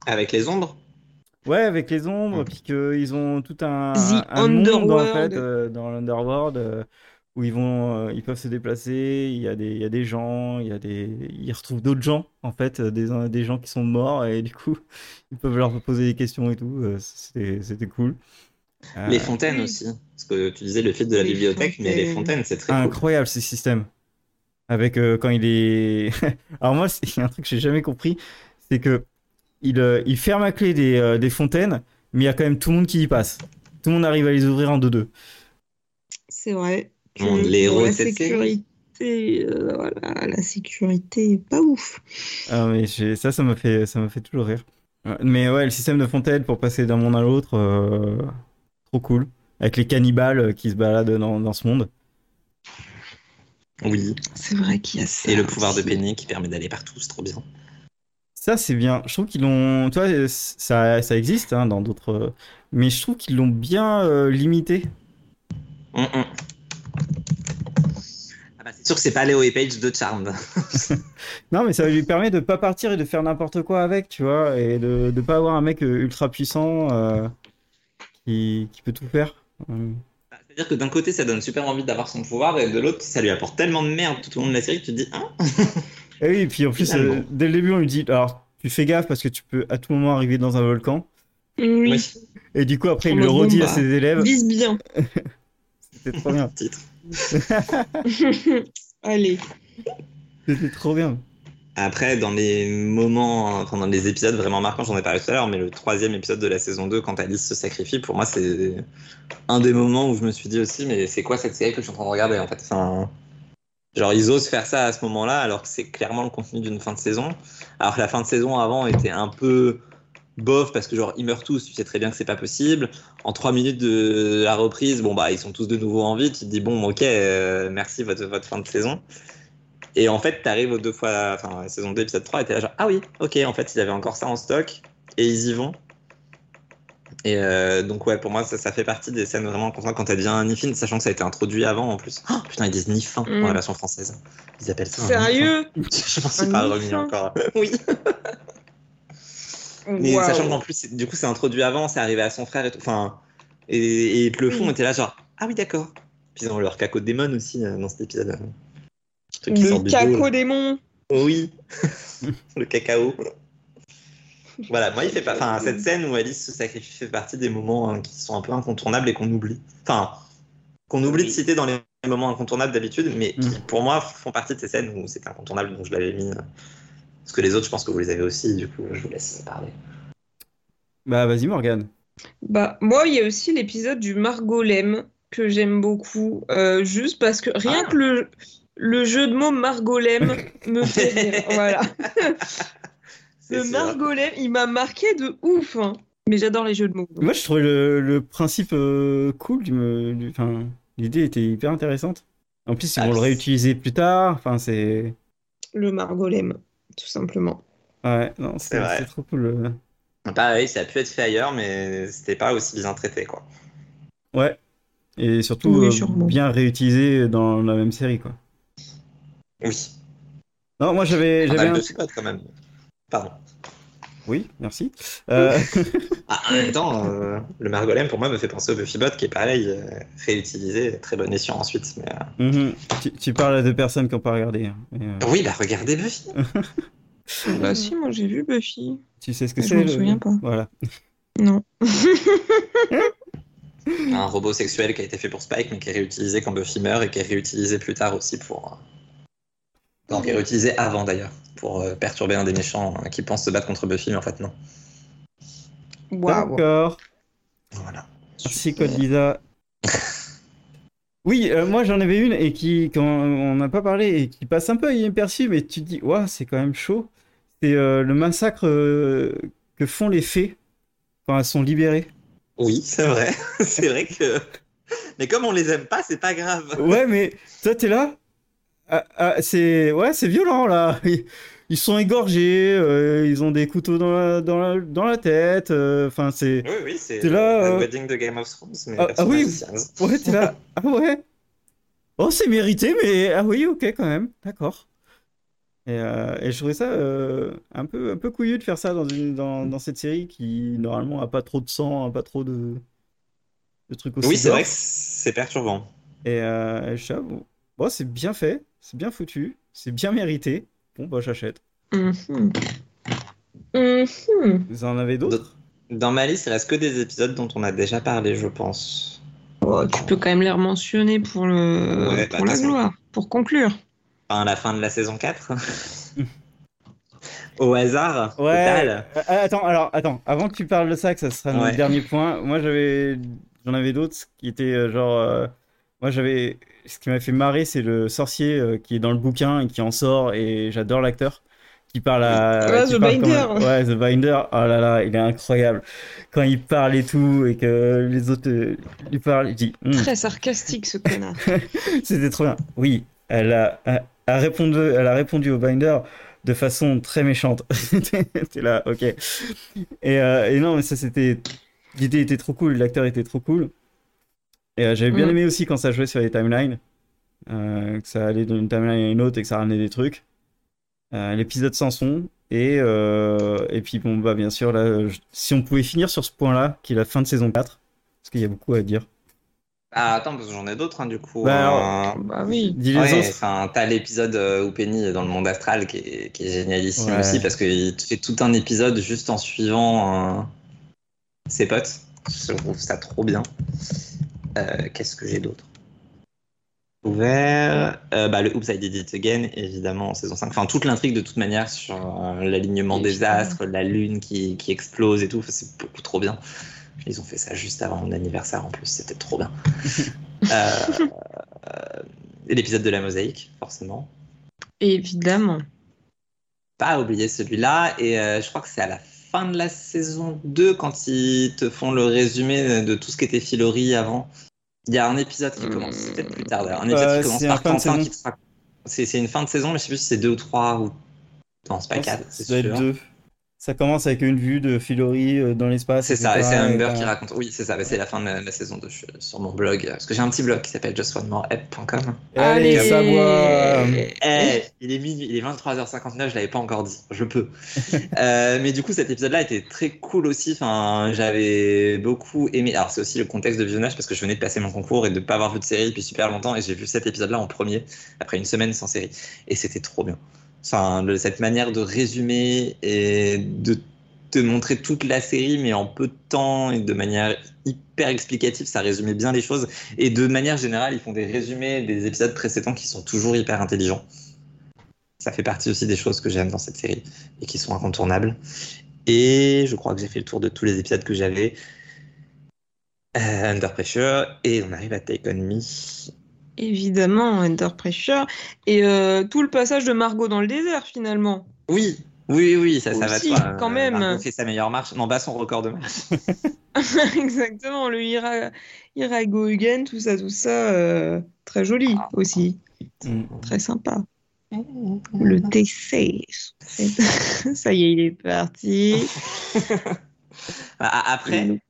Avec les ombres? Ouais, avec les ombres, puis qu'ils ont tout un, The un monde en Underworld. fait, euh, dans l'Underworld euh, où ils vont, euh, ils peuvent se déplacer. Il y a des, il y a des gens, il y a des, ils retrouvent d'autres gens en fait, euh, des, des gens qui sont morts et du coup, ils peuvent leur poser des questions et tout. euh, C'était, c'était cool. Euh, Les fontaines aussi. Parce que tu disais le fil de la Les bibliothèque, mais les fontaines. c'est très cool. incroyable ces systèmes. Avec euh, quand il est. Alors moi, c'est- il y a un truc que j'ai jamais compris, c'est que il, euh, il ferme à clé des, euh, des fontaines, mais il y a quand même tout le monde qui y passe. Tout le monde arrive à les ouvrir en deux-deux. C'est vrai. Le monde, les héros la de cette série. sécurité, euh, voilà, la sécurité pas ouf. Ah, mais ça, ça m'a fait, ça m'a fait toujours rire. Mais ouais, le système de fontaine pour passer d'un monde à l'autre, euh, trop cool. Avec les cannibales euh, qui se baladent dans, dans ce monde. Oui. C'est vrai qu'il y a ça. Et le pouvoir de. Penny qui permet d'aller partout, c'est trop bien. Ça, c'est bien. Je trouve qu'ils l'ont. Tu vois, euh, ça, ça existe hein, dans d'autres. euh, Mais je trouve qu'ils l'ont bien euh, limité. Hum, hum. Ah bah, c'est sûr que c'est pas Léo et Page de Charmed. Non, mais ça lui permet de pas partir et de faire n'importe quoi avec, tu vois, et de, de pas avoir un mec euh, ultra puissant euh, qui, qui peut tout faire. Bah, C'est-à-dire que d'un côté, ça donne super envie d'avoir son pouvoir, et de l'autre, ça lui apporte tellement de merde tout au long de la série que tu te dis, ah, Et oui, et puis en plus, euh, dès le début, on lui dit alors, tu fais gaffe parce que tu peux à tout moment arriver dans un volcan. Oui. Et du coup, après, il le redit à ses élèves. Vise bien. C'était trop bien. titre. Allez. C'était trop bien. Après, dans les moments, enfin, dans les épisodes vraiment marquants, j'en ai parlé tout à l'heure, mais le troisième épisode de la saison 2, quand Alice se sacrifie, pour moi, c'est un des moments où je me suis dit aussi, mais c'est quoi cette série que je suis en train de regarder en fait? Enfin, Genre, ils osent faire ça à ce moment-là, alors que c'est clairement le contenu d'une fin de saison. Alors que la fin de saison avant était un peu bof, parce que genre, ils meurent tous, tu sais très bien que c'est pas possible. En trois minutes de la reprise, bon, bah, ils sont tous de nouveau en vie, tu te dis, bon, ok, euh, merci votre, votre fin de saison. Et en fait, t'arrives aux deux fois, enfin, saison 2, épisode 3, et t'es là genre, ah oui, ok, en fait, ils avaient encore ça en stock, et ils y vont. Et euh, donc, ouais, pour moi, ça, ça fait partie des scènes vraiment constantes quand elle devient Nifin, sachant que ça a été introduit avant en plus. Oh, putain, ils disent Nifin Mm. dans la version française. Ils appellent ça Sérieux? Je m'en suis Un pas remis encore. oui. Mais sachant qu'en plus, du coup, c'est introduit avant, c'est arrivé à son frère et tout. Enfin, et, et ils te le font, et t'es là genre, ah oui, d'accord. Puis ils ont leur caco démon aussi euh, dans cet épisode. Le truc qui Le du caco bowl. démon. Oh oui, le cacao. Voilà, moi il fait pas. Enfin, cette scène où Alice se sacrifie fait partie des moments hein, qui sont un peu incontournables et qu'on oublie. Enfin, qu'on oublie de citer dans les moments incontournables d'habitude, mais qui Mm. pour moi font partie de ces scènes où c'est incontournable, donc je l'avais mis. Parce que les autres, je pense que vous les avez aussi, du coup, je vous laisse parler. Bah, vas-y, Morgane. Bah, moi, il y a aussi l'épisode du Margolem que j'aime beaucoup, euh, juste parce que rien Ah. que le, le jeu de mots Margolem me fait rire. Voilà. Le sûr. Margolem, il m'a marqué de ouf. hein. Mais j'adore les jeux de mots. Moi, je trouvais le, le principe euh, cool. Du, du- enfin, l'idée était hyper intéressante. En plus, ils Ah, vont le réutiliser plus tard. Enfin, c'est. Le Margolem, tout simplement. Ouais, non, c'est trop cool. euh. Pareil, ça a pu être fait ailleurs, mais c'était pas aussi bien traité, quoi. Ouais. Et surtout, Oui, euh, bien réutilisé dans la même série, quoi. Oui. Non, moi, j'avais. Un- quand même. Pardon. Oui, merci. Euh, Ah, en même temps, euh, le Margolem pour moi me fait penser au Buffybot qui est pareil, euh, réutilisé, très bon escient ensuite. Mais, euh, mhm. tu, tu parles à deux personnes qui n'ont pas regardé. hein. Mais, euh, Oui, bah regardez Buffy. Bah si, moi j'ai vu Buffy. tu sais ce que Je c'est m'en le- souviens pas. Voilà. Non. Un robot sexuel qui a été fait pour Spike, mais qui est réutilisé quand Buffy meurt et qui est réutilisé plus tard aussi pour. Qui est réutilisé avant d'ailleurs, pour euh, perturber un des méchants euh, qui pense se battre contre Buffy, mais en fait non. Waouh. D'accord. Voilà. Merci Code Lisa. Oui, euh, moi j'en avais une et qui, quand on n'a pas parlé, et qui passe un peu inaperçu, mais tu te dis, waouh, c'est quand même chaud. C'est euh, le massacre euh, que font les fées quand elles sont libérées. Oui, c'est vrai. c'est vrai que. Mais comme on les aime pas, c'est pas grave. Ouais, mais toi t'es là. Ah, ah, c'est ouais, c'est violent là. Ils, ils sont égorgés, euh, ils ont des couteaux dans la, dans la, dans la tête. euh, Enfin, c'est. Oui, oui, c'est T'es là, le euh, wedding de Game of Thrones. Mais Ah, ah oui. Ouais, t'es là. Ah ouais. Oh, c'est mérité, mais ah oui, ok, quand même. D'accord. Et, et je trouvais ça un peu, un peu couillu de faire ça dans, une, dans, dans cette série qui, normalement, a pas trop de sang, a pas trop de, de trucs aussi Oui, c'est vrai que c'est perturbant. Et je suis bon, bon, c'est bien fait, c'est bien foutu, c'est bien mérité. Bon, bah, j'achète. Mhm. Mhm. Vous en avez d'autres? Dans ma liste, il reste que des épisodes dont on a déjà parlé, je pense. Oh, tu peux quand même les mentionner pour, le... Ouais, pour bah, la gloire, pour conclure. Enfin, la fin de la saison 4. Au hasard, Ouais. total. Euh, attends, alors, attends, avant que tu parles de ça, que ça sera notre Ouais. dernier point, moi j'avais, j'en avais d'autres qui étaient euh, genre, euh, moi j'avais, ce qui m'a fait marrer, c'est le sorcier euh, qui est dans le bouquin et qui en sort, et j'adore l'acteur qui parle à, Ouais, qui The parle Binder. ouais, The Binder, oh là là, il est incroyable. Quand il parle et tout, et que les autres euh, lui parlent, il dit, Hum, Très sarcastique ce connard. c'était trop bien. Oui, elle a, a, a répondu, elle a répondu au Binder de façon très méchante. T'es là, ok. Et, euh, et non, mais ça c'était. L'idée était trop cool, l'acteur était trop cool. Et euh, j'avais bien Mm. aimé aussi quand ça jouait sur les timelines. euh, que ça allait d'une timeline à une autre et que ça ramenait des trucs. Euh, L'épisode sans son. Et, euh, et puis, bon, bah, bien sûr, là, je- si on pouvait finir sur ce point-là, qui est la fin de saison 4, parce qu'il y a beaucoup à dire. Ah, attends, parce que j'en ai d'autres, hein, du coup. Bah, Euh, bah oui. Dis les Ouais, autres. t'as l'épisode où Penny est dans le monde astral qui est, qui est génialissime Ouais. aussi parce qu'il fait tout un épisode juste en suivant euh, ses potes. Je trouve ça trop bien. Euh, Qu'est-ce que j'ai d'autre Ouvert. Euh, bah, le Oops, I Did It Again, évidemment, en saison 5. Enfin, toute l'intrigue de toute manière sur euh, l'alignement des astres, la lune qui, qui explose et tout. Enfin, c'est beaucoup trop bien. Ils ont fait ça juste avant mon anniversaire en plus, c'était trop bien. Et l'épisode de la mosaïque, forcément. Évidemment. Pas oublier celui-là. Et je crois que c'est à la fin fin de la saison 2 quand ils te font le résumé de tout ce qui était Filori avant. Il y a un épisode qui commence, peut-être plus tard d'ailleurs, un épisode euh, qui commence par Quentin qui te raconte. C'est une fin de saison, mais je sais plus si c'est 2 ou 3 ou. Non, c'est pas 4. Ça doit être 2. Ça commence avec une vue de Filori euh, dans l'espace. C'est ça, et c'est Humber qui raconte. Oui, c'est ça, mais c'est la fin de la, la saison 2 je suis sur mon blog. Parce que j'ai un petit blog qui s'appelle justonemoreapp.com. Allez, ça. Eh, il est minuit, il est 23h59, je l'avais pas encore dit, je peux. Euh, mais du coup, cet épisode-là était très cool aussi. Enfin, j'avais beaucoup aimé. Alors, c'est aussi le contexte de visionnage parce que je venais de passer mon concours et de pas avoir vu de série depuis super longtemps et j'ai vu cet épisode-là en premier après une semaine sans série et c'était trop bien. Cette manière de résumer et de te montrer toute la série, mais en peu de temps et de manière hyper explicative, ça résumait bien les choses. Et de manière générale, ils font des résumés des épisodes précédents qui sont toujours hyper intelligents. Ça fait partie aussi des choses que j'aime dans cette série et qui sont incontournables. Et je crois que j'ai fait le tour de tous les épisodes que j'avais. Euh, Under Pressure, et on arrive à Take On Me. Évidemment, Under Pressure. Et euh, tout le passage de Margot dans le désert, finalement. Oui, oui, oui, ça, ça va de soi. quand Euh, même. Margot fait sa meilleure marche. Non, bat son record de marche. Exactement, le Ira, Ira Go Again, tout ça, tout ça. euh, très joli aussi. Mm. Très sympa. Le TC. Ça y est, il est parti. Ah, Après,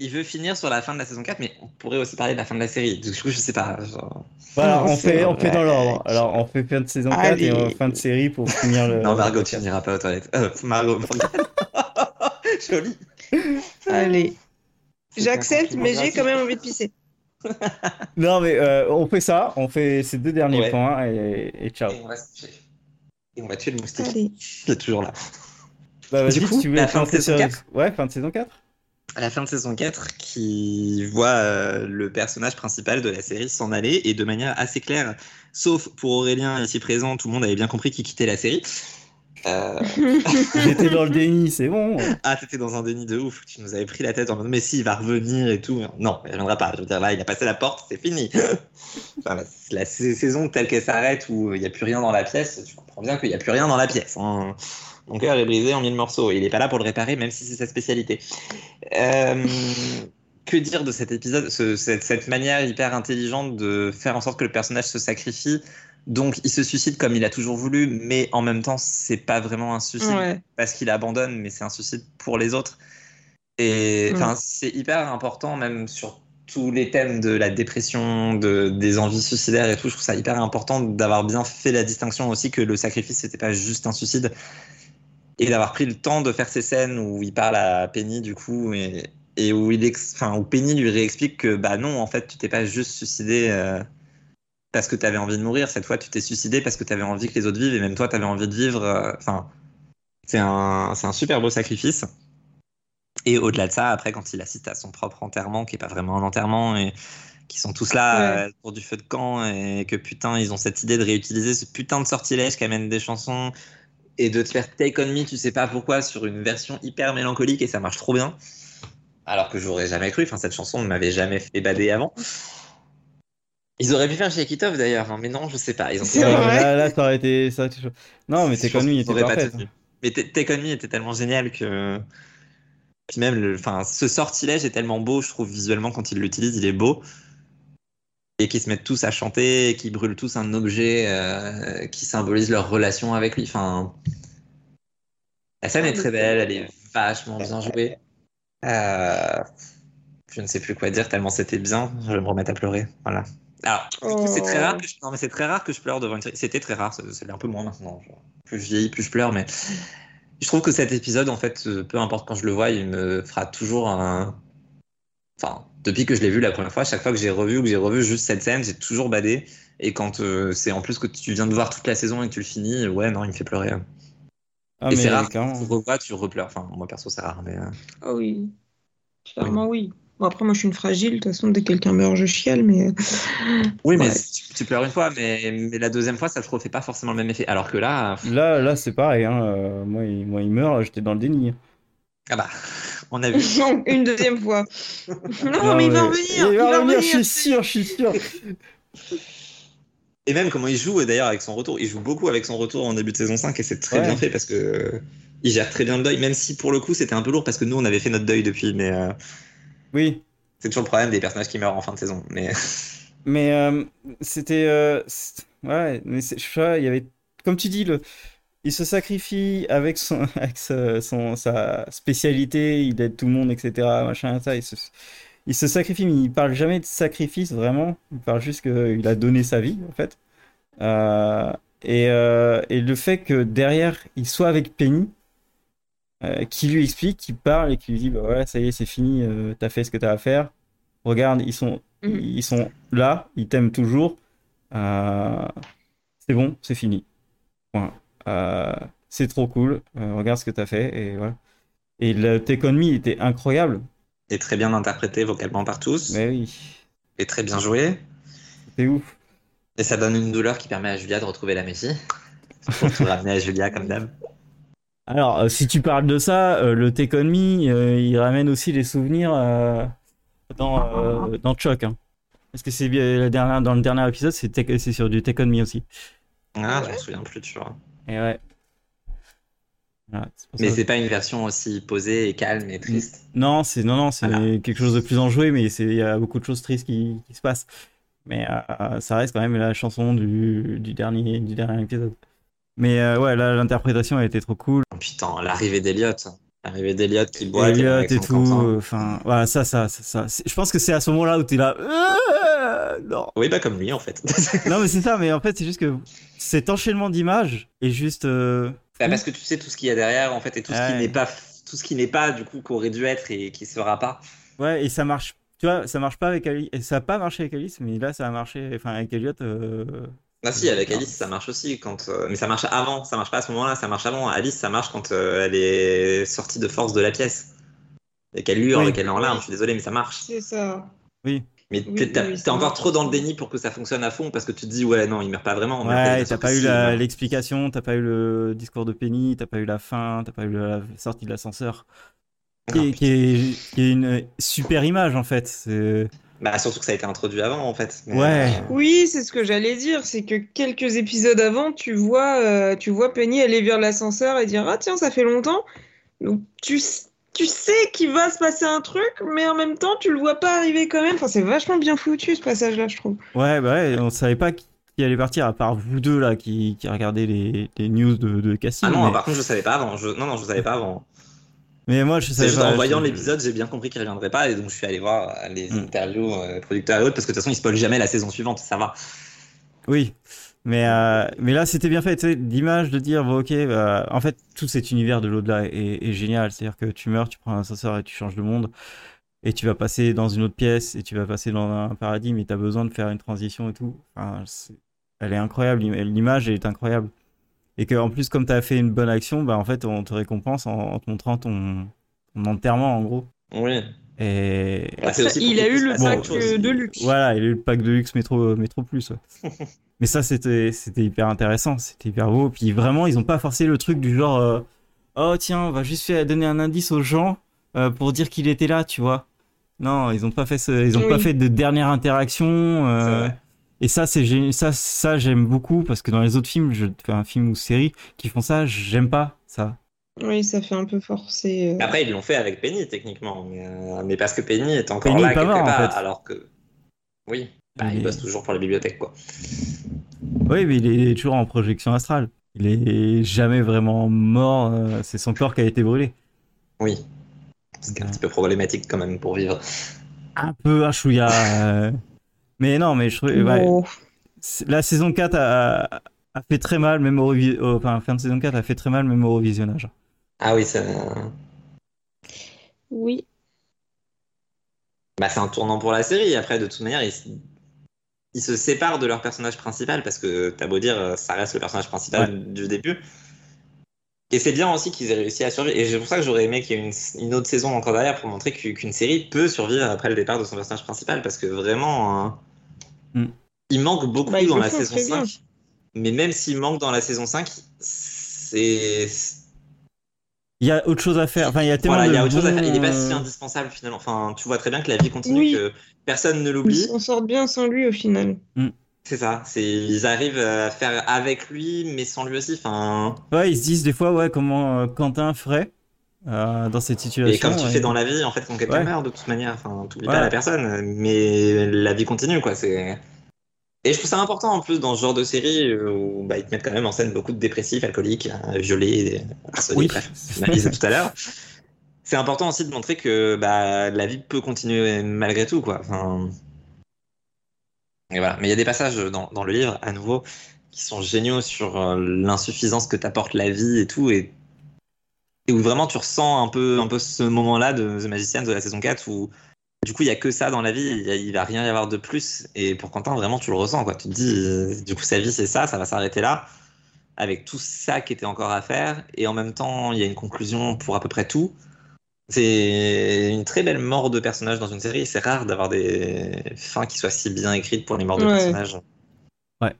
il veut finir sur la fin de la saison 4, mais on pourrait aussi parler de la fin de la série. Du coup, je sais pas. genre- Voilà, on fait, on fait dans l'ordre. Alors, on fait fin de saison 4 et on- fin de série pour finir le. Non, Margot, tu n'iras pas aux toilettes. Euh, Margot, Morgane. Joli. Allez. J'accepte, mais j'ai quand même envie de pisser. Non, mais euh, on fait ça, on fait ces deux derniers Ouais. points et, et ciao. Et on va se tuer. Et on va tuer le moustique. Allez. Il est toujours là. Bah, vas-y, Du coup, si tu voulais la fin de saison sur- 4? Ouais, fin de saison 4 À la fin de saison 4, qui voit euh, le personnage principal de la série s'en aller et de manière assez claire, sauf pour Aurélien ici présent, tout le monde avait bien compris qu'il quittait la série. Euh, J'étais dans le déni, c'est bon. Ah, t'étais dans un déni de ouf. Tu nous avais pris la tête en mode, mais si, il va revenir et tout. Non, il reviendra pas. Je veux dire, là, il a passé la porte, c'est fini. Enfin, la, la saison telle qu'elle s'arrête où il n'y a plus rien dans la pièce, tu comprends bien qu'il n'y a plus rien dans la pièce. hein. Mon cœur est brisé en mille morceaux. Il n'est pas là pour le réparer, même si c'est sa spécialité. Euh, que dire de cet épisode ce- cette, cette manière hyper intelligente de faire en sorte que le personnage se sacrifie? Donc il se suicide comme il a toujours voulu, mais en même temps c'est pas vraiment un suicide Ouais. parce qu'il abandonne, mais c'est un suicide pour les autres. Et Mm. c'est hyper important, même sur tous les thèmes de la dépression, de, des envies suicidaires et tout. Je trouve ça hyper important d'avoir bien fait la distinction aussi que le sacrifice, c'était pas juste un suicide. Et d'avoir pris le temps de faire ces scènes où il parle à Penny, du coup, et, et où, il ex- enfin, où Penny lui réexplique que, bah non, en fait, tu t'es pas juste suicidé euh, parce que tu avais envie de mourir. Cette fois, tu t'es suicidé parce que tu avais envie que les autres vivent, et même toi, tu avais envie de vivre. euh, Enfin, c'est un, c'est un super beau sacrifice. Et au-delà de ça, après, quand il assiste à son propre enterrement, qui est pas vraiment un enterrement, et qui sont tous là euh, pour du feu de camp, et que putain, ils ont cette idée de réutiliser ce putain de sortilège qui amène des chansons, et de te faire Take On Me, tu sais pas pourquoi, sur une version hyper mélancolique, et ça marche trop bien. Alors que j'aurais jamais cru, enfin, cette chanson ne m'avait jamais fait bader avant. Ils auraient pu faire Shake It Off d'ailleurs, hein, mais non, je sais pas. Ils ont. Là, là, ça aurait été, ça aurait été chaud. Non, mais Take On Me était pas tenu. Mais Take On Me était tellement génial que. Puis même, le... enfin, ce sortilège est tellement beau, je trouve, visuellement, quand ils l'utilisent, il est beau. Et qu'ils se mettent tous à chanter, et qu'ils brûlent tous un objet euh, qui symbolise leur relation avec lui. Enfin, la scène est très belle, elle est vachement bien jouée. Euh, Je ne sais plus quoi dire, tellement c'était bien, je vais me remettre à pleurer. Voilà. Alors, c'est très Oh. rare que je... Non, mais c'est très rare que je pleure devant une série. C'était très rare, c'est un peu moins maintenant. Plus je vieillis, plus je pleure, mais je trouve que cet épisode, en fait, euh, peu importe quand je le vois, il me fera toujours un. Enfin, depuis que je l'ai vu la première fois, chaque fois que j'ai revu ou que j'ai revu juste cette scène, j'ai toujours badé. Et quand euh, c'est en plus que tu viens de voir toute la saison et que tu le finis, ouais, non, il me fait pleurer. Ah, et c'est rare, quand tu revois, tu repleures. Enfin, moi perso, c'est rare, mais. euh, Ah oui. Clairement, oui. Bon, après, moi, je suis une fragile. De toute façon, dès que quelqu'un meurt, je chiale. Mais Oui, mais Ouais. tu, tu pleures une fois, mais, mais la deuxième fois, ça ne refait pas forcément le même effet. Alors que là, Là, là, c'est pareil. Hein. euh, Moi, il, moi, il meurt, j'étais dans le déni. ah bah, on a vu. Non, une deuxième fois. Non, mais il va revenir. Il va revenir, je suis sûr, je suis sûr. Et même comment il joue d'ailleurs avec son retour. Il joue beaucoup avec son retour en début de saison 5 et c'est très Ouais. bien fait parce que euh, il gère très bien le deuil, même si pour le coup c'était un peu lourd parce que nous on avait fait notre deuil depuis, mais euh, Oui, c'est toujours le problème des personnages qui meurent en fin de saison. Mais mais euh, c'était. euh, ouais, mais c'est- je sais pas, il y avait. Comme tu dis, le... il se sacrifie avec, son, avec sa, son- sa spécialité, il aide tout le monde, etc. Machin, ça, il se, il se sacrifie, mais il parle jamais de sacrifice vraiment. Il parle juste qu'il a donné sa vie, en fait. Euh, et, euh, et le fait que derrière, il soit avec Penny, euh, qui lui explique, qui parle et qui lui dit bah voilà, ça y est, c'est fini, t'as fait ce que t'as à faire. Regarde, ils sont, Mhm. ils sont là, ils t'aiment toujours. C'est bon, c'est fini. Point. Euh, c'est trop cool. Euh, regarde ce que t'as fait et voilà. Et le Take On Me était incroyable. est très bien interprété vocalement par tous Mais oui, et très bien joué. c'est ouf. Et ça donne une douleur qui permet à Julia de retrouver la Messie. Pour tout ramener à Julia comme d'hab. Alors, euh, si tu parles de ça, euh, le Take On Me, euh, il ramène aussi les souvenirs euh, dans, euh, dans Chuck. hein. Parce que c'est bien la dernière, dans le dernier épisode, c'est sur du Take On Me aussi. Ah, je me souviens plus, tu vois. Et ouais. Voilà, Mais c'est pas une version aussi posée et calme et triste? Non, c'est non, non, c'est Voilà. quelque chose de plus enjoué, mais il y a beaucoup de choses tristes qui, qui se passent. Mais euh, ça reste quand même la chanson du, du dernier du dernier épisode. Mais euh, ouais, là l'interprétation a été trop cool. Oh, putain, l'arrivée d'Eliott. L'arrivée d'Eliott qui boit Elliot et tout, enfin voilà, ça, ça, ça, ça. Je pense que c'est à ce moment-là où t'es là. Euh, non. Oui, bah comme lui en fait. Non, mais c'est ça. Mais en fait, c'est juste que cet enchaînement d'images est juste. euh, Bah, parce que tu sais tout ce qu'il y a derrière en fait et tout ce qui n'est pas tout ce qui n'est pas du coup qu'aurait dû être et qui sera pas. Ouais, et ça marche. Tu vois, ça marche pas avec Alice. Ça a pas marché avec Alice, mais là, ça a marché. Enfin, avec Elliot. euh, Ah si, avec Alice ça marche aussi quand euh, mais ça marche avant, ça marche pas à ce moment-là, ça marche avant. Alice ça marche quand euh, elle est sortie de force de la pièce et qu'elle hurle Oui. et qu'elle est en larmes. Je suis désolé mais ça marche. c'est ça. Mais Oui, t'es t'as- oui, t'es encore trop dans le déni pour que ça fonctionne à fond parce que tu te dis ouais non il meurt pas vraiment. mais Ouais, t'as pas eu l'explication, t'as pas eu le discours de Penny, t'as pas eu la fin, t'as pas eu la sortie de l'ascenseur. Qui, est- qui est, qui est une super image en fait. C'est- Bah surtout que ça a été introduit avant en fait. Mais, Ouais. euh, Oui, c'est ce que j'allais dire, c'est que quelques épisodes avant, tu vois, euh, tu vois Penny aller vers l'ascenseur et dire Ah tiens, ça fait longtemps. Donc tu, tu sais qu'il va se passer un truc, mais en même temps, tu le vois pas arriver quand même. Enfin, c'est vachement bien foutu ce passage-là, je trouve. Ouais, bah ouais, on savait pas qui allait partir à part vous deux là qui, qui regardez les, les news de, de casting. Ah non, mais, par contre je savais pas avant. Je... Non non je savais pas avant. Mais moi je savais juste pas. en voyant l'épisode j'ai bien compris qu'il reviendrait pas et donc je suis allé voir euh, les Mm. interviews euh, producteurs et autres parce que de toute façon ils spoilent jamais la saison suivante ça va. Oui, mais, euh, mais là c'était bien fait, l'image de dire, bon ok, bah, en fait tout cet univers de l'au-delà est, est génial, c'est-à-dire que tu meurs, tu prends un ascenseur et tu changes de monde, et tu vas passer dans une autre pièce, et tu vas passer dans un paradis, mais tu as besoin de faire une transition et tout. Enfin, elle est incroyable, l'im- l'image est incroyable. Et que en plus comme tu as fait une bonne action, bah en fait on te récompense en, en te montrant ton, ton enterrement en gros. Oui. Et Bah, pour il a eu le pack euh, de luxe. Voilà, il a eu le pack de luxe métro, métro plus. ouais. Mais ça, c'était, c'était hyper intéressant, c'était hyper beau. Puis vraiment, ils ont pas forcé le truc du genre, euh, oh tiens, on va juste faire donner un indice aux gens euh, pour dire qu'il était là, tu vois. Non, ils ont pas fait, ce- ils ont pas fait de dernière interaction. euh, C'est vrai. Et ça, c'est ça, ça, j'aime beaucoup parce que dans les autres films, je fais un film ou série qui font ça, j'aime pas ça. Oui, ça fait un peu forcé. euh. Après ils l'ont fait avec Penny techniquement mais, euh, mais parce que Penny est encore Penny là est pas quelque mort, en part fait. alors que oui bah, Il bosse toujours pour la bibliothèque quoi. Oui, mais il est toujours en projection astrale. Il est jamais vraiment mort. euh, c'est son corps qui a été brûlé. Oui. Ce qui est un petit peu problématique quand même pour vivre. un peu un chouïa. Mais non, mais je trouve. ouais, la saison 4 a, a fait très mal, même au Enfin, fin de saison 4 a fait très mal, même au revisionnage. Ah oui c'est Oui. bah, c'est un tournant pour la série. Après de toute manière ils... ils se séparent de leur personnage principal parce que t'as beau dire ça reste le personnage principal du début. Et c'est bien aussi qu'ils aient réussi à survivre. Et c'est pour ça que j'aurais aimé qu'il y ait une, une autre saison encore derrière pour montrer qu'u- qu'une série peut survivre après le départ de son personnage principal. Parce que vraiment, hein, Mm. il manque beaucoup Bah, ils dans la saison très bien. 5. Mais même s'il manque dans la saison 5, c'est. Il y a autre chose à faire. Enfin, il y a tellement Voilà, il y a de autre chose à faire. Il est pas si indispensable finalement. Enfin, tu vois très bien que la vie continue, Oui. que personne ne Ils l'oublie. s'en sortent bien sans lui au final. C'est ça. C'est ils arrivent à faire avec lui, mais sans lui aussi. Enfin, Ouais, ils se disent des fois, ouais, comment euh, Quentin ferait euh, dans cette situation. et comme tu fais dans la vie, en fait, quand quelqu'un Ouais. meurt, de toute manière, enfin, t'oublies Ouais. pas la personne, mais la vie continue, quoi. C'est et je trouve ça important en plus dans ce genre de série où bah, ils te mettent quand même en scène beaucoup de dépressifs, alcooliques, euh, violés, harcelés, Oui. bref, tout à l'heure. C'est important aussi de montrer que bah, la vie peut continuer malgré tout, quoi. Enfin... Et voilà. Mais il y a des passages dans, dans le livre, à nouveau, qui sont géniaux sur euh, l'insuffisance que t'apporte la vie et tout, et, et où vraiment tu ressens un peu, un peu ce moment-là de The Magician de la saison 4 où du coup il y a que ça dans la vie, il, y a- il va rien y avoir de plus. Et pour Quentin, vraiment tu le ressens, quoi. Tu te dis, euh, du coup sa vie c'est ça, ça va s'arrêter là, avec tout ça qui était encore à faire, et en même temps il y a une conclusion pour à peu près tout. C'est une très belle mort de personnage dans une série. C'est rare d'avoir des fins qui soient si bien écrites pour les morts de Ouais. personnages. Ouais.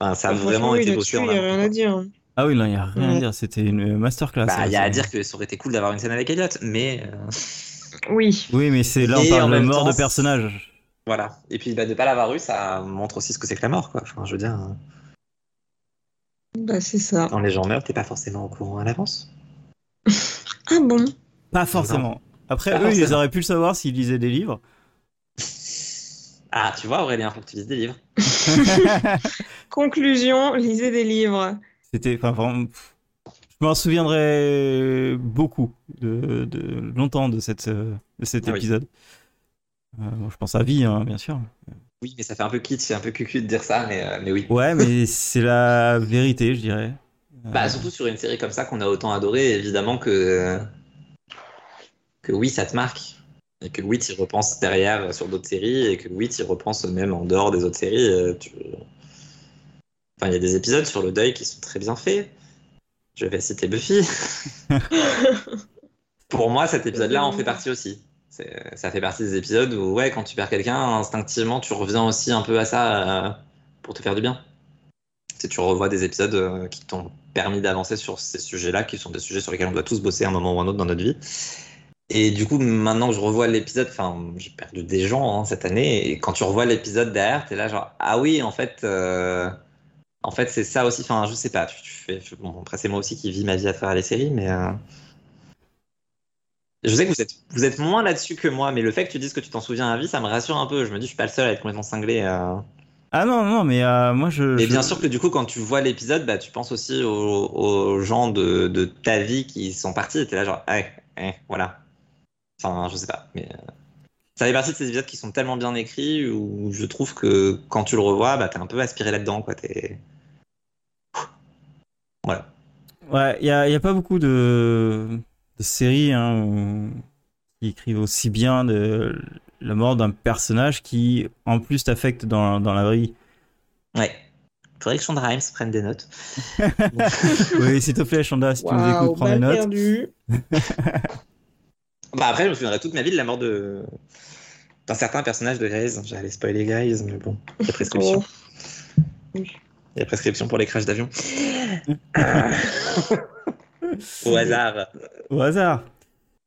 Enfin, ça a Bah, vraiment été bossé en Il n'y a rien à dire. Ah oui, non, il n'y a rien à Ouais. dire. C'était une masterclass. Bah, il y a à dire que ça aurait été cool d'avoir une scène avec Elliot, mais euh, Oui. Oui, mais c'est là, on parle de mort temps, de personnage. voilà. Et puis bah, de pas l'avoir eu, ça montre aussi ce que c'est que la mort, quoi. Enfin, je veux dire, euh, Bah, c'est ça. quand les gens meurent, t'es pas forcément au courant à l'avance. Ah bon? Pas forcément. Après, Pas eux, ils auraient pu le savoir s'ils lisaient des livres. Ah, tu vois, Aurélien, faut que tu lises des livres. Conclusion, lisez des livres. C'était, enfin, vraiment, pff, je m'en souviendrai beaucoup de, de longtemps de cette, de cet Ah oui. épisode. Euh, bon, je pense à vie, hein, bien sûr. Oui, mais ça fait un peu kitsch, c'est un peu cucu de dire ça, mais, euh, mais oui. Ouais, mais c'est la vérité, je dirais. Euh, Bah, surtout sur une série comme ça qu'on a autant adoré, évidemment que, que oui, ça te marque. Et que oui, tu y repenses derrière sur d'autres séries, et que oui, tu y repenses même en dehors des autres séries. tu- Enfin, il y a des épisodes sur le deuil qui sont très bien faits. Je vais citer Buffy. Pour moi, cet épisode-là en fait partie aussi. Ça fait partie des épisodes où, ouais, quand tu perds quelqu'un, instinctivement, tu reviens aussi un peu à ça euh, pour te faire du bien. Si tu revois des épisodes euh, qui t'ont permis d'avancer sur ces sujets-là, qui sont des sujets sur lesquels on doit tous bosser à un moment ou un autre dans notre vie. Et du coup, maintenant que je revois l'épisode, enfin, j'ai perdu des gens hein, cette année, et quand tu revois l'épisode derrière, t'es là genre, ah oui, en fait, euh, en fait, c'est ça aussi. Enfin, je sais pas. Tu, tu fais, bon, après, c'est moi aussi qui vis ma vie à travers les séries, mais euh, je sais que vous êtes, vous êtes moins là-dessus que moi, mais le fait que tu dises que tu t'en souviens à vie, ça me rassure un peu. Je me dis, je suis pas le seul à être complètement cinglé. euh. Ah non, non, mais euh, moi je. Et je- bien sûr que du coup, quand tu vois l'épisode, bah, tu penses aussi aux, aux gens de, de ta vie qui sont partis, et t'es là genre, ouais, ouais, voilà. Enfin, je sais pas, mais ça fait partie de ces épisodes qui sont tellement bien écrits où je trouve que quand tu le revois, bah, t'es un peu aspiré là-dedans, quoi. T'es... Ouais, il n'y a, y a pas beaucoup de, de séries hein, où- qui écrivent aussi bien de la mort d'un personnage qui, en plus, t'affecte dans, dans la vraie vie. Ouais. Faudrait que Chandra Himes prenne des notes. oui, s'il te plaît, Chanda, si tu nous écoutes, prends des notes. perdue. Bah après, je me souviendrai toute ma vie de la mort de d'un certain personnage de Grey's. J'allais spoiler Grey's, mais bon, il y a prescription. Oh. Il y a prescription pour les crashs d'avion. Au hasard. Au hasard.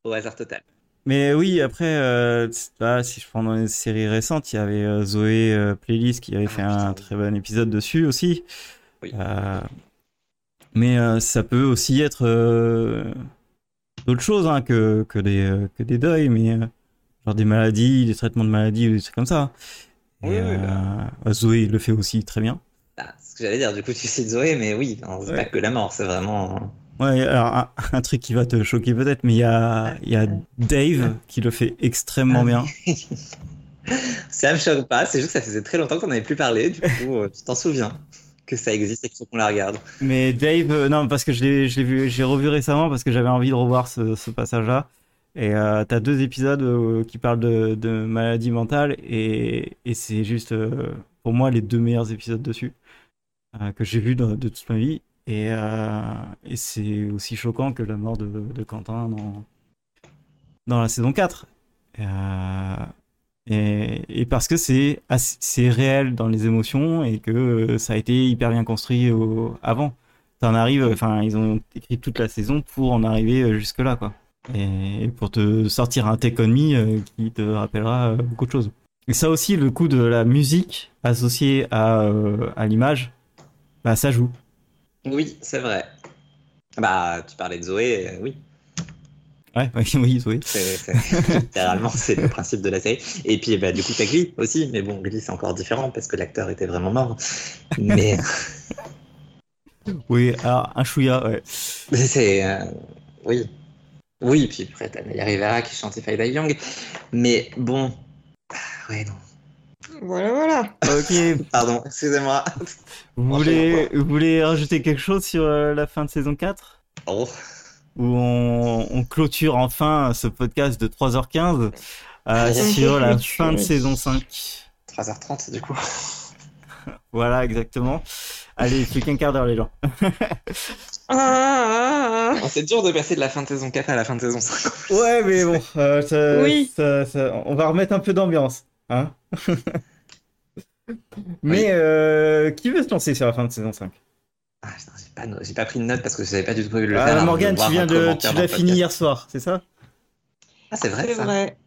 Au hasard total. Mais oui, après, euh, là, si je prends dans les séries récentes, il y avait euh, Zoé euh, Playlist qui avait Ah, fait putain, un oui. très bon épisode dessus aussi. Oui. Mais ça peut aussi être d'autres choses hein, que, que, des, que des deuils, mais genre des maladies, des traitements de maladies ou des trucs comme ça. Oui, Et, oui, Zoé le fait aussi très bien. Ah, c'est ce que j'allais dire, du coup, tu cites Zoé, mais oui, hein, c'est Ouais. pas que la mort, c'est vraiment. Ouais, alors un, un truc qui va te choquer peut-être, mais il y a, y a Dave qui le fait extrêmement bien. Ça me choque pas, c'est juste que ça faisait très longtemps qu'on n'avait plus parlé, du coup, euh, tu t'en souviens que ça existe et qu'il faut qu'on la regarde. Mais Dave, euh, non, parce que je l'ai, vu, j'ai revu récemment parce que j'avais envie de revoir ce, ce passage-là. Et euh, t'as deux épisodes euh, qui parlent de, de maladie mentale et, et c'est juste pour moi les deux meilleurs épisodes dessus que j'ai vus de, toute ma vie. Et, euh, et c'est aussi choquant que la mort de, Quentin dans, dans la saison 4. Euh, et, parce que c'est réel dans les émotions et que euh, ça a été hyper bien construit avant. T'en arrives, enfin, ils ont écrit toute la saison pour en arriver euh, jusque-là, quoi. Et, et pour te sortir un Take On Me euh, qui te rappellera euh, beaucoup de choses. Et ça aussi, le coup de la musique associée à, euh, à l'image, bah ça joue. Oui, c'est vrai. Bah, tu parlais de Zoé, euh, oui. Ouais, oui, oui. C'est, c'est- littéralement, c'est le principe de la série. Et puis, bah, du coup, t'as Glee aussi, mais bon, Glee, c'est encore différent parce que l'acteur était vraiment mort. Mais Oui, alors un chouïa, ouais. c'est. euh, oui. Oui, puis après, t'as Naya Rivera qui chante If I Die Young. Mais bon. Ah, Ouais, non. Voilà, voilà. Ok, Pardon, excusez-moi. vous voulez, vous voulez rajouter quelque chose sur euh, la fin de saison 4 Oh. où on, on clôture enfin ce podcast de 3h15 euh, sur la fin de saison 5. 3h30, du coup. Voilà, exactement. Allez, plus qu'un quart d'heure, les gens. Ah, ah, ah. Oh, c'est dur de passer de la fin de saison 4 à la fin de saison 5. Ouais, mais bon, euh, ça- Oui. ça- ça- on va remettre un peu d'ambiance. Hein mais euh, qui veut se lancer sur la fin de saison 5 Ah, j'ai pas, pas pris de note parce que je savais pas du tout prévu de le Ah, faire. Morgane, tu viens de, tu l'as fini hier soir, c'est ça? Ah, c'est vrai C'est ça. vrai.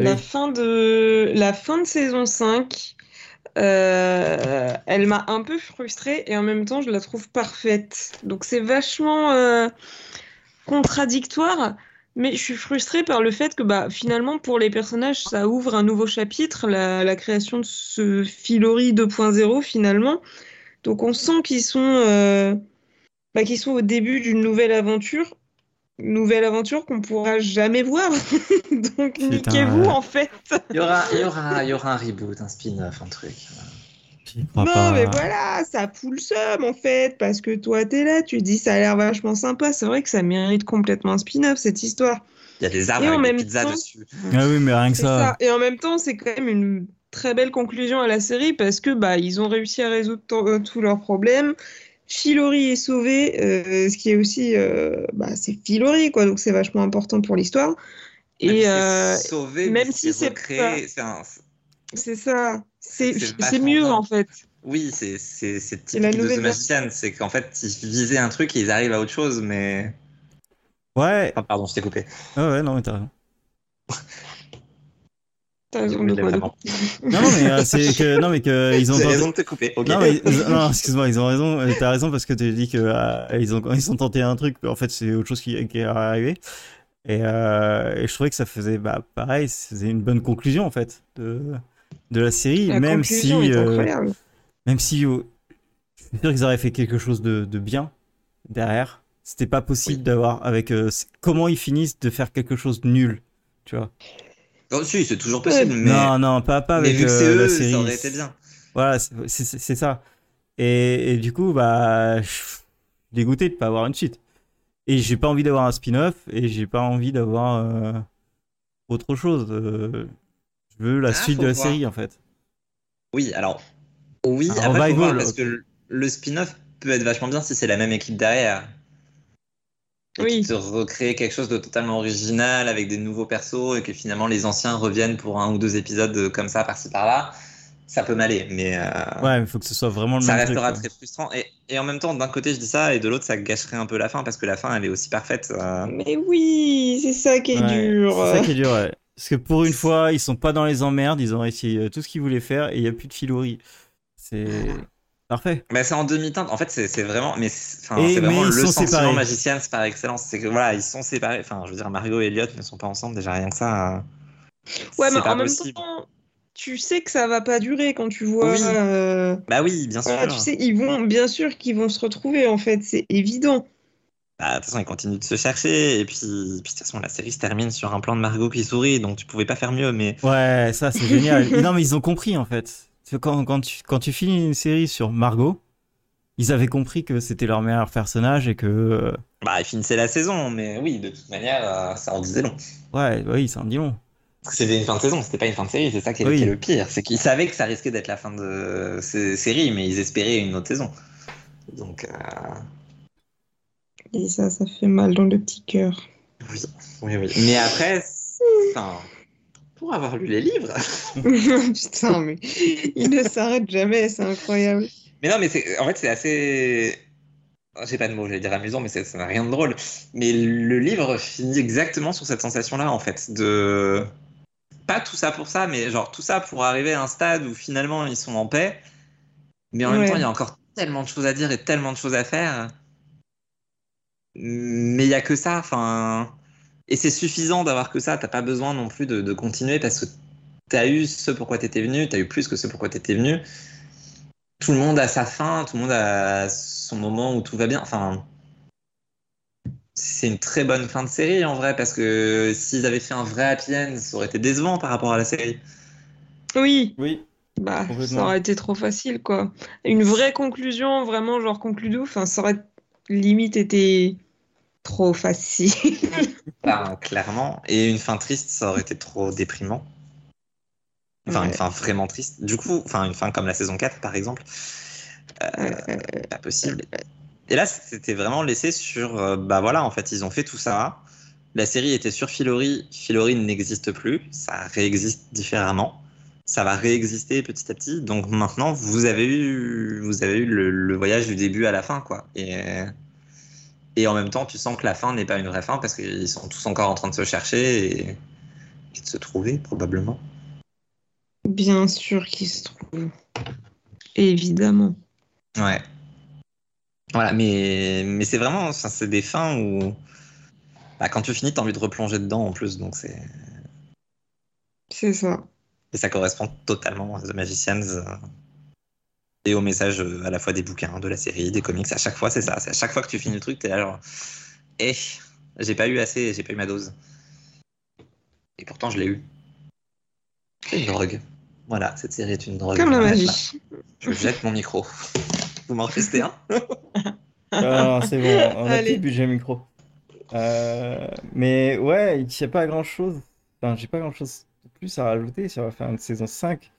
La fin de la fin de saison 5, euh, elle m'a un peu frustrée et en même temps je la trouve parfaite. Donc c'est vachement euh, contradictoire, mais je suis frustrée par le fait que bah, finalement pour les personnages ça ouvre un nouveau chapitre, la, la création de ce Filori 2.0 finalement. Donc on sent qu'ils sont, euh, bah, qu'ils sont au début d'une nouvelle aventure. Nouvelle aventure qu'on pourra jamais voir. Donc niquez-vous en fait. Il y aura, il y aura, il y aura un reboot, un spin-off, un truc. Crois Non, pas. mais voilà, ça fout le seum en fait, parce que toi t'es là, tu dis ça a l'air vachement sympa. C'est vrai que ça mérite complètement un spin-off cette histoire. Il y a des arbres Et en avec des même pizzas temps- dessus. Ah oui, mais rien que ça. ça. Et en même temps, c'est quand même une très belle conclusion à la série parce que bah ils ont réussi à résoudre to- euh, tous leurs problèmes. Filori est sauvé, euh, ce qui est aussi, euh, bah, c'est Filori quoi, donc c'est vachement important pour l'histoire. Et euh, sauvé, même si c'est recréé, c'est un- c'est ça. C'est mieux en fait. Oui, c'est C'est la typique de Magician, c'est qu'en fait ils visaient un truc et ils arrivent à autre chose, mais. Ouais, Ah, pardon, je t'ai coupé. ouais, ouais, non, mais t'as raison. Non, mais euh, c'est que, non, mais que ils ont J'ai tenté- raison de te couper. ok. Non, mais, non, excuse-moi, ils ont raison. euh, T'as raison parce que tu dis que euh, ils ont ils ont tenté un truc, mais en fait c'est autre chose qui, qui est arrivé. Et, euh, et je trouvais que ça faisait, bah, pareil, c'était une bonne conclusion en fait de de la série, La même si, euh, même si, euh, je suis sûr qu'ils auraient fait quelque chose de, de bien derrière. C'était pas possible Oui. d'avoir avec euh, comment ils finissent de faire quelque chose de nul, tu vois. Oh, si, c'est toujours possible, mais. Non, non, pas pas mais avec vu que euh, la série. ça aurait été bien. Voilà, c'est ça. Et, et du coup, bah, je suis dégoûté de pas avoir une suite. Et j'ai pas envie d'avoir un spin-off et j'ai pas envie d'avoir euh, autre chose. euh, je veux la Ah, suite de la voir. série en fait. Oui, alors. Oui, Un après, faut voir, parce que le- spin-off peut être vachement bien si c'est la même équipe derrière. Et Oui. qui te recrée quelque chose de totalement original avec des nouveaux persos et que finalement les anciens reviennent pour un ou deux épisodes comme ça, par-ci par-là. Ça peut m'aller, mais euh, Ouais, il faut que ce soit vraiment le ça même restera truc. très frustrant. Et, et en même temps, d'un côté, je dis ça, et de l'autre, ça gâcherait un peu la fin parce que la fin, elle est aussi parfaite. euh, Mais oui, c'est ça qui est Ouais, dur. C'est ça qui est dur, ouais. Parce que pour une fois, ils sont pas dans les emmerdes, ils ont réussi euh, tout ce qu'ils voulaient faire et il y a plus de filourie. C'est parfait. Bah, c'est en demi-teinte. En fait, c'est c'est vraiment, mais c'est enfin, Et- c'est vraiment mais ils le sont sentiment séparés. magicien par excellence. C'est que voilà, ils sont séparés. Enfin, je veux dire, Margot et Elliot ne sont pas ensemble déjà rien que ça. euh, Ouais, mais en même temps, tu sais que ça va pas durer quand tu vois. Oui. euh, Bah oui, bien sûr. tu sais, ils vont, bien sûr qu'ils vont se retrouver en fait, c'est évident. Bah, de toute façon, ils continuent de se chercher. Et puis, puis, de toute façon, la série se termine sur un plan de Margot qui sourit, donc tu pouvais pas faire mieux. Mais Ouais, ça c'est génial. non, mais ils ont compris en fait. Quand, quand, tu, quand tu finis une série sur Margot, ils avaient compris que c'était leur meilleur personnage et que. euh, bah, ils finissaient la saison. Mais oui, de toute manière, euh, ça en disait long. ouais, oui, ça en dit long. C'était une fin de saison, c'était pas une fin de série. C'est ça qui est, Oui. qui est le pire. C'est qu'ils savaient que ça risquait d'être la fin de ces série, mais ils espéraient une autre saison. Donc, euh, Et ça, ça fait mal dans le petit cœur. oui, oui, oui. Mais après, enfin, pour avoir lu les livres. Putain, mais il ne s'arrête jamais, c'est incroyable. Mais non, mais c'est, en fait, c'est assez. J'ai pas de mots, j'allais dire amusant, mais ça n'a rien de drôle. Mais le livre finit exactement sur cette sensation-là, en fait, de. Pas tout ça pour ça, mais genre tout ça pour arriver à un stade où finalement ils sont en paix. Mais en même temps, il y a encore tellement de choses à dire et tellement de choses à faire. Mais il y a que ça, enfin. Et c'est suffisant d'avoir que ça, t'as pas besoin non plus de, de continuer parce que t'as eu ce pourquoi t'étais venu, t'as eu plus que ce pourquoi t'étais venu tout le monde a sa fin, tout le monde a son moment où tout va bien. Enfin, c'est une très bonne fin de série en vrai, parce que s'ils avaient fait un vrai happy end, ça aurait été décevant par rapport à la série. Oui, Oui. bah, ça aurait été trop facile, quoi. Une vraie conclusion, vraiment, genre concludo, enfin, ça aurait limite été trop facile. Enfin, clairement. Et une fin triste, ça aurait été trop déprimant. Enfin, une fin vraiment triste. Du coup, enfin, une fin comme la saison 4, par exemple. euh, Euh, pas possible. Et là, c'était vraiment laissé sur. euh, bah voilà, en fait, ils ont fait tout ça. La série était sur Filori. Filori n'existe plus. Ça réexiste différemment. Ça va réexister petit à petit. Donc maintenant, vous avez eu, vous avez eu le, le voyage du début à la fin, quoi. Et, et en même temps, tu sens que la fin n'est pas une vraie fin parce qu'ils sont tous encore en train de se chercher et, et de se trouver, probablement. Bien sûr qu'il se trouve. Évidemment. Ouais. Voilà, mais, mais c'est vraiment, enfin, c'est des fins où, bah, quand tu finis, t'as envie de replonger dedans en plus, donc c'est, C'est ça. et ça correspond totalement à The Magicians euh, et au message euh, à la fois des bouquins, de la série, des comics. À chaque fois, c'est ça. C'est à chaque fois que tu finis le truc, t'es là genre, eh, j'ai pas eu assez, j'ai pas eu ma dose. Et pourtant, je l'ai eu. C'est une drogue. Voilà, cette série est une drogue. Comme la magie. Je jette mon micro. Vous m'en restez un? Ah, c'est bon, on a Allez. plus budget micro. Euh, mais ouais, il n'y a pas grand chose. Enfin, j'ai pas grand chose de plus à rajouter sur la fin de saison 5.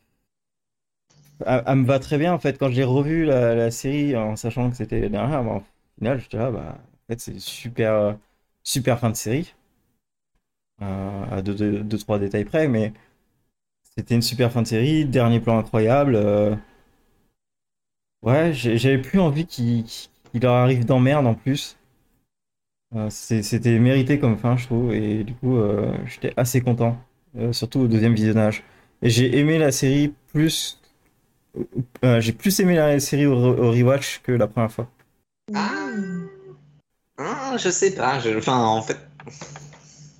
Elle, elle me va très bien en fait. Quand j'ai revu la, la série en sachant que c'était la dernière, bah, au final, j'étais là, bah, en fait, c'est super, euh, super fin de série. euh, à 2-3 deux, trois détails près, mais c'était une super fin de série, dernier plan incroyable. euh. Ouais, j'avais plus envie qu'il leur arrive d'emmerde en plus. C'était mérité comme fin, je trouve, et du coup, j'étais assez content, surtout au deuxième visionnage. Et j'ai aimé la série plus. Euh, j'ai plus aimé la série au, re- au rewatch que la première fois. Ah. Ah, je sais pas. je- Enfin, en fait,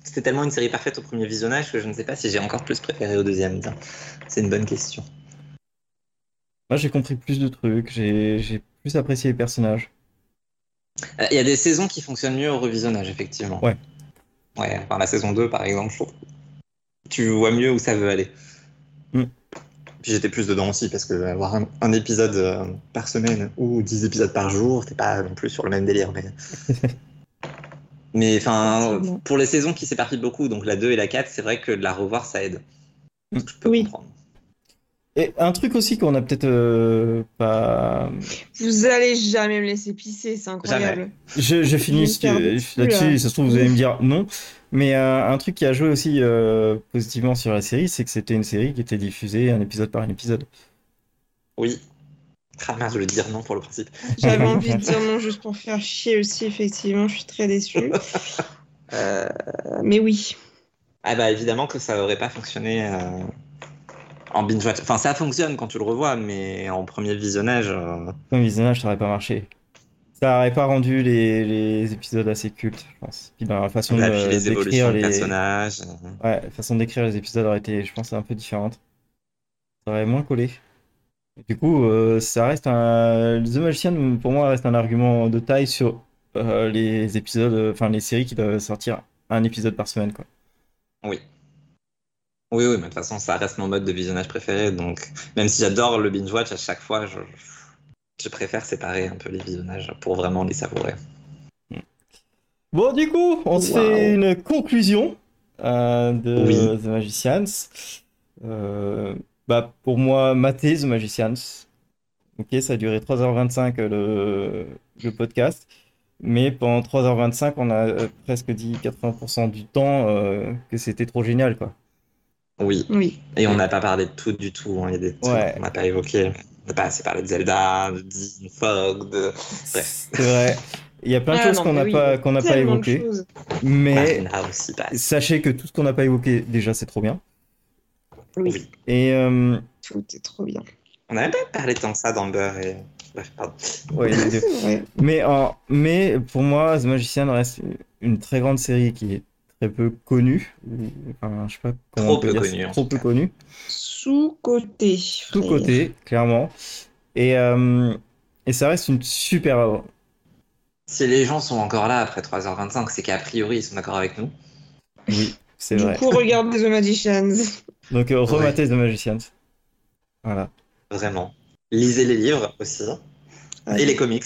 c'était tellement une série parfaite au premier visionnage que je ne sais pas si j'ai encore plus préféré au deuxième. C'est une bonne question. Moi, j'ai compris plus de trucs, j'ai j'ai plus apprécié les personnages. Euh, Il y a des saisons qui fonctionnent mieux au revisionnage, effectivement. Ouais. Ouais, enfin, la saison 2, par exemple, je trouve. Tu vois mieux où ça veut aller. Mm. Puis j'étais plus dedans aussi, parce que avoir un, un épisode euh, par semaine ou 10 épisodes par jour, t'es pas non plus sur le même délire. Mais, mais enfin, pour les saisons qui s'éparpillent beaucoup, donc la 2 et la 4, c'est vrai que de la revoir, ça aide. Mm. Je peux Oui. comprendre. Et un truc aussi qu'on a peut-être euh, pas. Vous allez jamais me laisser pisser, c'est incroyable. Je, je finis là-dessus, dessus, là. ça se trouve, vous allez me dire non. Mais euh, un truc qui a joué aussi euh, positivement sur la série, c'est que c'était une série qui était diffusée un épisode par un épisode. Oui. Ah merde, je voulais dire non pour le principe. J'avais envie de dire non juste pour faire chier aussi, effectivement, je suis très déçue. Euh, mais oui. Ah bah évidemment que ça aurait pas fonctionné euh, en binge watch. Enfin, ça fonctionne quand tu le revois, mais en premier visionnage, euh, Comme visionnage, ça aurait pas marché. Ça aurait pas rendu les, les épisodes assez cultes, je pense. Puis dans la façon de- les d'écrire les... personnages. euh, Ouais, la façon d'écrire les épisodes aurait été, je pense, un peu différente. Ça aurait moins collé. Et du coup, euh, ça reste un. The Magician, pour moi, reste un argument de taille sur euh, les épisodes, enfin les séries qui doivent sortir un épisode par semaine, quoi. Oui. Oui, oui, mais de toute façon, ça reste mon mode de visionnage préféré. Donc, même si j'adore le binge watch, à chaque fois, je, je préfère séparer un peu les visionnages pour vraiment les savourer. Bon, du coup, on se fait une conclusion euh, de Oui. The Magicians. Euh, bah, pour moi, mater The Magicians. Ok, ça a duré 3h25 euh, le, le podcast. Mais pendant 3h25, on a presque dit 80% du temps euh, que c'était trop génial, quoi. Oui. Oui. Et on n'a pas parlé de tout du tout. hein. Il y a des trucs Ouais. qu'on n'a pas évoqués. On n'a pas assez parlé de Zelda, de Dean Fog, de Bref. C'est vrai. Il y a plein de Ah, choses qu'on n'a oui, pas, qu'on n'a pas de évoquées. Mais aussi. Bah, sachez que tout ce qu'on n'a pas évoqué, déjà, c'est trop bien. Oui. Et euh, tout est trop bien. On n'avait pas parlé tant que ça d'Amber et. Bref, pardon. ouais. Mais, en- mais pour moi, The Magician reste une très grande série qui est très peu ou- Enfin, je sais pas comment Trop on peut peu dire, en trop peu cas. connue. Sous-côté. Tout frère. côté, clairement. Et, euh, et ça reste une super œuvre. Si les gens sont encore là après 3h25, c'est qu'a priori ils sont d'accord avec nous. Oui, c'est Du vrai. coup, regardez The Magicians. Donc, euh, rematez The Magician. Voilà. Vraiment. Lisez les livres aussi. Et les comics.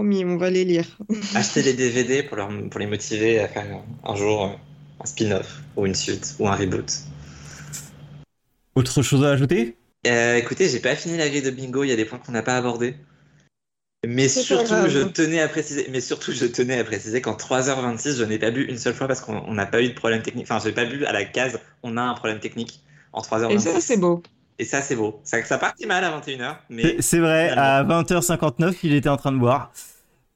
Promis, on va les lire. Achetez les DVD pour, leur, pour les motiver à faire un jour un spin-off ou une suite ou un reboot. Autre chose à ajouter? Euh, écoutez, j'ai pas fini la grille de bingo, il y a des points qu'on n'a pas abordés. Mais surtout, je tenais à préciser, mais surtout, je tenais à préciser qu'en 3h26, je n'ai pas bu une seule fois parce qu'on on n'a pas eu de problème technique. Enfin, j'ai pas bu à la case, on a un problème technique en 3h26. Et ça, c'est beau. Et ça, c'est beau. Ça, ça partit mal à 21h, mais, C'est vrai, à 20h59, il était en train de boire.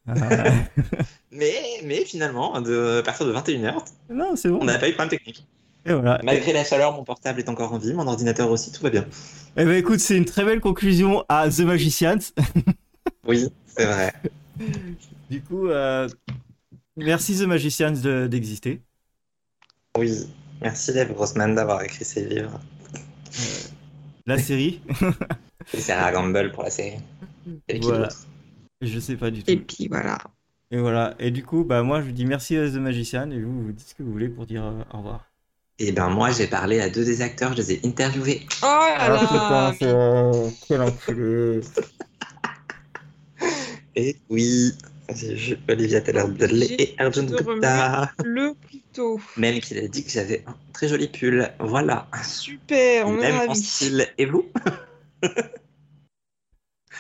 Euh, mais, mais finalement, de, à partir de 21h, non, c'est bon. on n'a pas eu de problème technique. Et voilà. Malgré la chaleur, mon portable est encore en vie, mon ordinateur aussi, tout va bien. Eh ben écoute, c'est une très belle conclusion à The Magicians. Oui, c'est vrai. Du coup, euh, merci The Magicians de- d'exister. Oui. Merci Lev Grossman d'avoir écrit ces livres. La série, Et Sarah Gamble pour la série. Et qui Voilà. d'autre? Je sais pas du tout. Et puis voilà. Et voilà. Et du coup, bah moi je vous dis merci à The Magician et vous vous dites ce que vous voulez pour dire euh, au revoir. Et ben moi, j'ai parlé à deux des acteurs, je les ai interviewés. Oh là là putain, c'est euh, quel enculé. Et oui, j'ai vu Olivia Taylor-Dudley J'ai et Arjun Gupta. Le couteau. Même qu'il a dit que j'avais un très joli pull. Voilà. Super, on est Même en ravis. style. Et vous?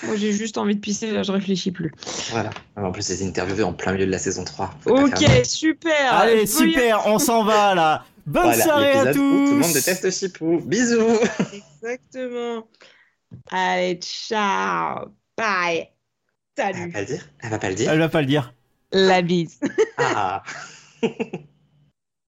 Moi, j'ai juste envie de pisser, là, je réfléchis plus. Voilà. En plus, c'est interviewé en plein milieu de la saison 3. Faut pas Ok, faire- super Allez, super, on s'en va là. Bonne Voilà, soirée à où tous. Tout le monde déteste Chipou. Bisous. Exactement. Allez, ciao. Bye. Elle va Salut. pas le dire Elle va pas le dire Elle va pas le dire. La bise. Ah